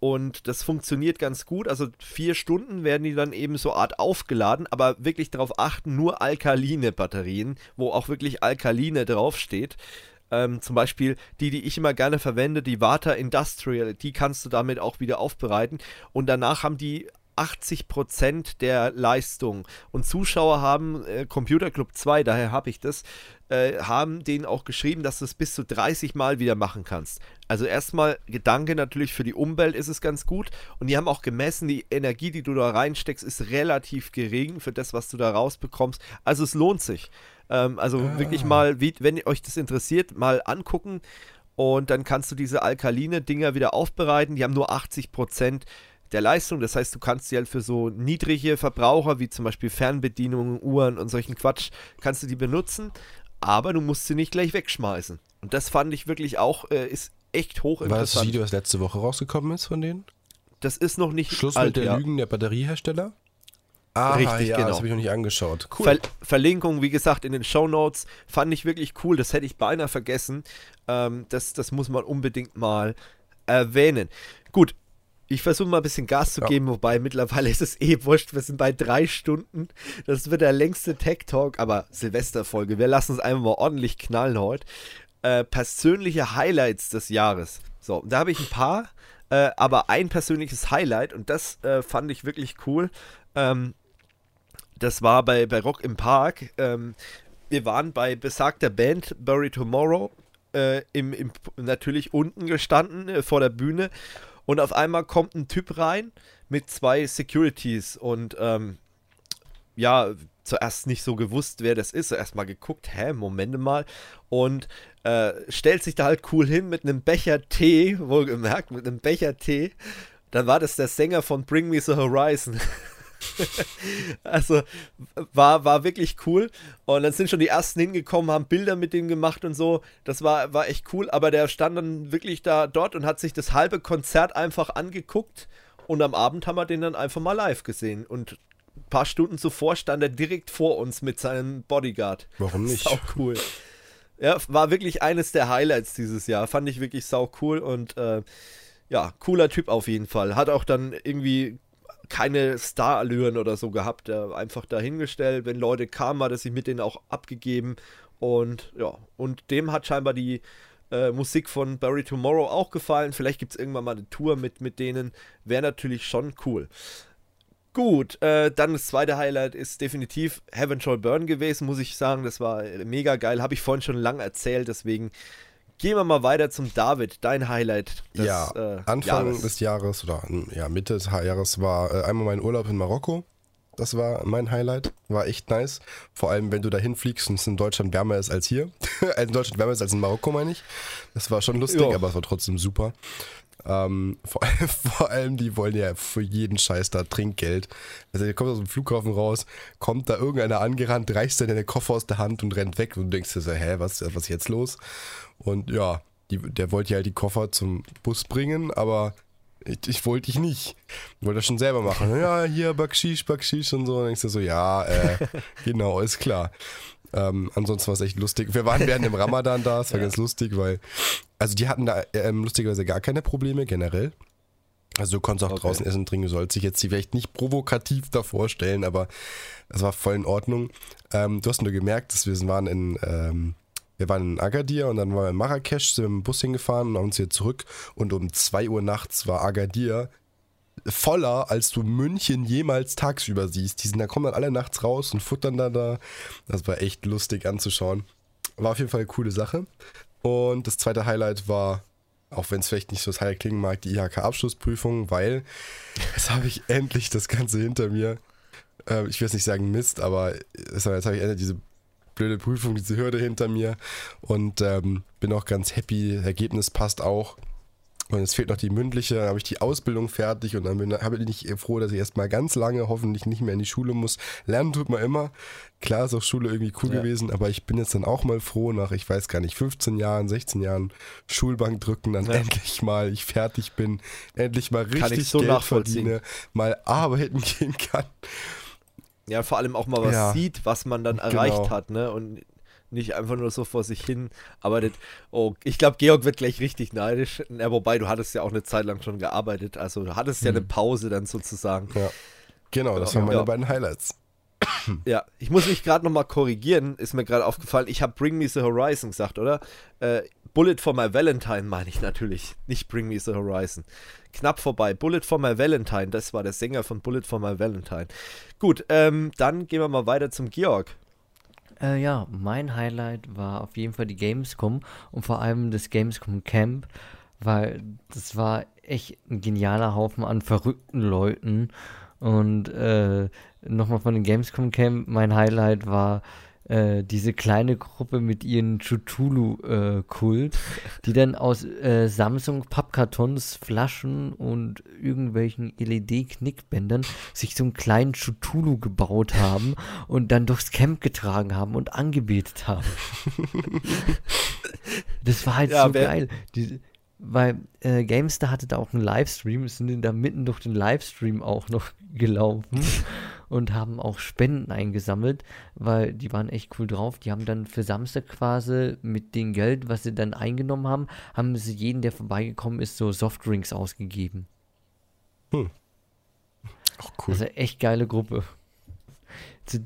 und das funktioniert ganz gut. Also vier Stunden werden die dann eben so Art aufgeladen, aber wirklich darauf achten, nur alkaline Batterien, wo auch wirklich alkaline draufsteht. Ähm, zum Beispiel die, die ich immer gerne verwende, die Vata Industrial, die kannst du damit auch wieder aufbereiten. Und danach haben die 80% der Leistung. Und Zuschauer haben äh, Computer Club 2, daher habe ich das, äh, haben denen auch geschrieben, dass du es bis zu 30 Mal wieder machen kannst. Also erstmal Gedanke natürlich für die Umwelt ist es ganz gut. Und die haben auch gemessen, die Energie, die du da reinsteckst, ist relativ gering für das, was du da rausbekommst. Also es lohnt sich. Ähm, also ah. wirklich mal, wie, wenn euch das interessiert, mal angucken. Und dann kannst du diese alkaline Dinger wieder aufbereiten. Die haben nur 80 Prozent der Leistung. Das heißt, du kannst sie halt für so niedrige Verbraucher, wie zum Beispiel Fernbedienungen, Uhren und solchen Quatsch, kannst du die benutzen, aber du musst sie nicht gleich wegschmeißen. Und das fand ich wirklich auch, äh, ist echt hochinteressant. War das Video, das letzte Woche rausgekommen ist von denen? Das ist noch nicht Schluss alt, mit der ja. Lügen der Batteriehersteller? Ah, Richtig, ja, genau. das habe ich noch nicht angeschaut. Cool. Ver Verlinkung, wie gesagt, in den Show Notes fand ich wirklich cool. Das hätte ich beinahe vergessen. Ähm, das, das muss man unbedingt mal erwähnen. Gut, ich versuche mal ein bisschen Gas zu ja. geben, wobei mittlerweile ist es eh wurscht. Wir sind bei drei Stunden. Das wird der längste Tech Talk, aber Silvesterfolge. Wir lassen es einfach mal ordentlich knallen heute. Äh, persönliche Highlights des Jahres. So, da habe ich ein paar, äh, aber ein persönliches Highlight und das äh, fand ich wirklich cool. Ähm, das war bei, bei Rock im Park. Ähm, wir waren bei besagter Band Bury Tomorrow äh, im, im, natürlich unten gestanden äh, vor der Bühne und auf einmal kommt ein Typ rein mit zwei Securities und ähm, ja, zuerst nicht so gewusst, wer das ist. Erstmal geguckt, hä, Momente mal. Und äh, stellt sich da halt cool hin mit einem Becher Tee, wohlgemerkt, mit einem Becher Tee. Dann war das der Sänger von Bring Me the Horizon. also war, war wirklich cool. Und dann sind schon die ersten hingekommen, haben Bilder mit dem gemacht und so. Das war, war echt cool. Aber der stand dann wirklich da dort und hat sich das halbe Konzert einfach angeguckt. Und am Abend haben wir den dann einfach mal live gesehen. Und ein paar Stunden zuvor stand er direkt vor uns mit seinem Bodyguard. Warum nicht? Sau cool. Ja, war wirklich eines der Highlights dieses Jahr. Fand ich wirklich sau cool und äh, ja, cooler Typ auf jeden Fall. Hat auch dann irgendwie keine Star-Allüren oder so gehabt. Er einfach dahingestellt. Wenn Leute kamen, hat er sich mit denen auch abgegeben. Und ja, und dem hat scheinbar die äh, Musik von Barry Tomorrow auch gefallen. Vielleicht gibt es irgendwann mal eine Tour mit, mit denen. Wäre natürlich schon cool. Gut, äh, dann das zweite Highlight ist definitiv Heaven Shall Burn gewesen, muss ich sagen. Das war mega geil. Habe ich vorhin schon lange erzählt, deswegen Gehen wir mal weiter zum David, dein Highlight. Des, ja, äh, Anfang Jahres. des Jahres oder ja, Mitte des Jahres war äh, einmal mein Urlaub in Marokko. Das war mein Highlight. War echt nice. Vor allem, wenn du da hinfliegst und es in Deutschland wärmer ist als hier. in Deutschland wärmer ist als in Marokko, meine ich. Das war schon lustig, jo. aber es war trotzdem super. Ähm, vor, vor, allem, die wollen ja für jeden Scheiß da Trinkgeld. Also, ihr kommt aus dem Flughafen raus, kommt da irgendeiner angerannt, reißt dir deine Koffer aus der Hand und rennt weg. Und du denkst dir so, hä, was, was ist jetzt los? Und ja, die, der wollte ja halt die Koffer zum Bus bringen, aber ich, ich wollte ich nicht. Ich wollte das schon selber machen. Ja, hier Bakschisch, Bakschisch und so. Und dann denkst du so, ja, äh, genau, ist klar. Ähm, ansonsten war es echt lustig. Wir waren während dem Ramadan da, es war ja. ganz lustig, weil, also die hatten da ähm, lustigerweise gar keine Probleme generell. Also du konntest auch okay. draußen essen, trinken, du sollst dich jetzt vielleicht nicht provokativ da vorstellen, aber es war voll in Ordnung. Ähm, du hast nur gemerkt, dass wir waren in, ähm, wir waren in Agadir und dann waren wir in Marrakesch, sind mit dem Bus hingefahren und haben uns hier zurück und um 2 Uhr nachts war Agadir voller, als du München jemals tagsüber siehst. Die sind, da kommen dann alle nachts raus und futtern dann da. Das war echt lustig anzuschauen. War auf jeden Fall eine coole Sache. Und das zweite Highlight war, auch wenn es vielleicht nicht so das Highlight klingen mag, die IHK-Abschlussprüfung, weil jetzt habe ich endlich das Ganze hinter mir. Äh, ich will jetzt nicht sagen Mist, aber jetzt habe ich endlich diese blöde Prüfung, diese Hürde hinter mir und ähm, bin auch ganz happy. Ergebnis passt auch. Und es fehlt noch die mündliche, dann habe ich die Ausbildung fertig und dann bin, bin ich froh, dass ich erstmal ganz lange hoffentlich nicht mehr in die Schule muss. Lernen tut man immer. Klar ist auch Schule irgendwie cool ja. gewesen, aber ich bin jetzt dann auch mal froh, nach, ich weiß gar nicht, 15 Jahren, 16 Jahren Schulbank drücken, dann ja. endlich mal ich fertig bin, endlich mal richtig so Geld verdiene, mal arbeiten gehen kann. Ja, vor allem auch mal was ja. sieht, was man dann erreicht genau. hat, ne? Und nicht einfach nur so vor sich hin arbeitet. Oh, ich glaube, Georg wird gleich richtig neidisch. Ja, wobei, du hattest ja auch eine Zeit lang schon gearbeitet. Also du hattest hm. ja eine Pause dann sozusagen. Ja. Genau, das waren meine ja. beiden Highlights. Ja, ich muss mich gerade nochmal korrigieren, ist mir gerade aufgefallen. Ich habe Bring Me the Horizon gesagt, oder? Äh, Bullet for My Valentine meine ich natürlich, nicht Bring Me the Horizon. Knapp vorbei. Bullet for My Valentine, das war der Sänger von Bullet for My Valentine. Gut, ähm, dann gehen wir mal weiter zum Georg. Äh, ja, mein Highlight war auf jeden Fall die Gamescom und vor allem das Gamescom Camp, weil das war echt ein genialer Haufen an verrückten Leuten. Und äh, nochmal von dem Gamescom Camp, mein Highlight war äh, diese kleine Gruppe mit ihren Chutulu-Kult, äh, die dann aus äh, Samsung Pappkartons, Flaschen und irgendwelchen LED-Knickbändern sich so einen kleinen Chutulu gebaut haben und dann durchs Camp getragen haben und angebetet haben. das war halt ja, so geil. Die, weil äh, Gamestar hatte da auch einen Livestream, sind da mitten durch den Livestream auch noch gelaufen und haben auch Spenden eingesammelt, weil die waren echt cool drauf. Die haben dann für Samstag quasi mit dem Geld, was sie dann eingenommen haben, haben sie jeden, der vorbeigekommen ist, so Softdrinks ausgegeben. Hm. Auch cool. Also echt geile Gruppe. Zu,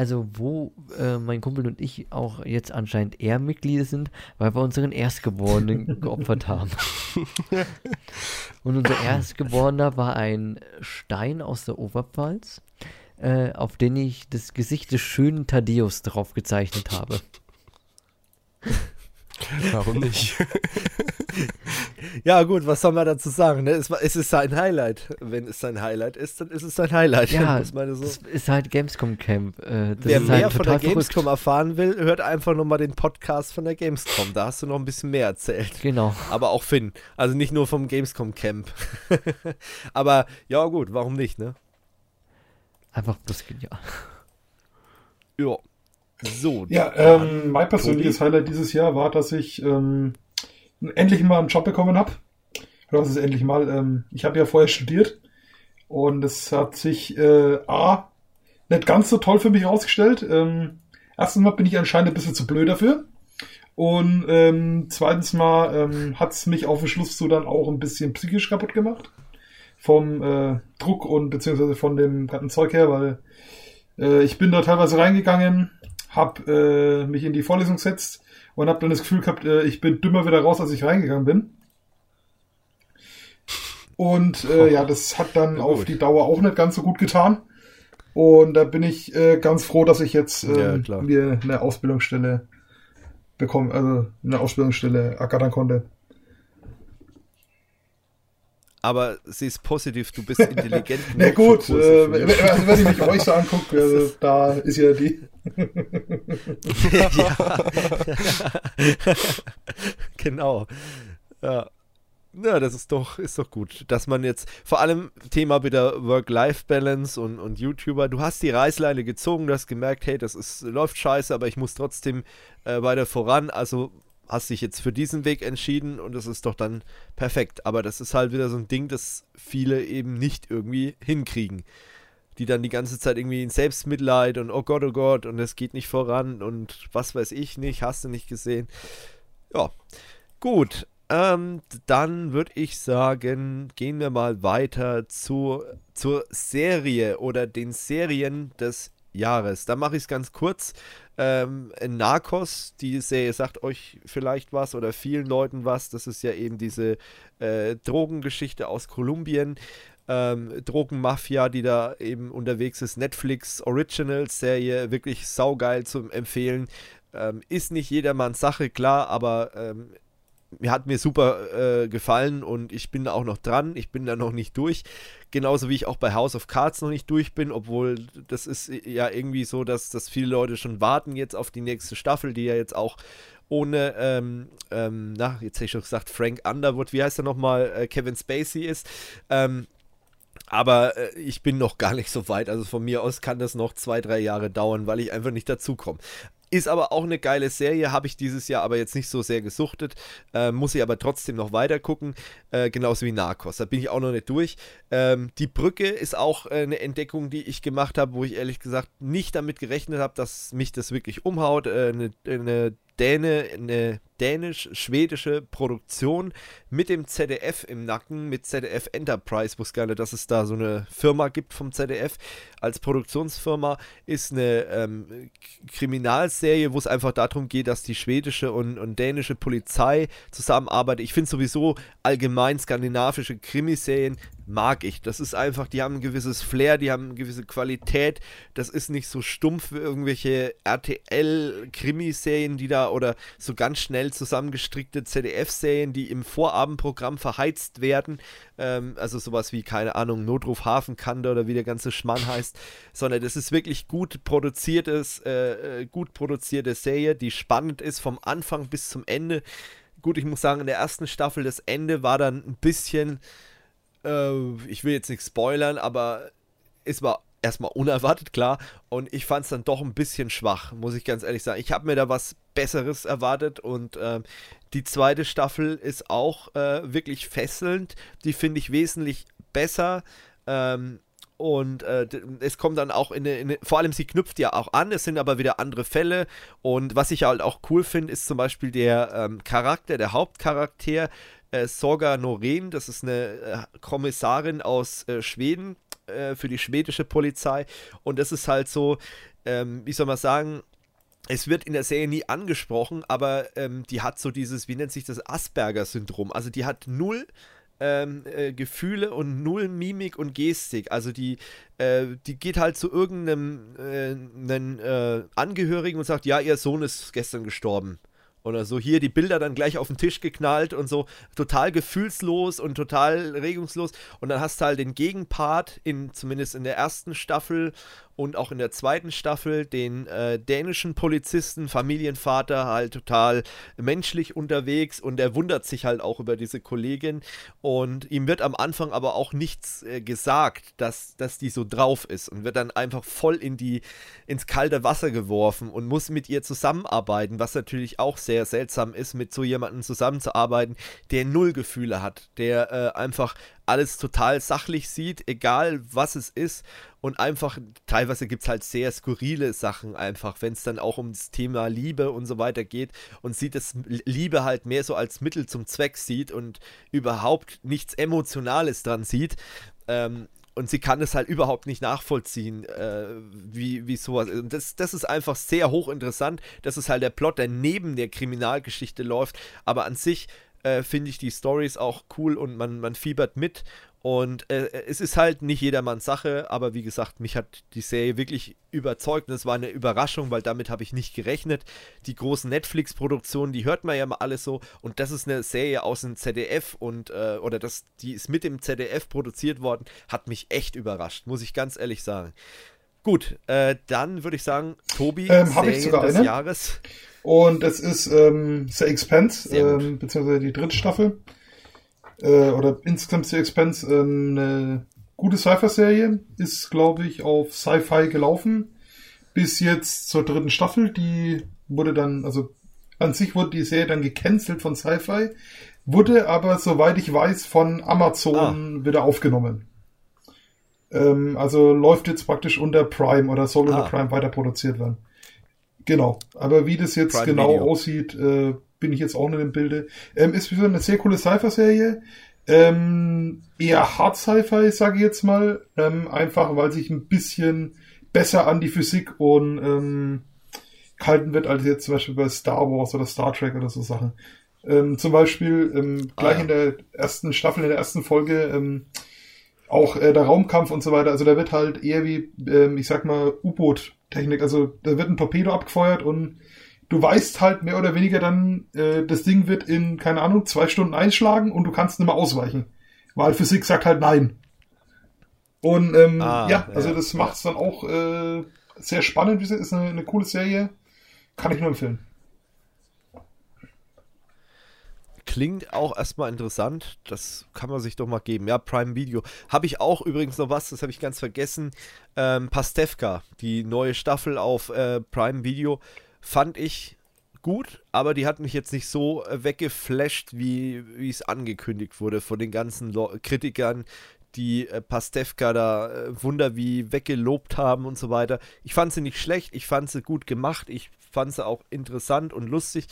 also wo äh, mein Kumpel und ich auch jetzt anscheinend eher Mitglieder sind, weil wir unseren Erstgeborenen geopfert haben. und unser Erstgeborener war ein Stein aus der Oberpfalz, äh, auf den ich das Gesicht des schönen Thaddeus drauf gezeichnet habe. Warum nicht? ja, gut, was soll man dazu sagen? Ne? Es, es, ist sein Highlight. Wenn es sein Highlight ist, dann ist es sein Highlight. Ja, so. das ist halt Gamescom Camp. Äh, Wer mehr halt von der Gamescom verrückt. erfahren will, hört einfach nochmal den Podcast von der Gamescom. Da hast du noch ein bisschen mehr erzählt. Genau. Aber auch Finn. Also nicht nur vom Gamescom Camp. Aber ja, gut, warum nicht, ne? Einfach bloß genial. Ja. So. Ja, ähm, mein persönliches Tobi. Highlight dieses Jahr war, dass ich ähm, endlich mal einen Job bekommen habe. Oder was ist endlich mal? Ähm, ich habe ja vorher studiert und es hat sich äh, A nicht ganz so toll für mich herausgestellt. Ähm, erstens mal bin ich anscheinend ein bisschen zu blöd dafür. Und ähm, zweitens mal ähm, hat es mich auf den Schluss so dann auch ein bisschen psychisch kaputt gemacht. Vom äh, Druck und beziehungsweise von dem ganzen Zeug her, weil äh, ich bin da teilweise reingegangen, habe äh, mich in die Vorlesung gesetzt und habe dann das Gefühl gehabt, äh, ich bin dümmer wieder raus, als ich reingegangen bin. Und äh, ja, das hat dann ja, auf die Dauer auch nicht ganz so gut getan. Und da bin ich äh, ganz froh, dass ich jetzt äh, ja, mir eine Ausbildungsstelle bekommen, also eine Ausbildungsstelle ergattern konnte aber sie ist positiv, du bist intelligent. Na gut, äh, also wenn ich mich euch so angucke, also, da ist ja die. genau. Ja. Ja, das ist doch, ist doch gut, dass man jetzt, vor allem Thema wieder Work-Life-Balance und, und YouTuber, du hast die Reißleine gezogen, du hast gemerkt, hey, das ist, läuft scheiße, aber ich muss trotzdem äh, weiter voran, also hast dich jetzt für diesen Weg entschieden und das ist doch dann perfekt. Aber das ist halt wieder so ein Ding, das viele eben nicht irgendwie hinkriegen. Die dann die ganze Zeit irgendwie in Selbstmitleid und oh Gott, oh Gott und es geht nicht voran und was weiß ich nicht, hast du nicht gesehen. Ja, gut. Ähm, dann würde ich sagen, gehen wir mal weiter zu, zur Serie oder den Serien des Jahres. Da mache ich es ganz kurz. Ähm, Narcos, die Serie sagt euch vielleicht was oder vielen Leuten was. Das ist ja eben diese äh, Drogengeschichte aus Kolumbien. Ähm, Drogenmafia, die da eben unterwegs ist. Netflix Originals Serie, wirklich saugeil zum Empfehlen. Ähm, ist nicht jedermanns Sache, klar, aber ähm, hat mir super äh, gefallen und ich bin da auch noch dran. Ich bin da noch nicht durch. Genauso wie ich auch bei House of Cards noch nicht durch bin, obwohl das ist ja irgendwie so, dass, dass viele Leute schon warten jetzt auf die nächste Staffel, die ja jetzt auch ohne, ähm, ähm, na, jetzt hätte ich schon gesagt, Frank Underwood, wie heißt er nochmal, äh, Kevin Spacey ist. Ähm, aber äh, ich bin noch gar nicht so weit. Also von mir aus kann das noch zwei, drei Jahre dauern, weil ich einfach nicht dazukomme. Ist aber auch eine geile Serie, habe ich dieses Jahr aber jetzt nicht so sehr gesuchtet. Äh, muss ich aber trotzdem noch weiter gucken. Äh, genauso wie Narcos. Da bin ich auch noch nicht durch. Ähm, die Brücke ist auch äh, eine Entdeckung, die ich gemacht habe, wo ich ehrlich gesagt nicht damit gerechnet habe, dass mich das wirklich umhaut. Äh, eine, eine Däne, eine dänisch-schwedische Produktion mit dem ZDF im Nacken, mit ZDF Enterprise. Wusste gar nicht, dass es da so eine Firma gibt vom ZDF als Produktionsfirma. Ist eine ähm, Kriminalserie, wo es einfach darum geht, dass die schwedische und, und dänische Polizei zusammenarbeitet. Ich finde sowieso allgemein skandinavische Krimiserien mag ich. Das ist einfach, die haben ein gewisses Flair, die haben eine gewisse Qualität. Das ist nicht so stumpf wie irgendwelche RTL-Krimiserien, die da oder so ganz schnell zusammengestrickte ZDF-Serien, die im Vorabendprogramm verheizt werden. Ähm, also sowas wie, keine Ahnung, Notruf Hafenkante oder wie der ganze Schmann heißt. Sondern das ist wirklich gut produziertes, äh, äh, gut produzierte Serie, die spannend ist vom Anfang bis zum Ende. Gut, ich muss sagen, in der ersten Staffel das Ende war dann ein bisschen äh, ich will jetzt nicht spoilern, aber es war erstmal unerwartet, klar. Und ich fand es dann doch ein bisschen schwach, muss ich ganz ehrlich sagen. Ich habe mir da was Besseres erwartet und äh, die zweite Staffel ist auch äh, wirklich fesselnd. Die finde ich wesentlich besser. Ähm, und äh, es kommt dann auch in eine, in eine, vor allem sie knüpft ja auch an, es sind aber wieder andere Fälle. Und was ich halt auch cool finde, ist zum Beispiel der ähm, Charakter, der Hauptcharakter, äh, Sorga Norén, das ist eine äh, Kommissarin aus äh, Schweden äh, für die schwedische Polizei. Und das ist halt so, ähm, wie soll man sagen, es wird in der Serie nie angesprochen, aber ähm, die hat so dieses, wie nennt sich das, Asperger-Syndrom. Also die hat null ähm, äh, Gefühle und null Mimik und Gestik. Also die, äh, die geht halt zu irgendeinem äh, äh Angehörigen und sagt, ja, ihr Sohn ist gestern gestorben oder so hier die Bilder dann gleich auf den Tisch geknallt und so. Total gefühlslos und total regungslos. Und dann hast du halt den Gegenpart in zumindest in der ersten Staffel und auch in der zweiten Staffel den äh, dänischen Polizisten, Familienvater, halt total menschlich unterwegs und er wundert sich halt auch über diese Kollegin. Und ihm wird am Anfang aber auch nichts äh, gesagt, dass, dass die so drauf ist und wird dann einfach voll in die, ins kalte Wasser geworfen und muss mit ihr zusammenarbeiten, was natürlich auch sehr seltsam ist, mit so jemandem zusammenzuarbeiten, der null Gefühle hat, der äh, einfach alles total sachlich sieht, egal was es ist. Und einfach, teilweise gibt es halt sehr skurrile Sachen einfach, wenn es dann auch ums Thema Liebe und so weiter geht und sieht es Liebe halt mehr so als Mittel zum Zweck sieht und überhaupt nichts Emotionales dran sieht. Ähm, und sie kann es halt überhaupt nicht nachvollziehen, äh, wie, wie sowas ist. Und das, das ist einfach sehr hochinteressant. Das ist halt der Plot, der neben der Kriminalgeschichte läuft. Aber an sich äh, finde ich die Stories auch cool und man, man fiebert mit. Und äh, es ist halt nicht jedermanns Sache, aber wie gesagt, mich hat die Serie wirklich überzeugt und es war eine Überraschung, weil damit habe ich nicht gerechnet. Die großen Netflix-Produktionen, die hört man ja mal alles so und das ist eine Serie aus dem ZDF und äh, oder das, die ist mit dem ZDF produziert worden, hat mich echt überrascht, muss ich ganz ehrlich sagen. Gut, äh, dann würde ich sagen, Tobi, ähm, Serie des eine. Jahres. Und es ist ähm, The Expense, ähm, beziehungsweise die dritte Staffel. Äh, oder insgesamt The Expense, ähm, eine gute Sci-Fi-Serie. Ist, glaube ich, auf Sci-Fi gelaufen. Bis jetzt zur dritten Staffel. Die wurde dann, also an sich wurde die Serie dann gecancelt von Sci-Fi. Wurde aber, soweit ich weiß, von Amazon ah. wieder aufgenommen. Ähm, also läuft jetzt praktisch unter Prime oder soll unter ah. Prime weiter produziert werden. Genau. Aber wie das jetzt Prime genau Video. aussieht, äh, bin ich jetzt auch nicht im Bilde. Ähm, ist wieder eine sehr coole Sci-Fi-Serie. Ähm, eher Hard Sci-Fi, sage ich jetzt mal. Ähm, einfach, weil sich ein bisschen besser an die Physik und ähm, gehalten wird, als jetzt zum Beispiel bei Star Wars oder Star Trek oder so Sachen. Ähm, zum Beispiel ähm, gleich ah, ja. in der ersten Staffel, in der ersten Folge, ähm, auch äh, der Raumkampf und so weiter. Also da wird halt eher wie, ähm, ich sag mal, U-Boot-Technik. Also da wird ein Torpedo abgefeuert und du weißt halt mehr oder weniger dann, äh, das Ding wird in, keine Ahnung, zwei Stunden einschlagen und du kannst nicht mehr ausweichen. Weil Physik sagt halt nein. Und ähm, Ah, ja, also ja. das macht es dann auch äh, sehr spannend. Wie Ist eine, eine coole Serie. Kann ich nur empfehlen. Klingt auch erstmal interessant. Das kann man sich doch mal geben. Ja, Prime Video. Habe ich auch übrigens noch was, das habe ich ganz vergessen. Ähm, Pastewka, die neue Staffel auf äh, Prime Video, fand ich gut, aber die hat mich jetzt nicht so äh, weggeflasht, wie es angekündigt wurde von den ganzen Lo Kritikern, die äh, Pastewka da äh, Wunder wie weggelobt haben und so weiter. Ich fand sie nicht schlecht, ich fand sie gut gemacht, ich fand sie auch interessant und lustig,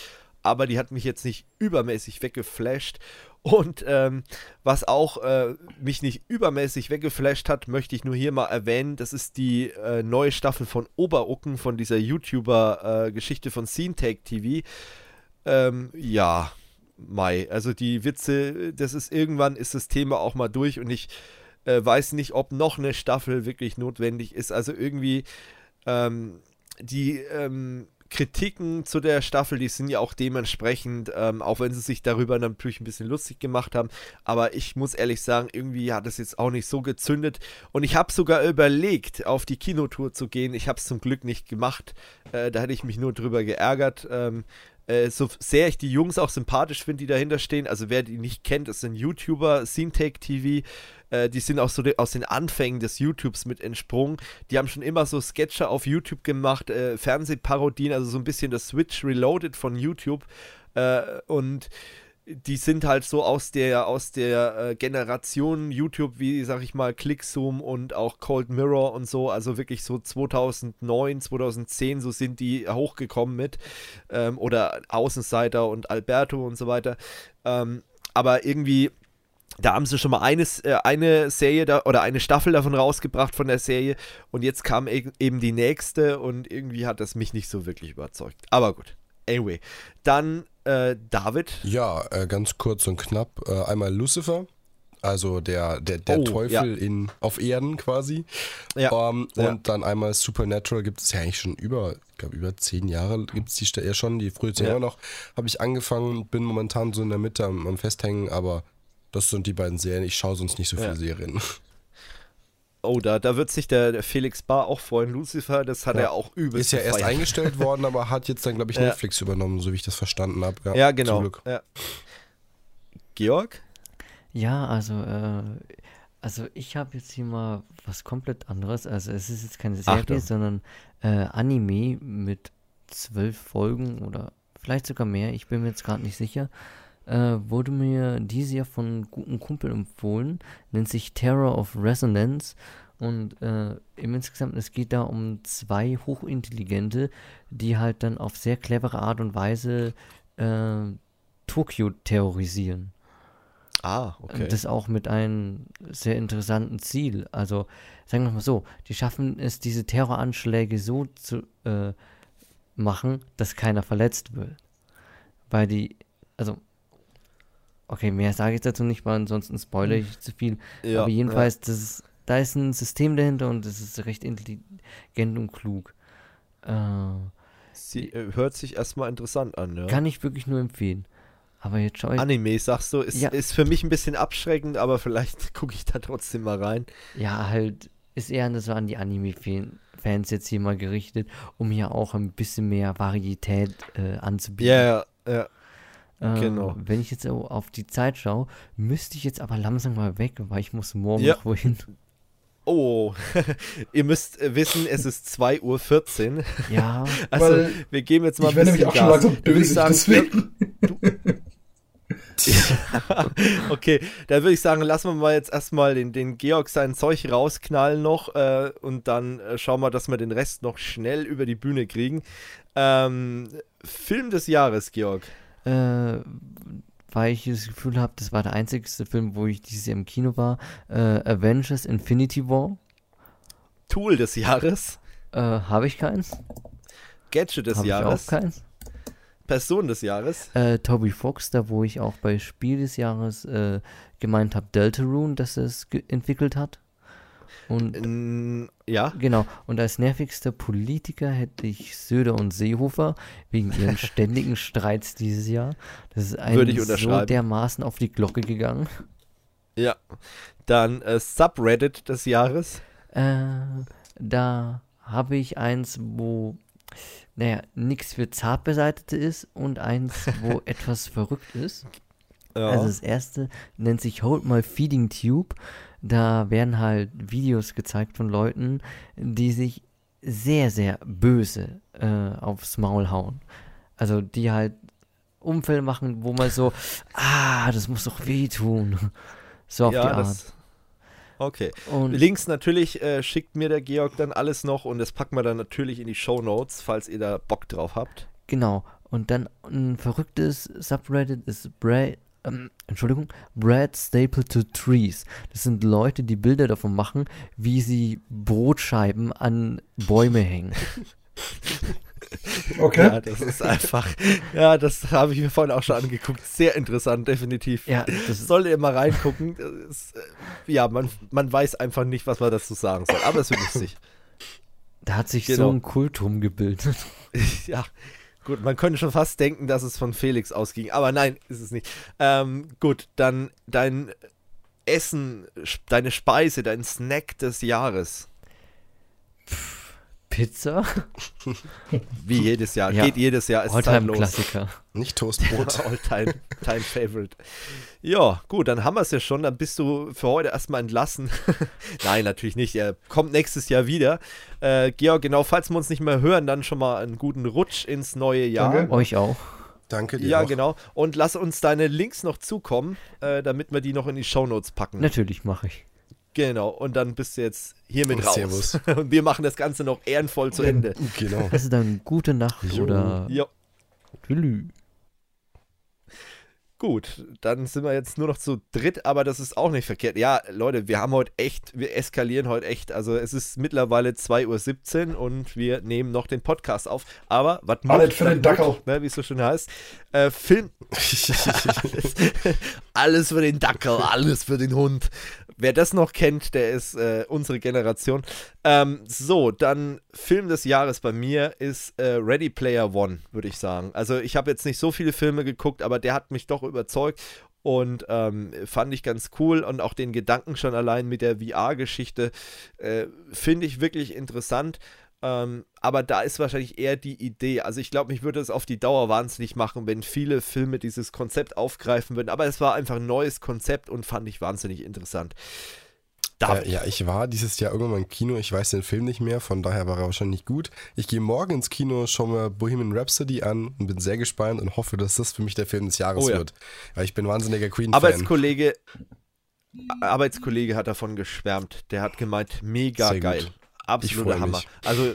aber die hat mich jetzt nicht übermäßig weggeflasht. Und ähm, was auch äh, mich nicht übermäßig weggeflasht hat, möchte ich nur hier mal erwähnen, das ist die äh, neue Staffel von Oberucken, von dieser YouTuber-Geschichte von SceneTech TV. Ähm, ja, Mai. Also die Witze, das ist irgendwann ist das Thema auch mal durch und ich äh, weiß nicht, ob noch eine Staffel wirklich notwendig ist. Also irgendwie ähm, die ähm, Kritiken zu der Staffel, die sind ja auch dementsprechend, ähm, auch wenn sie sich darüber natürlich ein bisschen lustig gemacht haben, aber ich muss ehrlich sagen, irgendwie hat es jetzt auch nicht so gezündet und ich habe sogar überlegt, auf die Kinotour zu gehen. Ich habe es zum Glück nicht gemacht, äh, da hätte ich mich nur drüber geärgert. Ähm, äh, so sehr ich die Jungs auch sympathisch finde, die dahinter stehen, also wer die nicht kennt, das sind YouTuber, SceneTech TV, äh, die sind auch so aus den Anfängen des YouTubes mit entsprungen. Die haben schon immer so Sketche auf YouTube gemacht, äh, Fernsehparodien, also so ein bisschen das Switch Reloaded von YouTube. Äh, und die sind halt so aus der aus der äh, Generation YouTube, wie sag ich mal, Clickzoom und auch Cold Mirror und so, also wirklich so 2009, 2010, so sind die hochgekommen mit ähm, oder Außenseiter und Alberto und so weiter. Ähm, aber irgendwie da haben sie schon mal eine, äh, eine Serie da, oder eine Staffel davon rausgebracht von der Serie und jetzt kam e eben die nächste und irgendwie hat das mich nicht so wirklich überzeugt. Aber gut. Anyway, dann äh, David. Ja, äh, ganz kurz und knapp. Äh, einmal Lucifer, also der, der, der Oh, Teufel ja. in, auf Erden quasi. Ja, Ähm, ja. Und dann einmal Supernatural gibt es ja eigentlich schon über, ich glaube über zehn Jahre gibt es die ja schon, die frühe Ja. Jahre noch. Habe ich angefangen, bin momentan so in der Mitte am, am Festhängen, aber das sind die beiden Serien. Ich schaue sonst nicht so viele Ja. Serien. Oh, da, da wird sich der, der Felix Bar auch freuen. Lucifer, das hat Ja. er auch übelst Ist ja erst gefeiert. eingestellt worden, aber hat jetzt dann, glaube ich, Ja. Netflix übernommen, so wie ich das verstanden habe. Ja, Ja, Zum genau. Glück. Ja. Georg? Ja, also, äh, also ich habe jetzt hier mal was komplett anderes. Also es ist jetzt keine Serie, Achtung. sondern äh, Anime mit zwölf Folgen oder vielleicht sogar mehr. Ich bin mir jetzt gerade nicht sicher. Äh, wurde mir dieses Jahr von einem guten Kumpel empfohlen. Nennt sich Terror of Resonance. Und äh, im Insgesamt, es geht da um zwei Hochintelligente, die halt dann auf sehr clevere Art und Weise äh, Tokio terrorisieren. Ah, okay. Das auch mit einem sehr interessanten Ziel. Also, sagen wir mal so, die schaffen es, diese Terroranschläge so zu äh, machen, dass keiner verletzt wird. Weil die, also, okay, mehr sage ich dazu nicht, weil ansonsten spoilere ich zu viel. ja, Aber jedenfalls, das ist, da ist ein System dahinter und das ist recht intelligent und klug. Äh, ja. Sie, äh, hört sich erstmal interessant an, ja. Kann ich wirklich nur empfehlen. Aber jetzt schau ich, Anime, sagst du, ist, Ja. ist für mich ein bisschen abschreckend, aber vielleicht gucke ich da trotzdem mal rein. Ja, halt, ist eher so an die Anime-Fans jetzt hier mal gerichtet, um hier auch ein bisschen mehr Varietät äh, anzubieten. Ja, ja, ja. Ähm, genau. Wenn ich jetzt so auf die Zeit schaue, müsste ich jetzt aber langsam mal weg, weil ich muss morgen Ja. noch wohin. Oh, ihr müsst äh, wissen, es ist 2.14 Uhr. Ja, Also, Weil wir geben jetzt mal ich ein werde bisschen nämlich auch schon Gas. langsam Würde ich dösig, sagen, deswegen. okay, dann würde ich sagen, lassen wir mal jetzt erstmal den, den Georg sein Zeug rausknallen noch äh, und dann äh, schauen wir, dass wir den Rest noch schnell über die Bühne kriegen. Ähm, Film des Jahres, Georg. Äh, weil ich das Gefühl habe, das war der einzigste Film, wo ich dieses Jahr im Kino war. Äh, Avengers Infinity War. Tool des Jahres. Äh, habe ich keins? Gadget des Habe ich auch Jahres. keins? Person des Jahres. Äh, Toby Fox, da wo ich auch bei Spiel des Jahres äh, gemeint habe, Deltarune, dass er es entwickelt hat. Und Mm, ja. genau, und als nervigster Politiker hätte ich Söder und Seehofer wegen ihren ständigen Streits dieses Jahr. Das ist Würde einem ich so dermaßen auf die Glocke gegangen. Ja. Dann äh, Subreddit des Jahres. Äh, da habe ich eins, wo, naja, nichts für Zartbeseitete ist und eins, wo etwas verrückt ist. Ja. Also das erste nennt sich Hold My Feeding Tube. Da werden halt Videos gezeigt von Leuten, die sich sehr, sehr böse äh, aufs Maul hauen. Also die halt Unfälle machen, wo man so, ah, das muss doch wehtun. So auf die ja, Art. das. Okay. Und Links natürlich äh, schickt mir der Georg dann alles noch und das packen wir dann natürlich in die Show Notes, falls ihr da Bock drauf habt. Genau. Und dann ein verrücktes Subreddit ist Brad, ähm, Entschuldigung, Brad Staple to Trees. Das sind Leute, die Bilder davon machen, wie sie Brotscheiben an Bäume hängen. Okay. Ja, das ist einfach. ja, das habe ich mir vorhin auch schon angeguckt. Sehr interessant, definitiv. Ja, das Solltet ihr mal reingucken. Ist, äh, ja, man, man weiß einfach nicht, was man dazu sagen soll. Aber es wird lustig. da hat sich Genau. so ein Kultum gebildet. ja, gut, man könnte schon fast denken, dass es von Felix ausging. Aber nein, ist es nicht. Ähm, gut, dann dein Essen, deine Speise, dein Snack des Jahres. Pizza? Wie jedes Jahr. Ja. Geht jedes Jahr. Ist. Alltime-Klassiker. Nicht Toastbrot. All-time time favorite. Ja, gut, dann haben wir es ja schon. Dann bist du für heute erstmal entlassen. Nein, natürlich nicht. Er kommt nächstes Jahr wieder. Äh, Georg, genau, falls wir uns nicht mehr hören, dann schon mal einen guten Rutsch ins neue Jahr. Danke. Euch auch. Danke dir. Ja, auch. genau. Und lass uns deine Links noch zukommen, äh, damit wir die noch in die Shownotes packen. Natürlich mache ich. Genau. Und dann bist du jetzt hiermit raus. Servus. Und wir machen das Ganze noch ehrenvoll zu Ende. Genau. Also dann gute Nacht Jo. oder Ja. Tschüss. Gut, dann sind wir jetzt nur noch zu dritt, aber das ist auch nicht verkehrt. Ja, Leute, wir haben heute echt, wir eskalieren heute echt. Also es ist mittlerweile 2.17 Uhr und wir nehmen noch den Podcast auf. Aber was Alles für den Dackel. ne, wie es so schön heißt. Äh, Film. alles, alles für den Dackel, alles für den Hund. Wer das noch kennt, der ist äh, unsere Generation. Ähm, so, dann Film des Jahres bei mir ist äh, Ready Player One, würde ich sagen. Also ich habe jetzt nicht so viele Filme geguckt, aber der hat mich doch überzeugt und ähm, fand ich ganz cool und auch den Gedanken schon allein mit der VR-Geschichte äh, finde ich wirklich interessant. Ähm, aber da ist wahrscheinlich eher die Idee. Also ich glaube, mich würde es auf die Dauer wahnsinnig machen, wenn viele Filme dieses Konzept aufgreifen würden. Aber es war einfach ein neues Konzept und fand ich wahnsinnig interessant. Äh, ja, ich war dieses Jahr irgendwann mal im Kino. Ich weiß den Film nicht mehr, von daher war er wahrscheinlich gut. Ich gehe morgen ins Kino, schaue mir Bohemian Rhapsody an und bin sehr gespannt und hoffe, dass das für mich der Film des Jahres Oh ja. wird. Weil ich bin wahnsinniger Queen-Fan. Arbeitskollege, Arbeitskollege hat davon geschwärmt. Der hat gemeint, mega Sehr gut. geil. Ich Absoluter Hammer. mich. Also,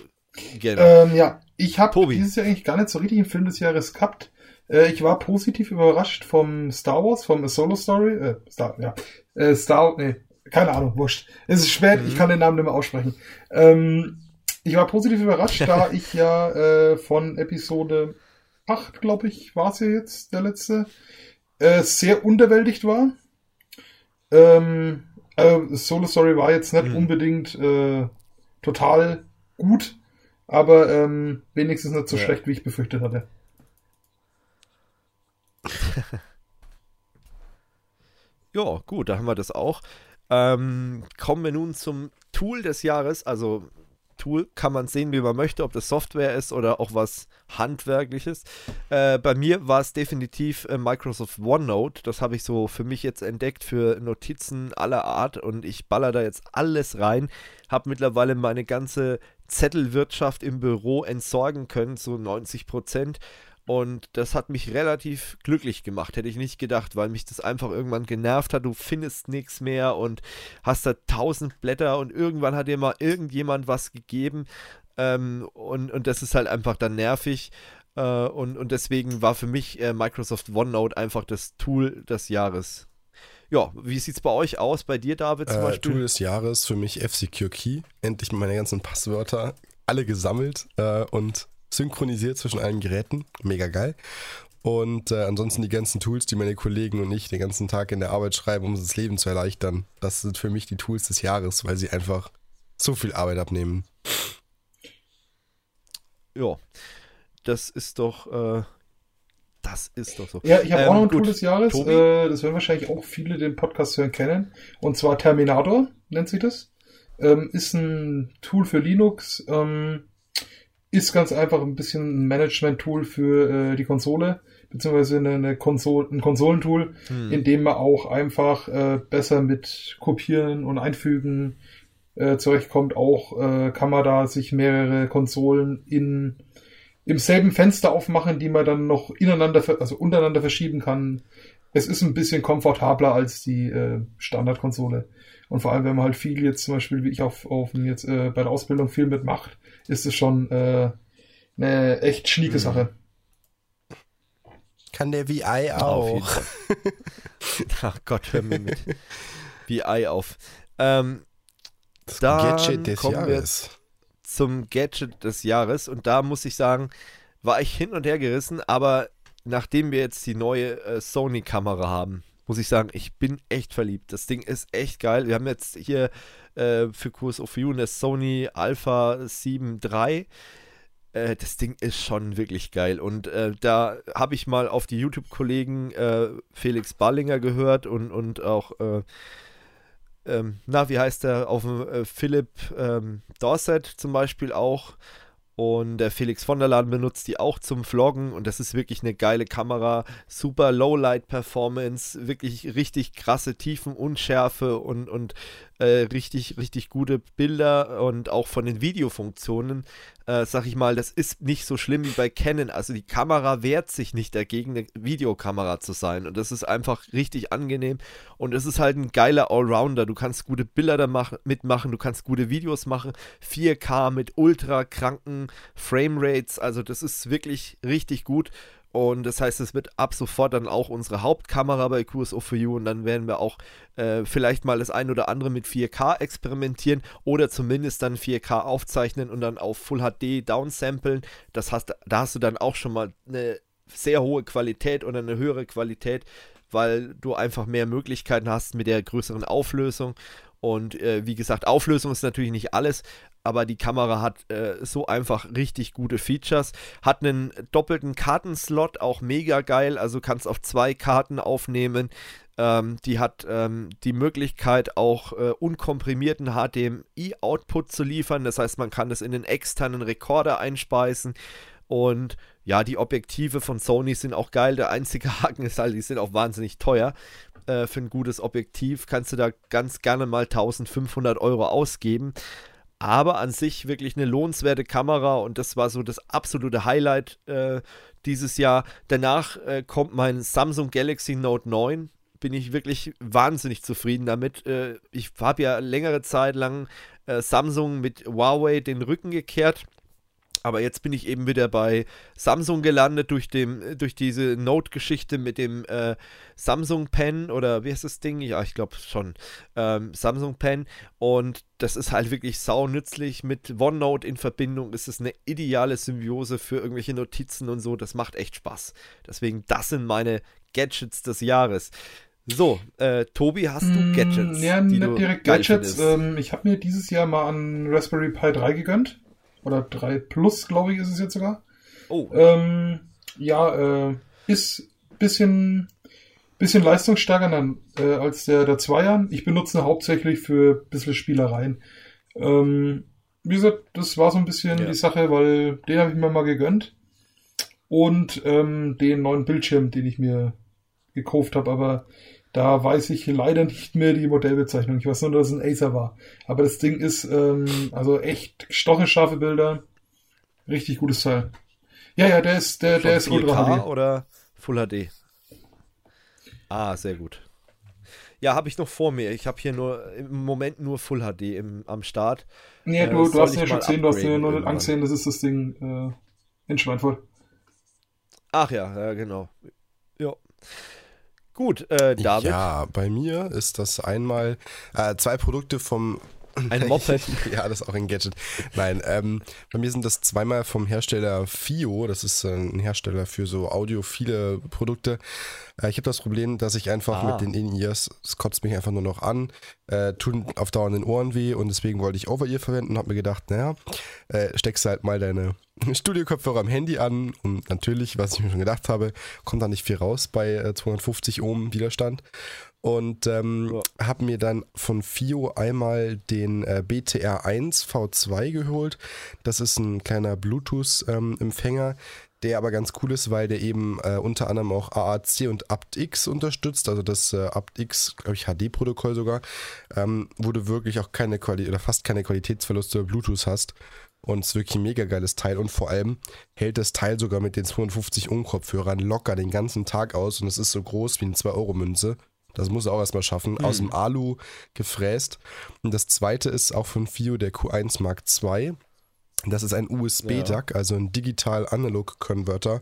genau. Ähm, ja, ich habe dieses Jahr eigentlich gar nicht so richtig einen Film des Jahres gehabt. Äh, ich war positiv überrascht vom Star Wars, vom A Solo Story. Äh, Star, ja. Äh, Star, nee, keine Ahnung, wurscht. Es ist spät, Mhm. ich kann den Namen nicht mehr aussprechen. Ähm, ich war positiv überrascht, da ich ja äh, von Episode 8, glaube ich, war es ja jetzt, der letzte, äh, sehr unterwältigt war. Ähm, äh, Solo Story war jetzt nicht Mhm. unbedingt äh, total gut, aber ähm, wenigstens nicht so Ja. schlecht, wie ich befürchtet hatte. Ja, gut, da haben wir das auch. Ähm, kommen wir nun zum Tool des Jahres. Also Tool kann man sehen, wie man möchte, ob das Software ist oder auch was Handwerkliches. Äh, bei mir war es definitiv äh, Microsoft OneNote. Das habe ich so für mich jetzt entdeckt für Notizen aller Art und ich baller da jetzt alles rein. Habe mittlerweile meine ganze Zettelwirtschaft im Büro entsorgen können, so 90 Prozent. Und das hat mich relativ glücklich gemacht, hätte ich nicht gedacht, weil mich das einfach irgendwann genervt hat. Du findest nichts mehr und hast da tausend Blätter und irgendwann hat dir mal irgendjemand was gegeben. Ähm, und, und das ist halt einfach dann nervig. Äh, und, und deswegen war für mich äh, Microsoft OneNote einfach das Tool des Jahres. Ja, wie sieht es bei euch aus? Bei dir, David, zum äh, Beispiel? Tool des Jahres für mich F-Secure Key. Endlich meine ganzen Passwörter alle gesammelt äh, und synchronisiert zwischen allen Geräten. Mega geil. Und äh, ansonsten die ganzen Tools, die meine Kollegen und ich den ganzen Tag in der Arbeit schreiben, um uns das Leben zu erleichtern. Das sind für mich die Tools des Jahres, weil sie einfach so viel Arbeit abnehmen. Ja, das ist doch, äh, das ist doch so. Ja, ich habe Ähm, auch noch ein gut. Tool des Jahres. Äh, das werden wahrscheinlich auch viele den Podcast hören kennen. Und zwar Terminator nennt sich das. Ähm, ist ein Tool für Linux. Ähm, ist ganz einfach ein bisschen ein Management-Tool für äh, die Konsole, beziehungsweise eine, eine Konsol ein Konsolentool, Hm. in dem man auch einfach äh, besser mit Kopieren und Einfügen äh, zurechtkommt. Auch äh, kann man da sich mehrere Konsolen in im selben Fenster aufmachen, die man dann noch ineinander, also untereinander verschieben kann. Es ist ein bisschen komfortabler als die äh, Standardkonsole. Und vor allem, wenn man halt viel jetzt zum Beispiel, wie ich auf, auf jetzt äh, bei der Ausbildung viel mitmacht, ist es schon äh, eine echt schnieke Sache. Kann der VI auch. Ach Gott, hör mir mit. Wie Ei auf. Ähm, Das Dann Gadget des kommen wir Jahres. Zum Gadget des Jahres und da muss ich sagen, war ich hin und her gerissen, aber nachdem wir jetzt die neue äh, Sony-Kamera haben, muss ich sagen, ich bin echt verliebt. Das Ding ist echt geil. Wir haben jetzt hier äh, für Kurs of You eine Sony Alpha 7 III. Äh, das Ding ist schon wirklich geil. Und äh, da habe ich mal auf die YouTube-Kollegen äh, Felix Ballinger gehört und, und auch, äh, ähm, na, wie heißt der, auf dem äh, Philipp ähm, Dorset zum Beispiel auch. Und der Felix von der Laden benutzt die auch zum Vloggen und das ist wirklich eine geile Kamera. Super Lowlight-Performance, wirklich richtig krasse Tiefenunschärfe und, und äh, richtig, richtig gute Bilder und auch von den Videofunktionen, äh, sag ich mal, das ist nicht so schlimm wie bei Canon. Also die Kamera wehrt sich nicht dagegen, eine Videokamera zu sein. Und das ist einfach richtig angenehm. Und es ist halt ein geiler Allrounder. Du kannst gute Bilder da mach, mitmachen, du kannst gute Videos machen. 4K mit ultra kranken Framerates. Also das ist wirklich richtig gut. Und das heißt, es wird ab sofort dann auch unsere Hauptkamera bei QSO for You und dann werden wir auch äh, vielleicht mal das ein oder andere mit 4K experimentieren oder zumindest dann 4K aufzeichnen und dann auf Full HD downsamplen. Das hast, da hast du dann auch schon mal eine sehr hohe Qualität oder eine höhere Qualität, weil du einfach mehr Möglichkeiten hast mit der größeren Auflösung. Und äh, wie gesagt, Auflösung ist natürlich nicht alles, aber die Kamera hat äh, so einfach richtig gute Features. Hat einen doppelten Kartenslot, auch mega geil. Also kannst auf zwei Karten aufnehmen. Ähm, die hat ähm, die Möglichkeit, auch äh, unkomprimierten HDMI-Output zu liefern. Das heißt, man kann das in den externen Rekorder einspeisen. Und ja, die Objektive von Sony sind auch geil. Der einzige Haken ist halt, die sind auch wahnsinnig teuer. Äh, für ein gutes Objektiv kannst du da ganz gerne mal 1500 Euro ausgeben. Aber an sich wirklich eine lohnenswerte Kamera und das war so das absolute Highlight äh, dieses Jahr. Danach äh, kommt mein Samsung Galaxy Note 9. Bin ich wirklich wahnsinnig zufrieden damit. Äh, ich habe ja längere Zeit lang äh, Samsung mit Huawei den Rücken gekehrt. Aber jetzt bin ich eben wieder bei Samsung gelandet durch, dem, durch diese Note-Geschichte mit dem äh, Samsung Pen oder wie heißt das Ding? Ja, ich glaube schon. Ähm, Samsung Pen. Und das ist halt wirklich sau nützlich. Mit OneNote in Verbindung ist es eine ideale Symbiose für irgendwelche Notizen und so. Das macht echt Spaß. Deswegen, das sind meine Gadgets des Jahres. So, äh, Tobi, hast du Gadgets? Mm, Ja, die nicht direkt Gadgets. Ähm, ich habe mir dieses Jahr mal an Raspberry Pi 3 gegönnt. Oder 3 Plus, glaube ich, ist es jetzt sogar. oh, Ähm, ja, äh, ist bisschen, bisschen leistungsstärker dann, äh, als der, der Zweier. Ich benutze ihn hauptsächlich für ein bisschen Spielereien. Ähm, wie gesagt, das war so ein bisschen Ja. die Sache, weil den habe ich mir mal gegönnt. Und ähm, den neuen Bildschirm, den ich mir gekauft habe, aber da weiß ich leider nicht mehr die Modellbezeichnung. Ich weiß nur, dass es ein Acer war. Aber das Ding ist ähm, also echt stochenscharfe Bilder. Richtig gutes Teil. Ja, ja, der ist, der, der ist Schon ultra 4K HD. oder Full HD? Ah, sehr gut. Ja, habe ich noch vor mir. Ich habe hier nur im Moment nur Full HD im, am Start. Nee, Äh, du, soll du hast ihn ja schon gesehen, du hast ihn ja nur nicht angesehen, das ist das Ding äh, in Schweinfurt. Ach ja, ja, genau. Ja. Gut, äh, David. Ja, bei mir ist das einmal äh, zwei Produkte vom Ein Moped. ja, das ist auch ein Gadget. Nein, ähm, bei mir sind das zweimal vom Hersteller FIO, das ist äh, ein Hersteller für so audiophile Produkte. Äh, ich habe das Problem, dass ich einfach Ah. mit den In-Ears, es kotzt mich einfach nur noch an, äh, tun auf Dauer in den Ohren weh und deswegen wollte ich Over-Ear verwenden und habe mir gedacht, naja, äh, steckst halt mal deine Studio-Kopfhörer am Handy an und natürlich, was ich mir schon gedacht habe, kommt da nicht viel raus bei äh, 250 Ohm Widerstand. Und ähm, habe mir dann von FIO einmal den äh, BTR1 V2 geholt. Das ist ein kleiner Bluetooth-Empfänger, der aber ganz cool ist, weil der eben äh, unter anderem auch AAC und aptX unterstützt. Also das äh, aptX, glaube ich, HD-Protokoll sogar, ähm, wo du wirklich auch keine Qualität oder fast keine Qualitätsverluste über Bluetooth hast. Und es ist wirklich ein mega geiles Teil. Und vor allem hält das Teil sogar mit den 250 Ohm Kopfhörern locker den ganzen Tag aus. Und es ist so groß wie eine 2-Euro-Münze. Das muss er auch erstmal schaffen. Aus dem Alu gefräst. Und das zweite ist auch von FIO der Q1 Mark II. Das ist ein USB-DAC, also ein Digital-Analog-Converter.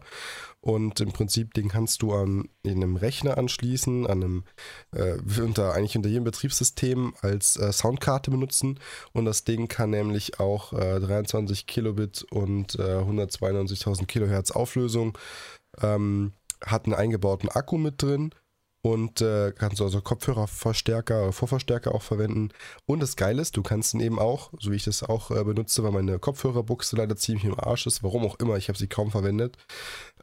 Und im Prinzip, den kannst du an in einem Rechner anschließen, an einem, äh, unter, eigentlich unter jedem Betriebssystem als äh, Soundkarte benutzen. Und das Ding kann nämlich auch äh, 23 Kilobit und äh, 192.000 Kilohertz Auflösung. Ähm, hat einen eingebauten Akku mit drin und äh, kannst du also Kopfhörerverstärker oder Vorverstärker auch verwenden. Und das Geile ist, du kannst ihn eben auch, so wie ich das auch äh, benutze, weil meine Kopfhörerbuchse leider ziemlich im Arsch ist, warum auch immer, ich habe sie kaum verwendet,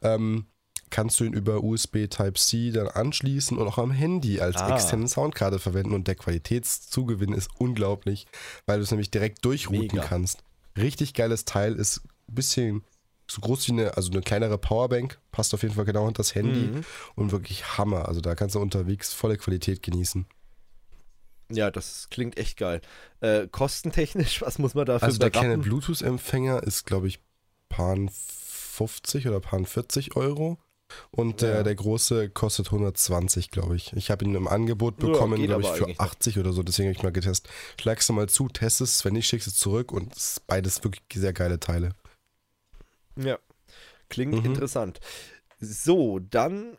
ähm, kannst du ihn über USB Type-C dann anschließen und auch am Handy als Ah. externe Soundkarte verwenden. Und der Qualitätszugewinn ist unglaublich, weil du es nämlich direkt durchrouten Mega. kannst. Richtig geiles Teil, ist ein bisschen so groß wie eine, also eine kleinere Powerbank, passt auf jeden Fall genau unter das Handy Mhm. und wirklich Hammer. Also da kannst du unterwegs volle Qualität genießen. Ja, das klingt echt geil. Äh, kostentechnisch, was muss man dafür Also der kleine? Bluetooth-Empfänger ist, glaube ich, Pan 50 oder Pan 40 Euro. Und Ja. der, der große kostet 120, glaube ich. Ich habe ihn im Angebot Ja, bekommen, geht glaube ich, für eigentlich noch. 80 oder so. Deswegen habe ich mal getestet. Schlagst du mal zu, test es. Wenn nicht, schickst du es zurück. Und es ist beides wirklich sehr geile Teile. Ja, klingt Mhm. interessant. So, dann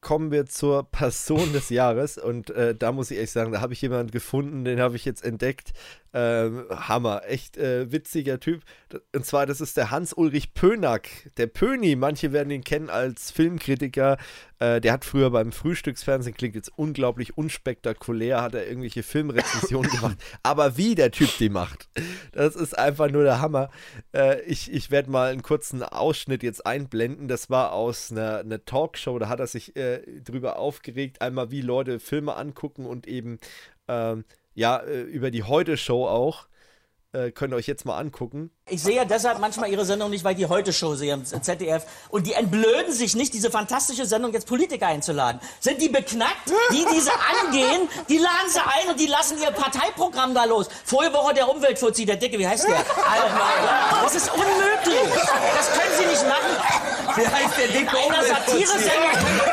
kommen wir zur Person des Jahres und äh, da muss ich ehrlich sagen, da habe ich jemanden gefunden, den habe ich jetzt entdeckt. Ähm, Hammer, echt äh, witziger Typ. Und zwar, das ist der Hans-Ulrich Pönack, der Pöni. Manche werden ihn kennen als Filmkritiker. Äh, der hat früher beim Frühstücksfernsehen, klingt jetzt unglaublich unspektakulär, hat er irgendwelche Filmrezensionen gemacht. Aber wie der Typ die macht, das ist einfach nur der Hammer. Äh, ich ich werde mal einen kurzen Ausschnitt jetzt einblenden. Das war aus einer, einer Talkshow, da hat er sich äh, drüber aufgeregt, einmal wie Leute Filme angucken und eben ähm, ja, äh, über die Heute-Show auch. Äh, könnt ihr euch jetzt mal angucken. Ich sehe ja deshalb manchmal Ihre Sendung nicht, weil ich die Heute-Show sehe im ZDF. Und die entblöden sich nicht, diese fantastische Sendung jetzt Politiker einzuladen. Sind die beknackt? Die, die sie angehen, die laden sie ein und die lassen ihr Parteiprogramm da los. Vorige Woche der Umweltfuzzi, der Dicke, wie heißt der? Alter, das ist unmöglich. Das können sie nicht machen. Wie heißt der Dicke? In einer Satire-Sendung.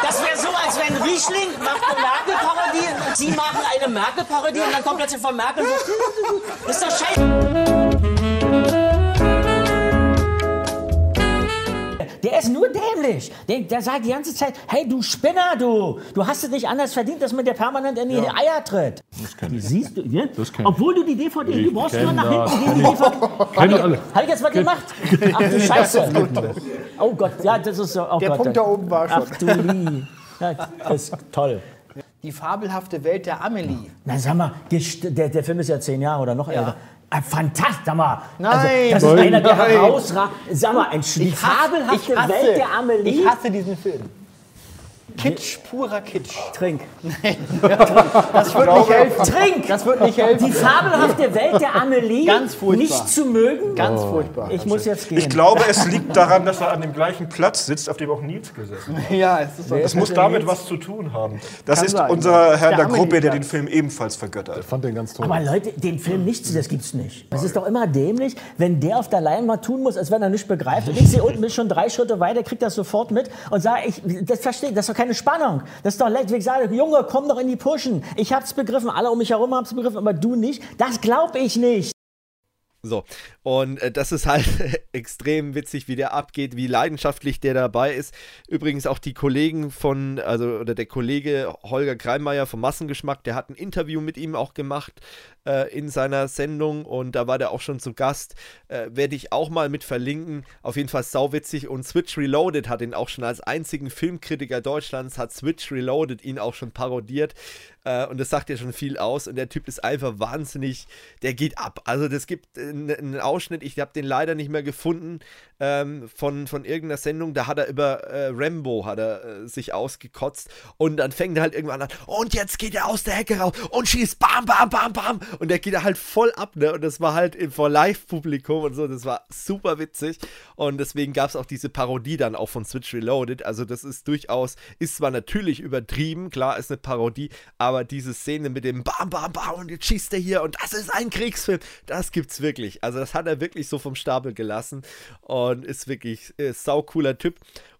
Das wäre so, als wenn Riechling macht eine Merkel-Parodie, Sie machen eine Merkel-Parodie und dann kommt plötzlich von Merkel so, das ist doch scheiße. Der ist nur dämlich. Der, der sagt die ganze Zeit, hey du Spinner, du, du hast es nicht anders verdient, dass man dir permanent in die Eier tritt. Die siehst du, ne? Obwohl du die DVD, du brauchst nur nach hinten gehen, die DVD. Kenn ich alle. Habe ich jetzt was gemacht? Ach du Scheiße. Oh Gott, ja, das ist so. Oh Der Gott, Punkt da oben war schon. Ach du Lie. Ja, das ist toll. Die fabelhafte Welt der Amelie. Na sag mal, der, der Film ist ja zehn Jahre oder noch älter. Ah, Fantastisch, sag mal. Nein. also, das ist einer, der herausragt. Sag mal, ein, die fabelhafte ich hasse, Welt der Amelie. Ich hasse diesen Film. Kitsch, purer Kitsch. Trink. Das wird nicht helfen. Trink! Das wird nicht helfen. Die fabelhafte Welt der Amelie Ganz furchtbar. nicht zu mögen. Ganz furchtbar. Ich muss jetzt gehen. Ich glaube, es liegt daran, dass er an dem gleichen Platz sitzt, auf dem auch Nils gesessen hat. Ja, es ist so. Das muss damit was zu tun haben. Das Kann ist sein. unser Herr Der der Gruppe, der den Film ebenfalls vergöttert. fand den ganz toll. Aber Leute, den Film nicht zu, das gibt's nicht. Das ist doch immer dämlich, wenn der auf der Leinwand tun muss, als wenn er nicht begreift. Und ich sehe unten bin schon drei Schritte weiter, krieg das sofort mit und sage, ich, das verstehe, das ist doch keine Spannung. Das ist doch leicht, wenn ich sage, Junge, komm doch in die Pushen. Ich hab's begriffen, alle um mich herum haben's begriffen, aber du nicht. Das glaub ich nicht. So, und äh, das ist halt extrem witzig, wie der abgeht, wie leidenschaftlich der dabei ist. Übrigens auch die Kollegen von, also, oder der Kollege Holger Kreimeier vom Massengeschmack, der hat ein Interview mit ihm auch gemacht äh, in seiner Sendung und da war der auch schon zu Gast. Äh, Werde ich auch mal mit verlinken. Auf jeden Fall sauwitzig und Switch Reloaded hat ihn auch schon als einzigen Filmkritiker Deutschlands, hat Switch Reloaded ihn auch schon parodiert. Äh, und das sagt ja schon viel aus. Und der Typ ist einfach wahnsinnig, der geht ab. Also das gibt einen Ausschnitt, ich habe den leider nicht mehr gefunden, ähm, von, von irgendeiner Sendung, da hat er über äh, Rambo hat er äh, sich ausgekotzt und dann fängt er halt irgendwann an, und jetzt geht er aus der Hecke raus und schießt bam, bam, bam, bam und der geht halt voll ab, ne, und das war halt vor Live-Publikum und so, das war super witzig. Und deswegen gab es auch diese Parodie dann auch von Switch Reloaded, also das ist durchaus, ist zwar natürlich übertrieben, klar, ist eine Parodie, aber diese Szene mit dem bam, bam, bam und jetzt schießt er hier und das ist ein Kriegsfilm, das gibt's wirklich, also das hat er wirklich so vom Stapel gelassen und und ist wirklich äh, sau cooler Typ.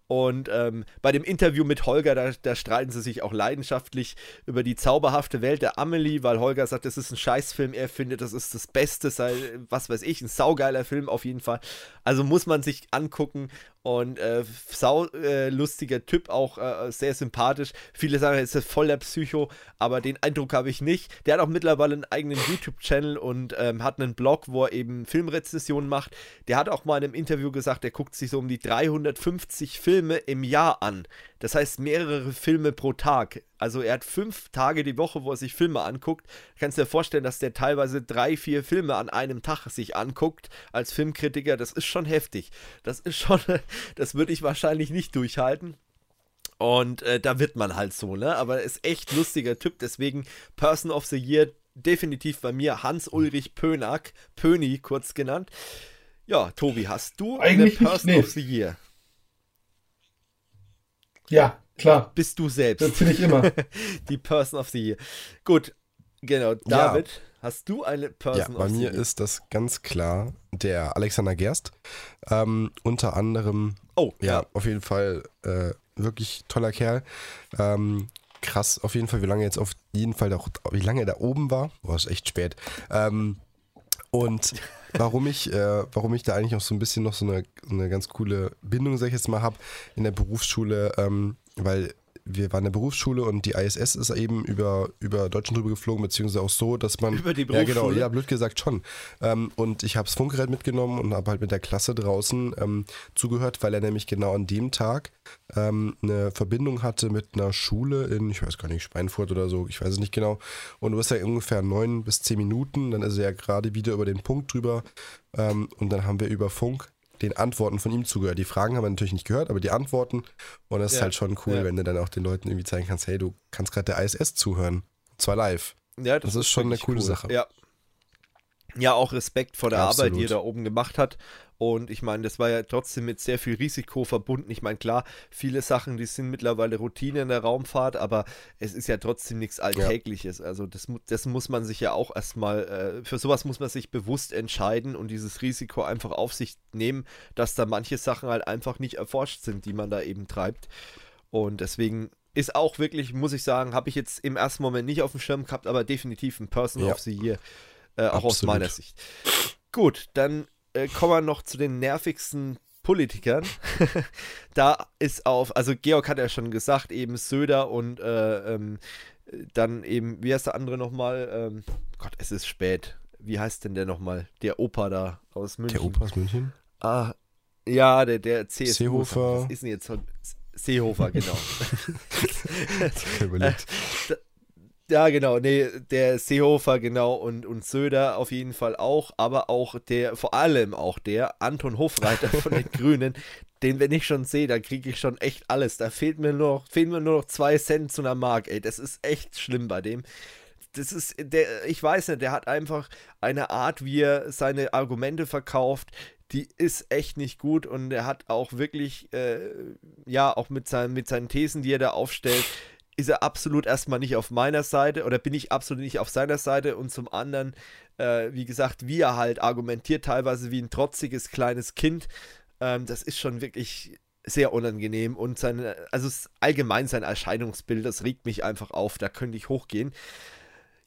Und ähm, bei dem Interview mit Holger, da, da, streiten sie sich auch leidenschaftlich über die zauberhafte Welt der Amelie, weil Holger sagt, das ist ein Scheißfilm. Er findet, das ist das Beste, sei, was weiß ich, ein saugeiler Film auf jeden Fall. Also muss man sich angucken. Und äh, sau äh, lustiger Typ, auch äh, sehr sympathisch. Viele sagen, er ist voll der Psycho, aber den Eindruck habe ich nicht. Der hat auch mittlerweile einen eigenen YouTube-Channel und ähm, hat einen Blog, wo er eben Filmrezessionen macht. Der hat auch mal in einem Interview gesagt, er guckt sich so um die 350 Filme im Jahr an. Das heißt mehrere Filme pro Tag. Also er hat fünf Tage die Woche, wo er sich Filme anguckt. Du kannst dir vorstellen, dass der teilweise drei, vier Filme an einem Tag sich anguckt als Filmkritiker. Das ist schon heftig. Das ist schon, das würde ich wahrscheinlich nicht durchhalten. Und äh, da wird man halt so, ne? Aber ist echt lustiger Typ. Deswegen Person of the Year definitiv bei mir Hans-Ulrich Pönack, Pöni kurz genannt. Ja, Tobi, hast du Eigentlich eine Person nicht, of the Year? Ja, klar. Bist du selbst. Das finde ich immer. Die Person of the Year. Gut, genau. David, hast du eine Ja, Person bei of the mir Year? ist das ganz klar der Alexander Gerst. Ähm, unter anderem, Oh, ja, auf jeden Fall äh, wirklich toller Kerl. Ähm, krass, auf jeden Fall, wie lange er jetzt auf jeden Fall, da, wie lange er da oben war. Boah, ist echt spät. Ähm, und warum ich, äh, warum ich da eigentlich auch so ein bisschen noch so eine, eine ganz coole Bindung, sag ich jetzt mal, habe in der Berufsschule, ähm, weil wir waren in der Berufsschule und die ISS ist eben über, über Deutschland drüber geflogen, beziehungsweise auch so, dass man. Über die Ja, genau, Berufsschule? ja, blöd gesagt schon. Ähm, und ich habe das Funkgerät mitgenommen und habe halt mit der Klasse draußen ähm, zugehört, weil er nämlich genau an dem Tag ähm, eine Verbindung hatte mit einer Schule in, ich weiß gar nicht, Schweinfurt oder so, ich weiß es nicht genau. Und du bist ja ungefähr neun bis zehn Minuten, dann ist er ja gerade wieder über den Punkt drüber. Ähm, und dann haben wir über Funk den Antworten von ihm zugehört. Die Fragen haben wir natürlich nicht gehört, aber die Antworten. Und das ist Ja, halt schon cool, ja. wenn du dann auch den Leuten irgendwie zeigen kannst, hey, du kannst gerade der ISS zuhören. Und zwar live. Ja, Das ist schon eine coole Sache. Ja. Ja, auch Respekt vor der Arbeit, die er Absolut. da oben gemacht hat. Und ich meine, das war ja trotzdem mit sehr viel Risiko verbunden. Ich meine, klar, viele Sachen, die sind mittlerweile Routine in der Raumfahrt, aber es ist ja trotzdem nichts Alltägliches. Also das, das muss man sich ja auch erstmal, äh, für sowas muss man sich bewusst entscheiden und dieses Risiko einfach auf sich nehmen, dass da manche Sachen halt einfach nicht erforscht sind, die man da eben treibt. Und deswegen ist auch wirklich, muss ich sagen, habe ich jetzt im ersten Moment nicht auf dem Schirm gehabt, aber definitiv ein Person Ja. of the Year, äh, auch aus Absolut. meiner Sicht. Gut, dann äh, kommen wir noch zu den nervigsten Politikern. da ist auf, also Georg hat ja schon gesagt, eben Söder und äh, ähm, dann eben, wie heißt der andere nochmal? Ähm, Gott, es ist spät. Wie heißt denn der nochmal? Der Opa da aus München. Der Opa aus München? Ah, ja, der, der CSU. Seehofer. Was ist denn jetzt? Seehofer, genau. Ja, genau, nee, der Seehofer, genau, und, und Söder auf jeden Fall auch, aber auch der, vor allem auch der Anton Hofreiter von den Grünen, den, wenn ich schon sehe, da kriege ich schon echt alles. Da fehlt mir nur noch, fehlen mir nur noch zwei Cent zu einer Mark, ey. Das ist echt schlimm bei dem. Das ist, der, ich weiß nicht, der hat einfach eine Art, wie er seine Argumente verkauft, die ist echt nicht gut und er hat auch wirklich, äh, ja, auch mit, seinen mit seinen Thesen, die er da aufstellt, ist er absolut erstmal nicht auf meiner Seite oder bin ich absolut nicht auf seiner Seite und zum anderen, äh, wie gesagt, wie er halt argumentiert, teilweise wie ein trotziges kleines Kind, ähm, das ist schon wirklich sehr unangenehm und sein, also allgemein sein Erscheinungsbild, das regt mich einfach auf, da könnte ich hochgehen.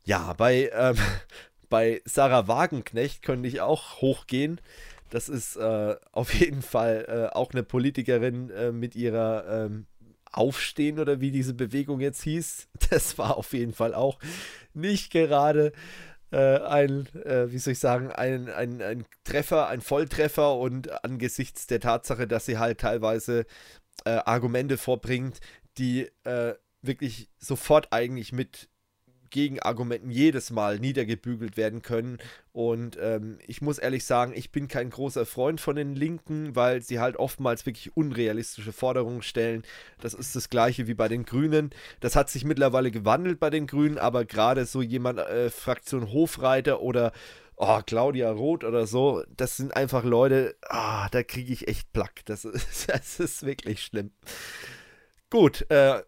Ja, bei, ähm, bei Sarah Wagenknecht könnte ich auch hochgehen. Das ist äh, auf jeden Fall äh, auch eine Politikerin äh, mit ihrer ähm, Aufstehen oder wie diese Bewegung jetzt hieß. Das war auf jeden Fall auch nicht gerade äh, ein, äh, wie soll ich sagen, ein, ein, ein Treffer, ein Volltreffer und angesichts der Tatsache, dass sie halt teilweise äh, Argumente vorbringt, die äh, wirklich sofort eigentlich mit Gegenargumenten jedes Mal niedergebügelt werden können. Und ähm, ich muss ehrlich sagen, ich bin kein großer Freund von den Linken, weil sie halt oftmals wirklich unrealistische Forderungen stellen. Das ist das gleiche wie bei den Grünen. Das hat sich mittlerweile gewandelt bei den Grünen, aber gerade so jemand, äh, Fraktion Hofreiter oder oh, Claudia Roth oder so, das sind einfach Leute, ah, da kriege ich echt Plack. Das ist, das ist wirklich schlimm. Gut, äh,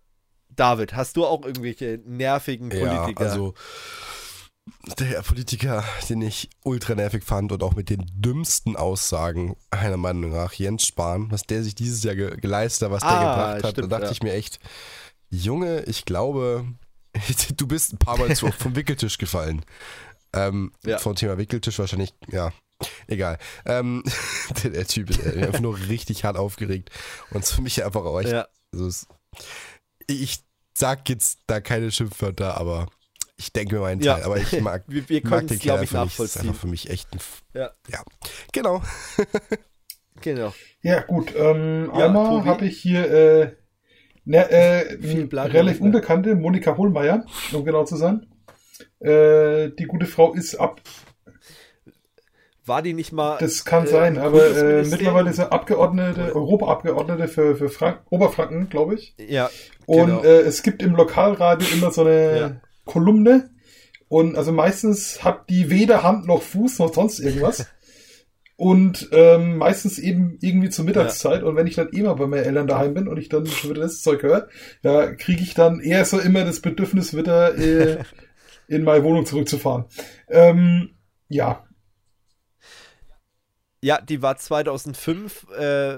David, hast du auch irgendwelche nervigen Politiker? Ja, also der Politiker, den ich ultra nervig fand und auch mit den dümmsten Aussagen, meiner Meinung nach, Jens Spahn, was der sich dieses Jahr ge geleistet hat, was Ah, der gebracht hat, stimmt, da dachte ja. ich mir echt, Junge, ich glaube, du bist ein paar Mal zu vom Wickeltisch gefallen. Ähm, Ja. Vom Thema Wickeltisch wahrscheinlich, ja, egal. Ähm, der, Typ ist einfach nur richtig hart aufgeregt und es für mich einfach auch echt ja. also es, ich sag jetzt da keine Schimpfwörter, aber ich denke mir meinen Ja. Teil. Aber ich mag, Wir, wir mag können den es, Kerl glaube ich, einfach nicht. Das ist einfach für mich echt ein. F Ja. ja. Genau. Genau. Ja, gut. Ähm, Ja, einmal habe ich hier äh, ne, äh, relativ unbekannte Monika Hohlmeier, um genau zu sein. Äh, die gute Frau ist ab, War die nicht mal. das kann äh, sein, aber äh, mittlerweile ist er Abgeordnete, Europaabgeordnete für, für Frank Oberfranken, glaube ich. Ja. Und genau. äh, es gibt im Lokalradio immer so eine Ja. Kolumne. Und also meistens hat die weder Hand noch Fuß noch sonst irgendwas. und ähm, meistens eben irgendwie zur Mittagszeit. Und wenn ich dann immer bei meinen Eltern daheim bin und ich dann schon wieder das Zeug höre, da kriege ich dann eher so immer das Bedürfnis, wieder äh, in meine Wohnung zurückzufahren. Ähm, ja, Ja, die war 2005, äh,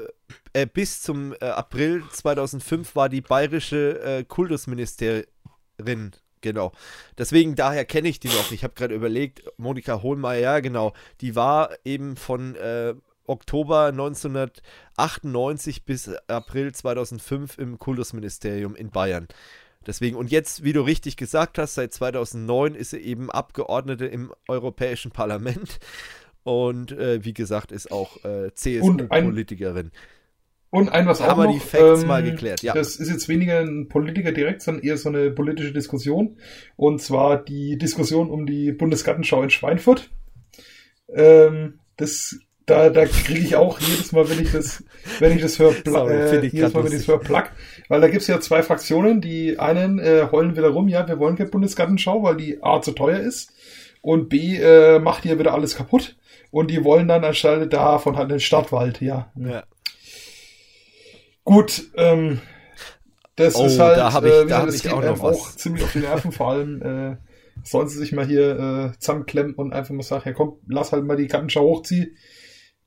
äh, bis zum äh, April 2005 war die bayerische äh, Kultusministerin. Genau. Deswegen, daher kenne ich die noch. Ich habe gerade überlegt, Monika Hohlmeier, ja, genau. Die war eben von äh, Oktober 1998 bis April 2005 im Kultusministerium in Bayern. Deswegen, und jetzt, wie du richtig gesagt hast, seit 2009 ist sie eben Abgeordnete im Europäischen Parlament. Und äh, wie gesagt, ist auch äh, CSU-Politikerin. Und ein was Haben auch wir noch, die Facts ähm, mal geklärt, ja. Das ist jetzt weniger ein Politiker direkt, sondern eher so eine politische Diskussion. Und zwar die Diskussion um die Bundesgartenschau in Schweinfurt. Ähm, das, da, da kriege ich auch jedes Mal, wenn ich das, wenn ich das höre, äh, jedes Mal, wenn ich das höre, plack. Weil da gibt's ja zwei Fraktionen. Die einen äh, heulen wieder rum, ja, wir wollen keine Bundesgartenschau, weil die A zu teuer ist und B äh, macht hier wieder alles kaputt. Und die wollen dann anstelle davon halt den Stadtwald, ja. Ja. Gut, ähm, das Oh, ist halt, da hab ich- äh, da hab ich auch noch was. auch ziemlich auf die Nerven, vor allem äh, sollen sie sich mal hier äh, zusammenklemmen und einfach mal sagen, ja komm, lass halt mal die Gartenschau hochziehen.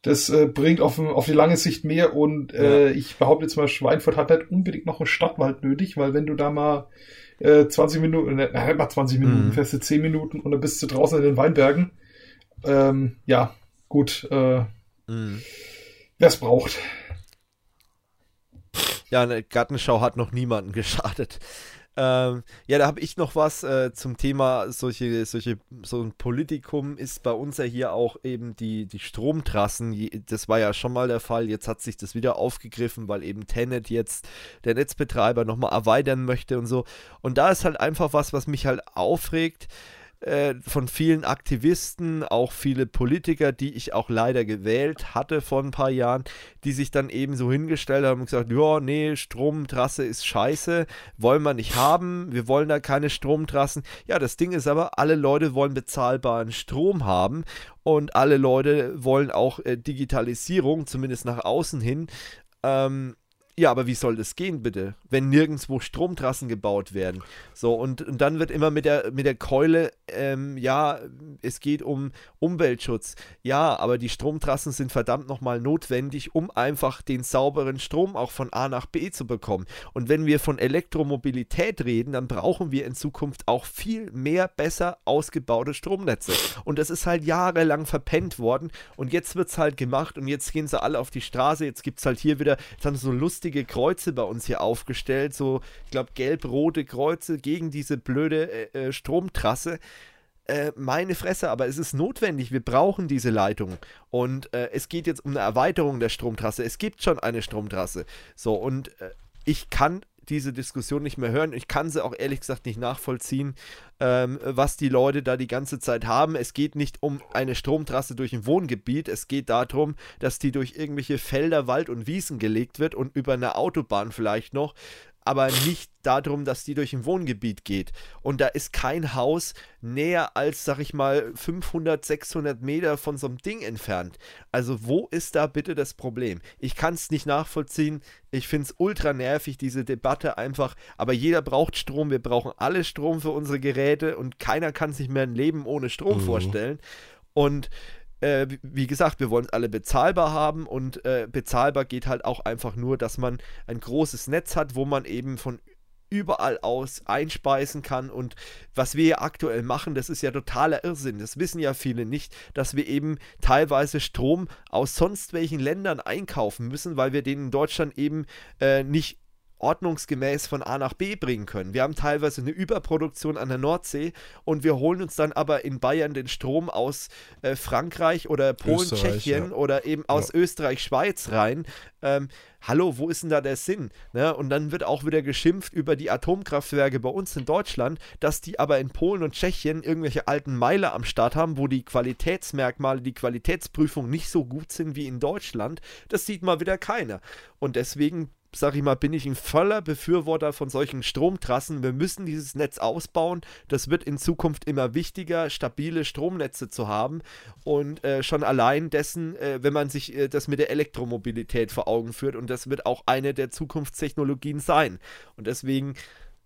Das äh, bringt auf, auf die lange Sicht mehr und äh, ich behaupte jetzt mal, Schweinfurt hat nicht unbedingt noch einen Stadtwald nötig, weil wenn du da mal äh, 20 Minuten, ne, nicht mal 20 Minuten, Mhm. fährst du 10 Minuten und dann bist du draußen in den Weinbergen. Ähm, ja, gut, äh, Mhm. wer es braucht. Ja, eine Gartenschau hat noch niemanden geschadet. Ähm, ja, da habe ich noch was äh, zum Thema solche, solche, so ein Politikum ist bei uns ja hier auch eben die, die Stromtrassen. Das war ja schon mal der Fall. Jetzt hat sich das wieder aufgegriffen, weil eben Tenet jetzt der Netzbetreiber nochmal erweitern möchte und so. Und da ist halt einfach was, was mich halt aufregt äh, von vielen Aktivisten, auch viele Politiker, die ich auch leider gewählt hatte vor ein paar Jahren, die sich dann eben so hingestellt haben und gesagt, ja, nee, Stromtrasse ist scheiße, wollen wir nicht haben, wir wollen da keine Stromtrassen. Ja, das Ding ist aber, alle Leute wollen bezahlbaren Strom haben und alle Leute wollen auch äh, Digitalisierung, zumindest nach außen hin. Ähm, Ja, aber wie soll das gehen, bitte, wenn nirgendwo Stromtrassen gebaut werden? So, und, und dann wird immer mit der, mit der Keule, ähm, ja, es geht um Umweltschutz. Ja, aber die Stromtrassen sind verdammt nochmal notwendig, um einfach den sauberen Strom auch von A nach B zu bekommen. Und wenn wir von Elektromobilität reden, dann brauchen wir in Zukunft auch viel mehr besser ausgebaute Stromnetze. Und das ist halt jahrelang verpennt worden. Und jetzt wird es halt gemacht und jetzt gehen sie alle auf die Straße. Jetzt gibt es halt hier wieder, jetzt haben sie so lustige Kreuze bei uns hier aufgestellt. So, ich glaube, gelb-rote Kreuze gegen diese blöde äh, äh, Stromtrasse. Äh, meine Fresse, aber es ist notwendig. Wir brauchen diese Leitung. Und äh, es geht jetzt um eine Erweiterung der Stromtrasse. Es gibt schon eine Stromtrasse. So, und äh, ich kann diese Diskussion nicht mehr hören. Ich kann sie auch ehrlich gesagt nicht nachvollziehen, ähm, was die Leute da die ganze Zeit haben. Es geht nicht um eine Stromtrasse durch ein Wohngebiet. Es geht darum, dass die durch irgendwelche Felder, Wald und Wiesen gelegt wird und über eine Autobahn vielleicht noch aber nicht darum, dass die durch ein Wohngebiet geht. Und da ist kein Haus näher als, sag ich mal, 500, 600 Meter von so einem Ding entfernt. Also wo ist da bitte das Problem? Ich kann es nicht nachvollziehen. Ich finde es ultra nervig, diese Debatte einfach. Aber jeder braucht Strom. Wir brauchen alle Strom für unsere Geräte und keiner kann sich mehr ein Leben ohne Strom mhm. vorstellen. Und äh, wie gesagt, wir wollen es alle bezahlbar haben und äh, bezahlbar geht halt auch einfach nur, dass man ein großes Netz hat, wo man eben von überall aus einspeisen kann und was wir ja aktuell machen, das ist ja totaler Irrsinn. Das wissen ja viele nicht, dass wir eben teilweise Strom aus sonst welchen Ländern einkaufen müssen, weil wir den in Deutschland eben äh, nicht ordnungsgemäß von A nach B bringen können. Wir haben teilweise eine Überproduktion an der Nordsee und wir holen uns dann aber in Bayern den Strom aus äh, Frankreich oder Polen, Österreich, Tschechien ja. oder eben aus ja. Österreich, Schweiz rein. Ähm, hallo, wo ist denn da der Sinn? Ne? Und dann wird auch wieder geschimpft über die Atomkraftwerke bei uns in Deutschland, dass die aber in Polen und Tschechien irgendwelche alten Meiler am Start haben, wo die Qualitätsmerkmale, die Qualitätsprüfung nicht so gut sind wie in Deutschland. Das sieht mal wieder keiner. Und deswegen sag ich mal, bin ich ein voller Befürworter von solchen Stromtrassen. Wir müssen dieses Netz ausbauen. Das wird in Zukunft immer wichtiger, stabile Stromnetze zu haben. Und äh, schon allein dessen, äh, wenn man sich äh, das mit der Elektromobilität vor Augen führt. Und das wird auch eine der Zukunftstechnologien sein. Und deswegen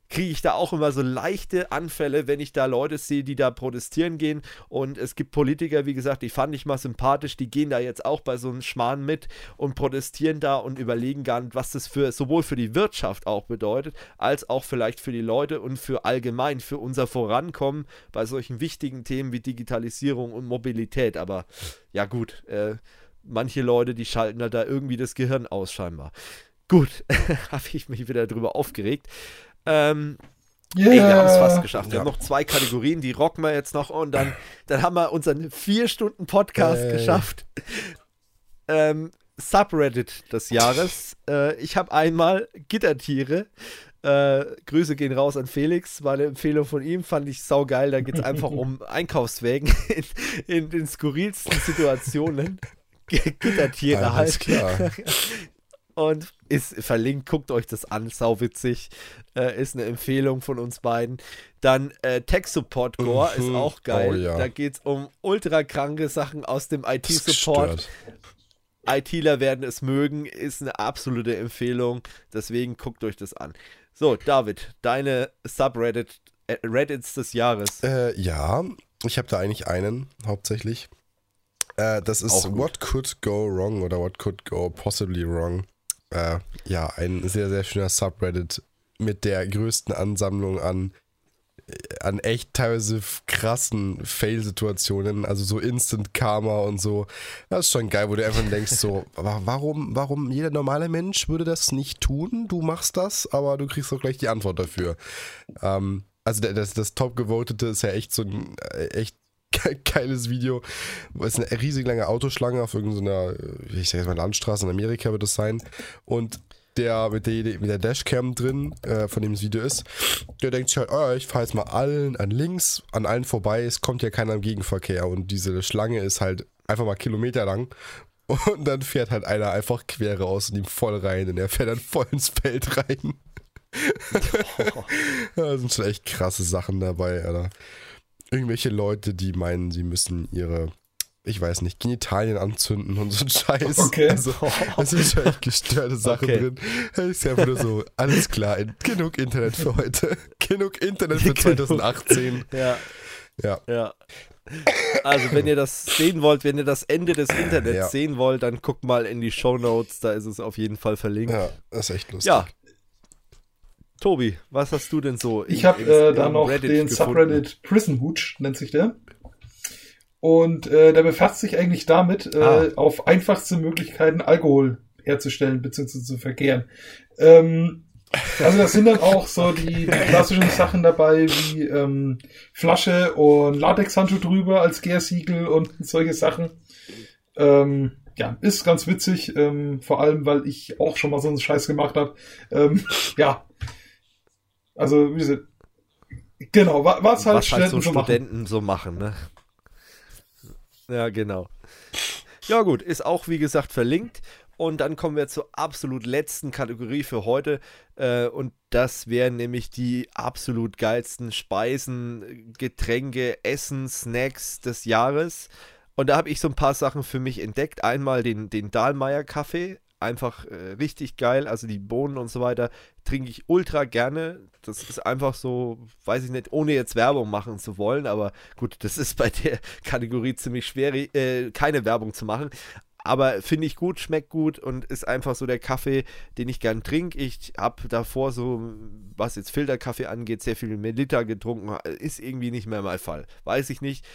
kriege ich da auch immer so leichte Anfälle, wenn ich da Leute sehe, die da protestieren gehen. Und es gibt Politiker, wie gesagt, die fand ich mal sympathisch, die gehen da jetzt auch bei so einem Schmarrn mit und protestieren da und überlegen gar nicht, was das für sowohl für die Wirtschaft auch bedeutet, als auch vielleicht für die Leute und für allgemein, für unser Vorankommen bei solchen wichtigen Themen wie Digitalisierung und Mobilität. Aber ja gut, äh, manche Leute, die schalten halt da irgendwie das Gehirn aus scheinbar. Gut, habe ich mich wieder drüber aufgeregt. Ähm, Yeah. Ey, wir haben es fast geschafft. Wir ja. haben noch zwei Kategorien, die rocken wir jetzt noch und dann, dann haben wir unseren vier Stunden Podcast hey. geschafft. Ähm, Subreddit des Jahres. Äh, ich habe einmal Gittertiere. Äh, Grüße gehen raus an Felix, war eine Empfehlung von ihm, fand ich saugeil. Da geht es einfach um Einkaufswägen in, in, den skurrilsten Situationen. Gittertiere ja, halt. Klar. und ist verlinkt, guckt euch das an, sauwitzig, äh, ist eine Empfehlung von uns beiden. Dann äh, Tech Support Gore mhm. ist auch geil. Oh, ja. Da geht es um ultra kranke Sachen aus dem IT-Support. ITler werden es mögen, ist eine absolute Empfehlung. Deswegen guckt euch das an. So, David, deine Subreddit äh, Reddits des Jahres. Äh, ja, ich habe da eigentlich einen hauptsächlich. Äh, das ist What Could Go Wrong oder What Could Go Possibly Wrong äh, ja, ein sehr, sehr schöner Subreddit mit der größten Ansammlung an, äh, an echt teilweise krassen Fail-Situationen, also so Instant Karma und so. Das ist schon geil, wo du einfach denkst, so, warum, warum jeder normale Mensch würde das nicht tun? Du machst das, aber du kriegst auch gleich die Antwort dafür. Ähm, also das, das top gewotete ist ja echt so ein äh, echt geiles Video. Es ist eine riesig lange Autoschlange auf irgendeiner, ich sag jetzt mal Landstraße in Amerika wird das sein. Und der mit der, mit der Dashcam drin, äh, von dem das Video ist, der denkt sich halt, oh, ich fahre jetzt mal allen an links, an allen vorbei, es kommt ja keiner im Gegenverkehr und diese Schlange ist halt einfach mal Kilometer lang und dann fährt halt einer einfach quer raus und ihm voll rein und er fährt dann voll ins Feld rein. Da sind schon echt krasse Sachen dabei, Alter irgendwelche Leute, die meinen, sie müssen ihre ich weiß nicht, Genitalien anzünden und so ein Scheiß. Okay. Also, es sind schon echt gestörte Sachen Okay. drin. Es ist ja einfach nur so, alles klar, genug Internet für heute. genug Internet für Genug. 2018. Ja, Ja. ja. Also, wenn ihr das sehen wollt, wenn ihr das Ende des Internets Ja. sehen wollt, dann guckt mal in die Show Notes, da ist es auf jeden Fall verlinkt. Ja, das ist echt lustig. Ja. Tobi, was hast du denn so? Ich habe äh, da noch Reddit den gefunden? Subreddit Prison Hooch, nennt sich der. Und äh, der befasst sich eigentlich damit, äh, Ah. auf einfachste Möglichkeiten Alkohol herzustellen bzw. zu verkehren. Ähm, also das sind dann auch so die, die klassischen Sachen dabei wie ähm, Flasche und Latexhandschuh drüber als Gärsiegel und solche Sachen. Ähm, ja, ist ganz witzig, ähm, vor allem weil ich auch schon mal so einen Scheiß gemacht habe. Ähm, ja, also wie gesagt, genau, wa- was halt was halt so Studenten so machen. So machen, ne? Ja, genau. Ja, gut, ist auch wie gesagt verlinkt. Und dann kommen wir zur absolut letzten Kategorie für heute. Äh, und das wären nämlich die absolut geilsten Speisen, Getränke, Essen, Snacks des Jahres. Und da habe ich so ein paar Sachen für mich entdeckt. Einmal den, den Dahlmeier Kaffee. Einfach äh, richtig geil. Also die Bohnen und so weiter trinke ich ultra gerne. Das ist einfach so, weiß ich nicht, ohne jetzt Werbung machen zu wollen. Aber gut, das ist bei der Kategorie ziemlich schwer, äh, keine Werbung zu machen. Aber finde ich gut, schmeckt gut und ist einfach so der Kaffee, den ich gern trinke. Ich habe davor so, was jetzt Filterkaffee angeht, sehr viel Melita getrunken. Ist irgendwie nicht mehr mein Fall. Weiß ich nicht.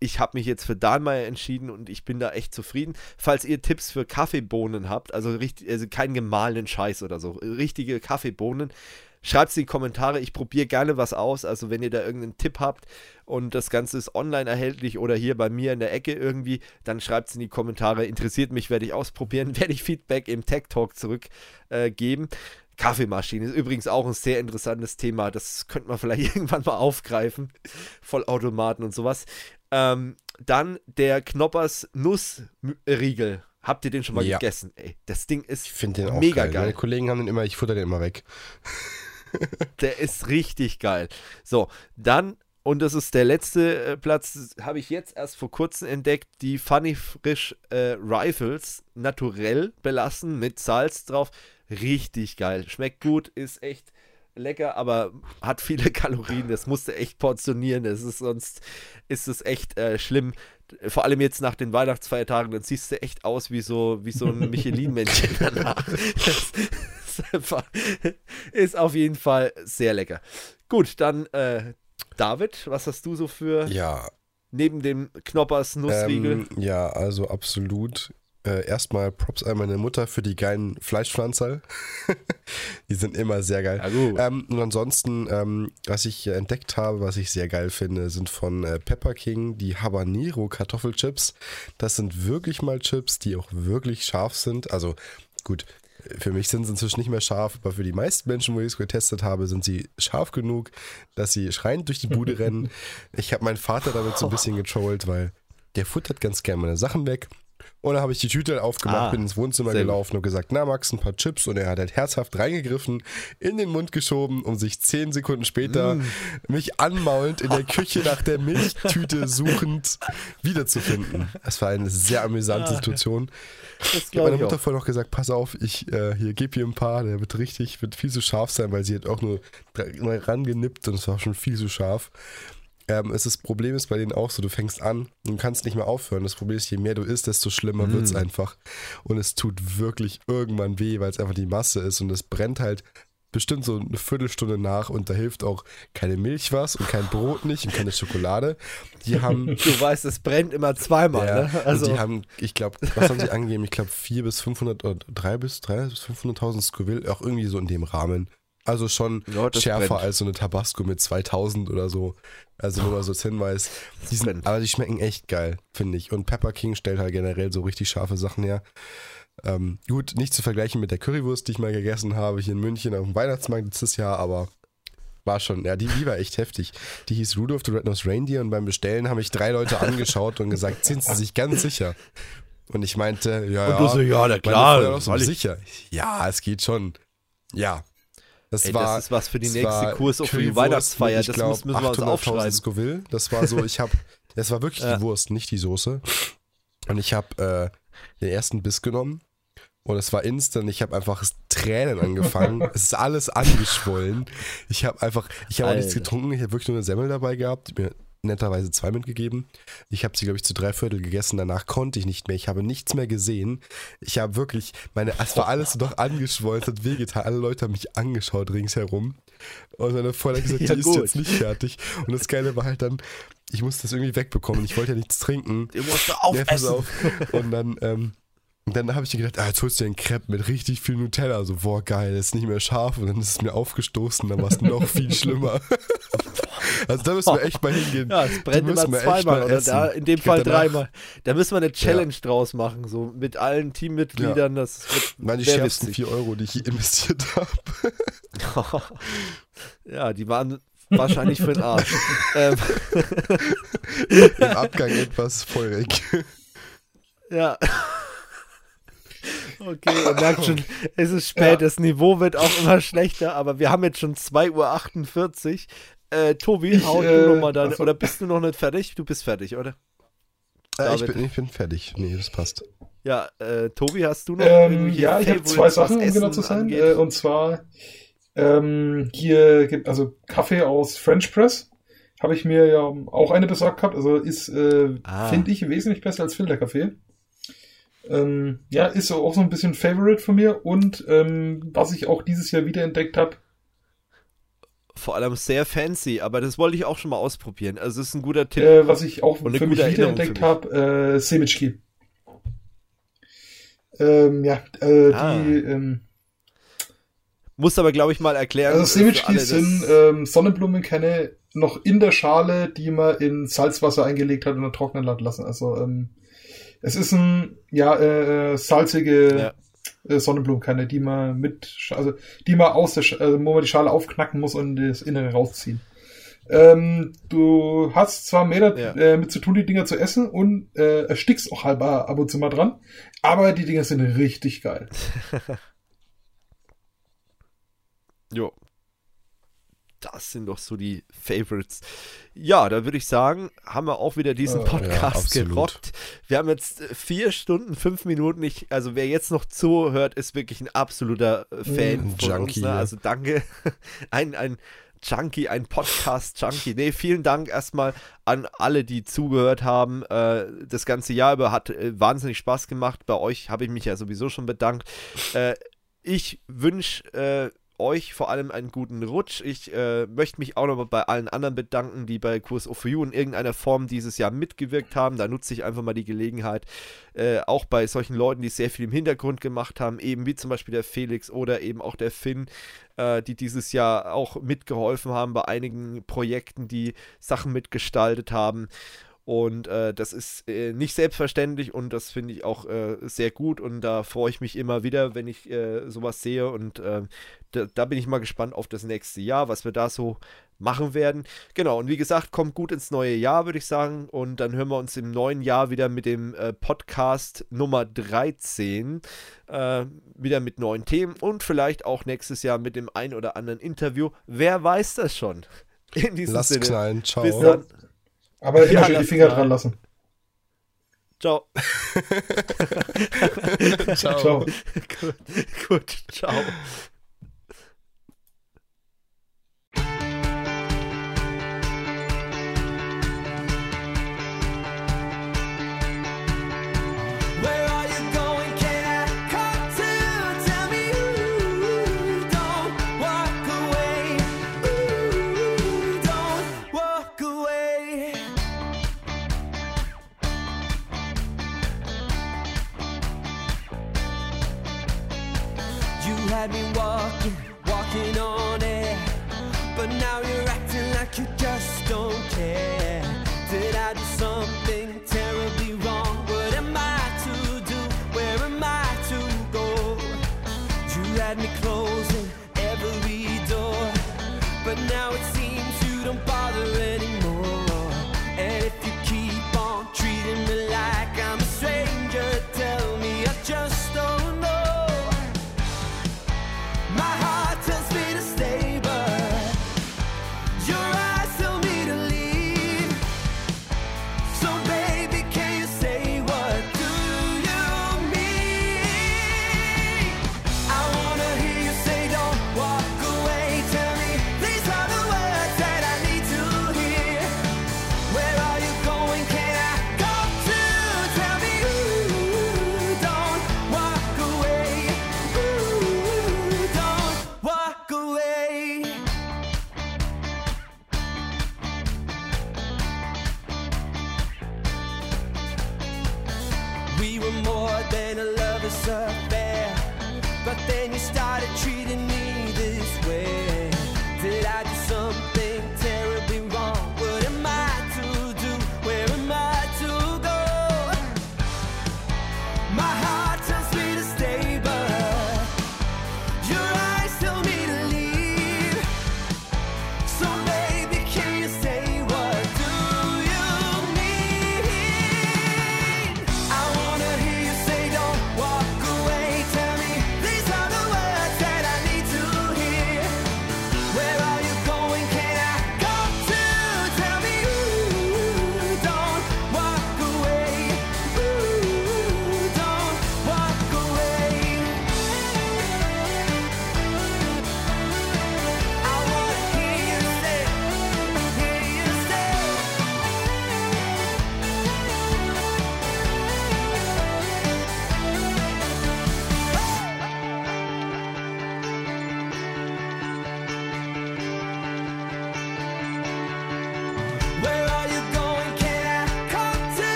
Ich habe mich jetzt für Dahlmeier entschieden und ich bin da echt zufrieden. Falls ihr Tipps für Kaffeebohnen habt, also, richtig, also keinen gemahlenen Scheiß oder so, richtige Kaffeebohnen, schreibt es in die Kommentare. Ich probiere gerne was aus. Also wenn ihr da irgendeinen Tipp habt und das Ganze ist online erhältlich oder hier bei mir in der Ecke irgendwie, dann schreibt es in die Kommentare. Interessiert mich, werde ich ausprobieren, werde ich Feedback im Tech Talk zurückgeben. Äh. Kaffeemaschine ist übrigens auch ein sehr interessantes Thema. Das könnte man vielleicht irgendwann mal aufgreifen. Vollautomaten und sowas. Ähm, dann der Knoppers Nussriegel. Habt ihr den schon mal Ja. gegessen? Ey, das Ding ist Ich den auch mega geil. geil. Meine Kollegen haben den immer, ich futter den immer weg. Der ist richtig geil. So, dann, und das ist der letzte äh, Platz, habe ich jetzt erst vor kurzem entdeckt, die Funny Frisch äh, Rifles, naturell belassen, mit Salz drauf. Richtig geil. Schmeckt gut, ist echt lecker, aber hat viele Kalorien. Das musst du echt portionieren. Das ist sonst ist es echt äh, schlimm. Vor allem jetzt nach den Weihnachtsfeiertagen, dann siehst du echt aus wie so, wie so ein Michelin-Männchen danach. Das ist, einfach, ist auf jeden Fall sehr lecker. Gut, dann äh, David, was hast du so für Ja, neben dem Knoppers Nussriegel? ähm, ja, also absolut. Äh, erstmal Props an meine Mutter für die geilen Fleischpflanzerl. die sind immer sehr geil. Ähm, und ansonsten, ähm, was ich entdeckt habe, was ich sehr geil finde, sind von äh, Pepper King die Habanero Kartoffelchips. Das sind wirklich mal Chips, die auch wirklich scharf sind. Also gut, für mich sind sie inzwischen nicht mehr scharf, aber für die meisten Menschen, wo ich es getestet habe, sind sie scharf genug, dass sie schreiend durch die Bude rennen. Ich habe meinen Vater damit so ein bisschen getrollt, weil der futtert ganz gerne meine Sachen weg. Und dann habe ich die Tüte aufgemacht, Ah, bin ins Wohnzimmer gut. gelaufen und gesagt, na Max, ein paar Chips. Und er hat halt herzhaft reingegriffen, in den Mund geschoben, um sich zehn Sekunden später Mm. mich anmaulend in der Küche nach der Milchtüte suchend wiederzufinden. Das war eine sehr amüsante Situation. Das Ich habe meiner Mutter auch. vorher noch gesagt, pass auf, ich äh, hier gebe hier ein paar, der wird richtig, wird viel zu scharf sein, weil sie hat auch nur rangenippt und es war schon viel zu scharf. Ähm, ist, das Problem ist bei denen auch so, du fängst an und kannst nicht mehr aufhören. Das Problem ist, je mehr du isst, desto schlimmer Mm. wird es einfach. Und es tut wirklich irgendwann weh, weil es einfach die Masse ist und es brennt halt bestimmt so eine Viertelstunde nach und da hilft auch keine Milch was und kein Brot nicht und keine Schokolade. Die haben Du weißt, es brennt immer zweimal, ja, ne? also Also, die haben, ich glaube, was haben sie angegeben? Ich glaube 4 bis 500 oder 3 bis 3 bis 500.000 Scoville, auch irgendwie so in dem Rahmen. Also schon Ja, schärfer brennt. als so eine Tabasco mit 2000 oder so. Also nur mal so als Hinweis. Die sind, aber die schmecken echt geil, finde ich. Und Pepper King stellt halt generell so richtig scharfe Sachen her. Ähm, gut, nicht zu vergleichen mit der Currywurst, die ich mal gegessen habe hier in München auf dem Weihnachtsmarkt letztes Jahr, aber war schon, ja, die, die war echt heftig. Die hieß Rudolph the Red-Nosed Reindeer und beim Bestellen haben mich drei Leute angeschaut und gesagt, sind Sie sich ganz sicher? Und ich meinte, ja, Und du so, ja, na klar, so, ich- sicher. Ja, es geht schon. Ja. Das Ey, war, das ist was für die nächste Kurs auch für die Weihnachtsfeier. Das glaub, müssen, wir uns 800.000 aufschreiben. Scoville. Das war so, ich habe, das war wirklich Ja. die Wurst, nicht die Soße. Und ich habe äh, den ersten Biss genommen und es war instant. Ich habe einfach Tränen angefangen. es ist alles angeschwollen. Ich habe einfach, ich habe nichts getrunken. Ich habe wirklich nur eine Semmel dabei gehabt. Mir netterweise zwei mitgegeben. Ich habe sie, glaube ich, zu drei Viertel gegessen. Danach konnte ich nicht mehr. Ich habe nichts mehr gesehen. Ich habe wirklich, meine, es war alles noch angeschwollen. Es hat wehgetan. Alle Leute haben mich angeschaut ringsherum. Und meine Freundin hat gesagt, Ja, die ist gut. jetzt nicht fertig. Und das Geile war halt dann, ich musste das irgendwie wegbekommen. Ich wollte ja nichts trinken. Du musst Ja, aufessen. pass auf. Und dann, ähm, und dann habe ich gedacht, ah, jetzt holst du dir einen Crepe mit richtig viel Nutella. So, boah, geil, ist nicht mehr scharf. Und dann ist es mir aufgestoßen, dann war es noch viel schlimmer. also da müssen wir echt mal hingehen. Ja, es brennt immer zweimal mal oder da, in dem Ich Fall dreimal. Da müssen wir eine Challenge draus machen, so mit allen Teammitgliedern. Das wird Meine schärfsten witzig. 4 Euro, die ich hier investiert habe. ja, die waren wahrscheinlich für den Arsch. ähm, Im Abgang etwas feurig. ja. Okay, ihr merkt schon, es ist spät, das Niveau wird auch immer schlechter, aber wir haben jetzt schon 2.48 Uhr. Äh, Tobi, Ich, hau äh, du nochmal deine, oder bist du noch nicht fertig? Du bist fertig, oder? Äh, ich, bin, ich bin fertig. Nee, das passt. Ja, äh, Tobi, hast du noch Ähm, ja, ich habe zwei Sachen, um genau zu sein. angeht? Äh, und zwar ähm, hier gibt also Kaffee aus French Press. Habe ich mir ja auch eine besorgt gehabt. Also ist, äh, Ah. finde ich, wesentlich besser als Filterkaffee. Ähm, ja, ist so auch so ein bisschen Favorite von mir. Und ähm, was ich auch dieses Jahr wiederentdeckt habe, Vor allem sehr fancy, aber das wollte ich auch schon mal ausprobieren. Also es ist ein guter Tipp. äh, was ich auch für mich wiederentdeckt habe, äh, Semitschki. Ähm, ja, äh, Ah. die ähm, Muss aber, glaube ich, mal erklären. Also Semitschkis sind ähm, Sonnenblumenkerne noch in der Schale, die man in Salzwasser eingelegt hat und dann trocknen lassen. Also ähm, es ist ein ja äh, äh, salzige Ja. Äh, Sonnenblumenkerne, die man mit also die man aus der Sch also wo man die Schale aufknacken muss und das Innere rausziehen. Ähm, du hast zwar mehr Ja. äh, mit zu tun, die Dinger zu essen und äh, erstickst auch halber ab und zu mal dran, aber die Dinger sind richtig geil. Jo. Das sind doch so die Favorites. Ja, da würde ich sagen, haben wir auch wieder diesen Äh, ja, Podcast absolut. gerockt. Wir haben jetzt äh, vier Stunden, fünf Minuten. Ich, also wer jetzt noch zuhört, ist wirklich ein absoluter äh, Fan Mm, von Junkie, uns. Ne? ja. Also danke. Ein, ein Junkie, ein Podcast-Junkie. Nee, vielen Dank erstmal an alle, die zugehört haben. Äh, das ganze Jahr über hat äh, wahnsinnig Spaß gemacht. Bei euch habe ich mich ja sowieso schon bedankt. Äh, ich wünsche euch vor allem einen guten Rutsch. Ich äh, möchte mich auch noch bei allen anderen bedanken, die bei Kurs of You in irgendeiner Form dieses Jahr mitgewirkt haben. Da nutze ich einfach mal die Gelegenheit, äh, auch bei solchen Leuten, die sehr viel im Hintergrund gemacht haben, eben wie zum Beispiel der Felix oder eben auch der Finn, äh, die dieses Jahr auch mitgeholfen haben bei einigen Projekten, die Sachen mitgestaltet haben. Und äh, das ist äh, nicht selbstverständlich und das finde ich auch äh, sehr gut und da freue ich mich immer wieder, wenn ich äh, sowas sehe und äh, da, da bin ich mal gespannt auf das nächste Jahr, was wir da so machen werden. Genau, und wie gesagt, kommt gut ins neue Jahr, würde ich sagen. Und dann hören wir uns im neuen Jahr wieder mit dem äh, Podcast Nummer 13, äh, wieder mit neuen Themen und vielleicht auch nächstes Jahr mit dem ein oder anderen Interview. Wer weiß das schon? In diesem Lasst Sinne. knallen. Ciao. Bis dann. Aber immer Ja, schön die Finger mal. dran lassen. Ciao. Ciao. Ciao. gut, gut, ciao.